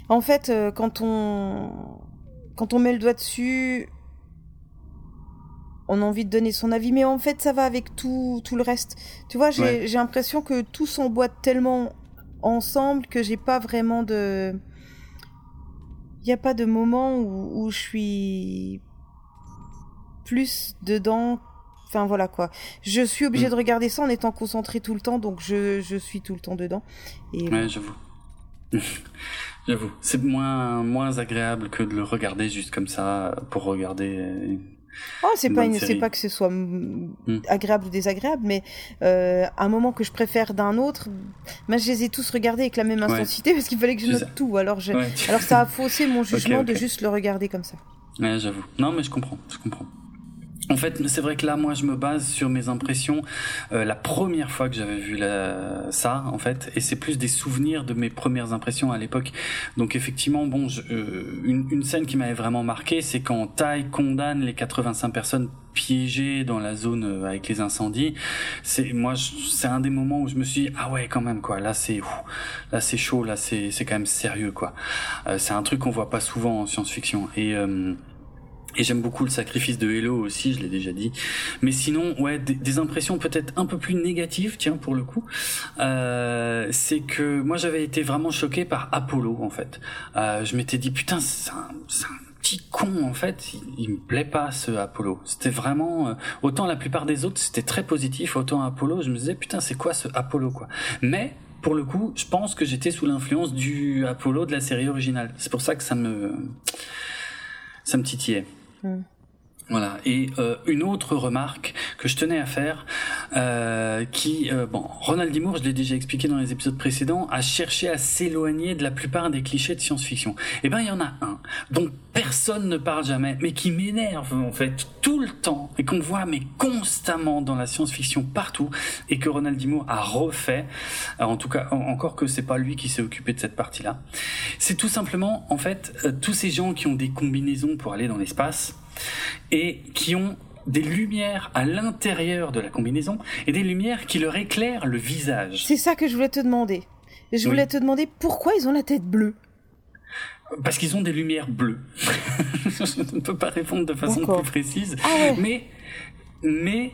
En fait, euh, quand on quand on met le doigt dessus, on a envie de donner son avis, mais en fait, ça va avec tout, tout le reste. Tu vois, j'ai l'impression que tout s'emboîte tellement ensemble que j'ai pas vraiment de. Il n'y a pas de moment où, où je suis plus dedans Enfin voilà quoi. Je suis obligée mm. de regarder ça en étant concentrée tout le temps, donc je, je suis tout le temps dedans. Et ouais, j'avoue. (laughs) j'avoue. C'est moins, moins agréable que de le regarder juste comme ça pour regarder. Oh, c'est pas, c'est pas que ce soit mm. agréable ou désagréable, mais euh, un moment que je préfère d'un autre, moi je les ai tous regardés avec la même intensité parce qu'il fallait que je note tout. Alors, je... alors ça a faussé mon (laughs) jugement de juste le regarder comme ça. Ouais, j'avoue. Non, mais je comprends, je comprends. En fait, c'est vrai que là, moi, je me base sur mes impressions. Euh, la première fois que j'avais vu la, ça, en fait, et c'est plus des souvenirs de mes premières impressions à l'époque. Donc, effectivement, bon, je, euh, une, une, scène qui m'avait vraiment marqué, c'est quand Tai condamne les 85 personnes piégées dans la zone euh, avec les incendies. C'est moi, c'est un des moments où je me suis dit, ah ouais, quand même quoi. Là, c'est là, c'est chaud. Là, c'est c'est quand même sérieux quoi. Euh, c'est un truc qu'on voit pas souvent en science-fiction et et j'aime beaucoup le sacrifice de Hello aussi, je l'ai déjà dit. Mais sinon, ouais, des, impressions peut-être un peu plus négatives, tiens, pour le coup. Euh, c'est que moi, j'avais été vraiment choqué par Apollo, en fait. Euh, je m'étais dit, putain, c'est un, petit con, en fait. Il, me plaît pas, ce Apollo. C'était vraiment... Euh, autant la plupart des autres, c'était très positif. Autant Apollo, je me disais, putain, c'est quoi ce Apollo, quoi. Mais pour le coup, je pense que j'étais sous l'influence du Apollo de la série originale. C'est pour ça que ça me ça me titillait. Mm. Voilà. Et euh, une autre remarque que je tenais à faire, euh, qui, euh, bon, Ronald Dimour, je l'ai déjà expliqué dans les épisodes précédents, a cherché à s'éloigner de la plupart des clichés de science-fiction. Eh ben, il y en a un dont personne ne parle jamais, mais qui m'énerve en fait tout le temps et qu'on voit mais constamment dans la science-fiction partout et que Ronald Dimour a refait. en tout cas, encore que c'est pas lui qui s'est occupé de cette partie-là. C'est tout simplement, en fait, tous ces gens qui ont des combinaisons pour aller dans l'espace et qui ont des lumières à l'intérieur de la combinaison et des lumières qui leur éclairent le visage. C'est ça que je voulais te demander. Je voulais te demander pourquoi ils ont la tête bleue. Parce qu'ils ont des lumières bleues. (laughs) je ne peux pas répondre de façon plus précise, ah mais mais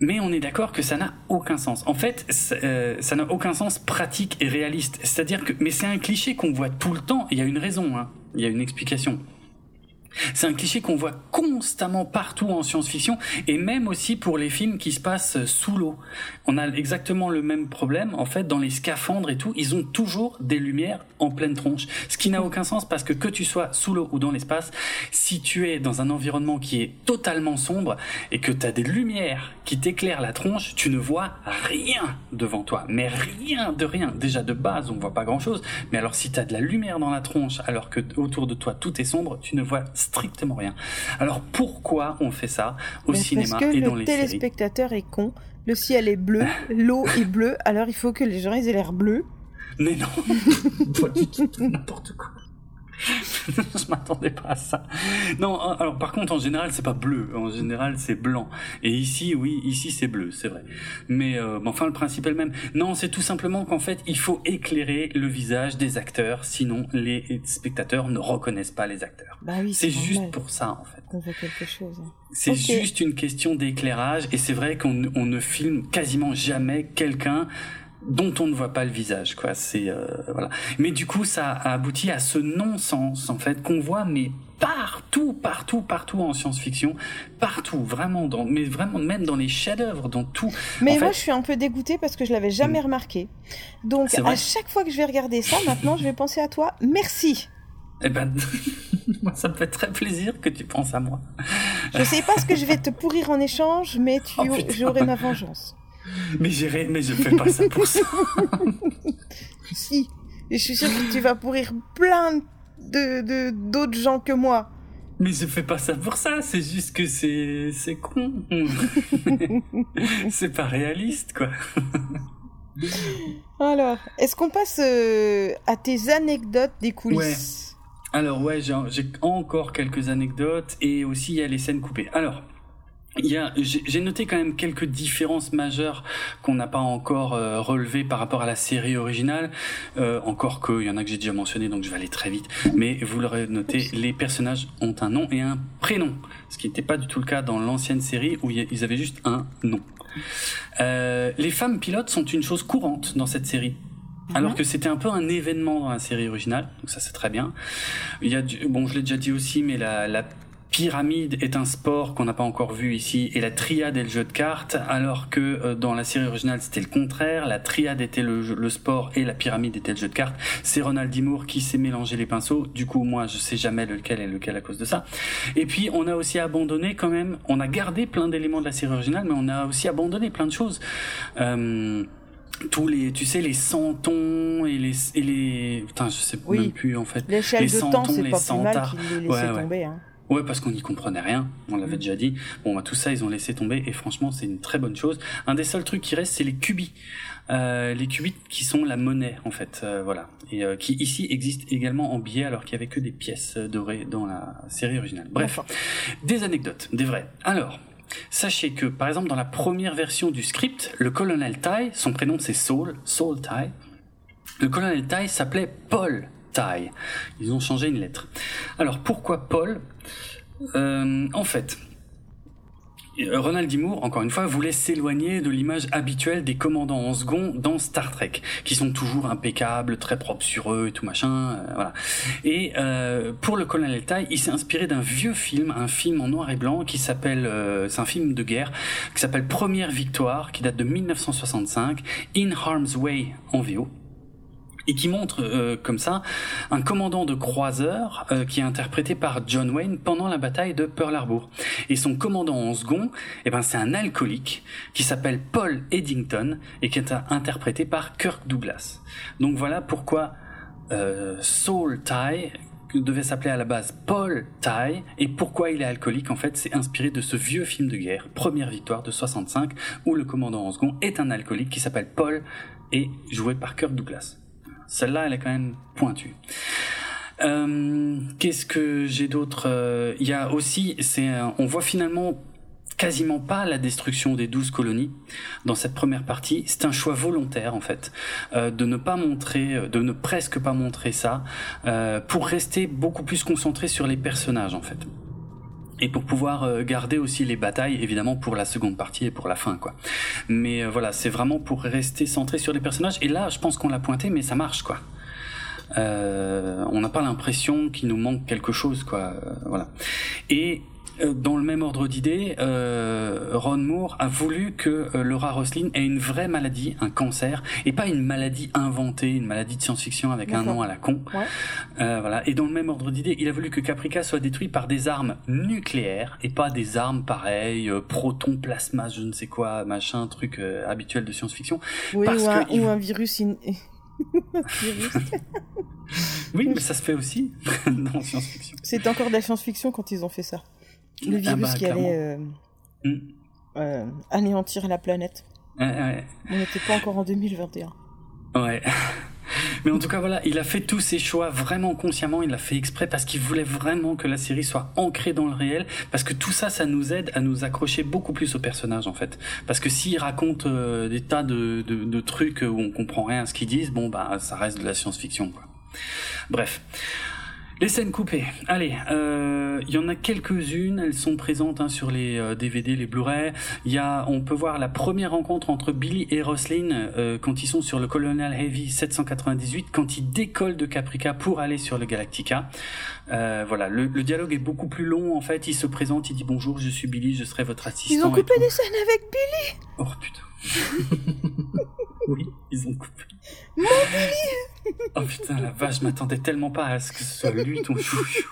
mais on est d'accord que ça n'a aucun sens. En fait, euh, ça n'a aucun sens pratique et réaliste. C'est-à-dire que, mais c'est un cliché qu'on voit tout le temps. Il y a une raison, hein. il y a une explication. C'est un cliché qu'on voit constamment partout en science-fiction et même aussi pour les films qui se passent sous l'eau. On a exactement le même problème. En fait, dans les scaphandres et tout, ils ont toujours des lumières en pleine tronche. Ce qui n'a aucun sens parce que que tu sois sous l'eau ou dans l'espace, si tu es dans un environnement qui est totalement sombre et que tu as des lumières qui t'éclairent la tronche, tu ne vois rien devant toi. Mais rien de rien. Déjà de base, on voit pas grand chose. Mais alors si tu as de la lumière dans la tronche alors que autour de toi tout est sombre, tu ne vois strictement rien. Alors pourquoi on fait ça au cinéma et dans les séries Le téléspectateur est con. Le ciel est bleu, (laughs) l'eau est bleue, alors il faut que les gens aient l'air bleus. Mais non, (laughs) pas du tout, n'importe quoi. (laughs) je m'attendais pas à ça. Non, alors par contre en général c'est pas bleu, en général c'est blanc. Et ici oui, ici c'est bleu, c'est vrai. Mais euh, enfin le principe est le même. Non, c'est tout simplement qu'en fait il faut éclairer le visage des acteurs, sinon les spectateurs ne reconnaissent pas les acteurs. Bah oui, c'est juste pour ça en fait. Hein. C'est juste une question d'éclairage et c'est vrai qu'on ne filme quasiment jamais quelqu'un dont on ne voit pas le visage quoi. C'est euh, voilà. Mais du coup ça a abouti à ce non-sens en fait qu'on voit mais partout partout partout en science-fiction. Partout vraiment dans mais vraiment même dans les chefs-d'œuvre dans tout. Mais moi je suis un peu dégoûtée parce que je l'avais jamais hmm. remarqué. Donc à chaque fois que je vais regarder ça maintenant je vais penser à toi. Merci. Eh ben, (laughs) ça me fait très plaisir que tu penses à moi. Je sais pas ce que je vais te pourrir en échange, mais tu, oh, j'aurai ma vengeance. Mais j'irai, mais je fais pas ça pour ça. (laughs) si. Et je suis sûre que tu vas pourrir plein de, d'autres gens que moi. Mais je fais pas ça pour ça, c'est juste que c'est, c'est con. (laughs) c'est pas réaliste, quoi. Alors, est-ce qu'on passe euh, à tes anecdotes des coulisses? Ouais. Alors ouais, j'ai encore quelques anecdotes et aussi il y a les scènes coupées. Alors, j'ai noté quand même quelques différences majeures qu'on n'a pas encore euh, relevées par rapport à la série originale. Euh, encore qu'il y en a que j'ai déjà mentionné, donc je vais aller très vite. Mais vous l'aurez noté, les personnages ont un nom et un prénom, ce qui n'était pas du tout le cas dans l'ancienne série où ils avaient juste un nom. Euh, les femmes pilotes sont une chose courante dans cette série. Alors mhm. que c'était un peu un événement dans la série originale, donc ça c'est très bien. Il y a bon, je l'ai déjà dit aussi, mais la, la pyramide est un sport qu'on n'a pas encore vu ici et la triade est le jeu de cartes alors que euh, dans la série originale c'était le contraire. La triade était le, sport et la pyramide était le jeu de cartes. C'est Ronald D. qui s'est mélangé les pinceaux. Du coup moi je sais jamais lequel est lequel à cause de ça. Et puis on a aussi abandonné quand même on a gardé plein d'éléments de la série originale mais on a aussi abandonné plein de choses. Euh, tous les tu sais les centons et les et les putain je sais même plus en fait. Les de temps c'est pas plus mal qu'ils les laissaient tomber hein. Ouais, parce qu'on n'y comprenait rien, on l'avait mm. déjà dit. Bon, bah, tout ça, ils ont laissé tomber, et franchement, c'est une très bonne chose. Un des seuls trucs qui reste, c'est les qubits. Euh, les qubits qui sont la monnaie, en fait, euh, voilà. Et euh, qui, ici, existent également en billets, alors qu'il y avait que des pièces dorées dans la série originale. Bref, des anecdotes, des vrais. Alors, Sachez que, par exemple, dans la première version du script, le colonel Tai, son prénom c'est Saul, Saul Tai, le colonel Tai s'appelait Paul Tai. Ils ont changé une lettre. Alors pourquoi Paul? Euh, en fait, Ronald D. encore une fois, voulait s'éloigner de l'image habituelle des commandants en second dans Star Trek, qui sont toujours impeccables, très propres sur eux et tout machin, euh, voilà. Et euh, pour le colonel Tai, il s'est inspiré d'un vieux film, un film en noir et blanc qui s'appelle, c'est un film de guerre qui s'appelle Première Victoire, qui date de 1965, In Harm's Way en VO et qui montre euh, comme ça un commandant de croiseur euh, qui est interprété par John Wayne pendant la bataille de Pearl Harbor. Et son commandant en second, eh ben c'est un alcoolique qui s'appelle Paul Eddington et qui est interprété par Kirk Douglas. Donc voilà pourquoi euh, Soul Tie devait s'appeler à la base Paul Ty et pourquoi il est alcoolique en fait c'est inspiré de ce vieux film de guerre Première victoire de 65 où le commandant en second est un alcoolique qui s'appelle Paul et joué par Kirk Douglas. Celle-là, elle est quand même pointue. Euh, Qu'est-ce que j'ai d'autre euh, Il y a aussi, c'est, on voit finalement quasiment pas la destruction des douze colonies dans cette première partie. C'est un choix volontaire en fait euh, de ne pas montrer, de ne presque pas montrer ça, euh, pour rester beaucoup plus concentré sur les personnages en fait et pour pouvoir euh, garder aussi les batailles évidemment pour la seconde partie et pour la fin quoi. Mais euh, voilà, c'est vraiment pour rester centré sur les personnages et là je pense qu'on l'a pointé mais ça marche quoi. on n'a pas l'impression qu'il nous manque quelque chose, quoi. voilà. Et euh, dans le même ordre d'idée, euh, Ron Moore a voulu que euh, Laura Roslin ait une vraie maladie, un cancer, et pas une maladie inventée, une maladie de science-fiction avec un nom à la con. voilà. Et dans le même ordre d'idée, il a voulu que Caprica soit détruit par des armes nucléaires et pas des armes pareilles, proton, plasma, je ne sais quoi, machin, truc habituel de science-fiction. Oui, ou, un, virus. (laughs) (laughs) oui, mais ça se fait aussi (laughs) dans science-fiction. C'était encore de la science-fiction quand ils ont fait ça. Le ah virus bah, qui allait euh, mm. euh, anéantir la planète. On n'était pas encore en 2021. Ouais. (laughs) Mais en tout cas, voilà, il a fait tous ses choix vraiment consciemment. Il l'a fait exprès parce qu'il voulait vraiment que la série soit ancrée dans le réel. Parce que tout ça, ça nous aide à nous accrocher beaucoup plus au personnage, en fait. Parce que s'il raconte euh, des tas de, de, de, trucs où on comprend rien à ce qu'ils disent, bon, bah, ça reste de la science-fiction, quoi. Bref. Les scènes coupées. Allez, euh, il y en a quelques-unes. Elles sont présentes hein, sur les DVD, euh, les Blu-ray. Il y a, on peut voir la première rencontre entre Billy et Roslyn euh, quand ils sont sur le Colonial Heavy 798, quand ils décollent de Caprica pour aller sur le Galactica. voilà, le, dialogue est beaucoup plus long en fait. Il se présente, il dit bonjour, je suis Billy, je serai votre assistant. Ils ont coupé des scènes avec Billy. Oh putain. (laughs) oui, ils ont coupé. Mon Billy Oh putain, la vache, je m'attendais tellement pas à ce que ce soit lui ton chouchou.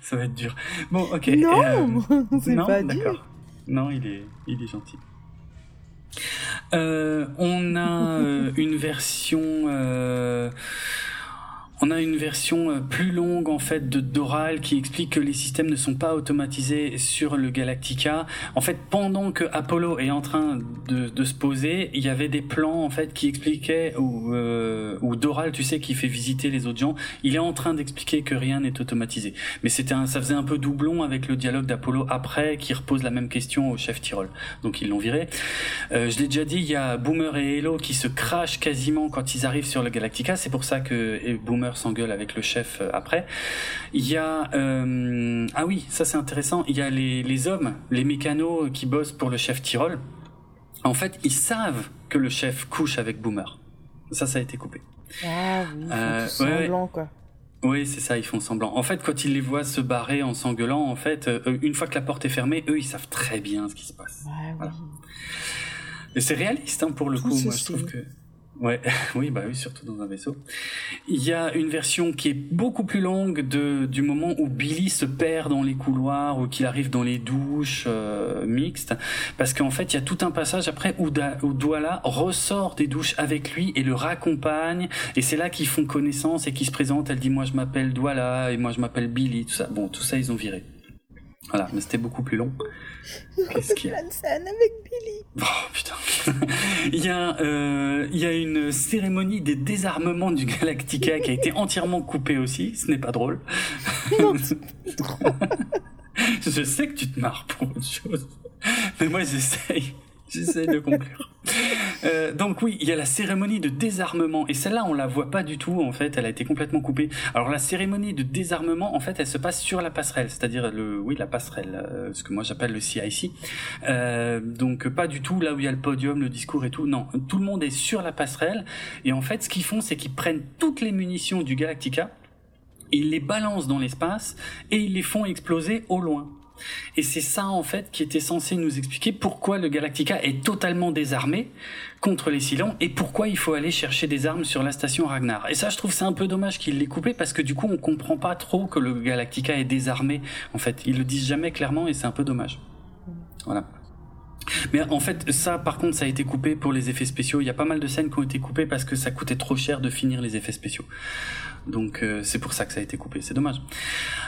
Ça va être dur. Bon, ok. Non, euh, (laughs) c'est pas d'accord. Non, il est, il est gentil. Euh, on a euh, une version on a une version euh, plus longue en fait de Doral qui explique que les systèmes ne sont pas automatisés sur le Galactica. En fait, pendant que Apollo est en train de, se poser, il y avait des plans en fait qui expliquaient ou euh, Doral, tu sais, qui fait visiter les autres gens, il est en train d'expliquer que rien n'est automatisé. Mais c'était ça faisait un peu doublon avec le dialogue d'Apollo après qui repose la même question au chef Tyrol. Donc ils l'ont viré. Euh, je l'ai déjà dit, il y a Boomer et Hello qui se crachent quasiment quand ils arrivent sur le Galactica. C'est pour ça que Boomer s'engueule avec le chef euh, après. Il y a euh, ah oui, ça c'est intéressant. Il y a les, les hommes, les mécanos qui bossent pour le chef Tyrol. En fait, ils savent que le chef couche avec Boomer. Ça, ça a été coupé. Ah oui, ils font euh, semblant quoi. Oui, c'est ça, ils font semblant. En fait, quand ils les voient se barrer en s'engueulant, en fait, une fois que la porte est fermée, eux, ils savent très bien ce qui se passe. Ouais, Et c'est réaliste hein, pour le coup. Moi, je trouve que Ouais, (laughs) oui, bah oui, surtout dans un vaisseau. Il y a une version qui est beaucoup plus longue de, du moment où Billy se perd dans les couloirs ou qu'il arrive dans les douches euh, mixtes, parce qu'en fait, il y a tout un passage après où, où Douala ressort des douches avec lui et le raccompagne, et c'est là qu'ils font connaissance et qu'ils se présentent. Elle dit moi je m'appelle Douala et moi je m'appelle Billy, tout ça. Bon, tout ça ils ont viré. Voilà, mais c'était beaucoup plus long. Qu'est-ce qu'il y a (laughs) scène avec Billy. Oh putain. (laughs) il, y a, euh, il y a une cérémonie des désarmements du Galactica qui a été entièrement coupée aussi. Ce n'est pas drôle. Non, (laughs) Je sais que tu te marres pour autre chose. Mais moi, j'essaye. J'essaie de conclure. Euh, donc oui, il y a la cérémonie de désarmement et celle-là on la voit pas du tout en fait, elle a été complètement coupée. Alors la cérémonie de désarmement en fait, elle se passe sur la passerelle, c'est-à-dire le oui la passerelle, euh, ce que moi j'appelle le CIC. Euh, donc pas du tout là où il y a le podium, le discours et tout. Non, tout le monde est sur la passerelle et en fait ce qu'ils font c'est qu'ils prennent toutes les munitions du Galactica, ils les balancent dans l'espace et ils les font exploser au loin. Et c'est ça en fait qui était censé nous expliquer pourquoi le Galactica est totalement désarmé contre les Cylons et pourquoi il faut aller chercher des armes sur la station Ragnar. Et ça je trouve c'est un peu dommage qu'il l'ait coupé parce que du coup on comprend pas trop que le Galactica est désarmé en fait. Ils le disent jamais clairement et c'est un peu dommage. Voilà. Mais en fait, ça, par contre, ça a été coupé pour les effets spéciaux. Il y a pas mal de scènes qui ont été coupées parce que ça coûtait trop cher de finir les effets spéciaux. Donc euh, c'est pour ça que ça a été coupé, c'est dommage.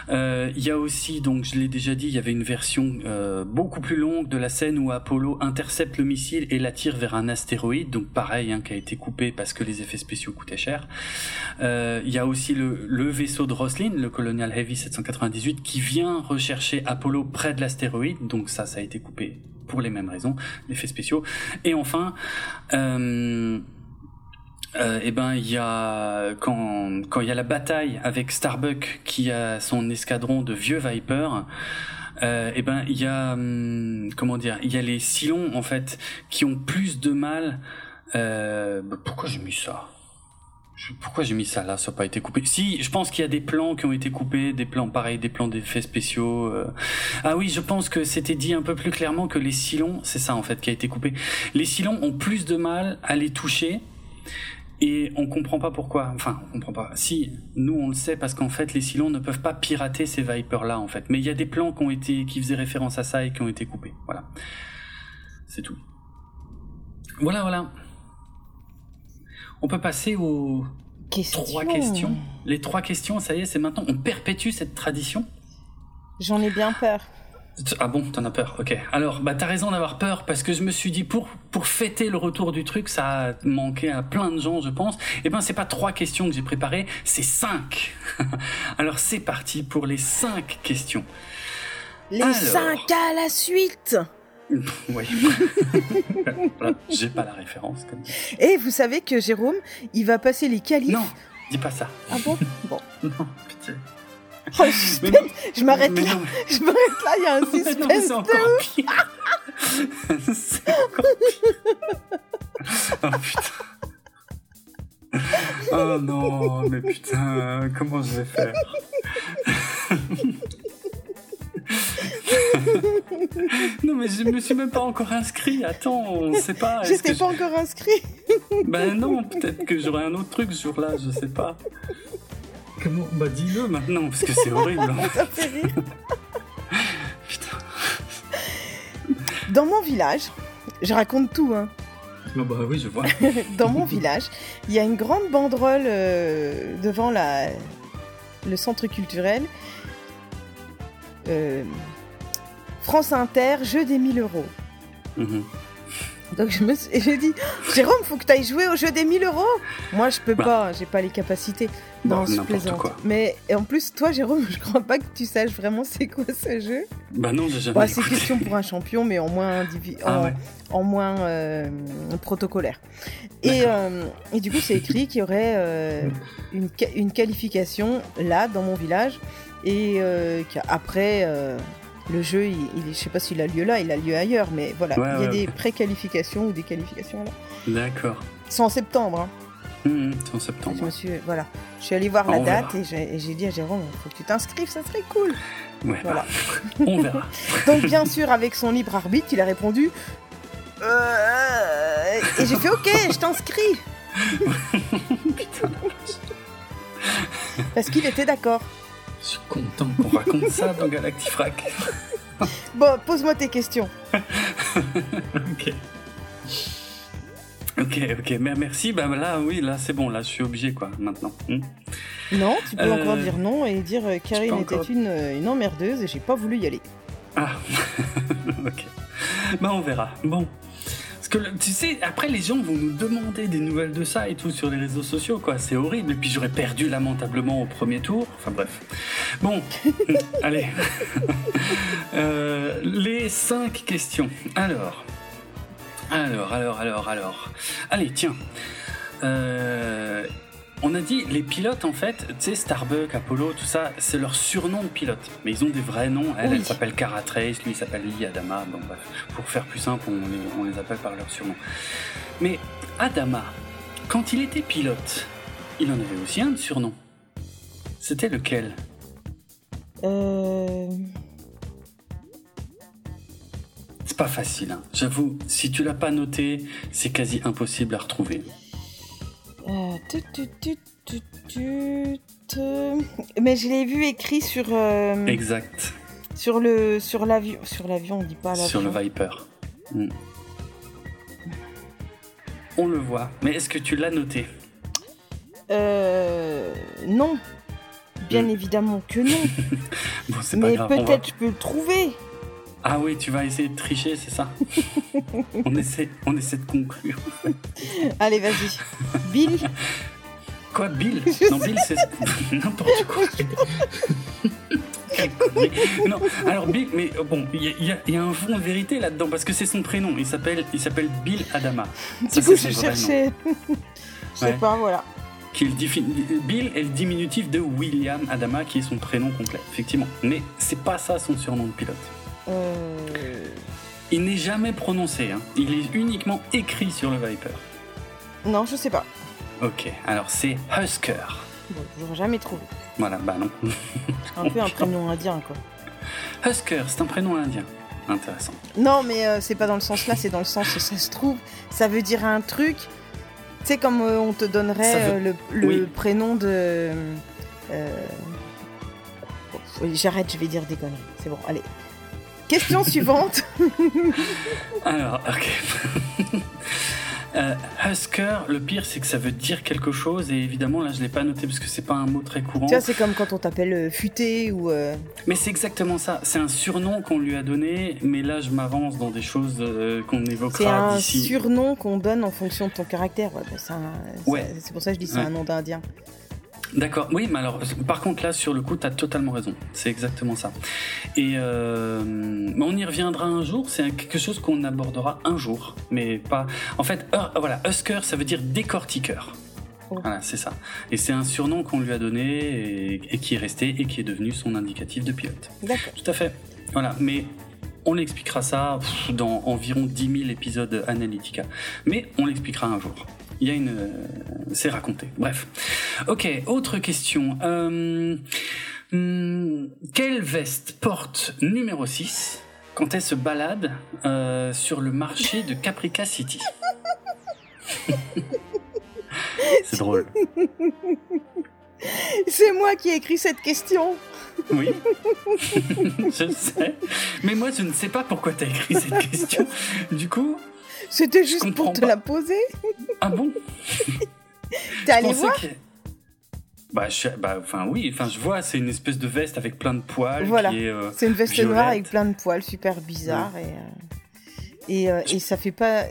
Euh, il y a aussi, donc je l'ai déjà dit, il y avait une version euh, beaucoup plus longue de la scène où Apollo intercepte le missile et l'attire vers un astéroïde, donc pareil, hein, qui a été coupé parce que les effets spéciaux coûtaient cher. Il y a aussi le, le, vaisseau de Roslin, le Colonial Heavy 798, qui vient rechercher Apollo près de l'astéroïde, donc ça, ça a été coupé pour les mêmes raisons, effets spéciaux. Et enfin, euh, euh, eh ben il y a quand quand il y a la bataille avec Starbuck qui a son escadron de vieux Viper euh, eh ben il y a hum, comment dire il y a les Silons en fait qui ont plus de mal euh, bah, pourquoi j'ai mis ça? Pourquoi j'ai mis ça là? Ça n'a pas été coupé. Si, je pense qu'il y a des plans qui ont été coupés, des plans pareils, des plans d'effets spéciaux. euh. Ah oui, je pense que c'était dit un peu plus clairement que les silons, c'est ça en fait qui a été coupé. Les silons ont plus de mal à les toucher et on comprend pas pourquoi. Enfin, on comprend pas. Si, nous on le sait parce qu'en fait les silons ne peuvent pas pirater ces Vipers là en fait. Mais il y a des plans qui ont été, qui faisaient référence à ça et qui ont été coupés. Voilà, c'est tout. Voilà, voilà. On peut passer aux Question. trois questions. Les trois questions, ça y est, c'est maintenant. On perpétue cette tradition. J'en ai bien peur. Ah bon, t'en as peur, ok. Alors, bah t'as raison d'avoir peur parce que je me suis dit pour pour fêter le retour du truc, ça a manqué à plein de gens, je pense. Eh ben c'est pas trois questions que j'ai préparées, c'est cinq. (laughs) Alors c'est parti pour les cinq questions. Les Alors. cinq à la suite. (laughs) oui. (laughs) J'ai pas la référence. Comme... Et vous savez que Jérôme, il va passer les qualifs. Non, dis pas ça. Ah bon? Bon. Non, pitié. Oh, non, Je m'arrête là. non, (laughs) Je m'arrête là. Il y a un non, suspense. (laughs) c'est encore pire. Oh putain. Oh non, mais putain, comment je vais faire? (laughs) Non mais je me suis même pas encore inscrit. Attends, on sait pas. J'étais pas encore inscrit. Ben non, peut-être que j'aurai un autre truc sur là, je sais pas. Comment Bah dis-le maintenant parce que c'est horrible. hein. (laughs) Ça fait rire. (laughs) Putain. Dans mon village, je raconte tout, hein. Non bah oui, je vois. (laughs) Dans mon village, il y a une grande banderole euh, devant la, le centre culturel. Euh, France Inter, jeu des 1000 euros. Mhm. Donc je me suis- j'ai dit, Jérôme, faut que tu ailles jouer au jeu des 1000 euros. Moi, je peux Bah. pas, j'ai pas les capacités. Bon, Non, je plaisante. quoi. Mais et en plus, toi, Jérôme, (laughs) je crois pas que tu saches vraiment c'est quoi ce jeu. Bah non, j'ai jamais Bah, c'est question pour un champion, mais en moins, indivi- Ah en, ouais. en moins euh, protocolaire. Et, euh, et du coup, c'est écrit qu'il y aurait euh, une, une qualification là, dans mon village, et qu'après, le jeu, il, il- je sais pas s'il a lieu là, il a lieu ailleurs, mais voilà, Ouais, il y a ouais, des ok. pré-qualifications ou des qualifications là. D'accord. C'est en septembre. hein. Mhm, c'est en Je septembre. me suis, voilà, je suis allée voir Ah, la date verra. et j'ai dit à Jérôme, faut que tu t'inscrives, ça serait cool. Ouais, Voilà. bah, (laughs) on verra. Donc bien sûr, avec son libre arbitre, il a répondu. Euh, et j'ai fait ok, je t'inscris. (laughs) Parce qu'il était d'accord. Je suis content qu'on raconte ça dans Galactifrac. Bon, pose-moi tes questions. (laughs) ok. Ok, ok, mais merci. Bah là, oui, là, c'est bon. Là, je suis obligé, quoi, maintenant. Hmm. Non, tu peux Euh, encore dire non et dire euh, Karine était encore- une, euh, une emmerdeuse et j'ai pas voulu y aller. Ah, (laughs) ok. Bah, on verra. Bon. Parce que, tu sais, après, les gens vont nous demander des nouvelles de ça et tout sur les réseaux sociaux, quoi. C'est horrible. Et puis, j'aurais perdu lamentablement au premier tour. Enfin, bref. Bon, (laughs) (laughs) allez. (laughs) Euh, les cinq questions. Alors. Alors, alors, alors, alors. Allez, tiens. Euh, on a dit, les pilotes, en fait, tu sais, Starbuck, Apollo, tout ça, c'est leur surnom de pilote. Mais ils ont des vrais noms. Elle, Oui. elle s'appelle Cara Trace, lui, il s'appelle Lee Adama. Bon, bref, pour faire plus simple, on les, on les appelle par leur surnom. Mais Adama, quand il était pilote, il en avait aussi un de surnom. C'était lequel? Euh... C'est pas facile, hein. j'avoue. Si tu l'as pas noté, c'est quasi impossible à retrouver. Euh, tut, tut, tut, tut, tut, Mais je l'ai vu écrit sur euh, Exact. sur le sur l'avion sur l'avion on dit pas l'avion. Sur le Viper. Hmm. On le voit, mais est-ce que tu l'as noté? Euh, non. Bien Hmm. évidemment que non. (laughs) Bon, c'est pas Mais peut-être je peux le trouver. Ah oui, tu vas essayer de tricher, c'est ça (laughs) on, essaie, on essaie de conclure. Allez, vas-y. Bill Quoi, Bill Non, Bill, c'est (laughs) n'importe quoi. Non, alors Bill, mais euh, bon, il y, a- y y un fond de vérité là-dedans parce que c'est son prénom. Il s'appelle, il s'appelle Bill Adama. Ça, Du coup, je cherchais. (laughs) Je sais Ouais. pas, voilà. Qui est le diffi- Bill est le diminutif de William Adama, qui est son prénom complet, effectivement. Mais c'est pas ça son surnom de pilote. Euh... Il n'est jamais prononcé. hein. Il est uniquement écrit sur le Viper. Non, je sais pas. Ok, alors c'est Husker. Bon, j'aurais jamais trouvé. Voilà, bah non. C'est un peu un prénom indien, quoi. Husker, c'est un prénom indien. Intéressant. Non, mais euh, c'est pas dans le sens là, c'est dans le sens où ça se trouve, ça veut dire un truc. Tu sais, comme euh, on te donnerait veut- euh, le, le oui. prénom de. oui, J'arrête, je vais dire des conneries. C'est bon, allez. Question suivante. (laughs) Alors, ok. (laughs) Euh, Husker, le pire c'est que ça veut dire quelque chose et évidemment là je l'ai pas noté parce que c'est pas un mot très courant. tu vois, c'est comme quand on t'appelle euh, futé ou. euh, Mais c'est exactement ça. C'est un surnom qu'on lui a donné, mais là je m'avance dans des choses euh, qu'on C'est évoquera un d'ici. surnom qu'on donne en fonction de ton caractère. Ouais, bah, c'est un- c'est- Ouais. c'est pour ça que je dis c'est Ouais. un nom d'Indien. D'accord, oui, mais alors, par contre, là, sur le coup, t'as totalement raison. C'est exactement ça. Et euh, on y reviendra un jour. C'est quelque chose qu'on abordera un jour, mais pas. En fait, voilà, Husker, ça veut dire décortiqueur. Oh. Voilà, c'est ça. Et c'est un surnom qu'on lui a donné et, et qui est resté et qui est devenu son indicatif de pilote. D'accord. Tout à fait. Voilà, mais on l'expliquera ça pff, dans environ 10 000 épisodes Analytica. Mais on l'expliquera un jour. Il y a une... euh, C'est raconté. Bref. Ok, autre question. Euh, hum, quelle veste porte numéro 6 quand elle se balade euh, sur le marché de Caprica City? (laughs) C'est drôle. C'est moi qui ai écrit cette question. Oui, (laughs) je sais. Mais moi, je ne sais pas pourquoi tu as écrit cette question. Du coup, C'était juste pour te pas. la poser. ah bon (laughs) T'es allé voir que- Bah, je- bah, enfin oui, enfin je vois, c'est une espèce de veste avec plein de poils Voilà. euh, C'est une veste Violette. noire avec plein de poils, super bizarre. Et, euh, et, euh, et ça fait pas.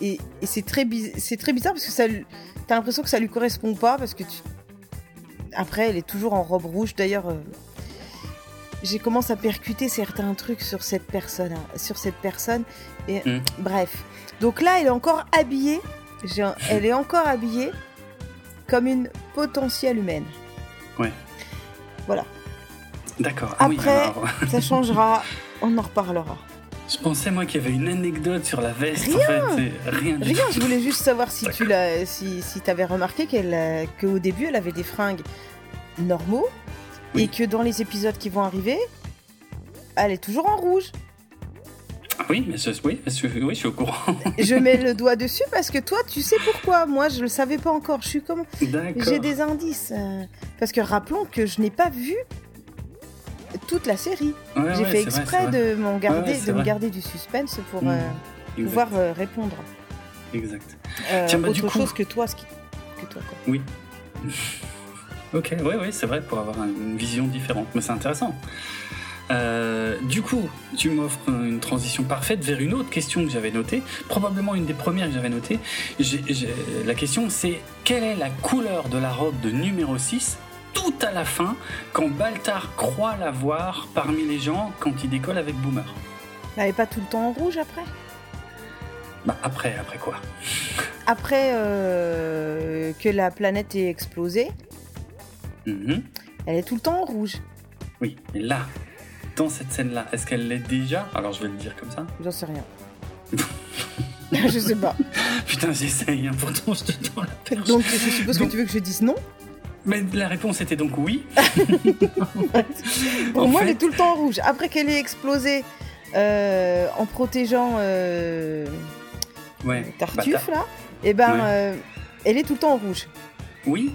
Et, et c'est très, biz- c'est très bizarre parce que ça, t'as l'impression que ça lui correspond pas parce que tu. Après, elle est toujours en robe rouge. D'ailleurs, euh, j'ai commencé à percuter certains trucs sur cette personne, hein, sur cette personne. Et Mm. bref. Donc là, elle est encore habillée. un- Elle est encore habillée comme une potentielle humaine. D'accord. Ah oui, Après- alors, (laughs) Ça changera. On en reparlera. je pensais moi qu'il y avait une anecdote sur la veste. Rien. En fait, rien du Rien, tout. je voulais juste savoir si tu l'as, si, si avais remarqué qu'elle, euh, qu'au début elle avait des fringues normaux Oui. et que dans les épisodes qui vont arriver, elle est toujours en rouge. Ah Oui, mais je, oui, oui, je suis au courant. (laughs) Je mets le doigt dessus parce que toi, tu sais pourquoi. Moi, je le savais pas encore. Je suis comme, j'ai des indices. euh, parce que rappelons que je n'ai pas vu toute la série. Ouais, J'ai ouais, fait exprès vrai. de m'en garder, Ouais, de me garder du suspense pour euh, Exact. pouvoir euh, répondre. Exact. Euh, Tiens, bah, autre du coup- chose que toi, ce qui, que toi. Quoi. (laughs) Ok, ouais, ouais, c'est vrai, pour avoir un- une vision différente, mais c'est intéressant. Euh, du coup, tu m'offres une transition parfaite vers une autre question que j'avais notée, probablement une des premières que j'avais j'ai- la question c'est quelle est la couleur de la robe de numéro 6 tout à la fin quand Baltar croit la voir parmi les gens quand il décolle avec Boomer? Elle est pas tout le temps en rouge après? Bah après, après quoi? Après euh, que la planète ait explosé, Mhm. elle est tout le temps en rouge. Oui, mais là, dans cette scène-là, est-ce qu'elle l'est déjà? Alors je vais le dire comme ça. J'en sais rien. (laughs) je sais pas. (laughs) Putain, j'essaye, hein, pourtant je te tends la perche. Donc je suppose que tu veux que je dise non? Mais la réponse était donc oui. (laughs) Pour En moi, fait- elle est tout le temps en rouge. Après qu'elle ait explosé euh, en protégeant euh, Ouais. Tartuffe là, et ben Ouais. euh, elle est tout le temps en rouge. oui.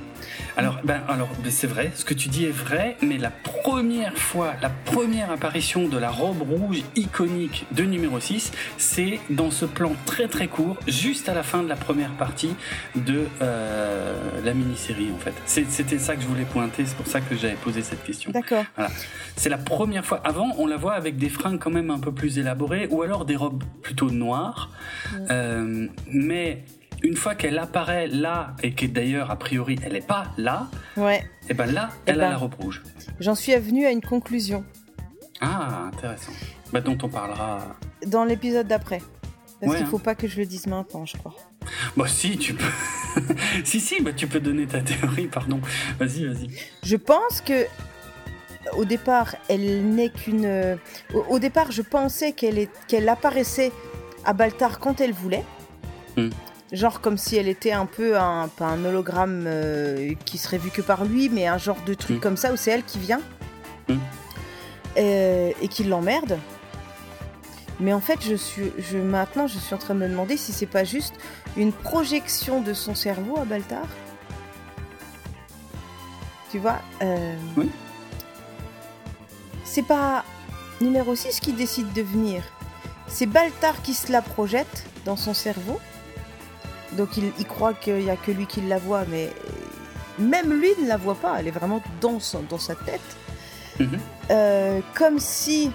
Alors, ben, alors ben, c'est vrai, ce que tu dis est vrai, mais la première fois, la première apparition de la robe rouge iconique de numéro 6, c'est dans ce plan très très court, juste à la fin de la première partie de euh, la mini-série en fait. C'était ça que je voulais pointer, c'est pour ça que j'avais posé cette question. D'accord. C'est la première fois. Avant, on la voit avec des fringues quand même un peu plus élaborées, ou alors des robes plutôt noires. Euh, mais une fois qu'elle apparaît là, et que d'ailleurs, a priori, elle n'est pas là, Ouais. et ben là, Eh elle a ben. la robe rouge. J'en suis venue à une conclusion Ah, intéressant. Bah, dont on parlera. dans l'épisode d'après. Parce Ouais, qu'il hein. faut pas que je le dise maintenant, je crois. Bah, si, tu peux. (laughs) si, si, bah, tu peux donner ta théorie, pardon. Vas-y, vas-y. Je pense que au départ, elle n'est qu'une. euh, Au, au départ, je pensais qu'elle est... qu'elle apparaissait à Baltar quand elle voulait. Hmm. Genre comme si elle était un peu un, pas un hologramme euh, qui serait vu que par lui, mais un genre de truc Mm. comme ça où c'est elle qui vient Mm. Euh, et qui l'emmerde. Mais en fait, je suis, je, maintenant, je suis en train de me demander si c'est pas juste une projection de son cerveau à Baltar. Tu vois euh, Oui. C'est pas numéro 6 qui décide de venir. C'est Baltar qui se la projette dans son cerveau. Donc il, il croit qu'il n'y a que lui qui la voit, mais même lui ne la voit pas. Elle est vraiment dans, son- dans sa tête. Mhm. Euh, comme si.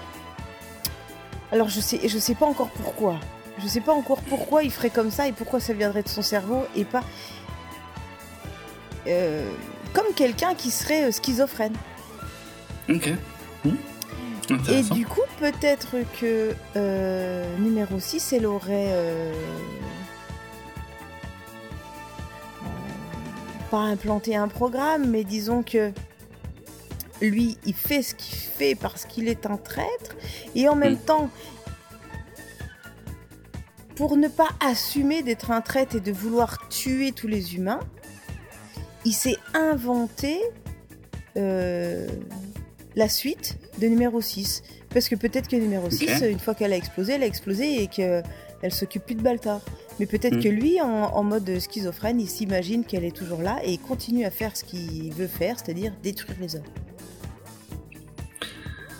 Alors je sais, je sais pas encore pourquoi. Je sais pas encore pourquoi il ferait comme ça et pourquoi ça viendrait de son cerveau et pas. Euh, comme quelqu'un qui serait euh, schizophrène. Ok. Hmm. Et du coup, peut-être que euh, numéro 6, elle aurait. Pas implanté un programme, mais disons que lui, il fait ce qu'il fait parce qu'il est un traître, et en même Mm. temps, pour ne pas assumer d'être un traître et de vouloir tuer tous les humains, il s'est inventé euh, la suite de numéro 6. Parce que peut-être que numéro 6, une fois qu'elle a explosé, elle a explosé et qu'elle s'occupe plus de Baltar. Mais peut-être Mm. que lui, en, en mode schizophrène, il s'imagine qu'elle est toujours là et il continue à faire ce qu'il veut faire, c'est-à-dire détruire les hommes.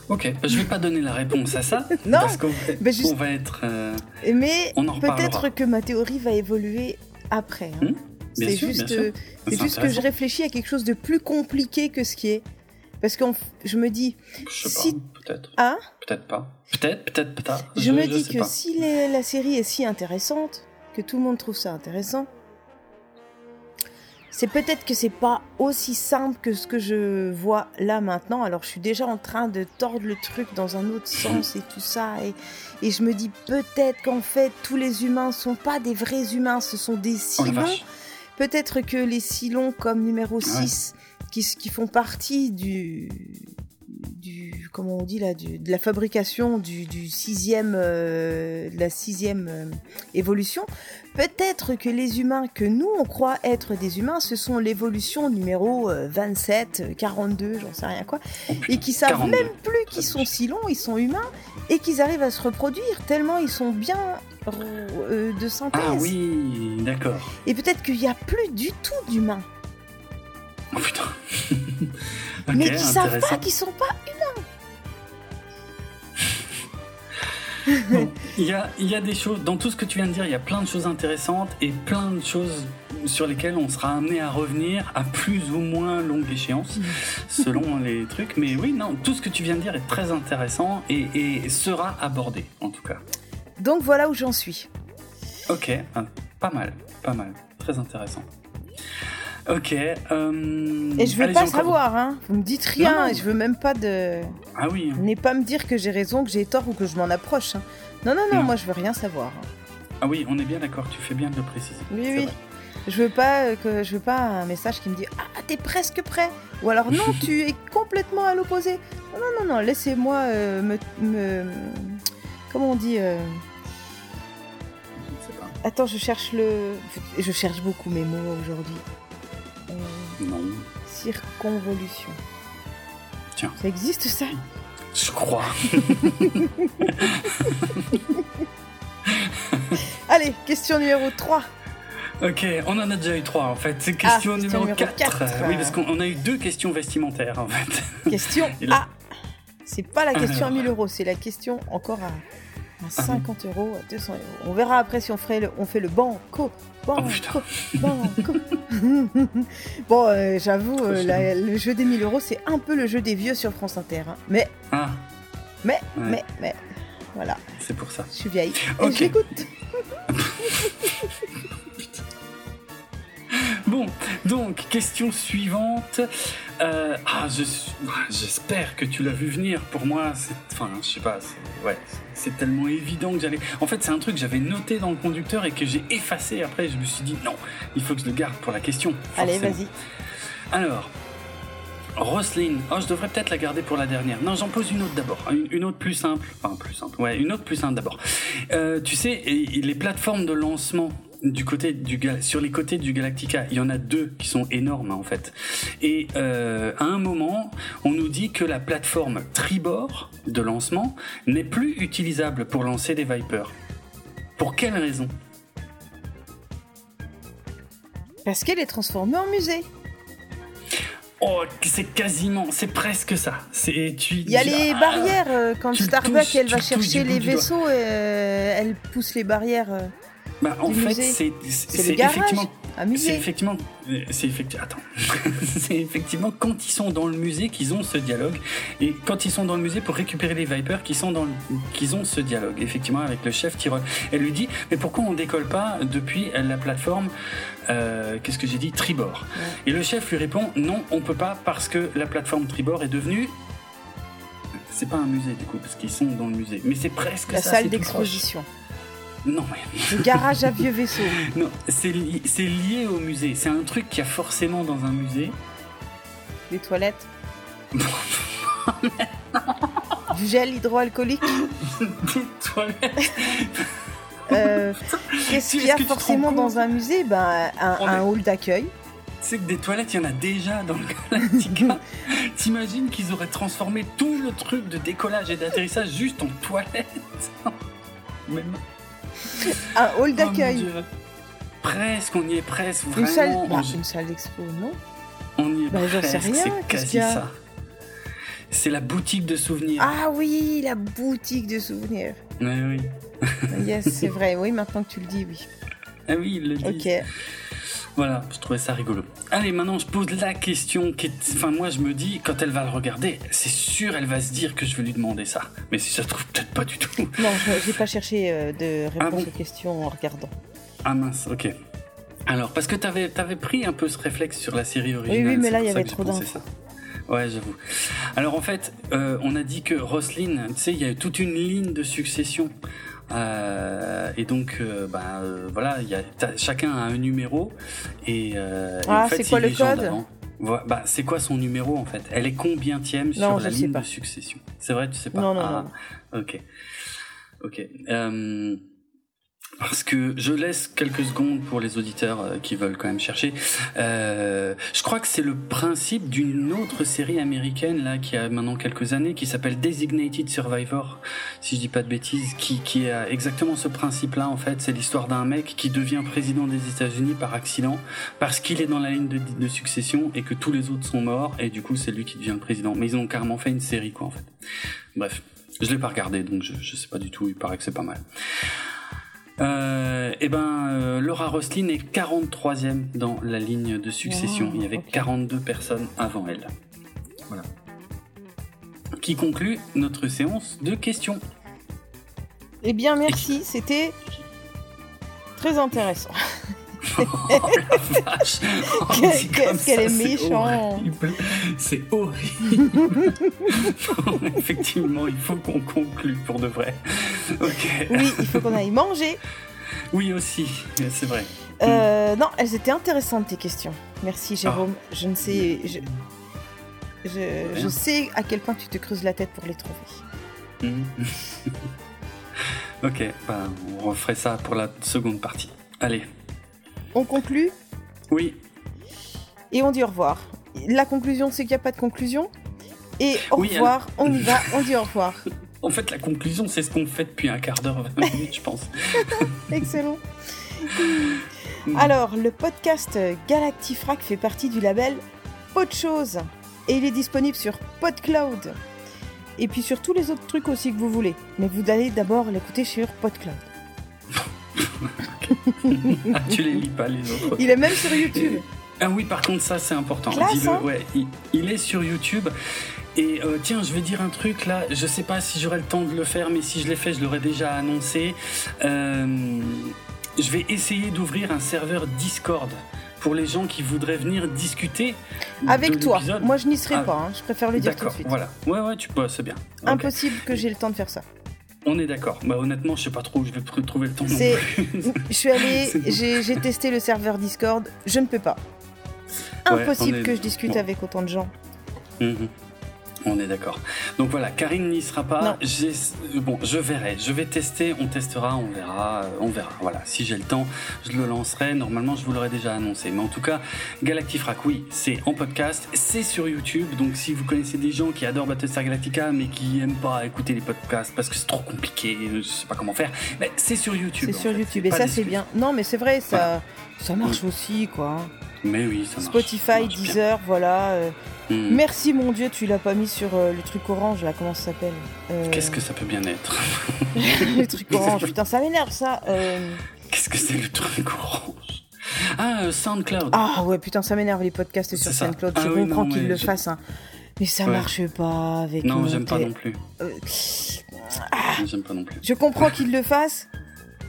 Ok, bah, je vais pas donner la réponse à ça. (laughs) Non, parce qu'on va, bah, juste- va être. euh, Mais peut-être que ma théorie va évoluer après. hein. Mm, c'est juste, euh, c'est juste que je réfléchis à quelque chose de plus compliqué que ce qui est. Parce que je me dis, Je sais si- pas, peut-être. hein Peut-être pas. Peut-être, peut-être, peut-être. Je, me dis que pas. si les- la série est si intéressante, que tout le monde trouve ça intéressant, c'est peut-être que c'est pas aussi simple que ce que je vois là maintenant. Alors je suis déjà en train de tordre le truc dans un autre (laughs) sens et tout ça. Et, et je me dis peut-être qu'en fait tous les humains sont pas des vrais humains, ce sont des Oh silons. Peut-être que les silons comme numéro Ah Ouais. 6, qui, s- qui font partie du, du comment on dit là, du- de la fabrication du, du sixième, euh, de la sixième euh, évolution, peut-être que les humains que nous on croit être des humains, ce sont l'évolution numéro euh, 27, euh, 42, j'en sais rien quoi, et qui savent 42. même plus qu'ils sont si longs, ils sont humains, et qu'ils arrivent à se reproduire tellement ils sont bien de synthèse. Ah oui, d'accord. Et peut-être qu'il n'y a plus du tout d'humains. Oh putain. (laughs) mais qui savent pas qu'ils sont pas. Bon, (laughs) Il y, a, il y a des choses, dans tout ce que tu viens de dire, il y a plein de choses intéressantes et plein de choses sur lesquelles on sera amené à revenir à plus ou moins longue échéance, (laughs) selon les trucs. Mais oui, non, tout ce que tu viens de dire est très intéressant et, et sera abordé, en tout cas. Donc voilà où j'en suis. Ok, hein, pas mal, pas mal, très intéressant. Ok. euh, Et je veux allez, pas encore- savoir, hein. Vous me dites rien, Non, non. et je veux même pas de. Ah oui. N'est pas me dire que j'ai raison, que j'ai tort ou que je m'en approche. hein. Non, non, non, Non. moi je veux rien savoir. Ah oui, on est bien d'accord. Tu fais bien de le préciser. Oui, oui. vrai. Je veux pas euh, que je veux pas un message qui me dit ah t'es presque prêt ou alors non (laughs) tu es complètement à l'opposé. Non non non non laissez-moi euh, me, me comment on dit euh, Je sais pas. attends je cherche le je cherche beaucoup mes mots aujourd'hui. Non. circonvolution. Tiens. Ça existe ça? Je crois. (laughs) Allez question numéro 3. Ok, on en a déjà eu trois en fait. C'est question Ah, question numéro numéro 4. quatre. oui, parce qu'on on a eu deux questions vestimentaires en fait. Question là- A. C'est pas la question à Alors. 1000 euros, c'est la question encore à, à Ah 50 euros, à 200 euros. On verra après si on, ferait le, on fait le banco. Banco, Oh, putain. banco. (laughs) bon, euh, j'avoue, euh, la- le jeu des 1000 euros, c'est un peu le jeu des vieux sur France Inter. hein. Mais, Ah, mais, Ouais. mais, mais, voilà, c'est pour ça. je suis vieille. Et Ok. (laughs) Bon, donc, question suivante. Euh, ah, je ah, j'espère que tu l'as vu venir. Pour moi, c'est. Enfin, je sais pas, c'est ouais, c'est- c'est tellement évident que j'allais. En fait, c'est un truc que j'avais noté dans le conducteur et que j'ai effacé après. Je me suis dit, non, il faut que je le garde pour la question. Allez, vas-y. Alors, Roselyne, oh, je devrais peut-être la garder pour la dernière. Non, j'en pose une autre d'abord. Une, une autre plus simple. Enfin, plus simple. Ouais, une autre plus simple d'abord. Euh, tu sais, les plateformes de lancement du côté du sur les côtés du Galactica, il y en a deux qui sont énormes en fait. Et euh, à un moment, on nous dit que la plateforme tribord de lancement n'est plus utilisable pour lancer des Vipers. Pour quelle raison? Parce qu'elle est transformée en musée. Oh, c'est quasiment, c'est presque ça. C'est tu. Il y a les barrières euh, quand Starbucks elle va chercher les vaisseaux, euh, elle pousse les barrières. Bah, en fait, c'est effectivement c'est effectivement, c'est effectivement, attends, (laughs) c'est effectivement quand ils sont dans le musée qu'ils ont ce dialogue, et quand ils sont dans le musée pour récupérer les Vipers, qu'ils sont dans, qu'ils ont ce dialogue, effectivement avec le chef Tyrol. Elle lui dit, mais pourquoi on décolle pas depuis la plateforme, euh, qu'est-ce que j'ai dit, Tribord Et le chef lui répond, non, on peut pas parce que la plateforme Tribord est devenue c'est pas un musée du coup, parce qu'ils sont dans le musée, mais c'est presque la salle d'exposition. Non, mais... Garage à vieux vaisseaux. (laughs) Non, c'est lié au musée. C'est un truc qu'il y a forcément dans un musée. Les toilettes (laughs) Du gel hydroalcoolique (laughs) Des toilettes euh, Qu'est-ce qu'il y a forcément dans un musée? Ben, Un, hall d'accueil. C'est que des toilettes, il y en a déjà dans le Galactica. T'imagines qu'ils auraient transformé tout le truc de décollage et d'atterrissage juste en toilettes? Même (laughs) un hall oh d'accueil. presque, on y est presque, vraiment. Une salle, bah, une salle d'expo, non On y est bah, presque, c'est quasi ça. C'est la boutique de souvenirs. Ah oui, la boutique de souvenirs. Oui, oui. yes, (laughs) c'est vrai. Oui, maintenant que tu le dis, oui. Ah oui, il le dit. Ok. Voilà, je trouvais ça rigolo. Allez, maintenant je pose la question. Qui Enfin, moi je me dis, quand elle va le regarder, c'est sûr elle va se dire que je vais lui demander ça. Mais si ça se trouve, peut-être pas du tout. Non, je n'ai pas cherché euh, de ah réponse aux questions en regardant. Ah mince, ok. Alors, parce que tu avais, pris un peu ce réflexe sur la série originale. Oui, oui, mais là il y avait trop d'infos. Ouais, j'avoue. Alors en fait, euh, on a dit que Roslyn, tu sais, il y a toute une ligne de succession euh, et donc, euh, bah, euh, voilà, y a, chacun a un numéro. Et, ah, c'est quoi le code bah, c'est quoi son numéro en fait? Elle est combien tième sur la ligne de succession C'est vrai, tu sais pas Non, non, ah, non. Ok. Ok. Parce que je laisse quelques secondes pour les auditeurs euh, qui veulent quand même chercher. Euh, je crois que c'est le principe d'une autre série américaine là qui a maintenant quelques années qui s'appelle Designated Survivor, si je dis pas de bêtises, qui, qui a exactement ce principe-là en fait. C'est l'histoire d'un mec qui devient président des États-Unis par accident parce qu'il est dans la ligne de, de, succession et que tous les autres sont morts et du coup c'est lui qui devient le président. Mais ils ont carrément fait une série quoi en fait. Bref, je l'ai pas regardé donc je, je sais pas du tout. Il paraît que c'est pas mal. Euh, eh ben, euh, Laura Roslin est 43e dans la ligne de succession. Il y avait 42 personnes avant elle. Voilà. Qui conclut notre séance de questions. Eh bien, merci. C'était très intéressant. (laughs) oh la vache Qu'est-ce qu'elle est, méchante C'est horrible, (laughs) Effectivement, il faut qu'on conclue pour de vrai. Oui, il faut qu'on aille manger. Oui aussi, c'est vrai. Euh, non, elles étaient intéressantes tes questions. Merci Jérôme. Ah. Je ne sais... Je... Je, sais à quel point tu te creuses la tête pour les trouver. (laughs) ok, bah, on referait ça pour la seconde partie. Allez. On conclut Oui. Et on dit au revoir. La conclusion, c'est qu'il n'y a pas de conclusion. Et au revoir, on y va, on dit au revoir. (laughs) En fait, la conclusion, c'est ce qu'on fait depuis un quart d'heure, 20 minutes, je pense. (laughs) Excellent. Alors, le podcast Galactifrac fait partie du label Autre chose. Et il est disponible sur PodCloud. Et puis sur tous les autres trucs aussi que vous voulez. Mais vous allez d'abord l'écouter sur PodCloud. (laughs) ah, tu les lis pas les autres. Il est même sur YouTube. Ah oui, par contre, ça c'est important. Hein ouais, il, est sur YouTube. Et euh, tiens, je vais dire un truc là. Je sais pas si j'aurai le temps de le faire, mais si je l'ai fait, je l'aurais déjà annoncé. Euh, je vais essayer d'ouvrir un serveur Discord pour les gens qui voudraient venir discuter. Avec toi. Moi, je n'y serai ah, pas. Hein. Je préfère le dire tout de suite. Voilà. Ouais, ouais, tu peux. C'est bien. Impossible que j'ai le temps de faire ça. On est d'accord. Bah, honnêtement, je sais pas trop où je vais trouver le temps. Non (laughs) je suis allé, (laughs) j'ai testé le serveur Discord. Je ne peux pas. Impossible que je discute avec autant de gens. Mhm. On est d'accord. Donc voilà, Karine n'y sera pas. Bon, je verrai. Je vais tester. On testera. On verra. On verra. Voilà. Si j'ai le temps, je le lancerai. Normalement, je vous l'aurais déjà annoncé. Mais en tout cas, Galactifrac, oui, c'est en podcast. C'est sur YouTube. Donc si vous connaissez des gens qui adorent Battlestar Galactica, mais qui aiment pas écouter les podcasts parce que c'est trop compliqué, je sais pas comment faire, mais c'est sur YouTube. C'est sur YouTube. Et ça, c'est bien. Non, mais c'est vrai, ça, ça marche aussi, quoi. Mais oui, ça marche. Spotify, Deezer, voilà. Euh, hmm. Merci mon Dieu, tu l'as pas mis sur euh, le truc orange là, comment ça s'appelle euh, Qu'est-ce que ça peut bien être? (laughs) Le truc orange, putain, ça m'énerve ça. Qu'est-ce que c'est le truc orange? Ah, SoundCloud. Ah ouais, putain, ça m'énerve les podcasts sur SoundCloud. je ah comprends qu'ils le fassent. Hein. Mais ça marche pas avec. Non, j'aime pas non plus. j'aime pas non plus. Je comprends qu'ils le fassent,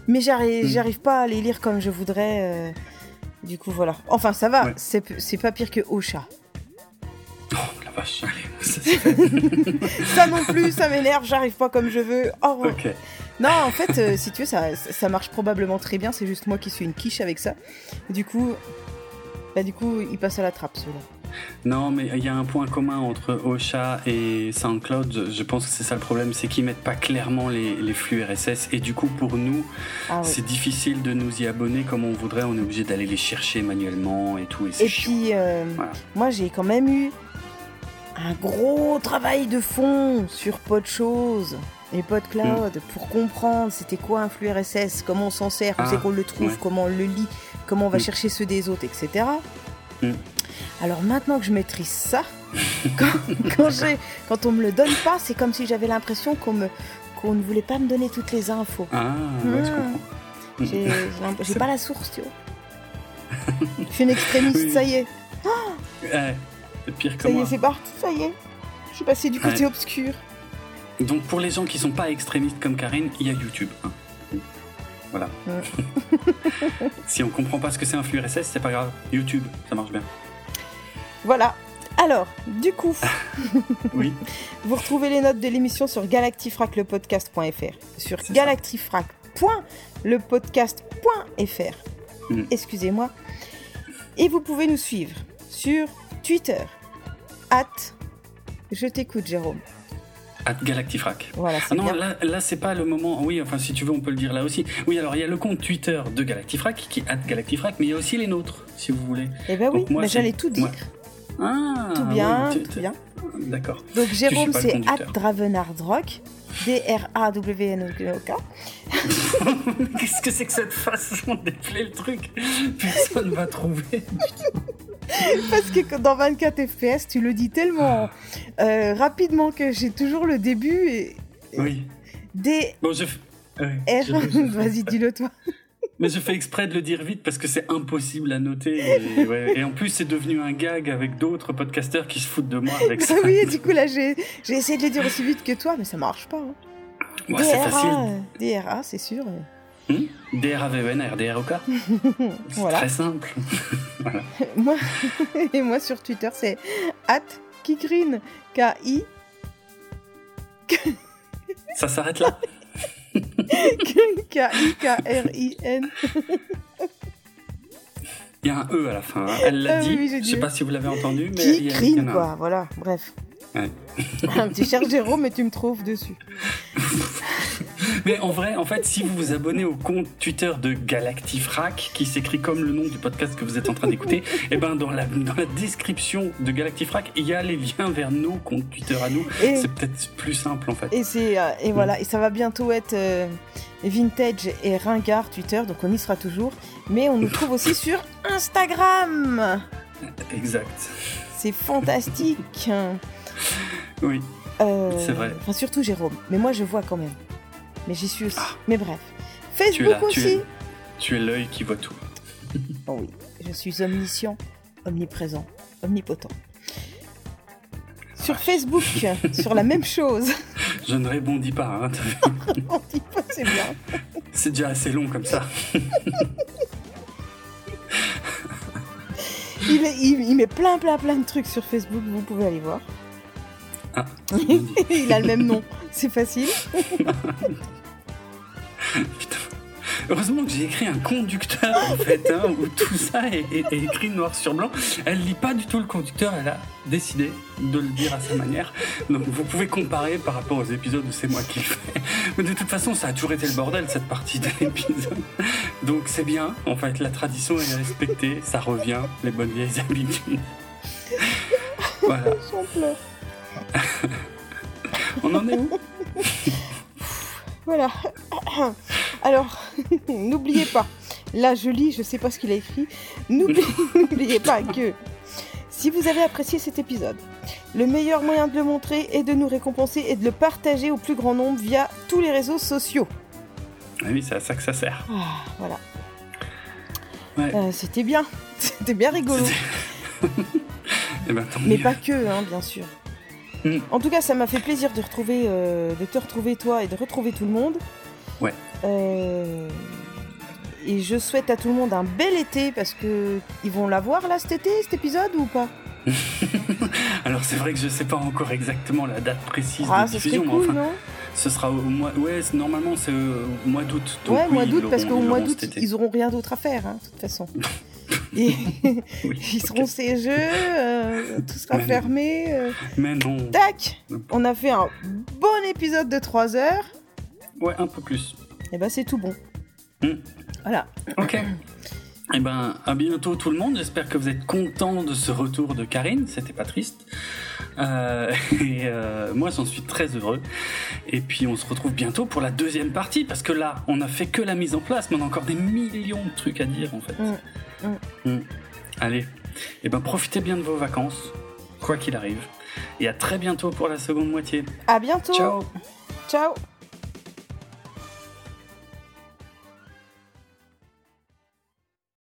mais j'arrive, hmm. j'arrive pas à les lire comme je voudrais. Du coup, voilà. Enfin, ça va, c'est pas pire que Ocha. Oh la vache, (laughs) ça non plus, ça m'énerve, j'arrive pas comme je veux. Oh, Non, en fait, euh, si tu veux, ça, ça marche probablement très bien, c'est juste moi qui suis une quiche avec ça. Du coup, bah, du coup, il passe à la trappe, celui-là. Non, mais il y a un point commun entre Ocha et SoundCloud. Je pense que c'est ça le problème, c'est qu'ils mettent pas clairement les, flux RSS. Et du coup, pour nous, ah c'est difficile de nous y abonner comme on voudrait. On est obligé d'aller les chercher manuellement et tout. Et, puis, euh, moi, j'ai quand même eu un gros travail de fond sur Podchose et PodCloud mm. pour comprendre c'était quoi un flux RSS, comment on s'en sert, où c'est ah, qu'on le trouve, comment on le lit, comment on va mm. chercher ceux des autres, etc. Alors maintenant que je maîtrise ça, (laughs) quand, quand, on me le donne pas, c'est comme si j'avais l'impression qu'on me qu'on ne voulait pas me donner toutes les infos. Ah, ouais, je hmm. comprends. J'ai (laughs) pas la source, tu vois. je suis une extrémiste, ça y est. ouais, pire que ça y est, c'est parti, ça y est. Je suis passé du côté obscur. Donc pour les gens qui sont pas extrémistes comme Karine, il y a YouTube. Hein. Voilà. (laughs) si on comprend pas ce que c'est un flux RSS, c'est pas grave. YouTube, ça marche bien. Voilà. Alors, du coup, (laughs) oui. (laughs) vous retrouvez les notes de l'émission sur galactifraclepodcast.fr, sur galactifrac.lepodcast.fr. Mm. Excusez-moi. Et vous pouvez nous suivre sur Twitter, at Je t'écoute, Jérôme. At Galactifrac. Voilà, ah non, là, là c'est pas le moment. Oui, enfin, si tu veux, on peut le dire là aussi. Oui, alors il y a le compte Twitter de Galactifrac qui est at Galactifrac, mais il y a aussi les nôtres, si vous voulez. Eh ben oui, mais j'allais tout dire. Ah, tout bien, tout bien. D'accord. Donc Jérôme, c'est at Dravenardrock. D-R-A-W-N-O-K. (laughs) Qu'est-ce que c'est que cette façon d'appeler le truc Personne va trouver. Parce que dans 24 FPS, tu le dis tellement euh, rapidement que j'ai toujours le début et. Oui. D. Bon, je. R. Vas-y, dis-le toi. Mais je fais exprès de le dire vite parce que c'est impossible à noter. (laughs) Et, en plus, c'est devenu un gag avec d'autres podcasteurs qui se foutent de moi avec ça. oui, du coup, là, j'ai essayé de le dire aussi vite que toi, mais ça marche pas. Hein. c'est facile. DRA, c'est sûr. Hmm? D-R-A-V-E-N-R, D-R-O-K. (laughs) voilà. Très simple. (laughs) moi, et moi, sur Twitter, c'est at Kikrin. K-I. Ça s'arrête là? K-I-K-R-I-N. Il y a un E à la fin. Hein. Elle l'a ah dit. je sais pas si vous l'avez entendu, mais Qui il y a, quoi. Voilà. Bref. Ouais. tu cherches Jérôme, mais tu me trouves dessus. (laughs) Mais en vrai, en fait, si vous vous abonnez au compte Twitter de Galactifrac, qui s'écrit comme le nom du podcast que vous êtes en train d'écouter, et (laughs) eh ben dans la, dans la description de Galactifrac, il y a les liens vers nos comptes Twitter à nous. C'est peut-être plus simple en fait. Et c'est euh, et voilà, et ça va bientôt être euh, vintage et ringard Twitter, donc on y sera toujours. Mais on nous trouve aussi (laughs) sur Instagram. Exact. C'est fantastique. (laughs) Oui. Euh, c'est vrai. Enfin, surtout Jérôme. Mais moi, je vois quand même. Mais j'y suis aussi. Ah. Mais bref. Facebook aussi. Tu es l'œil qui voit tout. (laughs) oh oui. Je suis omniscient, omniprésent, omnipotent. Sur Facebook, (laughs) sur la même chose. Je ne répondis pas. Hein, répondis pas, c'est bien. C'est déjà assez long comme ça. il, il, met plein, plein, plein de trucs sur Facebook, vous pouvez aller voir. Ah, (laughs) il a le même nom, c'est facile. (laughs) Putain. heureusement que j'ai écrit un conducteur en fait, hein, où tout ça est, est- est écrit noir sur blanc. Elle lit pas du tout le conducteur, elle a décidé de le dire à sa manière. Donc vous pouvez comparer par rapport aux épisodes où c'est moi qui le fais. Mais de toute façon, ça a toujours été le bordel cette partie de l'épisode. Donc c'est bien, en fait, la tradition est respectée, ça revient, les bonnes vieilles habitudes. Voilà, J'en pleure. On en est où? Voilà. Alors, (laughs) n'oubliez pas. Là, je lis, je sais pas ce qu'il a écrit. N'oublie- (laughs) N'oubliez pas que si vous avez apprécié cet épisode, le meilleur moyen de le montrer est de nous récompenser et de le partager au plus grand nombre via tous les réseaux sociaux. Ah Oui, c'est à ça que ça sert. Ah, voilà. Ouais. Euh, C'était bien. (laughs) C'était bien rigolo. Eh ben, Mais mieux. pas que, hein, bien sûr. Mm. En tout cas, ça m'a fait plaisir de retrouver, euh, de te retrouver toi et de retrouver tout le monde. Ouais. Euh, et je souhaite à tout le monde un bel été parce que ils vont l'avoir là cet été, cet épisode ou pas? (laughs) Alors c'est vrai que je sais pas encore exactement la date précise Ah, de diffusion, mais cool, enfin, non? ce sera au mois. Ouais, normalement c'est euh, au mois d'août. Ouais, oui, mois d'août parce qu'au mois d'août ils auront rien d'autre à faire, hein, de toute façon. (laughs) Et Oui. (laughs) ils seront ces jeux, euh, tout sera Mais fermé. euh. Mais non. Tac On a fait un bon épisode de 3 heures. Ouais, un peu plus. Et ben c'est tout bon. Mm. Voilà. Ok. Eh ben, à bientôt tout le monde. J'espère que vous êtes contents de ce retour de Karine. C'était pas triste. Euh, (laughs) et euh, moi, j'en suis très heureux. Et puis, on se retrouve bientôt pour la deuxième partie parce que là, on a fait que la mise en place, mais on a encore des millions de trucs à dire en fait. Mm. Mm. Allez. Eh ben, profitez bien de vos vacances, quoi qu'il arrive. Et à très bientôt pour la seconde moitié. À bientôt. Ciao. Ciao.